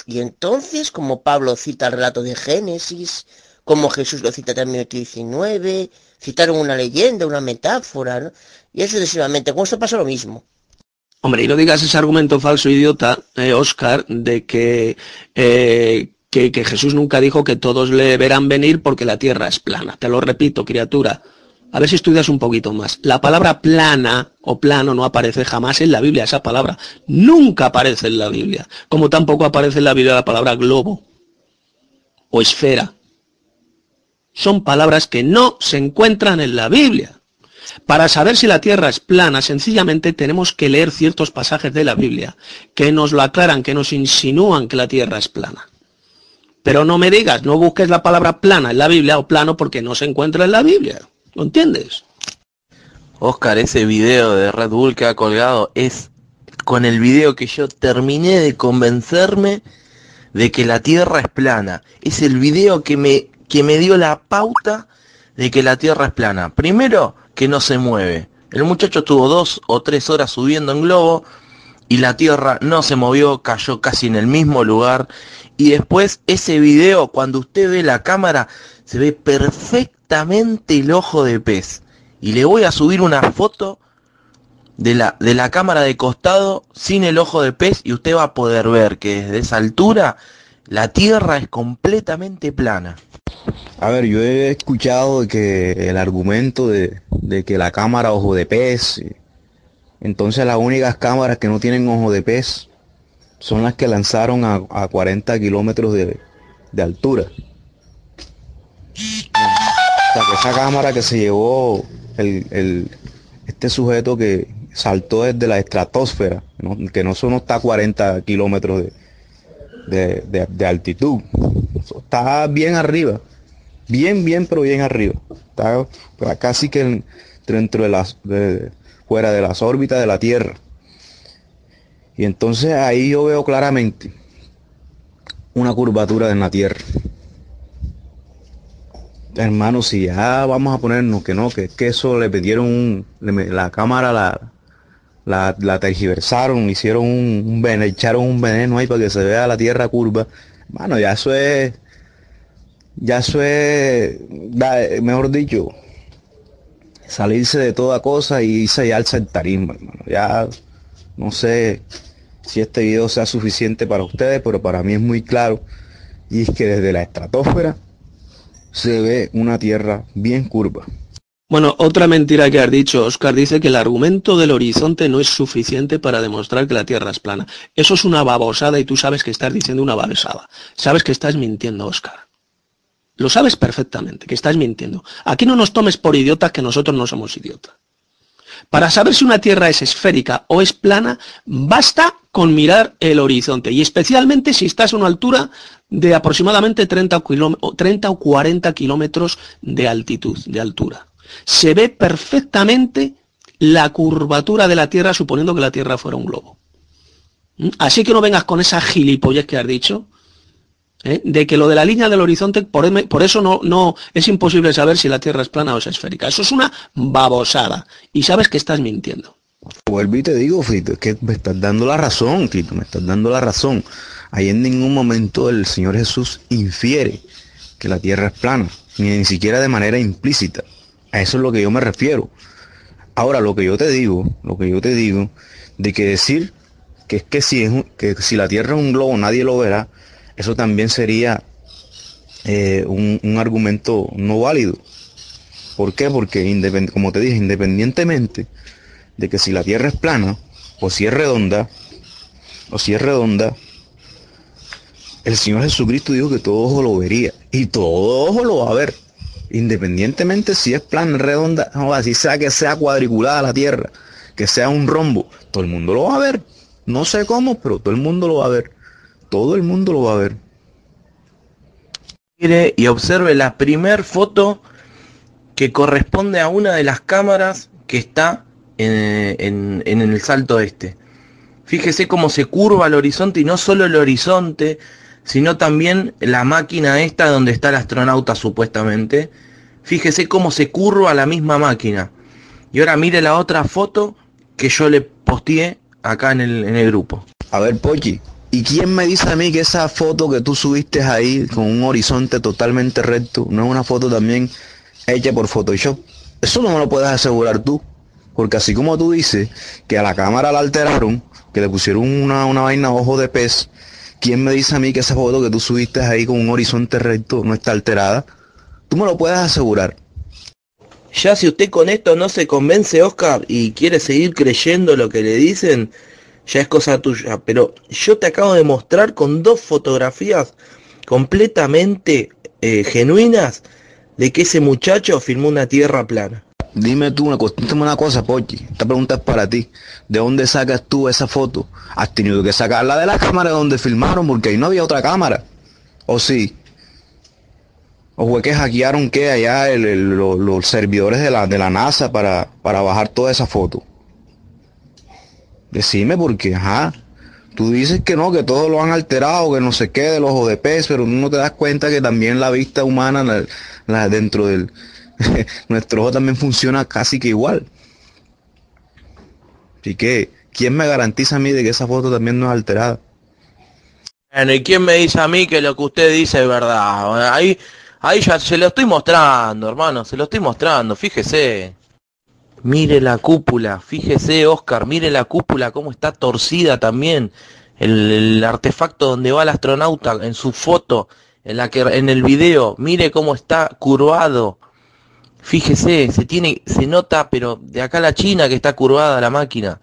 Y entonces, como Pablo cita el relato de Génesis, como Jesús lo cita también en el 19, citaron una leyenda, una metáfora, ¿no? Y eso sucesivamente. Con esto pasa lo mismo. Hombre, y no digas ese argumento falso, idiota, eh, Oscar, de que, eh, que, que Jesús nunca dijo que todos le verán venir porque la tierra es plana. Te lo repito, criatura. A ver si estudias un poquito más. La palabra plana o plano no aparece jamás en la Biblia. Esa palabra nunca aparece en la Biblia. Como tampoco aparece en la Biblia la palabra globo o esfera. Son palabras que no se encuentran en la Biblia. Para saber si la Tierra es plana, sencillamente tenemos que leer ciertos pasajes de la Biblia que nos lo aclaran, que nos insinúan que la Tierra es plana. Pero no me digas, no busques la palabra plana en la Biblia o plano porque no se encuentra en la Biblia. ¿Lo entiendes? Oscar, ese video de Red Bull que ha colgado es con el video que yo terminé de convencerme de que la Tierra es plana. Es el video que me, que me dio la pauta de que la Tierra es plana. Primero, que no se mueve. El muchacho estuvo dos o tres horas subiendo en globo y la Tierra no se movió, cayó casi en el mismo lugar. Y después ese video, cuando usted ve la cámara, se ve el ojo de pez. Y le voy a subir una foto de la, de la cámara de costado sin el ojo de pez y usted va a poder ver que desde esa altura la Tierra es completamente plana. A ver, yo he escuchado que el argumento de, de que la cámara ojo de pez, entonces las únicas cámaras que no tienen ojo de pez son las que lanzaron a, a 40 kilómetros de, de altura. Esa cámara que se llevó el, el- este sujeto que saltó desde la estratosfera, que no solo está a 40 kilómetros de, de- de- altitud, está bien arriba, bien, bien, pero bien arriba. Está casi que en- dentro de las, fuera de las órbitas de la Tierra. Y entonces ahí yo veo claramente una curvatura en la Tierra. Hermano, si ya vamos a ponernos que no, que, eso le pidieron la cámara la, la, tergiversaron, hicieron un, un veneno, echaron un veneno ahí para que se vea la tierra curva. Bueno, ya eso es, ya eso es, mejor dicho, salirse de toda cosa y irse ya al sectarismo, hermano. Ya no sé si este video sea suficiente para ustedes, pero para mí es muy claro. Y es que desde la estratosfera se ve una tierra bien curva. Bueno, otra mentira que has dicho, Oscar, dice que el argumento del horizonte no es suficiente para demostrar que la Tierra es plana. Eso es una babosada y tú sabes que estás diciendo una babosada. Sabes que estás mintiendo, Oscar. Lo sabes perfectamente, que estás mintiendo. Aquí no nos tomes por idiotas que nosotros no somos idiotas. Para saber si una Tierra es esférica o es plana, basta con mirar el horizonte y especialmente si estás a una altura de aproximadamente 30 o, kiló- o 30 o 40 kilómetros de altitud, de altura. Se ve perfectamente la curvatura de la Tierra suponiendo que la Tierra fuera un globo. ¿Mm? Así que no vengas con esa gilipollez que has dicho, ¿eh? de que lo de la línea del horizonte, por, por eso no, no es imposible saber si la Tierra es plana o es esférica. Eso es una babosada. Y sabes que estás mintiendo. Vuelvo y te digo, Fito, es que me estás dando la razón, Tito, me estás dando la razón. Ahí en ningún momento el Señor Jesús infiere que la tierra es plana, ni, ni siquiera de manera implícita. A eso es lo que yo me refiero. Ahora, lo que yo te digo, lo que yo te digo, de que decir que es que si, es que si la tierra es un globo nadie lo verá, eso también sería eh, un, un argumento no válido. ¿Por qué? Porque, como te dije, independientemente de que si la Tierra es plana, o si es redonda, o si es redonda, el Señor Jesucristo dijo que todo ojo lo vería. Y todo ojo lo va a ver. Independientemente si es plana, redonda, o así sea que sea cuadriculada la Tierra, que sea un rombo, todo el mundo lo va a ver. No sé cómo, pero todo el mundo lo va a ver. Todo el mundo lo va a ver. Mire y observe la primer foto que corresponde a una de las cámaras que está en, en- el salto este. Fíjese cómo se curva el horizonte y no solo el horizonte, sino también la máquina esta donde está el astronauta supuestamente. Fíjese cómo se curva la misma máquina. Y ahora mire la otra foto que yo le posteé acá en el, en el grupo. A ver, Pochi, ¿y quién me dice a mí que esa foto que tú subiste ahí con un horizonte totalmente recto no es una foto también hecha por Photoshop? Eso no me lo puedes asegurar tú. Porque así como tú dices que a la cámara la alteraron, que le pusieron una, una vaina ojo de pez, ¿quién me dice a mí que esa foto que tú subiste ahí con un horizonte recto no está alterada? Tú me lo puedes asegurar. Ya si usted con esto no se convence, Oscar, y quiere seguir creyendo lo que le dicen, ya es cosa tuya. Pero yo te acabo de mostrar con dos fotografías completamente eh, genuinas de que ese muchacho filmó una tierra plana. Dime tú una cosa, una cosa, Pochi. Esta pregunta es para ti. ¿De dónde sacas tú esa foto? Has tenido que sacarla de la cámara donde filmaron porque ahí no había otra cámara. ¿O sí? ¿O fue que hackearon que allá el- el- lo- los servidores de la, de la NASA para, para bajar toda esa foto? Decime porque, ajá. Tú dices que no, que todo lo han alterado, que no sé qué, del ojo de pez, pero no te das cuenta que también la vista humana dentro del... nuestro ojo también funciona casi que igual. Así que, ¿quién me garantiza a mí de que esa foto también no es alterada? Bueno, ¿y quién me dice a mí que lo que usted dice es verdad? Ahí, ahí ya se lo estoy mostrando, hermano, se lo estoy mostrando, fíjese. Mire la cúpula, fíjese, Oscar, mire la cúpula, cómo está torcida también. El, el artefacto donde va el astronauta en su foto, en la que en el video, mire cómo está curvado. Fíjese, se tiene, se nota, pero de acá la China que está curvada la máquina.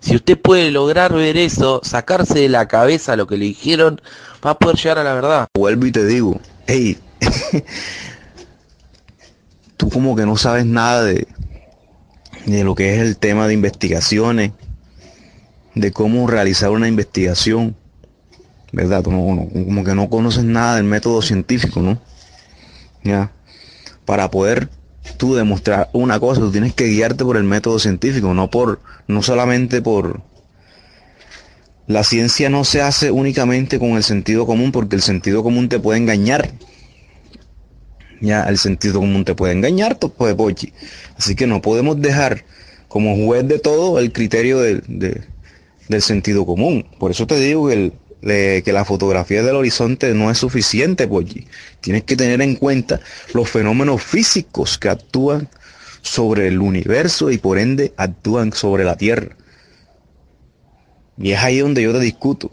Si usted puede lograr ver eso, sacarse de la cabeza lo que le dijeron, va a poder llegar a la verdad. Vuelvo y te digo, hey, tú como que no sabes nada de, de lo que es el tema de investigaciones, de cómo realizar una investigación, ¿verdad? Como que no conoces nada del método científico, ¿no? Ya. Para poder tú demostrar una cosa, tú tienes que guiarte por el método científico, no por, no solamente por, la ciencia no se hace únicamente con el sentido común, porque el sentido común te puede engañar. Ya, el sentido común te puede engañar, pues pochi. Así que no podemos dejar como juez de todo el criterio del, de- del sentido común. Por eso te digo que el, que la fotografía del horizonte no es suficiente, Polly. Tienes que tener en cuenta los fenómenos físicos que actúan sobre el universo y por ende actúan sobre la Tierra. Y es ahí donde yo te discuto.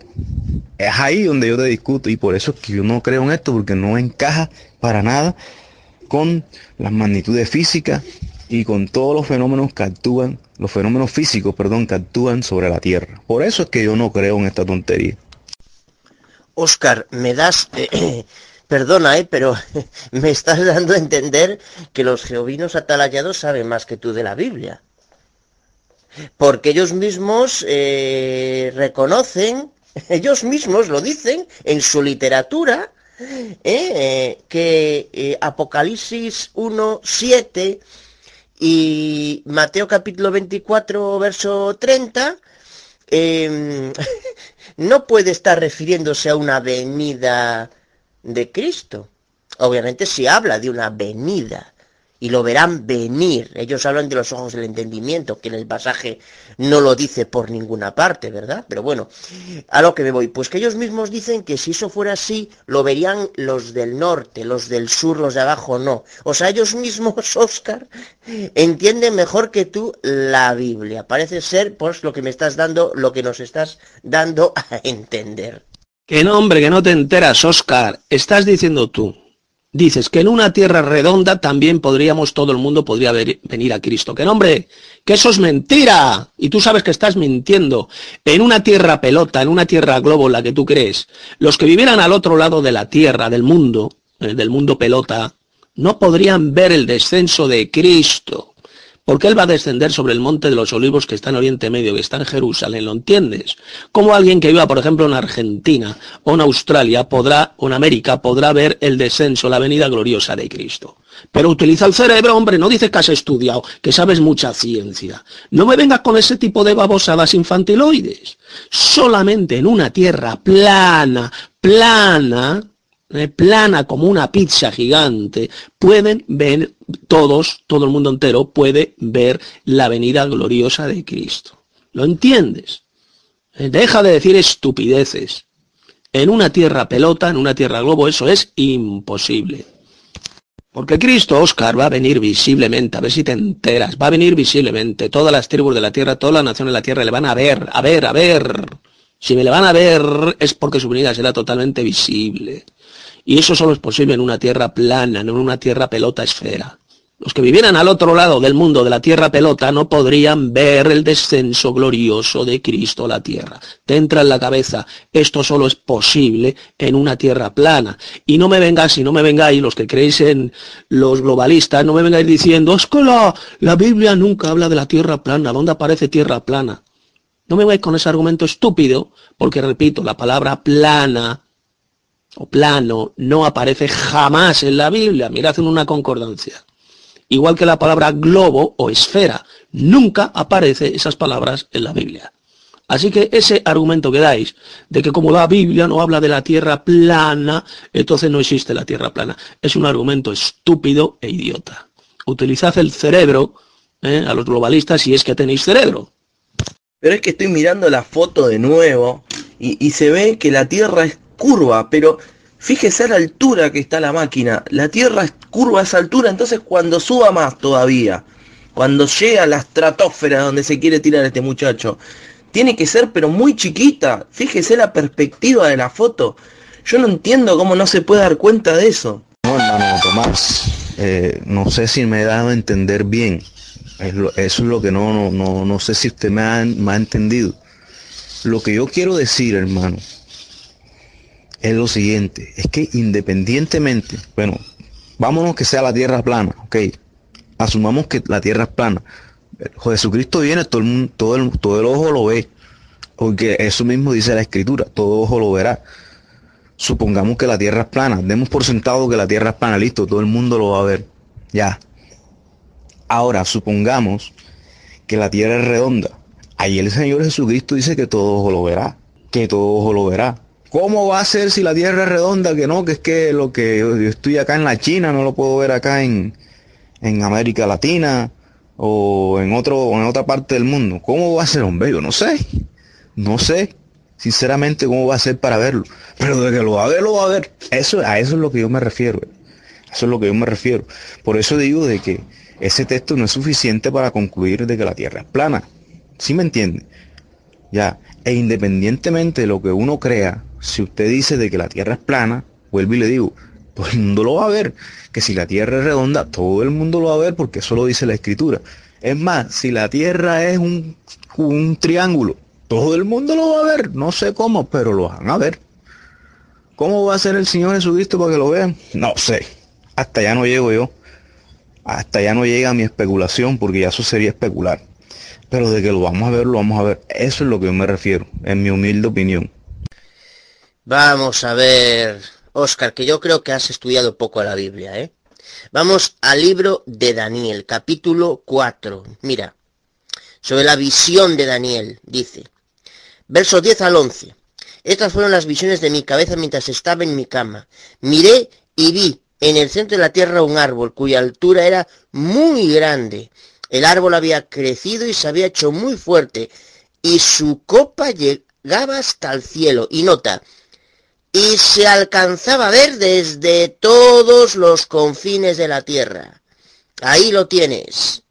Es ahí donde yo te discuto y por eso es que yo no creo en esto porque no encaja para nada con las magnitudes físicas y con todos los fenómenos que actúan, los fenómenos físicos, perdón, que actúan sobre la Tierra. Por eso es que yo no creo en esta tontería. Oscar, me das, perdona, eh, pero me estás dando a entender que los geovinos atalayados saben más que tú de la Biblia. Porque ellos mismos eh, reconocen, ellos mismos lo dicen en su literatura, eh, eh, que eh, Apocalipsis 1, 7 y Mateo capítulo 24, verso 30, eh, no puede estar refiriéndose a una venida de Cristo. Obviamente se habla de una venida y lo verán venir. Ellos hablan de los ojos del entendimiento, que en el pasaje no lo dice por ninguna parte, ¿verdad? Pero bueno, a lo que me voy, pues que ellos mismos dicen que si eso fuera así, lo verían los del norte, los del sur, los de abajo no. O sea, ellos mismos, Oscar, entienden mejor que tú la Biblia. Parece ser, pues, lo que me estás dando, lo que nos estás dando a entender. Que no, hombre, que no te enteras, Oscar. Estás diciendo tú. Dices que en una tierra redonda también podríamos, todo el mundo podría ver- venir a Cristo. Que no, hombre, que eso es mentira. Y tú sabes que estás mintiendo. En una tierra pelota, en una tierra globo, la que tú crees, los que vivieran al otro lado de la tierra, del mundo, eh, del mundo pelota, no podrían ver el descenso de Cristo. Porque Él va a descender sobre el monte de los olivos que está en Oriente Medio, que está en Jerusalén, ¿lo entiendes? Como alguien que viva, por ejemplo, en Argentina o en Australia podrá, o en América, podrá ver el descenso, la venida gloriosa de Cristo. Pero utiliza el cerebro, hombre, no dices que has estudiado, que sabes mucha ciencia. No me vengas con ese tipo de babosadas infantiloides. Solamente en una tierra plana, plana, plana como una pizza gigante, pueden ver todos, todo el mundo entero puede ver la venida gloriosa de Cristo. ¿Lo entiendes? Eh, Deja de decir estupideces. En una tierra pelota, en una tierra globo, eso es imposible. Porque Cristo, Oscar, va a venir visiblemente, a ver si te enteras, va a venir visiblemente. Todas las tribus de la tierra, todas las naciones de la tierra le van a ver, a ver, a ver. Si me le van a ver es porque su venida será totalmente visible. Y eso solo es posible en una tierra plana, no en una tierra pelota esfera. Los que vivieran al otro lado del mundo de la tierra pelota no podrían ver el descenso glorioso de Cristo a la tierra. Te entra en la cabeza, esto solo es posible en una tierra plana. Y no me vengáis, y no me vengáis, los que creéis en los globalistas, no me vengáis diciendo, es que la, la Biblia nunca habla de la tierra plana, ¿dónde aparece tierra plana? No me vengáis con ese argumento estúpido, porque repito, la palabra plana o plano no aparece jamás en la Biblia. Mirad en una concordancia. Igual que la palabra globo o esfera, nunca aparece esas palabras en la Biblia. Así que ese argumento que dais de que como la Biblia no habla de la tierra plana, entonces no existe la tierra plana, es un argumento estúpido e idiota. Utilizad el cerebro ¿eh? a los globalistas si es que tenéis cerebro. Pero es que estoy mirando la foto de nuevo y, y se ve que la Tierra es curva, pero fíjese la altura que está la máquina. La Tierra es curva a esa altura, entonces cuando suba más todavía, cuando llega a la estratosfera donde se quiere tirar este muchacho, tiene que ser pero muy chiquita. Fíjese la perspectiva de la foto. Yo no entiendo cómo no se puede dar cuenta de eso. No, hermano Tomás, eh, no sé si me he dado a entender bien. Es lo- eso es lo que no, no, no, no sé si usted me ha, me ha entendido. Lo que yo quiero decir, hermano, es lo siguiente, es que independientemente, bueno, vámonos que sea la tierra plana, ok, asumamos que la tierra es plana. Jesucristo viene, todo el, todo todo el ojo lo ve, porque eso mismo dice la escritura, todo ojo lo verá. Supongamos que la tierra es plana, demos por sentado que la tierra es plana, listo, todo el mundo lo va a ver, ya. Ahora, supongamos que la tierra es redonda. Ahí el Señor Jesucristo dice que todo ojo lo verá, que todo ojo lo verá. ¿Cómo va a ser si la tierra es redonda? Que no, que es que lo que yo estoy acá en la China, no lo puedo ver acá en, en América Latina o en otro en otra parte del mundo. ¿Cómo va a ser, hombre? Yo no sé. No sé. Sinceramente, ¿cómo va a ser para verlo? Pero de que lo va a ver, lo va a ver. Eso, a eso es lo que yo me refiero. Eso es lo que yo me refiero. Por eso digo de que ese texto no es suficiente para concluir de que la Tierra es plana. ¿Sí me entiende? Ya. E independientemente de lo que uno crea, si usted dice de que la Tierra es plana, vuelvo y le digo, todo el mundo lo va a ver. Que si la Tierra es redonda, todo el mundo lo va a ver porque eso lo dice la Escritura. Es más, si la Tierra es un, un triángulo, todo el mundo lo va a ver. No sé cómo, pero lo van a ver. ¿Cómo va a ser el Señor Jesucristo para que lo vean? No sé. Hasta ya no llego yo. Hasta ya no llega mi especulación porque ya eso sería especular. Pero de que lo vamos a ver, lo vamos a ver. Eso es lo que yo me refiero, en mi humilde opinión. Vamos a ver, Oscar, que yo creo que has estudiado poco a la Biblia, ¿eh? Vamos al libro de Daniel, capítulo 4. Mira, sobre la visión de Daniel, dice, versos 10 al 11. Estas fueron las visiones de mi cabeza mientras estaba en mi cama. Miré y vi en el centro de la tierra un árbol cuya altura era muy grande. El árbol había crecido y se había hecho muy fuerte y su copa llegaba hasta el cielo. Y nota, y se alcanzaba a ver desde todos los confines de la tierra. Ahí lo tienes.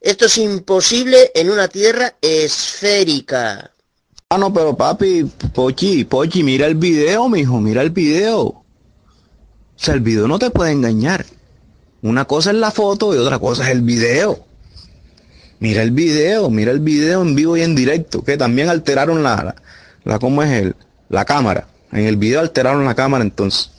Esto es imposible en una tierra esférica. Ah, no, pero papi, Pochi, Pochi, mira el video, mijo, mira el video. O sea, el video no te puede engañar. Una cosa es la foto y otra cosa es el video. Mira el video, mira el video en vivo y en directo, que también alteraron la, la, ¿cómo es el? La cámara. En el video alteraron la cámara entonces.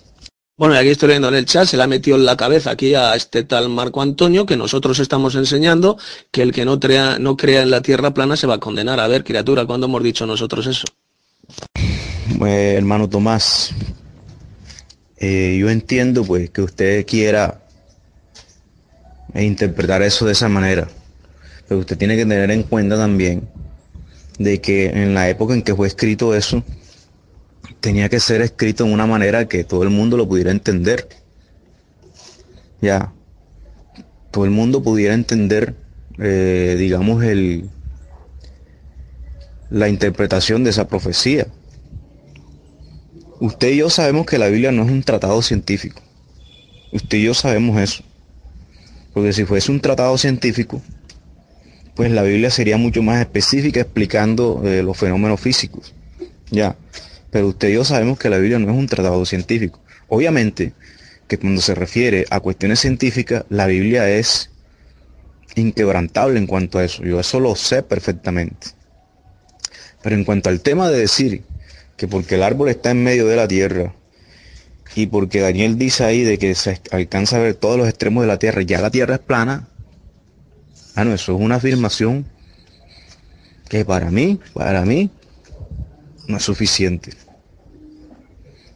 Bueno, y aquí estoy leyendo en el chat, se le ha metido en la cabeza aquí a este tal Marco Antonio que nosotros estamos enseñando que el que no crea, no crea en la tierra plana se va a condenar. A ver, criatura, ¿cuándo hemos dicho nosotros eso? Pues, hermano Tomás, eh, yo entiendo pues que usted quiera interpretar eso de esa manera, pero usted tiene que tener en cuenta también de que en la época en que fue escrito eso, tenía que ser escrito en una manera que todo el mundo lo pudiera entender. Ya, todo el mundo pudiera entender, eh, digamos, el, la interpretación de esa profecía. Usted y yo sabemos que la Biblia no es un tratado científico. Usted y yo sabemos eso. Porque si fuese un tratado científico, pues la Biblia sería mucho más específica explicando eh, los fenómenos físicos. Ya. Pero usted y yo sabemos que la Biblia no es un tratado científico. Obviamente que cuando se refiere a cuestiones científicas, la Biblia es inquebrantable en cuanto a eso. Yo eso lo sé perfectamente. Pero en cuanto al tema de decir que porque el árbol está en medio de la tierra y porque Daniel dice ahí de que se alcanza a ver todos los extremos de la tierra, ya la tierra es plana, ah no, eso es una afirmación que para mí, para mí, no es suficiente.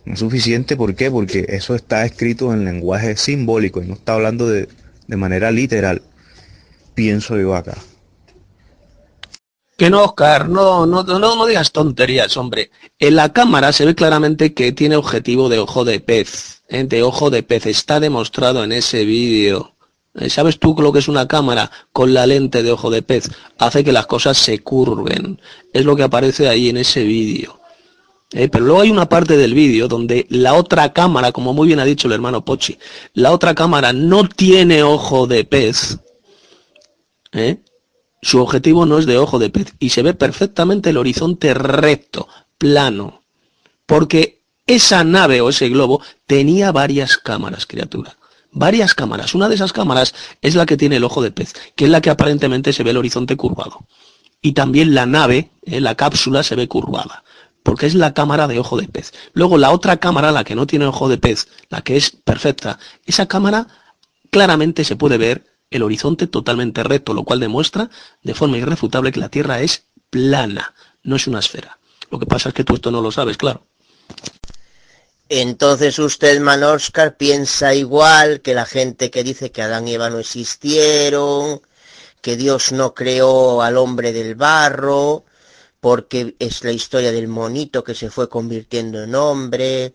No es suficiente, ¿por qué? Porque eso está escrito en lenguaje simbólico y no está hablando de, de manera literal, pienso yo acá. Que no, Oscar, no, no, no, no digas tonterías, hombre. En la cámara se ve claramente que tiene objetivo de ojo de pez, ¿eh? de ojo de pez. Está demostrado en ese vídeo. ¿Eh? ¿Sabes tú lo que es una cámara con la lente de ojo de pez? Hace que las cosas se curven. Es lo que aparece ahí en ese vídeo. ¿Eh? Pero luego hay una parte del vídeo donde la otra cámara, como muy bien ha dicho el hermano Pochi, la otra cámara no tiene ojo de pez. ¿eh? Su objetivo no es de ojo de pez y se ve perfectamente el horizonte recto, plano, porque esa nave o ese globo tenía varias cámaras, criatura. Varias cámaras. Una de esas cámaras es la que tiene el ojo de pez, que es la que aparentemente se ve el horizonte curvado. Y también la nave, eh, la cápsula, se ve curvada, porque es la cámara de ojo de pez. Luego la otra cámara, la que no tiene ojo de pez, la que es perfecta, esa cámara claramente se puede ver el horizonte totalmente recto, lo cual demuestra de forma irrefutable que la Tierra es plana, no es una esfera. Lo que pasa es que tú esto no lo sabes, claro. Entonces usted, Manoscar, piensa igual que la gente que dice que Adán y Eva no existieron, que Dios no creó al hombre del barro, porque es la historia del monito que se fue convirtiendo en hombre,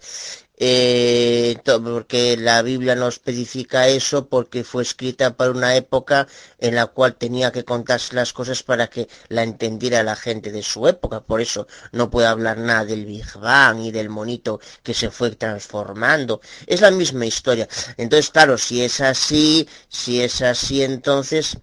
eh, porque la Biblia no especifica eso, porque fue escrita para una época en la cual tenía que contarse las cosas para que la entendiera la gente de su época. Por eso no puede hablar nada del Big Bang y del monito que se fue transformando. Es la misma historia. Entonces, claro, si es así, si es así, entonces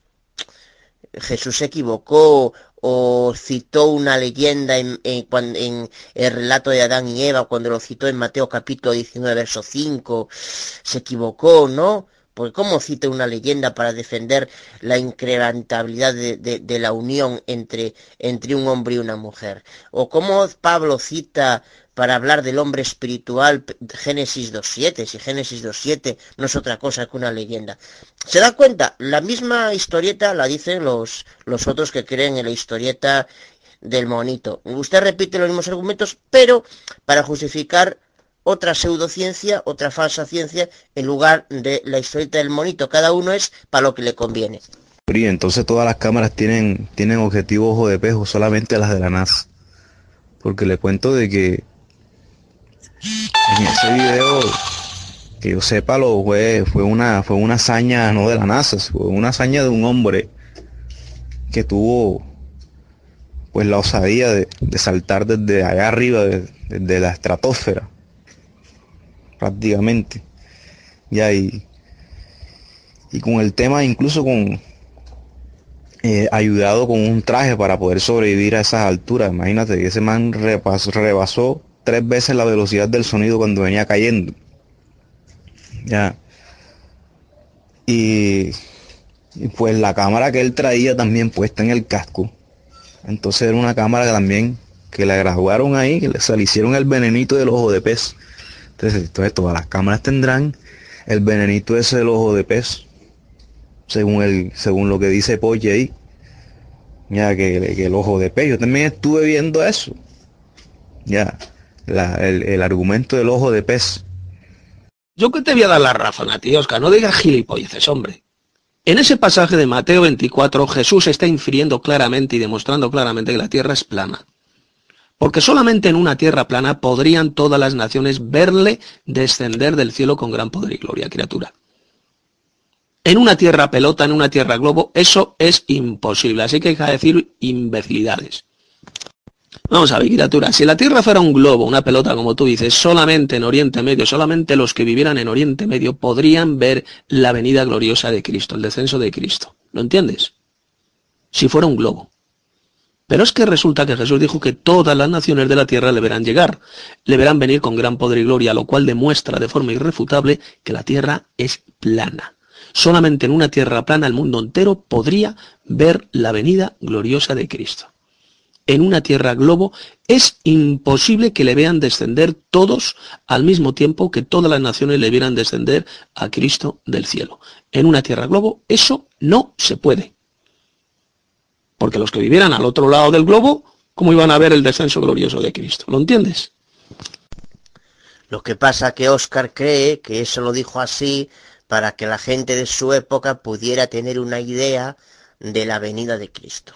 Jesús se equivocó o citó una leyenda en, el relato de Adán y Eva, cuando lo citó en Mateo capítulo 19, verso 5, se equivocó, ¿no? Porque ¿cómo cita una leyenda para defender la incrementabilidad de, de, la unión entre, entre un hombre y una mujer? ¿O cómo Pablo cita para hablar del hombre espiritual Génesis 2.7, si Génesis 2.7 no es otra cosa que una leyenda. ¿Se da cuenta? La misma historieta la dicen los, los otros que creen en la historieta del monito. Usted repite los mismos argumentos, pero para justificar otra pseudociencia, otra falsa ciencia, en lugar de la historieta del monito. Cada uno es para lo que le conviene. Y entonces todas las cámaras tienen, tienen objetivo ojo de pejo, solamente las de la NASA. Porque le cuento de que en ese video, que yo sepa, lo fue, fue una, fue una hazaña no de la NASA, fue una hazaña de un hombre que tuvo pues la osadía de, saltar desde allá arriba, desde la estratosfera, prácticamente. Ya y, y con el tema incluso con eh, ayudado con un traje para poder sobrevivir a esas alturas. Imagínate, ese man rebasó tres veces la velocidad del sonido cuando venía cayendo. Ya. Y, pues la cámara que él traía también puesta en el casco. Entonces era una cámara que también que le graduaron ahí, que le, hicieron el venenito del ojo de pez. Entonces, entonces todas las cámaras tendrán el venenito ese del ojo de pez. Según el, según lo que dice Poche ahí. Ya que, que el ojo de pez. Yo también estuve viendo eso. Ya el, argumento del ojo de pez. Yo que te voy a dar la razón a ti, Oscar, no digas gilipolleces, hombre. En ese pasaje de Mateo 24, Jesús está infiriendo claramente y demostrando claramente que la tierra es plana. Porque solamente en una tierra plana podrían todas las naciones verle descender del cielo con gran poder y gloria, criatura. En una tierra pelota, en una tierra globo, eso es imposible. Así que hay que decir imbecilidades. Vamos a ver, criatura, si la Tierra fuera un globo, una pelota, como tú dices, solamente en Oriente Medio, solamente los que vivieran en Oriente Medio podrían ver la venida gloriosa de Cristo, el descenso de Cristo. ¿Lo entiendes? Si fuera un globo. Pero es que resulta que Jesús dijo que todas las naciones de la tierra le verán llegar, le verán venir con gran poder y gloria, lo cual demuestra de forma irrefutable que la tierra es plana. Solamente en una tierra plana el mundo entero podría ver la venida gloriosa de Cristo en una tierra globo, es imposible que le vean descender todos al mismo tiempo que todas las naciones le vieran descender a Cristo del cielo. En una tierra globo eso no se puede. Porque los que vivieran al otro lado del globo, ¿cómo iban a ver el descenso glorioso de Cristo? ¿Lo entiendes? Lo que pasa que Oscar cree que eso lo dijo así para que la gente de su época pudiera tener una idea de la venida de Cristo.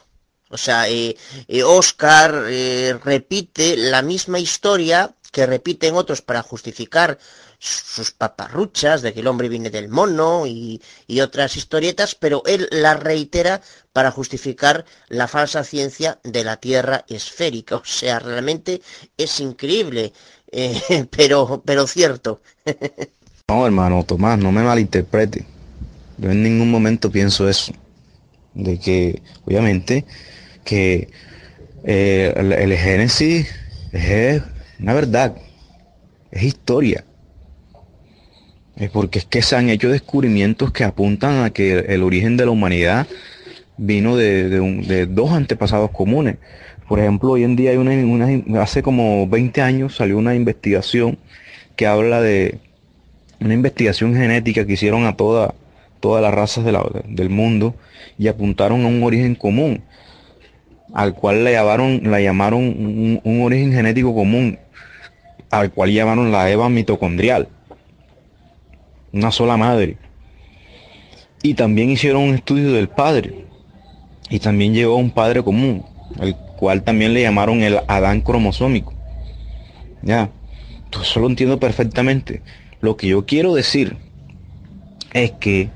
O sea, eh, eh, Oscar eh, repite la misma historia que repiten otros para justificar sus paparruchas de que el hombre viene del mono y, otras historietas, pero él la reitera para justificar la falsa ciencia de la Tierra esférica. O sea, realmente es increíble, pero, pero cierto. no, hermano, Tomás, no me malinterprete. Yo en ningún momento pienso eso. De que, obviamente, que eh, el, Génesis es una verdad, es historia. Porque es que se han hecho descubrimientos que apuntan a que el, origen de la humanidad vino de, dos antepasados comunes. Por ejemplo, hoy en día hay una, hace como 20 años salió una investigación que habla de una investigación genética que hicieron a toda, todas las razas del mundo y apuntaron a un origen común al cual le llamaron, la llamaron un, origen genético común, al cual llamaron la Eva mitocondrial. Una sola madre. Y también hicieron un estudio del padre. Y también llegó un padre común, cual también le llamaron el Adán cromosómico. Ya, eso lo entiendo perfectamente. Lo que yo quiero decir es que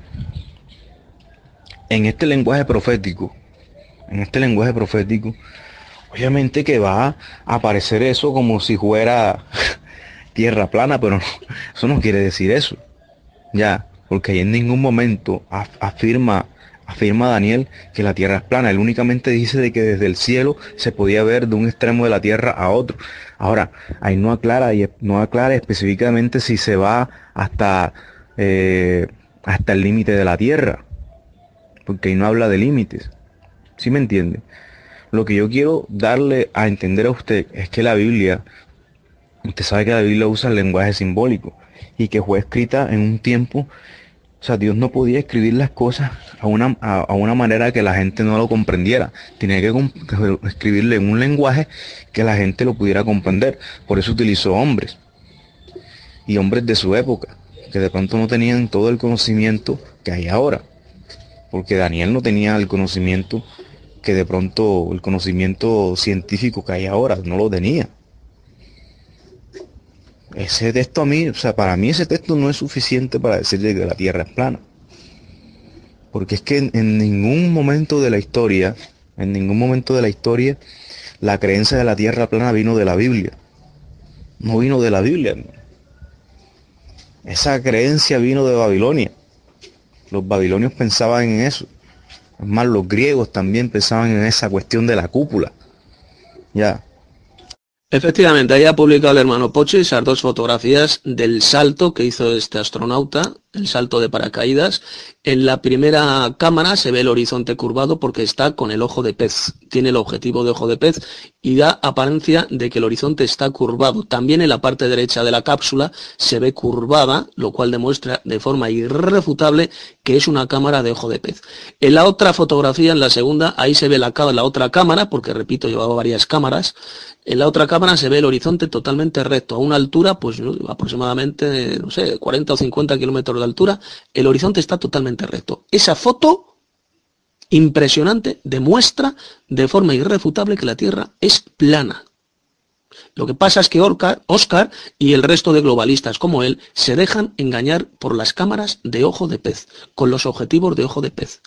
en este lenguaje profético, en este lenguaje profético, obviamente que va a aparecer eso como si fuera tierra plana, pero eso no quiere decir eso. Ya, porque en ningún momento afirma afirma Daniel que la tierra es plana. Él únicamente dice de que desde el cielo se podía ver de un extremo de la tierra a otro. Ahora, ahí no aclara, no aclara específicamente si se va hasta, eh, hasta el límite de la tierra. Porque ahí no habla de límites. ¿Sí me entiende? Lo que yo quiero darle a entender a usted es que la Biblia, usted sabe que la Biblia usa el lenguaje simbólico y que fue escrita en un tiempo o sea, Dios no podía escribir las cosas a una, a, una manera que la gente no lo comprendiera. Tenía que, escribirle en un lenguaje que la gente lo pudiera comprender. Por eso utilizó hombres. Y hombres de su época, que de pronto no tenían todo el conocimiento que hay ahora. Porque Daniel no tenía el conocimiento que de pronto, el conocimiento científico que hay ahora, no lo tenía. Ese texto a mí, o sea, para mí ese texto no es suficiente para decir que la Tierra es plana. Porque es que en, ningún momento de la historia, en ningún momento de la historia, la creencia de la Tierra plana vino de la Biblia. No vino de la Biblia. Esa creencia vino de Babilonia. Los babilonios pensaban en eso. Es más, los griegos también pensaban en esa cuestión de la cúpula. Ya. Efectivamente, ahí ha publicado el hermano Poche dos fotografías del salto que hizo este astronauta, el salto de paracaídas. En la primera cámara se ve el horizonte curvado porque está con el ojo de pez, tiene el objetivo de ojo de pez y da apariencia de que el horizonte está curvado. También en la parte derecha de la cápsula se ve curvada, lo cual demuestra de forma irrefutable que es una cámara de ojo de pez. En la otra fotografía, en la segunda, ahí se ve la, la otra cámara, porque repito, llevaba varias cámaras, en la otra cámara se ve el horizonte totalmente recto, a una altura, pues aproximadamente, no sé, 40 o 50 kilómetros de altura, el horizonte está totalmente recto. Esa foto impresionante demuestra de forma irrefutable que la Tierra es plana. Lo que pasa es que Oscar y el resto de globalistas como él se dejan engañar por las cámaras de ojo de pez, con los objetivos de ojo de pez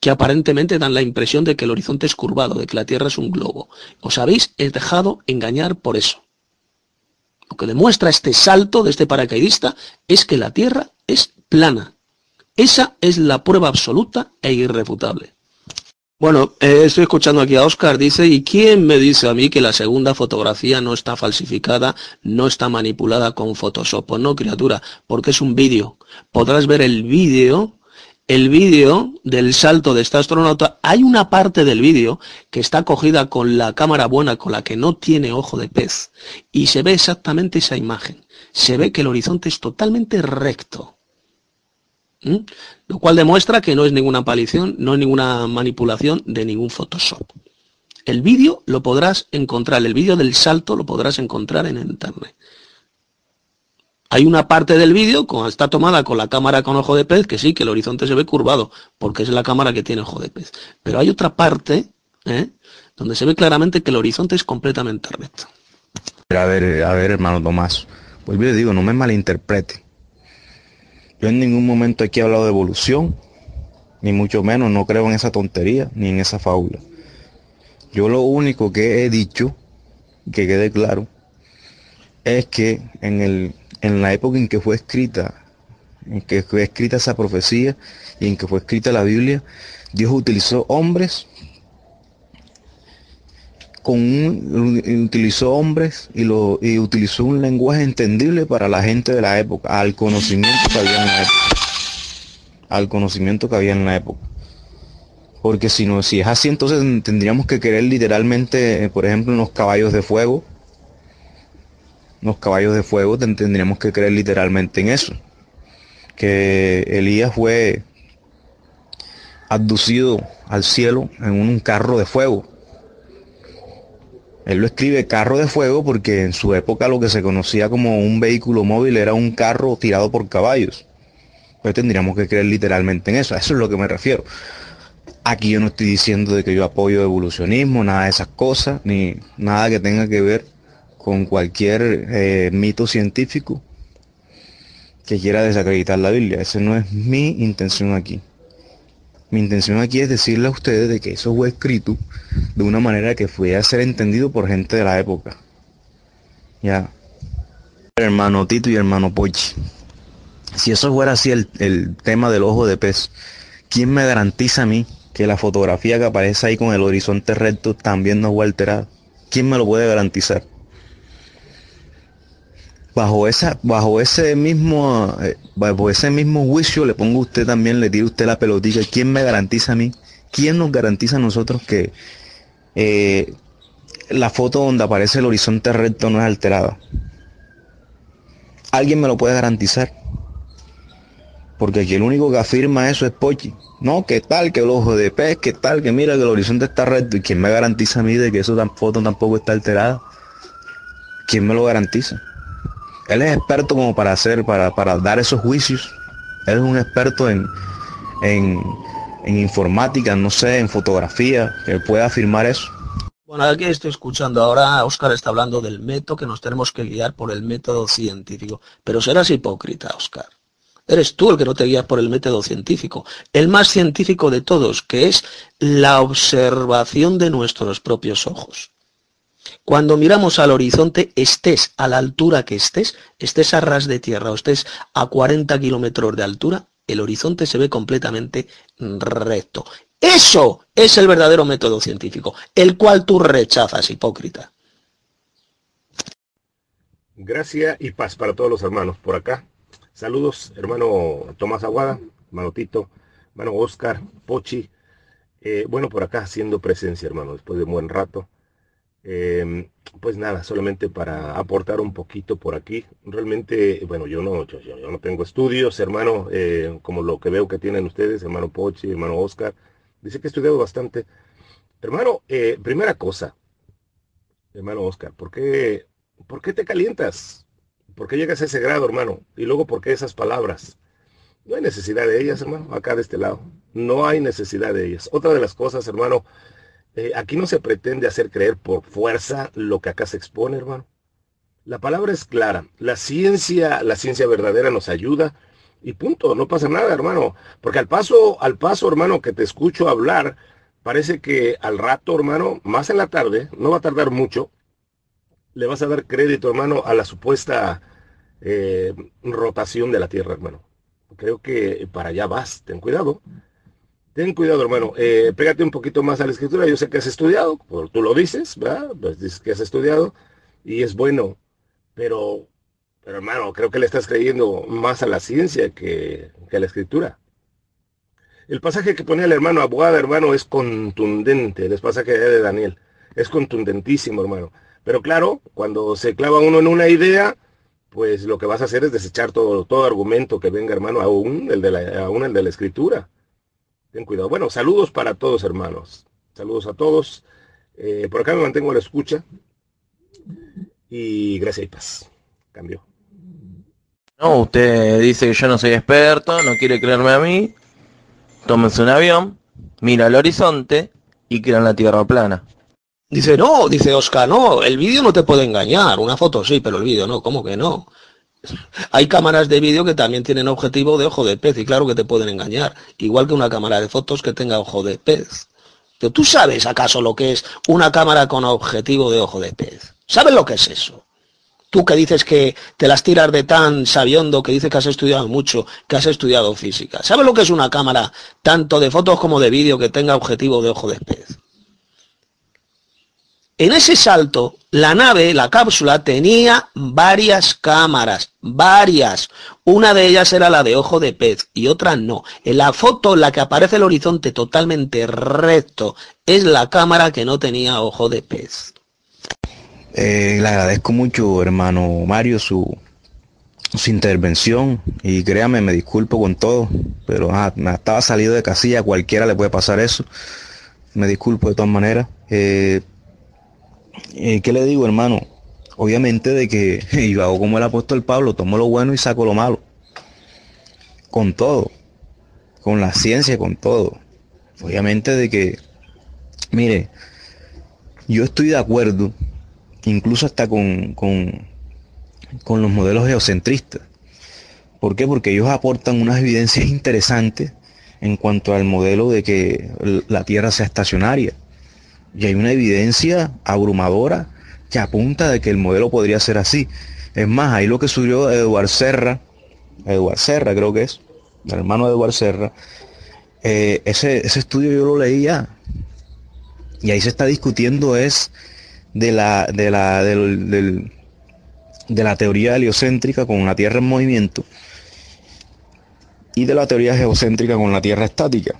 que aparentemente dan la impresión de que el horizonte es curvado, de que la Tierra es un globo. Os habéis dejado engañar por eso. Lo que demuestra este salto de este paracaidista es que la Tierra es plana. Esa es la prueba absoluta e irrefutable. Bueno, eh, estoy escuchando aquí a Oscar, dice, ¿y quién me dice a mí que la segunda fotografía no está falsificada, no está manipulada con Photoshop? Pues no, criatura, porque es un vídeo. Podrás ver el vídeo el vídeo del salto de este astronauta, hay una parte del vídeo que está cogida con la cámara buena, con la que no tiene ojo de pez, y se ve exactamente esa imagen. Se ve que el horizonte es totalmente recto. ¿Mm? Lo cual demuestra que no es ninguna aparición, no es ninguna manipulación de ningún Photoshop. El vídeo lo podrás encontrar, el vídeo del salto lo podrás encontrar en internet. Hay una parte del vídeo, está tomada con la cámara con ojo de pez, que sí, que el horizonte se ve curvado, porque es la cámara que tiene ojo de pez. Pero hay otra parte, ¿eh? donde se ve claramente que el horizonte es completamente recto. A ver, a ver, hermano Tomás, pues yo digo, no me malinterprete. Yo en ningún momento aquí he hablado de evolución, ni mucho menos, no creo en esa tontería, ni en esa fábula. Yo lo único que he dicho, que quede claro, es que en el en la época en que fue escrita, en que fue escrita esa profecía y en que fue escrita la Biblia, Dios utilizó hombres con utilizó hombres y lo y utilizó un lenguaje entendible para la gente de la época, al conocimiento que había en la época. Al conocimiento que había en la época. Porque si no, si es así, entonces tendríamos que creer literalmente, eh, por ejemplo, en los caballos de fuego, los caballos de fuego, tendríamos que creer literalmente en eso. Que Elías fue abducido al cielo en un carro de fuego. Él lo escribe carro de fuego porque en su época lo que se conocía como un vehículo móvil era un carro tirado por caballos. Pues tendríamos que creer literalmente en eso. A eso es lo que me refiero. Aquí yo no estoy diciendo de que yo apoyo evolucionismo, nada de esas cosas, ni nada que tenga que ver con cualquier eh, mito científico que quiera desacreditar la Biblia. Esa no es mi intención aquí. Mi intención aquí es decirle a ustedes de que eso fue escrito de una manera que pudiera ser entendido por gente de la época. Ya. Hermano Tito y hermano Pochi. Si eso fuera así el, el tema del ojo de pez, ¿quién me garantiza a mí que la fotografía que aparece ahí con el horizonte recto también no fue alterada? ¿Quién me lo puede garantizar? Bajo esa bajo ese mismo eh, bajo ese mismo juicio le pongo a usted también le tiro usted la pelotita quién me garantiza a mí quién nos garantiza a nosotros que eh, la foto donde aparece el horizonte recto no es alterada alguien me lo puede garantizar porque aquí el único que afirma eso es Pochi. No que tal que el ojo de pez que tal que mira que el horizonte está recto. Y quién me garantiza a mí de que esa foto tampoco está alterada quién me lo garantiza él es experto como para hacer, para, para dar esos juicios. Él es un experto en, en, en informática, no sé, en fotografía, que puede afirmar eso. Bueno, aquí estoy escuchando ahora, Oscar está hablando del método, que nos tenemos que guiar por el método científico. Pero serás hipócrita, Oscar. Eres tú el que no te guías por el método científico, el más científico de todos, que es la observación de nuestros propios ojos. Cuando miramos al horizonte, estés a la altura que estés, estés a ras de tierra o estés a 40 kilómetros de altura, el horizonte se ve completamente recto. Eso es el verdadero método científico, el cual tú rechazas, hipócrita. Gracias y paz para todos los hermanos por acá. Saludos, hermano Tomás Aguada, hermano Tito, hermano Oscar, Pochi. Eh, bueno, por acá haciendo presencia, hermano, después de un buen rato. Em, pues nada, solamente para aportar un poquito por aquí. Realmente, bueno, yo no, yo, no tengo estudios, hermano, eh, como lo que veo que tienen ustedes, hermano Pochi, hermano Oscar. Dice que he estudiado bastante. Hermano, eh, primera cosa, hermano Oscar, ¿por qué, ¿por qué te calientas? ¿Por qué llegas a ese grado, hermano? Y luego, ¿por qué esas palabras? No hay necesidad de ellas, hermano, acá de este lado. No hay necesidad de ellas. Otra de las cosas, hermano, eh, aquí no se pretende hacer creer por fuerza lo que acá se expone, hermano. La palabra es clara. La ciencia, la ciencia verdadera nos ayuda y punto. No pasa nada, hermano. Porque al paso, al paso, hermano, que te escucho hablar, parece que al rato, hermano, más en la tarde, no va a tardar mucho, le vas a dar crédito, hermano, a la supuesta eh, rotación de la Tierra, hermano. Creo que para allá vas. Ten cuidado. Ten cuidado, hermano. Eh, pégate un poquito más a la escritura. Yo sé que has estudiado, tú lo dices, ¿verdad? Pues dices que has estudiado y es bueno. Pero, pero hermano, creo que le estás creyendo más a la ciencia que, a la escritura. El pasaje que pone el hermano Abuada, hermano, es contundente. El pasaje de Daniel. Es contundentísimo, hermano. Pero claro, cuando se clava uno en una idea, pues lo que vas a hacer es desechar todo, todo argumento que venga, hermano, aún el de la, aún el de la escritura. Ten cuidado. Bueno, saludos para todos, hermanos. Saludos a todos. Eh, por acá me mantengo a la escucha. Y gracias y paz. Cambio. No, usted dice que yo no soy experto, no quiere creerme a mí. Tómense un avión, mira el horizonte y crean la tierra plana. Dice, no, dice Oscar, no, el vídeo no te puede engañar. Una foto sí, pero el vídeo no, ¿cómo que no? Hay cámaras de vídeo que también tienen objetivo de ojo de pez y claro que te pueden engañar, igual que una cámara de fotos que tenga ojo de pez. Pero tú sabes acaso lo que es una cámara con objetivo de ojo de pez. ¿Sabes lo que es eso? Tú que dices que te las tiras de tan sabiondo, que dices que has estudiado mucho, que has estudiado física. ¿Sabes lo que es una cámara tanto de fotos como de vídeo que tenga objetivo de ojo de pez? En ese salto, la nave, la cápsula, tenía varias cámaras, varias. Una de ellas era la de ojo de pez y otra no. En la foto la que aparece el horizonte totalmente recto es la cámara que no tenía ojo de pez. Eh, le agradezco mucho, hermano Mario, su, su intervención y créame, me disculpo con todo, pero ah, me estaba salido de casilla, cualquiera le puede pasar eso. Me disculpo de todas maneras. Eh, eh, ¿qué le digo, hermano? Obviamente de que yo hago como el apóstol Pablo, tomo lo bueno y saco lo malo. Con todo. Con la ciencia, con todo. Obviamente de que, mire, yo estoy de acuerdo, incluso hasta con, con, con los modelos geocentristas. ¿Por qué? Porque ellos aportan unas evidencias interesantes en cuanto al modelo de que la Tierra sea estacionaria. Y hay una evidencia abrumadora que apunta de que el modelo podría ser así. Es más, ahí lo que subió Eduard Serra, Eduard Serra creo que es, el hermano de Eduard Serra, eh, ese, ese estudio yo lo leí ya. Y ahí se está discutiendo es de la, de la, de la teoría heliocéntrica con la Tierra en movimiento y de la teoría geocéntrica con la Tierra estática.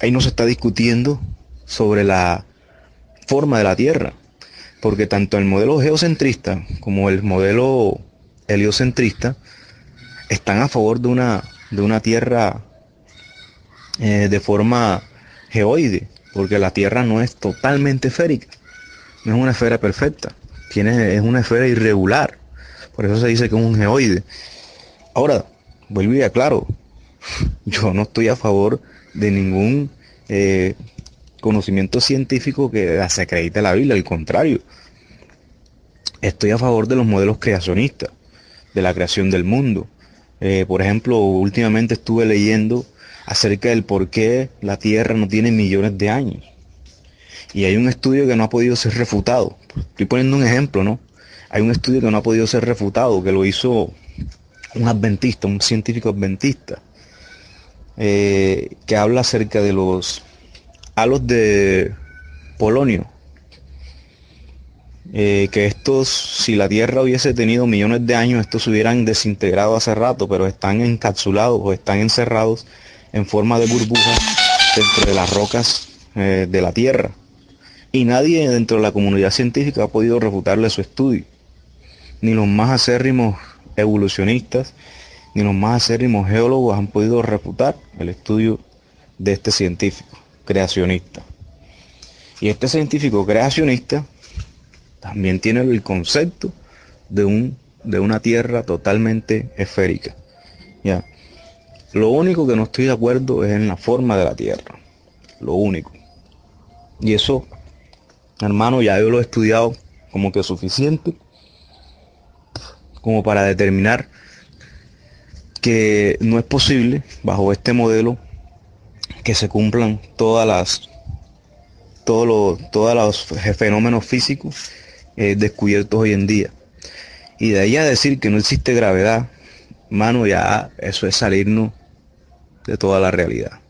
Ahí no se está discutiendo sobre la forma de la Tierra, porque tanto el modelo geocentrista como el modelo heliocentrista están a favor de una, de una Tierra eh, de forma geoide, porque la Tierra no es totalmente esférica, no es una esfera perfecta, tiene, es una esfera irregular, por eso se dice que es un geoide. Ahora, vuelvo y aclaro, yo no estoy a favor de ningún eh, conocimiento científico que desacredite la Biblia, al contrario. Estoy a favor de los modelos creacionistas, de la creación del mundo. Eh, por ejemplo, últimamente estuve leyendo acerca del por qué la Tierra no tiene millones de años. Y hay un estudio que no ha podido ser refutado. Estoy poniendo un ejemplo, ¿no? Hay un estudio que no ha podido ser refutado, que lo hizo un adventista, un científico adventista, eh, que habla acerca de los halos de polonio. Eh, que estos, si la Tierra hubiese tenido millones de años, estos se hubieran desintegrado hace rato, pero están encapsulados o están encerrados en forma de burbujas dentro de las rocas eh, de la Tierra. Y nadie dentro de la comunidad científica ha podido refutarle su estudio. Ni los más acérrimos evolucionistas ni los más acérrimos geólogos han podido refutar el estudio de este científico creacionista. Y este científico creacionista también tiene el concepto de, un, de una tierra totalmente esférica. ¿ya? Lo único que no estoy de acuerdo es en la forma de la tierra. Lo único. Y eso, hermano, ya yo lo he estudiado como que suficiente como para determinar que no es posible, bajo este modelo, que se cumplan todas las todos los, todos los fenómenos físicos eh, descubiertos hoy en día. Y de ahí a decir que no existe gravedad, mano, ya eso es salirnos de toda la realidad.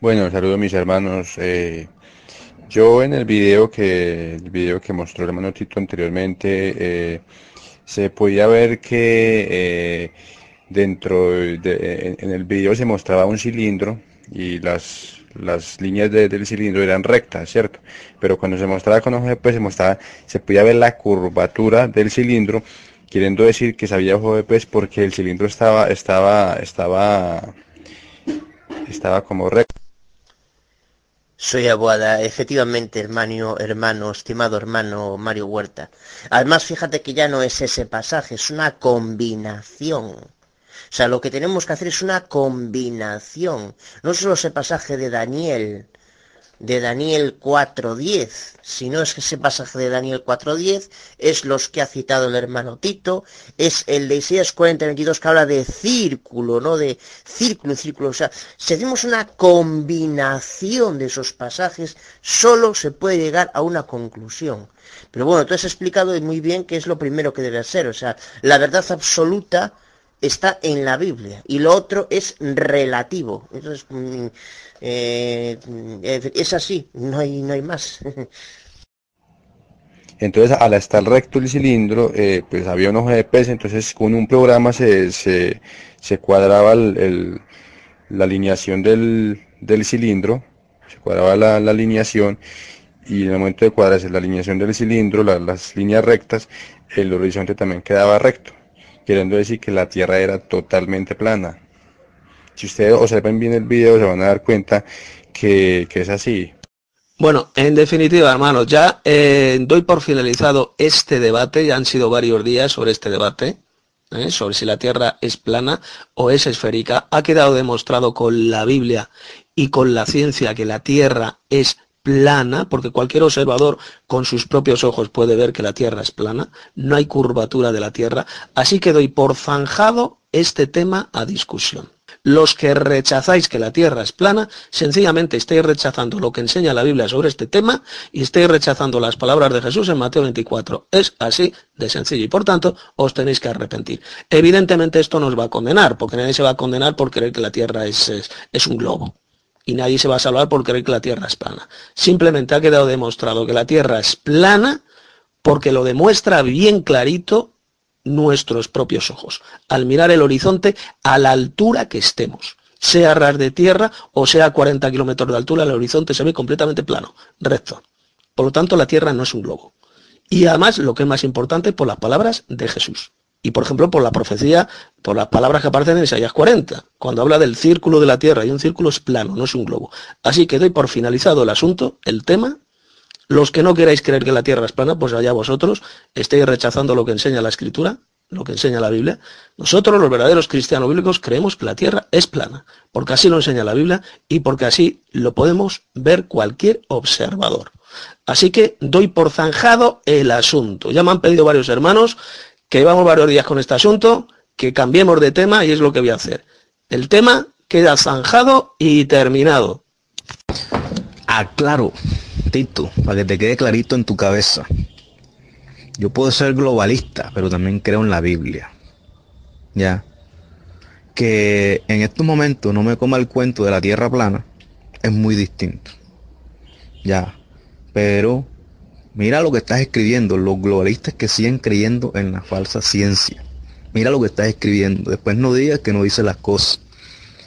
Bueno, saludos mis hermanos. Eh, yo en el video que el video que mostró el hermano Tito anteriormente, eh, se podía ver que dentro de, en, el video se mostraba un cilindro y las, las líneas del cilindro eran rectas, ¿cierto? Pero cuando se mostraba con de pez se mostraba, se podía ver la curvatura del cilindro, queriendo decir que de pez porque el cilindro estaba, estaba, estaba, estaba como recto. Soy Abuada, efectivamente, hermano, hermano, estimado hermano Mario Huerta. Además, fíjate que ya no es ese pasaje, es una combinación. O sea, lo que tenemos que hacer es una combinación. No solo ese pasaje de Daniel, de Daniel 4.10, si no es que ese pasaje de Daniel 4.10, es los que ha citado el hermano Tito, es el de Isaías 40.22 que habla de círculo, ¿no? De círculo, círculo. O sea, si hacemos una combinación de esos pasajes, solo se puede llegar a una conclusión. Pero bueno, tú has explicado muy bien qué es lo primero que debe ser. O sea, la verdad absoluta está en la Biblia y lo otro es relativo. Entonces, mm, eh, es así, no hay, no hay más. Entonces, al estar recto el cilindro, eh, pues había un ojo de pez, entonces con un programa se, se, cuadraba el, la alineación del, del, cilindro, se cuadraba la, alineación y en el momento de cuadrarse la alineación del cilindro, las líneas rectas, el horizonte también quedaba recto, queriendo decir que la Tierra era totalmente plana. Si ustedes observan bien el video se van a dar cuenta que, que es así. Bueno, en definitiva, hermanos, ya eh, doy por finalizado este debate, ya han sido varios días sobre este debate, ¿eh? sobre si la Tierra es plana o es esférica. Ha quedado demostrado con la Biblia y con la ciencia que la Tierra es plana, porque cualquier observador con sus propios ojos puede ver que la Tierra es plana, no hay curvatura de la Tierra, así que doy por zanjado este tema a discusión. Los que rechazáis que la Tierra es plana, sencillamente estáis rechazando lo que enseña la Biblia sobre este tema y estáis rechazando las palabras de Jesús en Mateo 24. Es así de sencillo y por tanto os tenéis que arrepentir. Evidentemente esto nos va a condenar, porque nadie se va a condenar por creer que la Tierra es, es, es un globo y nadie se va a salvar por creer que la Tierra es plana. Simplemente ha quedado demostrado que la Tierra es plana porque lo demuestra bien clarito nuestros propios ojos, al mirar el horizonte a la altura que estemos. Sea ras de tierra o sea a 40 kilómetros de altura, el horizonte se ve completamente plano, recto. Por lo tanto, la Tierra no es un globo. Y además, lo que es más importante, por las palabras de Jesús. Y por ejemplo, por la profecía, por las palabras que aparecen en Isaías 40, cuando habla del círculo de la Tierra, y un círculo es plano, no es un globo. Así que doy por finalizado el asunto, el tema. Los que no queráis creer que la Tierra es plana, pues allá vosotros, estéis rechazando lo que enseña la Escritura, lo que enseña la Biblia. Nosotros, los verdaderos cristianos bíblicos, creemos que la Tierra es plana, porque así lo enseña la Biblia y porque así lo podemos ver cualquier observador. Así que doy por zanjado el asunto. Ya me han pedido varios hermanos que llevamos varios días con este asunto, que cambiemos de tema y es lo que voy a hacer. El tema queda zanjado y terminado. Aclaro, Tito, para que te quede clarito en tu cabeza. Yo puedo ser globalista, pero también creo en la Biblia. Ya. Que en estos momentos no me coma el cuento de la tierra plana es muy distinto. Ya. Pero mira lo que estás escribiendo, los globalistas que siguen creyendo en la falsa ciencia. Mira lo que estás escribiendo. Después no digas que no dices las cosas.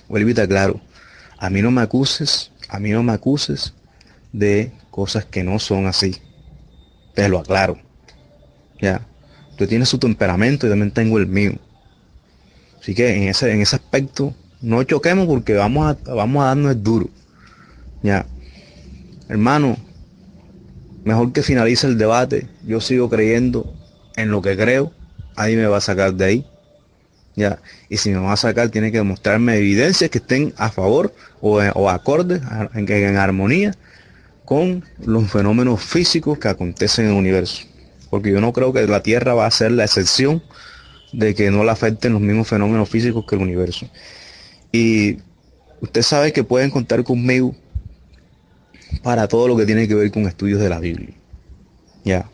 Vuelvita claro. A mí no me acuses, a mí no me acuses de cosas que no son así. Te lo aclaro. Ya. Tú tienes su temperamento y también tengo el mío. Así que en ese, en ese aspecto no choquemos porque vamos a, vamos a darnos el duro. Ya. Hermano, mejor que finalice el debate. Yo sigo creyendo en lo que creo. Ahí me va a sacar de ahí. Ya. Y si me va a sacar, tiene que demostrarme evidencias que estén a favor o, o acordes, en, en armonía con los fenómenos físicos que acontecen en el universo porque yo no creo que la Tierra va a ser la excepción de que no la afecten los mismos fenómenos físicos que el universo. Y usted sabe que pueden contar conmigo para todo lo que tiene que ver con estudios de la Biblia. Ya.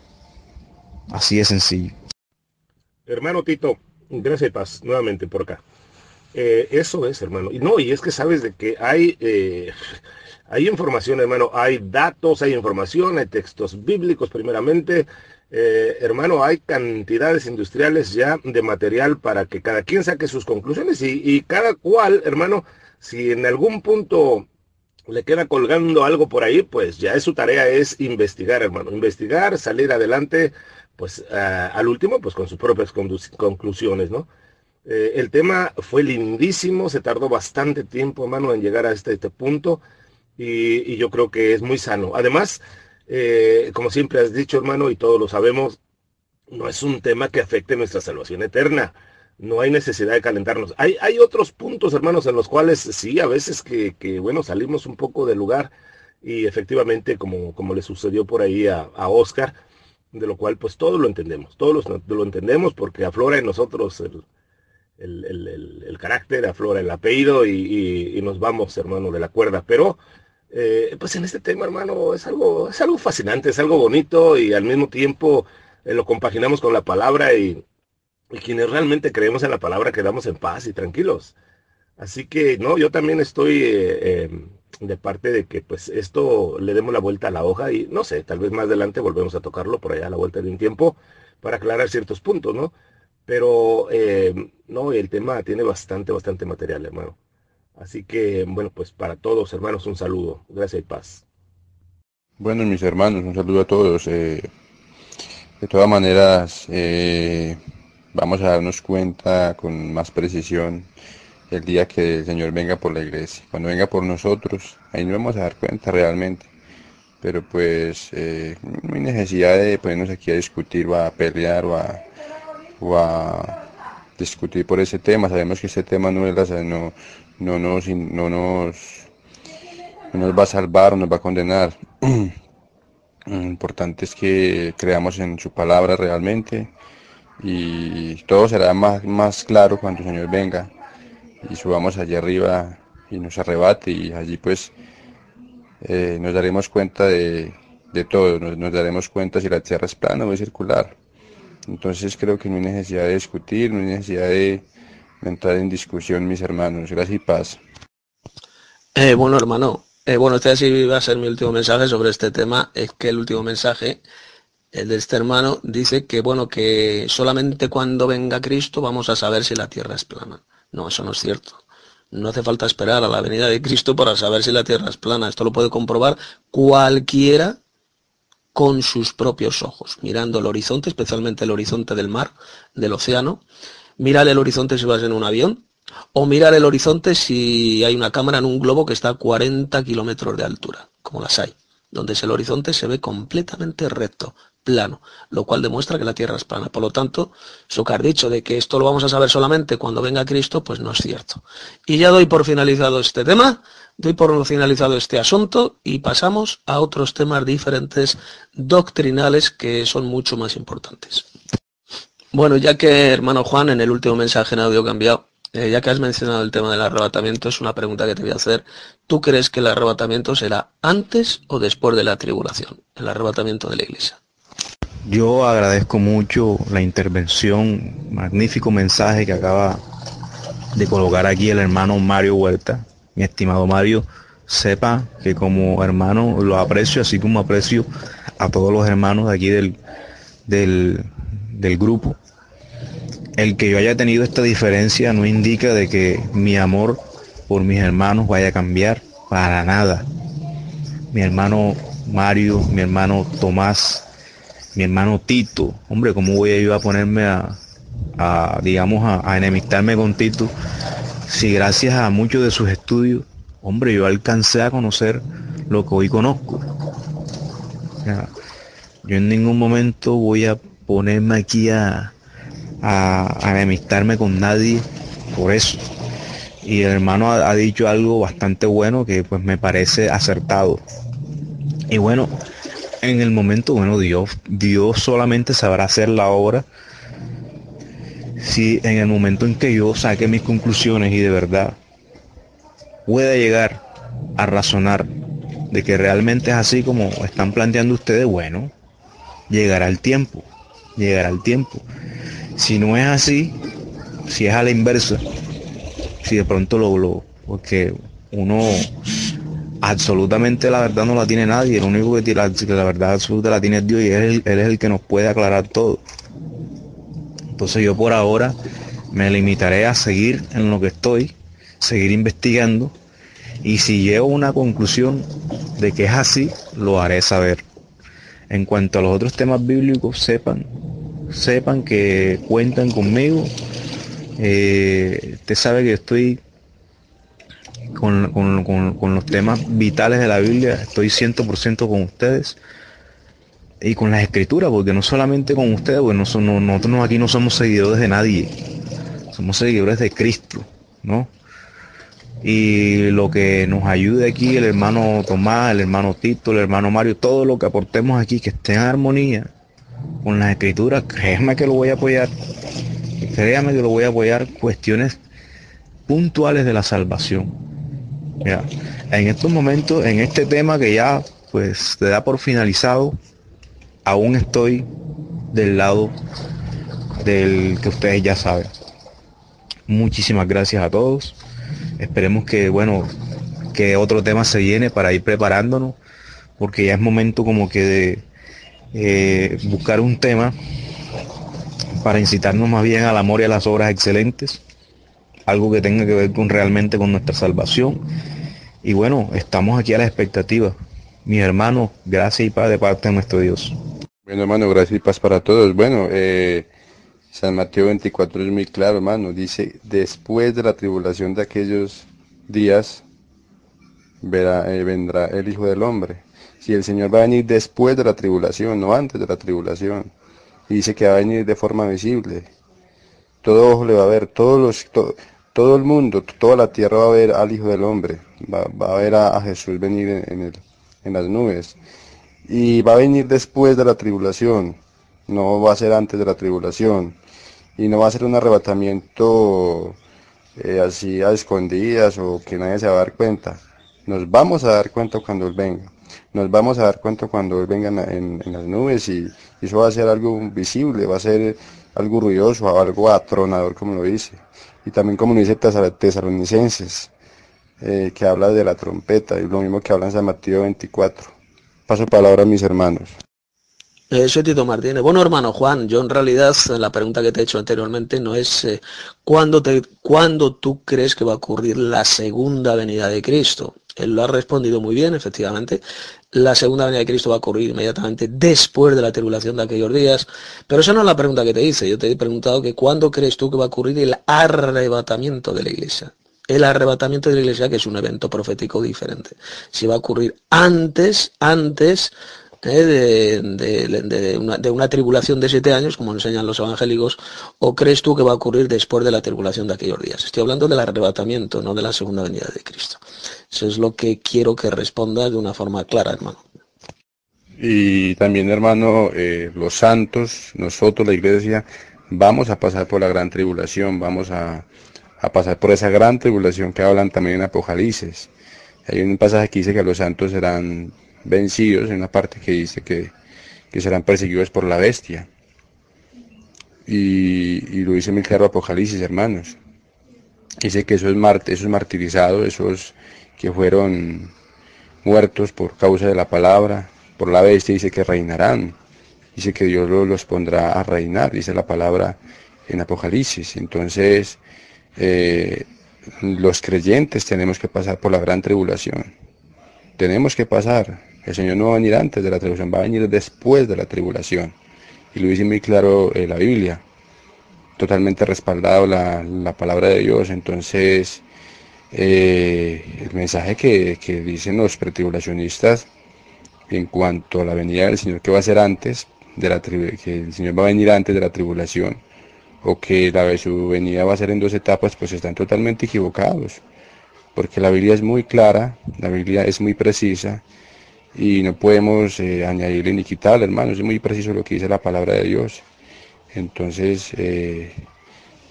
Así de sencillo. Hermano Tito, gracias paz nuevamente por acá. Eh, eso es, hermano. Y no, y es que sabes de que hay, eh, hay información, hermano, hay datos, hay información, hay textos bíblicos primeramente, eh, hermano, hay cantidades industriales ya de material para que cada quien saque sus conclusiones y, cada cual, hermano, si en algún punto le queda colgando algo por ahí, pues ya es su tarea es investigar, hermano, investigar, salir adelante, pues al último, pues con sus propias conclusiones, ¿no? Eh, el tema fue lindísimo, se tardó bastante tiempo, hermano, en llegar a este, este punto y, y yo creo que es muy sano. Además, eh, como siempre has dicho, hermano, y todos lo sabemos, no es un tema que afecte nuestra salvación eterna. No hay necesidad de calentarnos. Hay, hay otros puntos, hermanos, en los cuales sí, a veces que, que bueno, salimos un poco del lugar y efectivamente, como, como le sucedió por ahí a, a Oscar, de lo cual pues todos lo entendemos, todos lo, entendemos porque aflora en nosotros el, el, el, el, carácter, aflora el apellido y, y, nos vamos, hermano, de la cuerda. Pero eh, pues en este tema, hermano, es algo, es algo fascinante, es algo bonito y al mismo tiempo eh, lo compaginamos con la palabra y, y, quienes realmente creemos en la palabra quedamos en paz y tranquilos. Así que, no, yo también estoy eh, em, de parte de que pues esto le demos la vuelta a la hoja y no sé, tal vez más adelante volvemos a tocarlo por allá a la vuelta de un tiempo para aclarar ciertos puntos, ¿no? Pero, em, no, el tema tiene bastante, bastante material, hermano. Así que, bueno, pues para todos, hermanos, un saludo. Gracias y paz. Bueno, mis hermanos, un saludo a todos. Eh, de todas maneras, eh, vamos a darnos cuenta con más precisión el día que el Señor venga por la iglesia. Cuando venga por nosotros, ahí nos vamos a dar cuenta realmente. Pero pues eh, no hay necesidad de ponernos aquí a discutir o a pelear o a, o a discutir por ese tema. Sabemos que ese tema no, es no, no, nos, no, nos, no nos va a salvar, no nos va a condenar. Lo importante es que creamos en su palabra realmente y todo será más, más claro cuando el Señor venga y subamos allí arriba y nos arrebate y allí pues eh, nos daremos cuenta de, de todo, nos, daremos cuenta si la tierra es plana o es circular. Entonces creo que no hay necesidad de discutir, no hay necesidad de, de entrar en discusión, mis hermanos. Gracias y paz. Eh, bueno, hermano, eh, bueno, este sí va a ser mi último mensaje sobre este tema. Es que el último mensaje, el de este hermano, dice que bueno, que solamente cuando venga Cristo vamos a saber si la tierra es plana. No, eso no es cierto. No hace falta esperar a la venida de Cristo para saber si la tierra es plana. Esto lo puede comprobar cualquiera con sus propios ojos, mirando el horizonte, especialmente el horizonte del mar, del océano. Mirar el horizonte si vas en un avión, o mirar el horizonte si hay una cámara en un globo que está a 40 kilómetros de altura, como las hay, donde el horizonte se ve completamente recto, plano, lo cual demuestra que la Tierra es plana. Por lo tanto, has dicho de que esto lo vamos a saber solamente cuando venga Cristo, pues no es cierto. Y ya doy por finalizado este tema, doy por finalizado este asunto y pasamos a otros temas diferentes doctrinales que son mucho más importantes. Bueno, ya que hermano Juan en el último mensaje en audio cambiado eh, ya que has mencionado el tema del arrebatamiento, es una pregunta que te voy a hacer. ¿Tú crees que el arrebatamiento será antes o después de la tribulación? El arrebatamiento de la iglesia. Yo agradezco mucho la intervención, magnífico mensaje que acaba de colocar aquí el hermano Mario Huerta. Mi estimado Mario, sepa que como hermano lo aprecio, así como aprecio a todos los hermanos de aquí del, del, del grupo el que yo haya tenido esta diferencia no indica de que mi amor por mis hermanos vaya a cambiar para nada. Mi hermano Mario, mi hermano Tomás, mi hermano Tito, hombre, ¿cómo voy a ir a ponerme a, digamos, a, enemistarme con Tito si gracias a muchos de sus estudios, hombre, yo alcancé a conocer lo que hoy conozco? yo en ningún momento voy a ponerme aquí a, a, enemistarme con nadie por eso. Y el hermano ha, ha, dicho algo bastante bueno que pues me parece acertado. Y bueno, en el momento, bueno, Dios, Dios solamente sabrá hacer la obra si en el momento en que yo saque mis conclusiones y de verdad pueda llegar a razonar de que realmente es así como están planteando ustedes, bueno, llegará el tiempo, llegará el tiempo. Si no es así, si es a la inversa, si de pronto lo, lo porque uno absolutamente la verdad no la tiene nadie, el único que tiene la, verdad absoluta la tiene Dios y él, él es el que nos puede aclarar todo. Entonces yo por ahora me limitaré a seguir en lo que estoy, seguir investigando y si llego a una conclusión de que es así, lo haré saber. En cuanto a los otros temas bíblicos, sepan sepan que cuentan conmigo. Eh, usted sabe que estoy con, los temas vitales de la Biblia, estoy 100% con ustedes y con las escrituras, porque no solamente con ustedes, porque nosotros aquí no somos seguidores de nadie, somos seguidores de Cristo, ¿no? Y lo que nos ayude aquí el hermano Tomás, el hermano Tito, el hermano Mario, todo lo que aportemos aquí, que esté en armonía, con las escrituras, créeme que lo voy a apoyar. Créame que lo voy a apoyar cuestiones puntuales de la salvación. En estos momentos, en este tema que ya pues te da por finalizado, aún estoy del lado del que ustedes ya saben. Muchísimas gracias a todos. Esperemos que, bueno, que otro tema se viene para ir preparándonos, porque ya es momento como que de, eh, buscar un tema para incitarnos más bien al amor y a las obras excelentes, algo que tenga que ver con realmente con nuestra salvación. Y bueno, estamos aquí a la expectativa. Mis hermanos, gracias y paz de parte de nuestro Dios. Bueno, hermano, gracias y paz para todos. Bueno, eh, San Mateo 24 es muy claro, hermano. Dice, después de la tribulación de aquellos días, verá, eh, vendrá el Hijo del Hombre si el Señor va a venir después de la tribulación, no antes de la tribulación. Y dice que va a venir de forma visible. todo ojo le va a ver, todos los, todo el mundo, toda la tierra va a ver al Hijo del Hombre, va, a ver a, Jesús venir en, las nubes. Y va a venir después de la tribulación, no va a ser antes de la tribulación. Y no va a ser un arrebatamiento eh, así a escondidas o que nadie se va a dar cuenta. Nos vamos a dar cuenta cuando Él venga. Nos vamos a dar cuenta cuando Él venga en, en- en las nubes y, y eso va a ser algo visible, va a ser algo ruidoso, algo atronador como lo dice. Y también como dice Tesal- Tesalonicenses, eh, que habla de la trompeta y lo mismo que habla en San Mateo 24. Paso palabra a mis hermanos. Eh, soy Tito Martínez. Bueno, hermano Juan, yo en realidad la pregunta que te he hecho anteriormente no es eh, ¿cuándo, te, ¿cuándo tú crees que va a ocurrir la segunda venida de Cristo? Él lo ha respondido muy bien, efectivamente. La segunda venida de Cristo va a ocurrir inmediatamente después de la tribulación de aquellos días. Pero esa no es la pregunta que te hice. Yo te he preguntado que ¿cuándo crees tú que va a ocurrir el arrebatamiento de la iglesia? El arrebatamiento de la iglesia, que es un evento profético diferente. Si va a ocurrir antes, antes eh, de, de- de una, tribulación de siete años, como enseñan los evangélicos, o crees tú que va a ocurrir después de la tribulación de aquellos días? Estoy hablando del arrebatamiento, no de la segunda venida de Cristo. Eso es lo que quiero que respondas de una forma clara, hermano. Y también, hermano, eh, los santos, nosotros, la iglesia, vamos a pasar por la gran tribulación, vamos a, a pasar por esa gran tribulación que hablan también en Apocalipsis. Hay un pasaje que dice que los santos serán vencidos, en una parte que dice que, que serán perseguidos por la bestia. Y, lo dice muy claro Apocalipsis, hermanos. Dice que esos, mart esos martirizados, esos que fueron muertos por causa de la palabra, por la bestia, dice que reinarán. Dice que Dios lo- los pondrá a reinar, dice la palabra en Apocalipsis. Entonces, eh, los creyentes tenemos que pasar por la gran tribulación. Tenemos que pasar. El Señor no va a venir antes de la tribulación, va a venir después de la tribulación. Y lo dice muy claro eh, la Biblia. Totalmente respaldado la, la palabra de Dios. Entonces, eh, el mensaje que, que dicen los pretribulacionistas en cuanto a la venida del Señor que va a ser antes de la tribu- que el Señor va a venir antes de la tribulación o que la, su venida va a ser en dos etapas, pues están totalmente equivocados. Porque la Biblia es muy clara, la Biblia es muy precisa y no podemos eh, añadirle ni quitarle, hermanos. Es muy preciso lo que dice la palabra de Dios. Entonces, eh,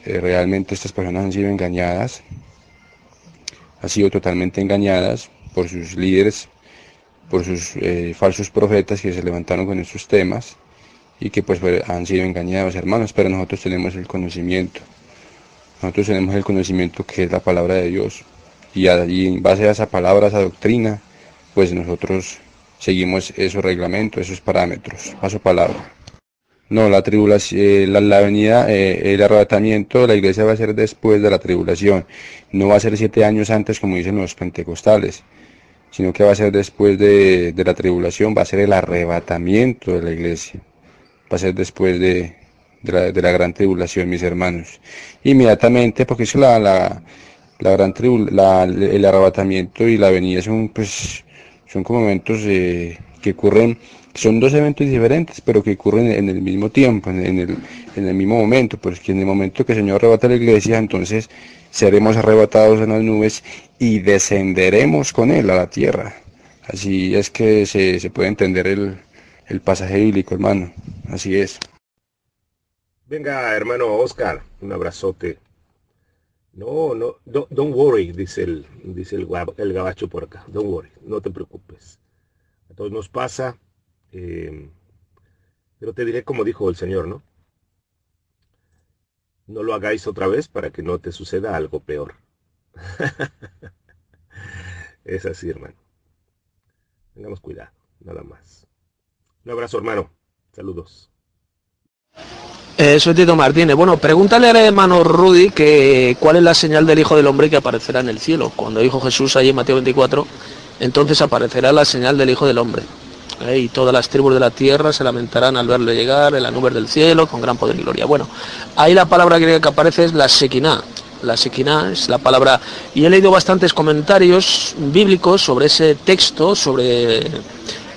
eh, realmente estas personas han sido engañadas, han sido totalmente engañadas por sus líderes, por sus falsos profetas que se levantaron con estos temas y que pues han sido engañados, hermanos, pero nosotros tenemos el conocimiento. Nosotros tenemos el conocimiento que es la palabra de Dios. Y allí, en base a esa palabra, a esa doctrina, pues nosotros seguimos esos reglamentos, esos parámetros. Paso palabra. No, la tribulación, eh, la, la venida, eh, el arrebatamiento de la iglesia va a ser después de la tribulación. No va a ser siete años antes, como dicen los pentecostales, sino que va a ser después de, de la tribulación, va a ser el arrebatamiento de la iglesia. Va a ser después de, de la, gran tribulación, mis hermanos. Inmediatamente, porque es la, la gran tribul- la- el arrebatamiento y la venida son, pues, son como momentos eh, que ocurren, son dos eventos diferentes, pero que ocurren en el mismo tiempo, en, el, en el mismo momento, porque en el momento que el Señor arrebata la iglesia, entonces seremos arrebatados en las nubes y descenderemos con Él a la tierra. Así es que se, se puede entender el, el pasaje bíblico, hermano. Así es. Venga, hermano Oscar, un abrazote. No, no, don't, worry, dice el, dice el, el gabacho por acá. Don't worry, no te preocupes. A todos nos pasa, eh, pero te diré como dijo el Señor, ¿no? No lo hagáis otra vez para que no te suceda algo peor. es así, hermano. Tengamos cuidado, nada más. Un abrazo, hermano. Saludos. Eh, soy Tito Martínez. Bueno, pregúntale al hermano Rudy que cuál es la señal del Hijo del Hombre que aparecerá en el cielo. Cuando dijo Jesús ahí en Mateo 24, entonces aparecerá la señal del Hijo del Hombre. Y todas las tribus de la tierra se lamentarán al verle llegar en la nube del cielo con gran poder y gloria. Bueno, ahí la palabra griega que aparece es la Shekinah. La Shekinah es la palabra... Y he leído bastantes comentarios bíblicos sobre ese texto, sobre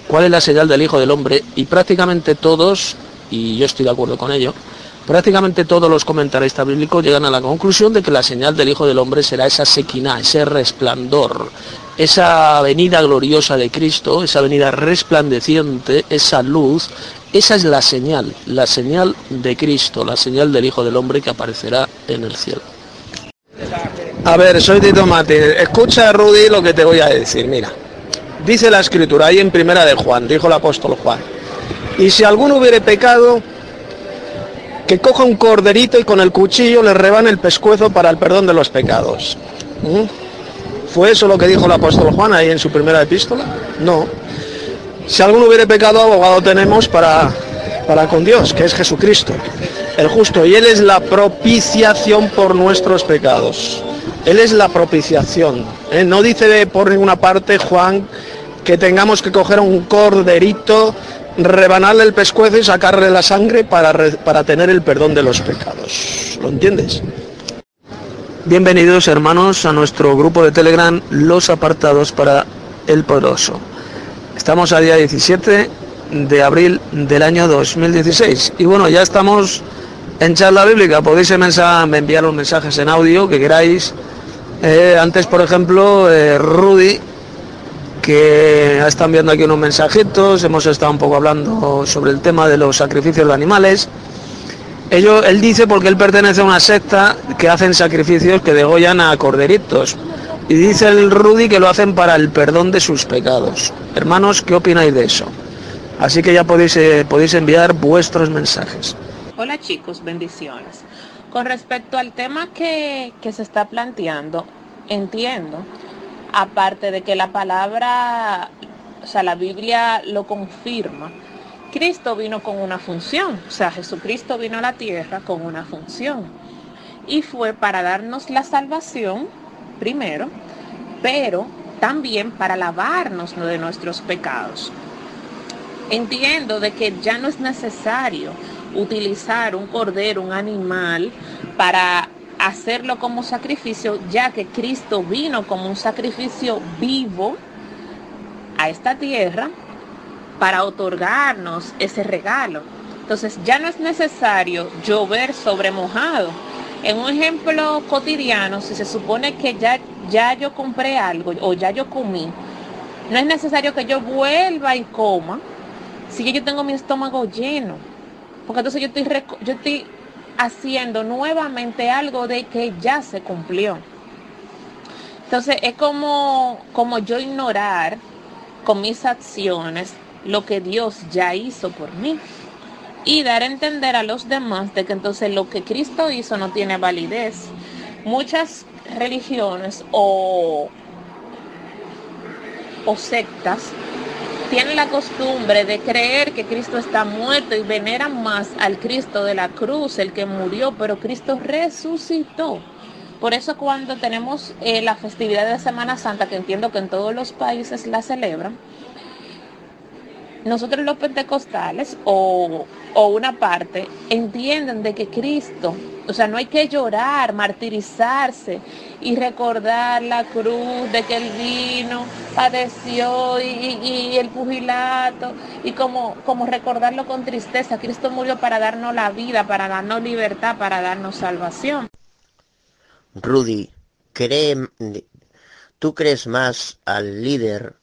cuál es la señal del Hijo del Hombre, y prácticamente todos, y yo estoy de acuerdo con ello, Prácticamente todos los comentaristas bíblicos llegan a la conclusión de que la señal del Hijo del Hombre será esa sequina, ese resplandor, esa venida gloriosa de Cristo, esa venida resplandeciente, esa luz, esa es la señal, la señal de Cristo, la señal del Hijo del Hombre que aparecerá en el cielo. A ver, soy Tito Martín. Escucha, Rudy, lo que te voy a decir. Mira, dice la escritura ahí en primera de Juan, dijo el apóstol Juan. Y si alguno hubiere pecado, que coja un corderito y con el cuchillo le rebane el pescuezo para el perdón de los pecados. ¿Mm? ¿Fue eso lo que dijo el apóstol Juan ahí en su primera epístola? No. Si alguno hubiere pecado, abogado tenemos para, para con Dios, que es Jesucristo, el justo. Y Él es la propiciación por nuestros pecados. Él es la propiciación. ¿eh? No dice por ninguna parte Juan que tengamos que coger un corderito, rebanarle el pescuezo y sacarle la sangre para, para tener el perdón de los pecados. ¿Lo entiendes? Bienvenidos hermanos a nuestro grupo de Telegram Los Apartados para el Poderoso. Estamos a día 17 de abril del año 2016 y bueno, ya estamos en charla bíblica. Podéis enviar los mensajes en audio que queráis eh, antes, por ejemplo, eh, Rudy, que ha estado enviando aquí unos mensajitos, hemos estado un poco hablando sobre el tema de los sacrificios de animales. Ello, él dice porque él pertenece a una secta que hacen sacrificios que degollan a corderitos. Y dice el Rudy que lo hacen para el perdón de sus pecados. Hermanos, ¿qué opináis de eso? Así que ya podéis, eh, podéis enviar vuestros mensajes. Hola chicos, bendiciones. Con respecto al tema que, se está planteando, entiendo, aparte de que la palabra, o sea, la Biblia lo confirma, Cristo vino con una función, o sea, Jesucristo vino a la tierra con una función. Y fue para darnos la salvación, primero, pero también para lavarnos de nuestros pecados. Entiendo de que ya no es necesario utilizar un cordero, un animal, para hacerlo como sacrificio, ya que Cristo vino como un sacrificio vivo a esta tierra para otorgarnos ese regalo. Entonces ya no es necesario llover sobre mojado. En un ejemplo cotidiano, si se supone que ya, ya yo compré algo o ya yo comí, no es necesario que yo vuelva y coma si yo tengo mi estómago lleno. Porque entonces yo estoy, yo estoy haciendo nuevamente algo de que ya se cumplió. Entonces es como, como yo ignorar con mis acciones lo que Dios ya hizo por mí. Y dar a entender a los demás de que entonces lo que Cristo hizo no tiene validez. Muchas religiones o, o sectas tienen la costumbre de creer que Cristo está muerto y veneran más al Cristo de la cruz, el que murió, pero Cristo resucitó. Por eso cuando tenemos eh, la festividad de Semana Santa, que entiendo que en todos los países la celebran, nosotros los pentecostales o, o una parte entienden de que Cristo o sea, no hay que llorar, martirizarse y recordar la cruz de que él vino, padeció y, el pugilato y como, como recordarlo con tristeza. Cristo murió para darnos la vida, para darnos libertad, para darnos salvación. Rudy, ¿tú crees más al líder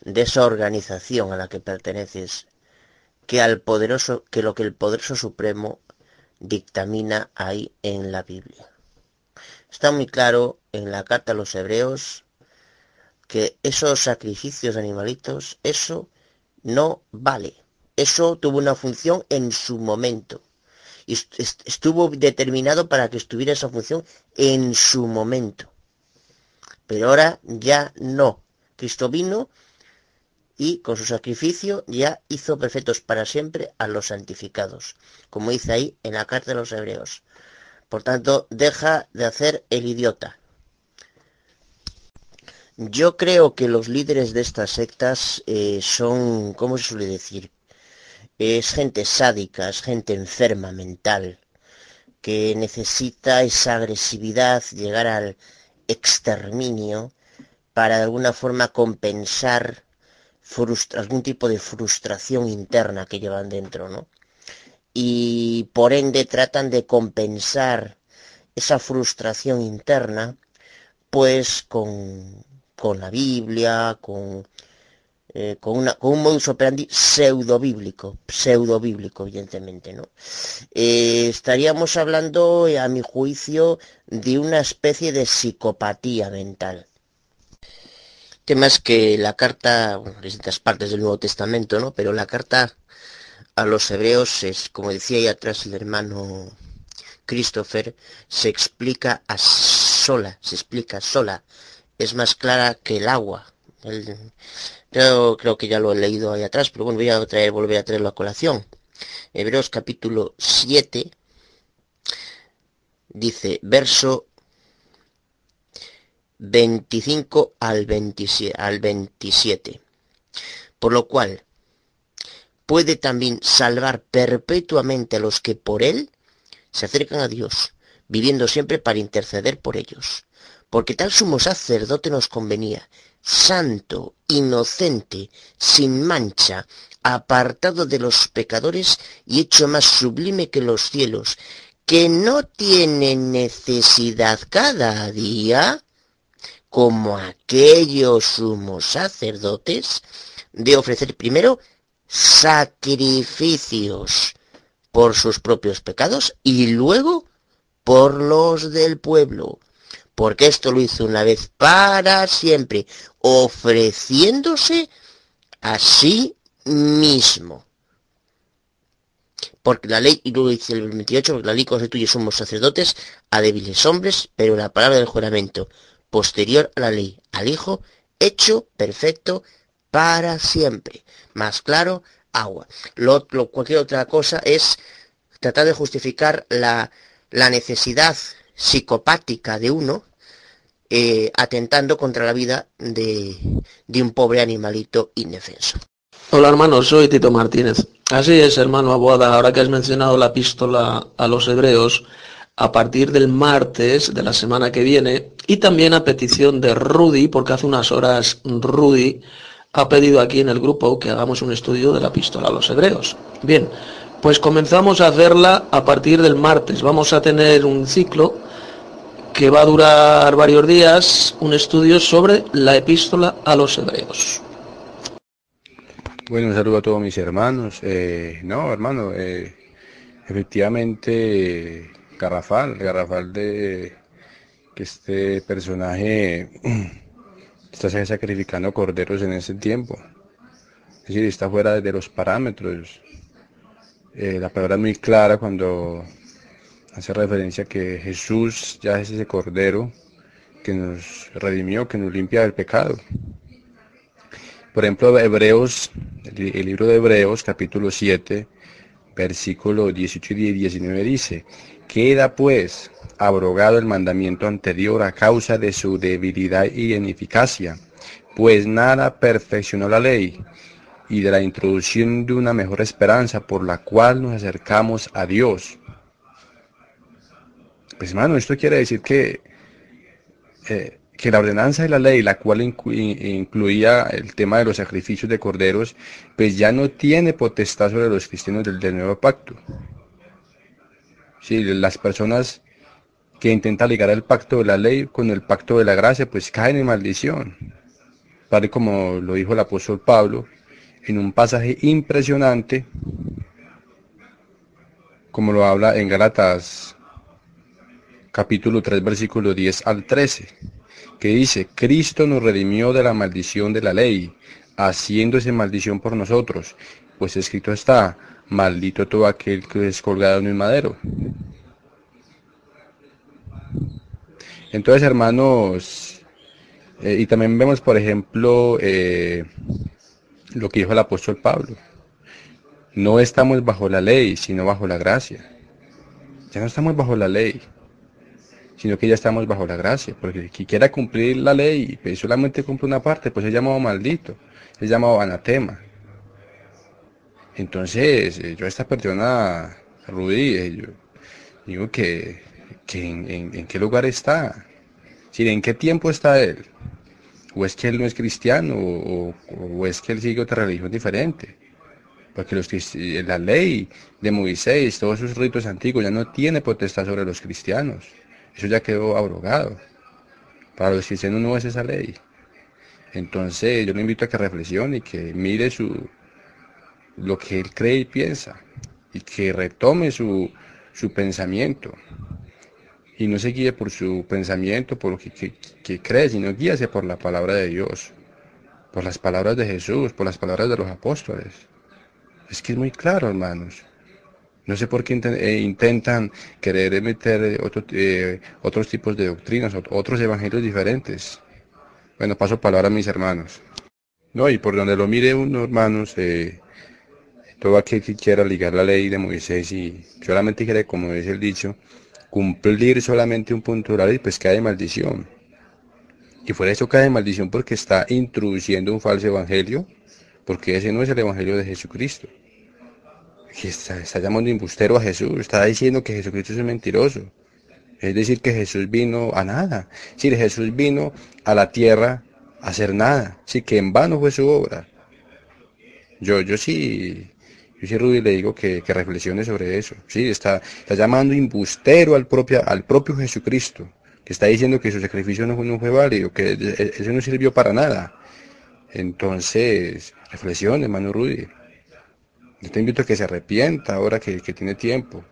de esa organización a la que perteneces que al poderoso, que lo que el poderoso supremo dictamina ahí en la Biblia. Está muy claro en la carta a los hebreos que esos sacrificios animalitos, eso no vale. Eso tuvo una función en su momento. Y estuvo determinado para que estuviera esa función en su momento. Pero ahora ya no. Cristo vino y con su sacrificio ya hizo perfectos para siempre a los santificados, como dice ahí en la carta de los hebreos. Por tanto, deja de hacer el idiota. Yo creo que los líderes de estas sectas eh, son, ¿cómo se suele decir? Es gente sádica, es gente enferma mental, que necesita esa agresividad, llegar al exterminio, para de alguna forma compensar algún tipo de frustración interna que llevan dentro, ¿no? y por ende tratan de compensar esa frustración interna pues con, con la Biblia, con, eh, con, una, con un modus operandi pseudo bíblico, pseudo bíblico, evidentemente, ¿no? Eh, estaríamos hablando, a mi juicio, de una especie de psicopatía mental. Temas que la carta, bueno, distintas partes del Nuevo Testamento, ¿no? Pero la carta a los hebreos es, como decía ahí atrás el hermano Christopher, se explica a sola, se explica sola, es más clara que el agua. yo creo que ya lo he leído ahí atrás, pero bueno, voy a traer, volver a traerlo a colación. Hebreos capítulo 7 dice, verso 25 al 27, al 27. Por lo cual, puede también salvar perpetuamente a los que por él se acercan a Dios, viviendo siempre para interceder por ellos. Porque tal sumo sacerdote nos convenía, santo, inocente, sin mancha, apartado de los pecadores y hecho más sublime que los cielos, que no tiene necesidad cada día, como aquellos sumos sacerdotes, de ofrecer primero sacrificios por sus propios pecados y luego por los del pueblo. Porque esto lo hizo una vez para siempre, ofreciéndose a sí mismo. Porque la ley, y luego dice el 28, porque la ley constituye somos sacerdotes a débiles hombres, pero la palabra del juramento, posterior a la ley, al Hijo, hecho perfecto para siempre. Más claro, agua. Lo, cualquier otra cosa es tratar de justificar la, la necesidad psicopática de uno eh, atentando contra la vida de, de un pobre animalito indefenso. Hola hermano, soy Tito Martínez. Así es, hermano Abuada, ahora que has mencionado la epístola a los hebreos, a partir del martes de la semana que viene, y también a petición de Rudy, porque hace unas horas Rudy ha pedido aquí en el grupo que hagamos un estudio de la epístola a los hebreos. Bien, pues comenzamos a hacerla a partir del martes. Vamos a tener un ciclo que va a durar varios días, un estudio sobre la epístola a los hebreos. Bueno, un saludo a todos mis hermanos. Eh, no, hermano, eh, efectivamente, Garrafal, Garrafal de que este personaje está sacrificando corderos en ese tiempo. Es decir, está fuera de los parámetros. Eh, la palabra es muy clara cuando hace referencia a que Jesús ya es ese cordero que nos redimió, que nos limpia del pecado. Por ejemplo, Hebreos, el, libro de Hebreos, capítulo 7, versículo 18 y 19 dice, queda pues abrogado el mandamiento anterior a causa de su debilidad y ineficacia, pues nada perfeccionó la ley y de la introducción de una mejor esperanza por la cual nos acercamos a Dios. Pues hermano, esto quiere decir que, eh, que la ordenanza de la ley, la cual incluía el tema de los sacrificios de corderos, pues ya no tiene potestad sobre los cristianos del, del nuevo pacto. Si las personas que intenta ligar el pacto de la ley con el pacto de la gracia, pues caen en maldición. Tal como lo dijo el apóstol Pablo en un pasaje impresionante, como lo habla en Galatas capítulo 3, versículo 10 al 13, que dice, Cristo nos redimió de la maldición de la ley, haciéndose maldición por nosotros, pues escrito está, maldito todo aquel que es colgado en un madero. Entonces, hermanos, eh, y también vemos, por ejemplo, eh, lo que dijo el apóstol Pablo. No estamos bajo la ley, sino bajo la gracia. Ya no estamos bajo la ley, sino que ya estamos bajo la gracia. Porque quien quiera cumplir la ley, pues solamente cumple una parte, pues es llamado maldito, es llamado anatema. Entonces, eh, yo a esta persona, Rudy, yo digo que en, qué lugar está, ¿en qué tiempo está él? ¿O es que él no es cristiano? ¿O, es que él sigue otra religión diferente? porque los cristi- la ley de Moisés, todos esos ritos antiguos ya no tiene potestad sobre los cristianos. Eso ya quedó abrogado. Para los cristianos no es esa ley. Entonces yo le invito a que reflexione y que mire su lo que él cree y piensa y que retome su, su pensamiento y no se guíe por su pensamiento, por lo que, que- que cree, sino guíase por la palabra de Dios, por las palabras de Jesús, por las palabras de los apóstoles. Es que es muy claro, hermanos. No sé por qué eh, intentan querer meter eh, otro- eh, otros tipos de doctrinas, ot- otros evangelios diferentes. Bueno, paso palabra a mis hermanos. No, y por donde lo mire uno, hermanos, todo aquel que quiera ligar la ley de Moisés y solamente quiere, como dice el dicho, cumplir solamente un punto la ley, pues cae maldición. Y fuera eso cae maldición porque está introduciendo un falso evangelio, porque ese no es el evangelio de Jesucristo. Que está, llamando embustero a Jesús, está diciendo que Jesucristo es mentiroso. Es decir, que Jesús vino a nada. Decir, Jesús vino a la tierra a hacer nada. Sí, que en vano fue su obra. Yo, yo sí, yo sí, Rudy, le digo que, que reflexione sobre eso. Sí, está, llamando embustero al propio, al propio Jesucristo, que está diciendo que su sacrificio no, fue- válido, que e- eso no sirvió para nada. Entonces, reflexione, hermano Rudy. Yo te invito a que se arrepienta ahora que, tiene tiempo.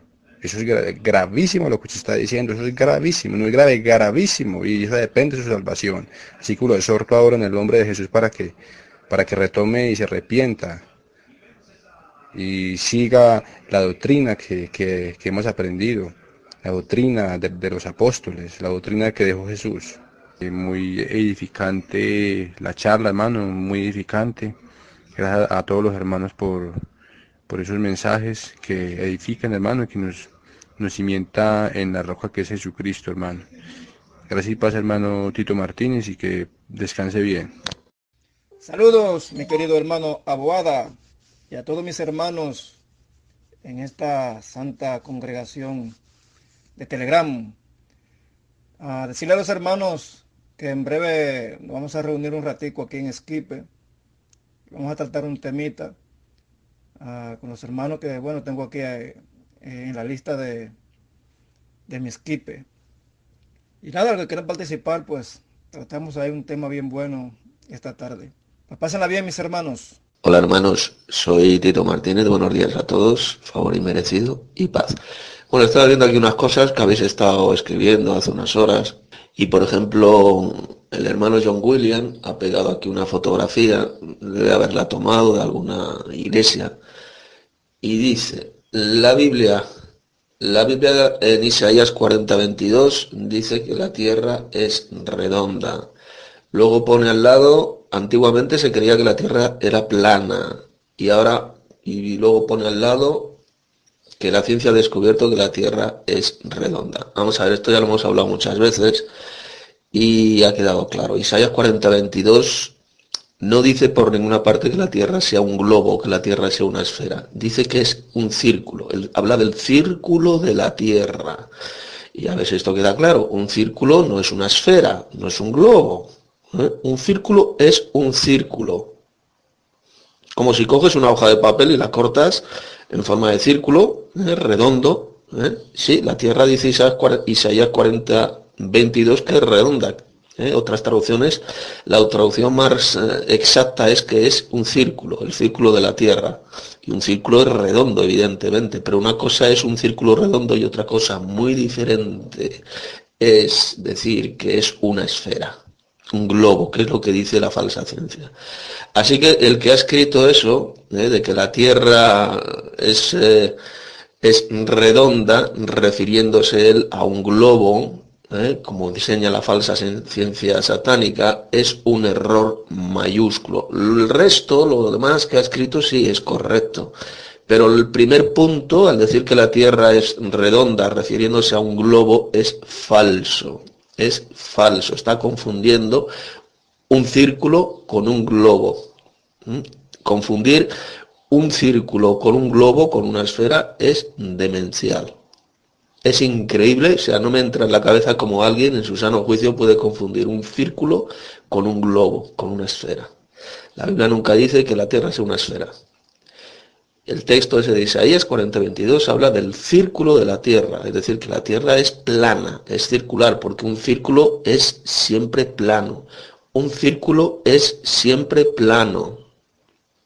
Eso es gra- gravísimo lo que usted está diciendo, eso es gravísimo, no es grave, es gravísimo, y eso depende de su salvación. Así que lo exhorto ahora en el nombre de Jesús para que, para que retome y se arrepienta y siga la doctrina que, que- hemos aprendido, la doctrina de, de los apóstoles, la doctrina que dejó Jesús. Eh, Muy edificante la charla, hermano, muy edificante. Gracias a todos los hermanos por, por esos mensajes que edifican, hermano, y que nos, nos cimienta en la roca que es Jesucristo, hermano. Gracias y paz, hermano Tito Martínez, y que descanse bien. Saludos, mi querido hermano Aboada y a todos mis hermanos en esta santa congregación de Telegram. A decirle a los hermanos que en breve nos vamos a reunir un ratico aquí en Esquipe. Vamos a tratar un temita ah, con los hermanos que, bueno, tengo aquí eh, en la lista de, de mi Esquipe. Y nada, los que quieran participar, pues tratamos ahí un tema bien bueno esta tarde. Pues pásenla bien, mis hermanos. Hola hermanos, soy Tito Martínez, buenos días a todos, favor inmerecido y paz. Bueno, estaba viendo aquí unas cosas que habéis estado escribiendo hace unas horas y por ejemplo el hermano John William ha pegado aquí una fotografía, debe haberla tomado de alguna iglesia y dice, la Biblia, la Biblia en Isaías 40:22 dice que la tierra es redonda. Luego pone al lado, antiguamente se creía que la Tierra era plana y ahora, y luego pone al lado que la ciencia ha descubierto que la Tierra es redonda. Vamos a ver, esto ya lo hemos hablado muchas veces y ha quedado claro. Isaías 40:22 no dice por ninguna parte que la Tierra sea un globo, que la Tierra sea una esfera. Dice que es un círculo. Él habla del círculo de la Tierra. Y a ver si esto queda claro. Un círculo no es una esfera, no es un globo. ¿Eh? Un círculo es un círculo. Como si coges una hoja de papel y la cortas en forma de círculo, ¿eh? redondo. ¿eh? Sí, la Tierra dice Isaías 40, Isaías 40, 22 que es redonda. ¿eh? Otras traducciones, la traducción más exacta es que es un círculo, el círculo de la Tierra. Y un círculo es redondo, evidentemente, pero una cosa es un círculo redondo y otra cosa muy diferente es decir que es una esfera, un globo, que es lo que dice la falsa ciencia. Así que el que ha escrito eso, ¿eh? de que la Tierra es, eh, es redonda, refiriéndose él a un globo, ¿eh? como diseña la falsa cien- ciencia satánica, es un error mayúsculo. El resto, lo demás que ha escrito, sí es correcto. Pero el primer punto, al decir que la Tierra es redonda, refiriéndose a un globo, es falso. Es falso. Está confundiendo un círculo con un globo. ¿Mm? Confundir un círculo con un globo, con una esfera, es demencial. Es increíble, o sea, no me entra en la cabeza como alguien en su sano juicio puede confundir un círculo con un globo, con una esfera. La Biblia nunca dice que la Tierra sea una esfera. El texto ese de Isaías 40:22 habla del círculo de la tierra, es decir, que la tierra es plana, es circular, porque un círculo es siempre plano. Un círculo es siempre plano,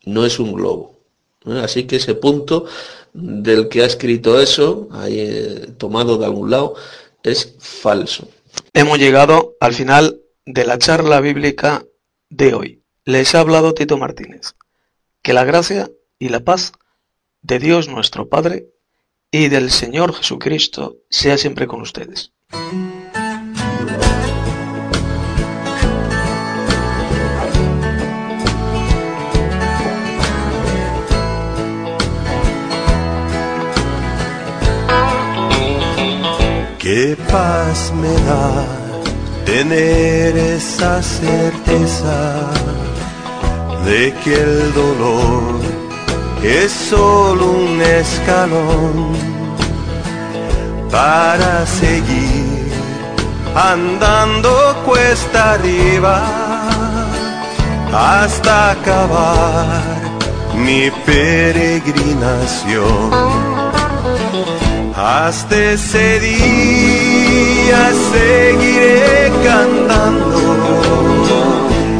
no es un globo. ¿eh? Así que ese punto del que ha escrito eso, eh, tomado de algún lado, es falso. Hemos llegado al final de la charla bíblica de hoy. Les ha hablado Tito Martínez. Que la gracia y la paz de Dios nuestro Padre y del Señor Jesucristo sea siempre con ustedes. Qué paz me da tener esa certeza de que el dolor es solo un escalón para seguir andando cuesta arriba hasta acabar mi peregrinación. Hasta ese día seguiré cantando,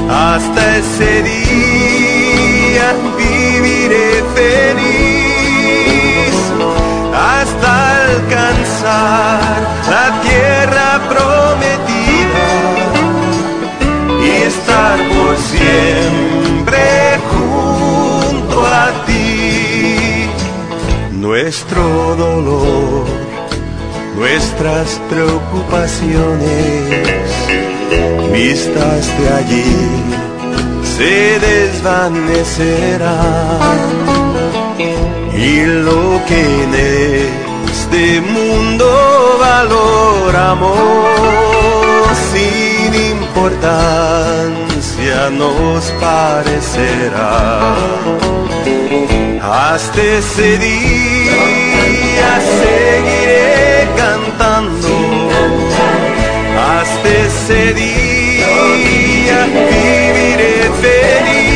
hasta ese día feliz hasta alcanzar la tierra prometida y estar por siempre junto a ti. Nuestro dolor, nuestras preocupaciones, vistas de allí se desvanecerán y lo que en este mundo valoramos sin importancia nos parecerá. Hasta ese día seguiré cantando. Hasta ese día viviré feliz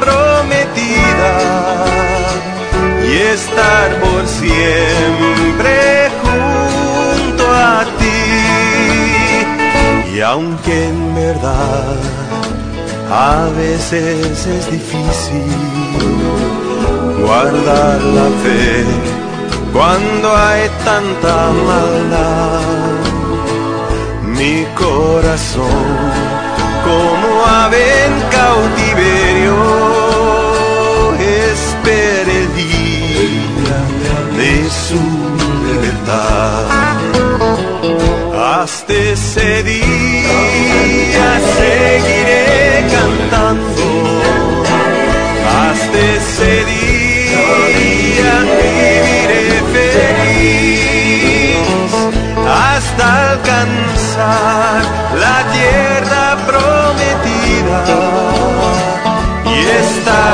prometida y estar por siempre junto a ti. Y aunque en verdad a veces es difícil guardar la fe cuando hay tanta maldad mi corazón como ave en cautiverio espera el día de su libertad. Hasta ese día seguiré cantando. Hasta ese día viviré feliz hasta alcanzar la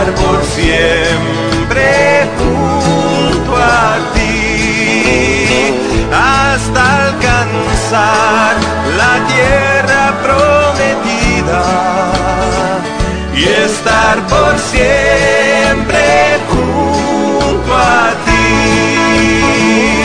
estar por siempre junto a ti hasta alcanzar la tierra prometida y estar por siempre junto a ti.